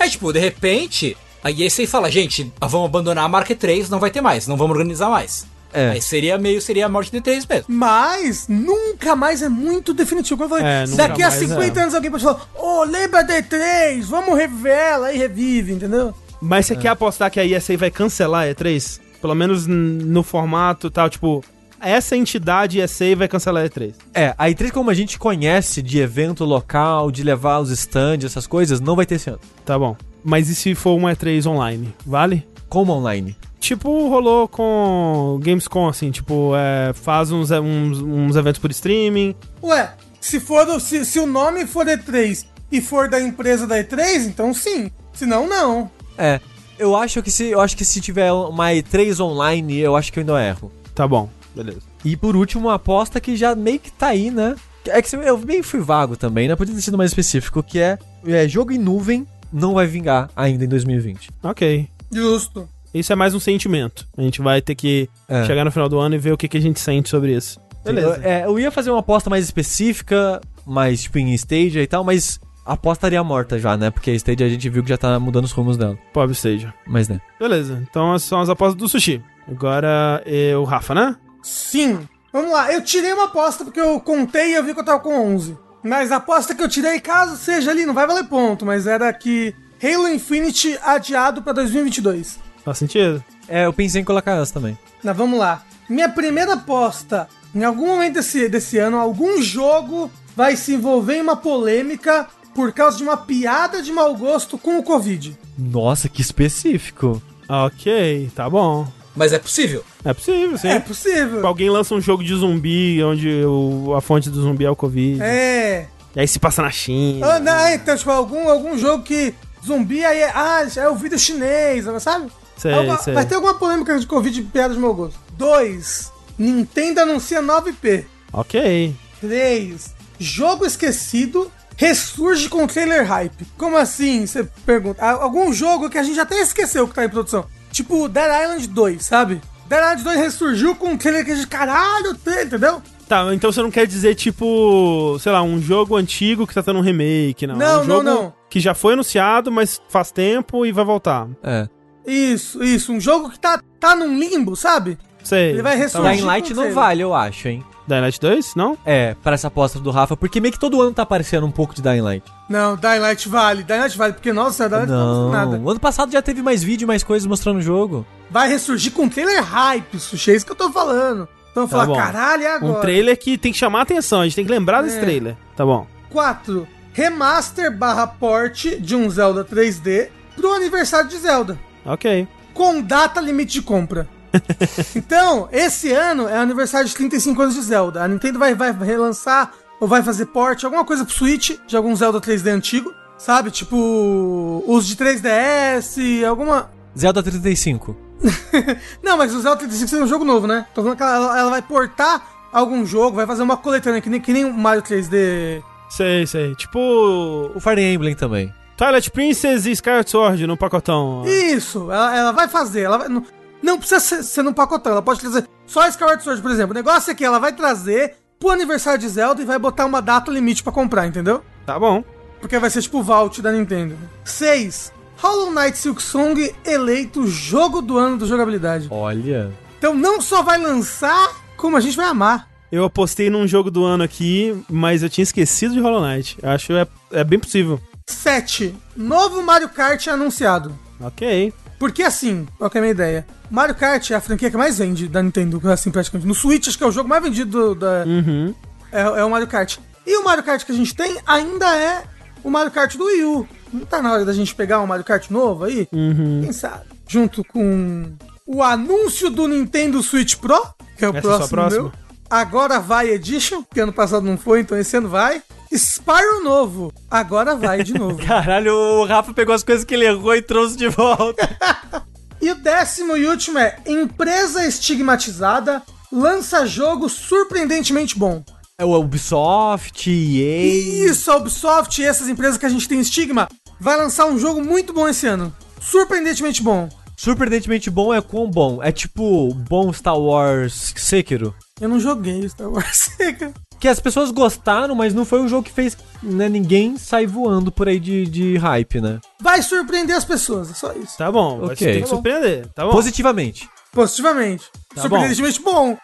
É. É tipo, de repente, aí aí fala, gente, vamos abandonar a marca 3, não vai ter mais, não vamos organizar mais. É. Aí seria meio, seria a morte de 3 mesmo. Mas nunca mais é muito definitivo. Quando eu falei, É, daqui a mais, 50 é. anos alguém pode falar, ô, lembra da E3? Vamos reviver ela e revive, entendeu? Mas você quer apostar que a ESA vai cancelar a E3? Pelo menos no formato tal, tipo, essa entidade ESA vai cancelar a E3. É, a E3 como a gente conhece de evento local, de levar os stands, essas coisas, não vai ter esse ano. Tá bom. Mas e se for uma E3 online? Vale? Como online. Tipo, rolou com Gamescom, assim, tipo, é, faz uns, uns, uns eventos por streaming. Ué, se, for, o- se, se o nome for E3 e for da empresa da E3, então sim. Se não, não. É. Eu acho que se eu acho que se tiver uma E3 online, eu acho que eu ainda erro. Tá bom, beleza. E por último, uma aposta que já meio que tá aí, né? É que eu meio fui vago também, né? Podia ter sido mais específico, que é, é jogo em nuvem não vai vingar ainda em 2020. Ok. Justo. Isso é mais um sentimento. A gente vai ter que É. chegar no final do ano e ver o que, que a gente sente sobre isso. Beleza. Eu, é, eu ia fazer uma aposta mais específica, mais tipo em Stadia e tal, mas a aposta estaria morta já, né? Porque a Stadia a gente viu que já tá mudando os rumos dela. Pobre Stadia. Mas né. Beleza. Então essas são as apostas do sushi. Agora é o Rafa, né? Sim. Vamos lá, eu tirei uma aposta porque eu contei e eu vi que eu tava com 11. Mas a aposta que eu tirei, caso seja ali, não vai valer ponto, mas era que Halo Infinite adiado pra 2022. Faz sentido? É, eu pensei em colocar essa também. Mas vamos lá. Minha primeira aposta, em algum momento desse, desse ano, algum jogo vai se envolver em uma polêmica por causa de uma piada de mau gosto com o Covid. Nossa, que específico. Ok, tá bom. Mas é possível. É possível, sim. É possível. Alguém lança um jogo de zumbi onde o- a fonte do zumbi é o Covid. É. E aí se passa na China. Ah, não, então, tipo, algum, algum jogo que zumbi aí é. Ah, é o vídeo chinês, sabe? Sei, Alguma- sei. Vai ter alguma polêmica de Covid de piada de meu gosto. 2. Nintendo anuncia 9P. Ok. 3. Jogo esquecido ressurge com trailer hype. Como assim? Você pergunta. Algum jogo que a gente até esqueceu que tá em produção. Tipo Dead Island 2, sabe? Dead Island 2 ressurgiu com um trailer que a gente. Caralho, entendeu? Tá, então você não quer dizer, tipo, sei lá, um jogo antigo que tá tendo um remake, não. Não, um não, jogo não. Que já foi anunciado, mas faz tempo e vai voltar. É. Isso, isso. Um jogo que tá, tá num limbo, sabe? Sei. Ele vai Tá ressurgir. Dying Light não vale, eu acho, hein? Dying Light 2? Não? É, para essa aposta do Rafa, porque meio que todo ano tá aparecendo um pouco de Dying Light. Não, Dying Light vale. Dying Light vale, porque, nossa, Dying Light não, Não, tá nada. o ano passado já teve mais vídeo, mais coisas mostrando o jogo. Vai ressurgir com trailer hype, Sushi. É isso que eu tô falando. Então Tá falar, bom. caralho, é agora. Um trailer que tem que chamar a atenção, a gente tem que lembrar desse É. trailer. Tá bom. 4. Remaster barra porte de um Zelda 3D pro aniversário de Zelda. Ok. Com data limite de compra. então, esse ano é aniversário de 35 anos de Zelda. A Nintendo vai, vai relançar ou vai fazer porte, alguma coisa pro Switch de algum Zelda 3D antigo. Sabe? Tipo, os de 3DS, alguma. Zelda 35. Não, mas o Zelda 35 é um jogo novo, né? Tô falando que ela, ela vai portar algum jogo, vai fazer uma coletânea, que nem, que nem o Mario 3D. Sei, sei. Tipo, O Fire Emblem também. Twilight Princess e Skyward Sword no pacotão. Isso, ela, ela vai fazer. Ela vai- não, não precisa ser, ser num pacotão, ela pode trazer só Skyward Sword, por exemplo. O negócio é que ela vai trazer pro aniversário de Zelda e vai botar uma data limite pra comprar, entendeu? Tá bom. Porque vai ser tipo o Vault da Nintendo. 6. Hollow Knight Silk Song eleito jogo do ano do jogabilidade. Olha. Então não só vai lançar, como a gente vai amar. Eu apostei num jogo do ano aqui, mas eu tinha esquecido de Hollow Knight. Eu Acho é, é bem possível. 7. Novo Mario Kart anunciado. Ok. Porque assim, qual que é a minha ideia? Mario Kart é a franquia que mais vende da Nintendo, assim, praticamente. No Switch, acho que é o jogo mais vendido da, Uhum. é, é o Mario Kart. E o Mario Kart que a gente tem ainda é o Mario Kart do Wii U. Não tá na hora da gente pegar um Mario Kart novo aí? Uhum. Quem sabe? Junto com o anúncio do Nintendo Switch Pro, que é o Essa é a sua próximo meu. Agora vai Edition, que ano passado não foi, então esse ano vai. Spyro novo, agora vai de novo. Caralho, o Rafa pegou as coisas que ele errou e trouxe de volta. E o décimo e último é Empresa estigmatizada lança jogo surpreendentemente bom. É o Ubisoft, EA. Isso, a Ubisoft e essas empresas que a gente tem estigma vai lançar um jogo muito bom esse ano. Surpreendentemente bom. Surpreendentemente bom é quão bom. É tipo bom Star Wars Sekiro. Eu não joguei Star Wars. cara. Que as pessoas gostaram, mas não foi um jogo que fez né, ninguém sair voando por aí de, de hype, né? vai surpreender as pessoas, é só isso. Tá bom. Vai Ok. ter que bom. surpreender. Tá bom. Positivamente. Positivamente. Tá surpreendentemente bom.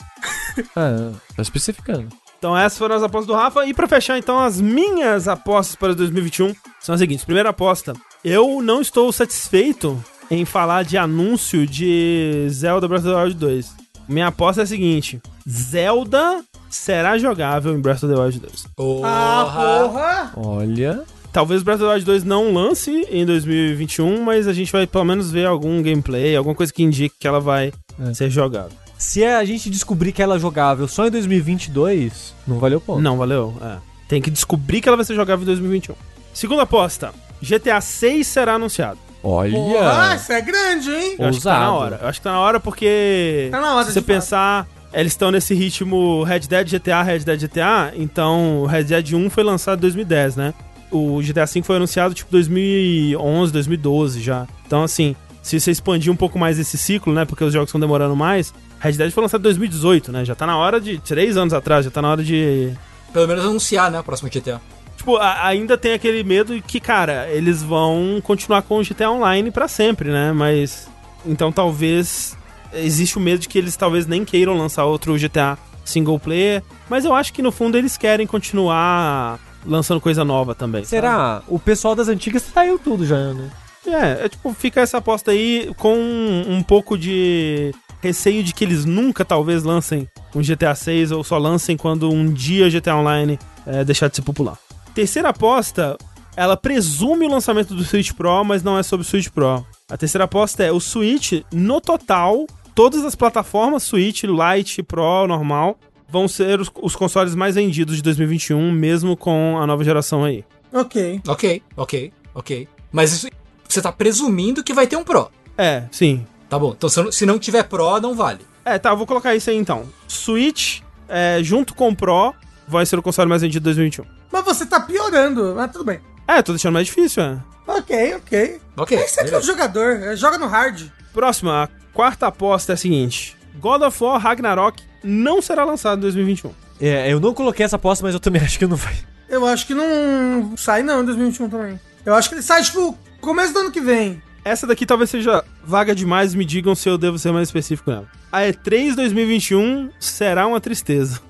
É, tá especificando. Então essas foram as apostas do Rafa. E pra fechar então as minhas apostas para 2021 são as seguintes. Primeira aposta. Eu não estou satisfeito em falar de anúncio de Zelda Breath of the Wild 2. Minha aposta é a seguinte. Zelda será jogável em Breath of the Wild 2. Ah, porra. Olha. Talvez Breath of the Wild 2 não lance em 2021, mas a gente vai pelo menos ver algum gameplay, alguma coisa que indique que ela vai É. ser jogável. Se a gente descobrir que ela é jogável só em 2022, não valeu o ponto. Não, valeu. É. Tem que descobrir que ela vai ser jogável em 2021. Segunda aposta. GTA 6 será anunciado. Olha. Isso é grande, hein? Eu acho que tá na hora. Eu acho que tá na hora porque. Tá na hora Se você fato. pensar, eles estão nesse ritmo Red Dead GTA, Red Dead GTA. Então, o Red Dead 1 foi lançado em 2010, né? O GTA V foi anunciado tipo 2011, 2012 já. Então, assim, se você expandir um pouco mais esse ciclo, né? Porque os jogos estão demorando mais. Red Dead foi lançado em 2018, né? Já tá na hora de. Três anos atrás, já tá na hora de. Pelo menos anunciar, né? O próximo GTA. Tipo, a- ainda tem aquele medo que, cara, eles vão continuar com o GTA Online pra sempre, né? Mas. Então talvez. Existe o medo de que eles talvez nem queiram lançar outro GTA single player. Mas eu acho que no fundo eles querem continuar lançando coisa nova também. sabe? Será? O pessoal das antigas saiu tudo já, né? É, é tipo, fica essa aposta aí com um pouco de receio de que eles nunca talvez lancem um GTA 6 ou só lancem quando um dia o GTA Online é, deixar de ser popular. Terceira aposta, ela presume o lançamento do Switch Pro, mas não é sobre o Switch Pro. A terceira aposta é o Switch, no total, todas as plataformas Switch, Lite, Pro, normal, vão ser os, os consoles mais vendidos de 2021, mesmo com a nova geração aí. Ok. Ok, ok, ok. Mas isso, você tá presumindo que vai ter um Pro. É, sim. Tá bom. Então se não- se não tiver Pro, não vale. É, tá, eu vou colocar isso aí então. Switch, é, junto com o Pro, vai ser o console mais vendido de 2021. Mas você tá piorando, mas tudo bem. É, tô deixando mais difícil, é. Ok, ok. Ok. Esse aqui é o beleza. jogador, é, joga no hard. Próxima, a quarta aposta é a seguinte: God of War Ragnarok não será lançado em 2021. É, eu não coloquei essa aposta, mas eu também acho que não vai. Eu acho que não sai não em 2021 também. Eu acho que ele sai, tipo, começo do ano que vem. Essa daqui talvez seja vaga demais, me digam se eu devo ser mais específico nela. A E3 2021 será uma tristeza.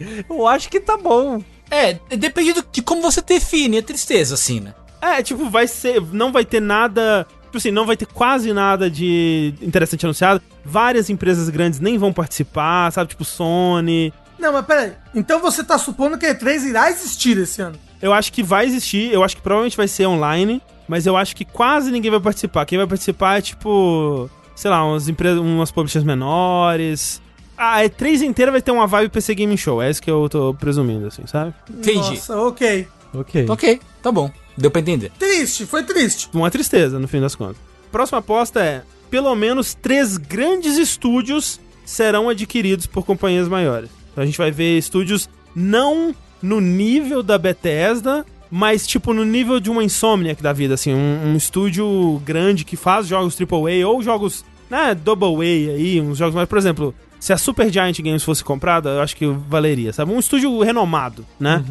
Eu acho que tá bom. É, depende do- de como você define a tristeza, assim, né? É, tipo, vai ser. Não vai ter nada. Tipo assim, não vai ter quase nada de interessante anunciado. Várias empresas grandes nem vão participar, sabe? Tipo, Sony. Não, mas peraí. Então você tá supondo que a E3 irá existir esse ano? Eu acho que vai existir, eu acho que provavelmente vai ser online, mas eu acho que quase ninguém vai participar. Quem vai participar é tipo, sei lá, umas empresas, umas publishers menores. A E3 inteira vai ter uma vibe PC Gaming Show, é isso que eu tô presumindo, assim, sabe? Entendi. Nossa, ok. Ok. Ok, tá bom. Deu pra entender. Triste, foi triste. Uma tristeza, no fim das contas. Próxima aposta é: pelo menos três grandes estúdios serão adquiridos por companhias maiores. Então a gente vai ver estúdios não no nível da Bethesda, mas tipo no nível de uma Insomniac da vida, assim, um, um estúdio grande que faz jogos AAA ou jogos, né, Double A aí, uns jogos mais, por exemplo, se a Super Giant Games fosse comprada, eu acho que valeria, sabe? Um estúdio renomado, né?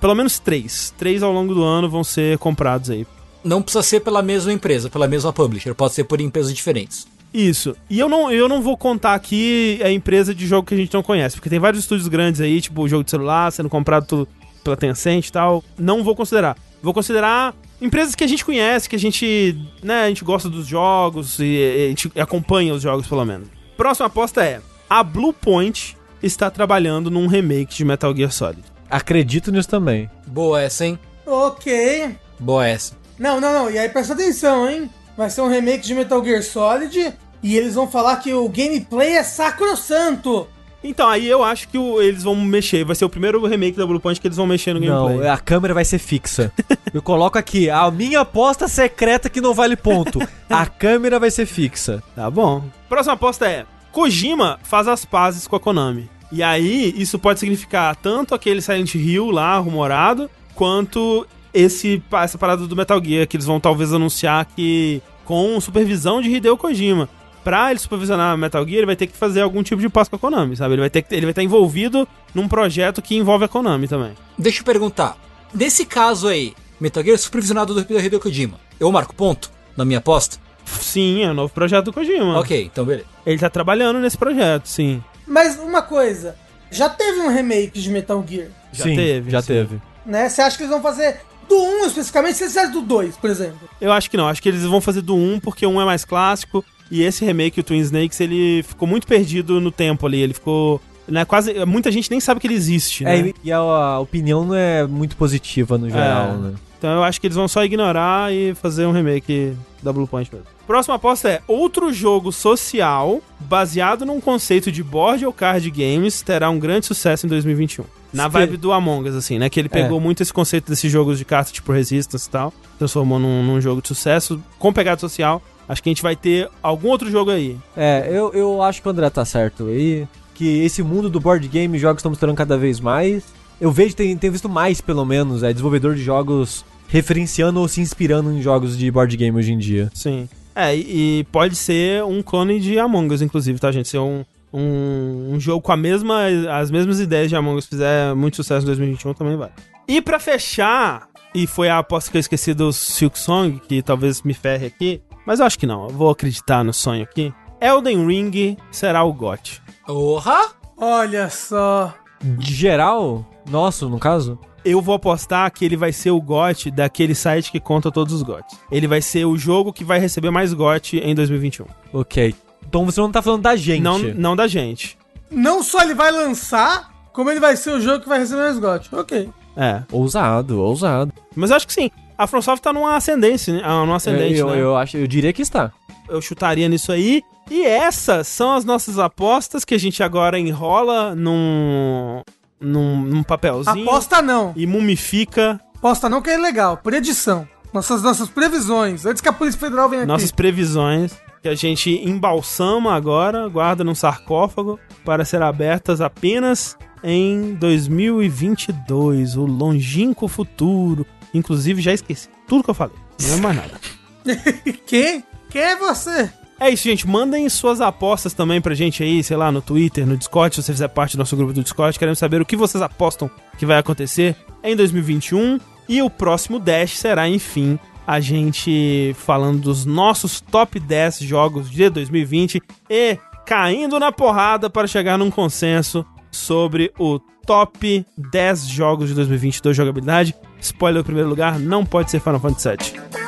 Pelo menos três. Três ao longo do ano vão ser comprados aí. Não precisa ser pela mesma empresa, pela mesma publisher. Pode ser por empresas diferentes. Isso. E eu não, eu não vou contar aqui a empresa de jogo que a gente não conhece, porque tem vários estúdios grandes aí, tipo o jogo de celular sendo comprado tudo pela Tencent e tal. Não vou considerar. Vou considerar empresas que a gente conhece, que a gente, né, a gente gosta dos jogos e, e a gente acompanha os jogos pelo menos. Próxima aposta é: a Bluepoint está trabalhando num remake de Metal Gear Solid. Acredito nisso também. Boa essa, hein? Ok. Boa essa. Não, não, não. E aí presta atenção, hein? Vai ser um remake de Metal Gear Solid. E eles vão falar que o gameplay é sacrosanto. Então, aí eu acho que o- eles vão mexer. Vai ser o primeiro remake da Bluepoint que eles vão mexer no gameplay. Não, a câmera vai ser fixa. Eu coloco aqui, a minha aposta secreta que não vale ponto. A câmera vai ser fixa. Tá bom. Próxima aposta é: Kojima faz as pazes com a Konami. E aí, isso pode significar tanto aquele Silent Hill lá, rumorado, quanto esse, essa parada do Metal Gear, que eles vão talvez anunciar que com supervisão de Hideo Kojima. Pra ele supervisionar Metal Gear, ele vai ter que fazer algum tipo de paz com a Konami, sabe? Ele vai ter que, ele vai estar envolvido num projeto que envolve a Konami também. Deixa eu perguntar. Nesse caso aí, Metal Gear supervisionado do Hideo Kojima. Eu marco ponto na minha aposta? Sim, é o novo projeto do Kojima. Ok, então beleza. Ele tá trabalhando nesse projeto, sim. Mas uma coisa. Já teve um remake de Metal Gear, Já Sim, teve, Já sim. teve. né? Você acha que eles vão fazer do 1 especificamente? Se eles fizerem do 2, por exemplo. Eu acho que não, acho que eles vão fazer do 1 porque o 1 é mais clássico e esse remake, o Twin Snakes, ele ficou muito perdido no tempo ali, ele ficou, né, quase, muita gente nem sabe que ele existe, né? É, e- e a, a opinião não é muito positiva no geral, É. né? Então eu acho que eles vão só ignorar e fazer um remake da Blue Point mesmo. Próxima aposta é: outro jogo social baseado num conceito de board ou card games terá um grande sucesso em 2021. Na vibe do Among Us, assim, né? Que ele pegou É. muito esse conceito desses jogos de cartas tipo Resistance e tal, transformou num, num jogo de sucesso com pegada social. Acho que a gente vai ter algum outro jogo aí. É, eu, eu acho que o André tá certo aí. Que esse mundo do board game e jogos estão mostrando cada vez mais. Eu vejo, tenho, tenho visto mais, pelo menos, é, desenvolvedor de jogos referenciando ou se inspirando em jogos de board game hoje em dia. Sim. É, e, e pode ser um clone de Among Us, inclusive, tá, gente? Ser um, um, um jogo com a mesma, as mesmas ideias de Among Us fizer muito sucesso em 2021 também vai. E pra fechar, e foi a aposta que eu esqueci do Silk Song, que talvez me ferre aqui, mas eu acho que não, eu vou acreditar no sonho aqui. Elden Ring será o GOT. Porra! Olha só. De geral, nosso, no caso, Eu vou apostar que ele vai ser o GOT daquele site que conta todos os GOTs. Ele vai ser o jogo que vai receber mais GOT em 2021. ok. Então você não tá falando da gente. Não, não da gente. Não só ele vai lançar, como ele vai ser o jogo que vai receber mais GOT. Ok. É. Ousado, ousado. Mas eu acho que sim. A FromSoft tá numa ascendência, né? Ah, numa ascendente, eu, né? eu, acho, eu diria que está. eu chutaria nisso aí. E essas são as nossas apostas que a gente agora enrola num, num, num papelzinho Aposta não. e mumifica Aposta não que é legal. Predição. Nossas, nossas previsões. Antes que a Polícia Federal venha aqui. nossas previsões que a gente embalsama agora, guarda num sarcófago para ser abertas apenas em 2022, o longínquo futuro. Inclusive já esqueci tudo que eu falei. Não é mais nada. Quem? Quem é você? É isso, gente. Mandem suas apostas também pra gente aí, sei lá, no Twitter, no Discord, se você fizer parte do nosso grupo do Discord. Queremos saber o que vocês apostam que vai acontecer em 2021. E o próximo Dash será, enfim, a gente falando dos nossos top 10 jogos de 2020 e caindo na porrada para chegar num consenso sobre o top 10 jogos de 2020 da jogabilidade. Spoiler, o primeiro lugar não pode ser Final Fantasy VII.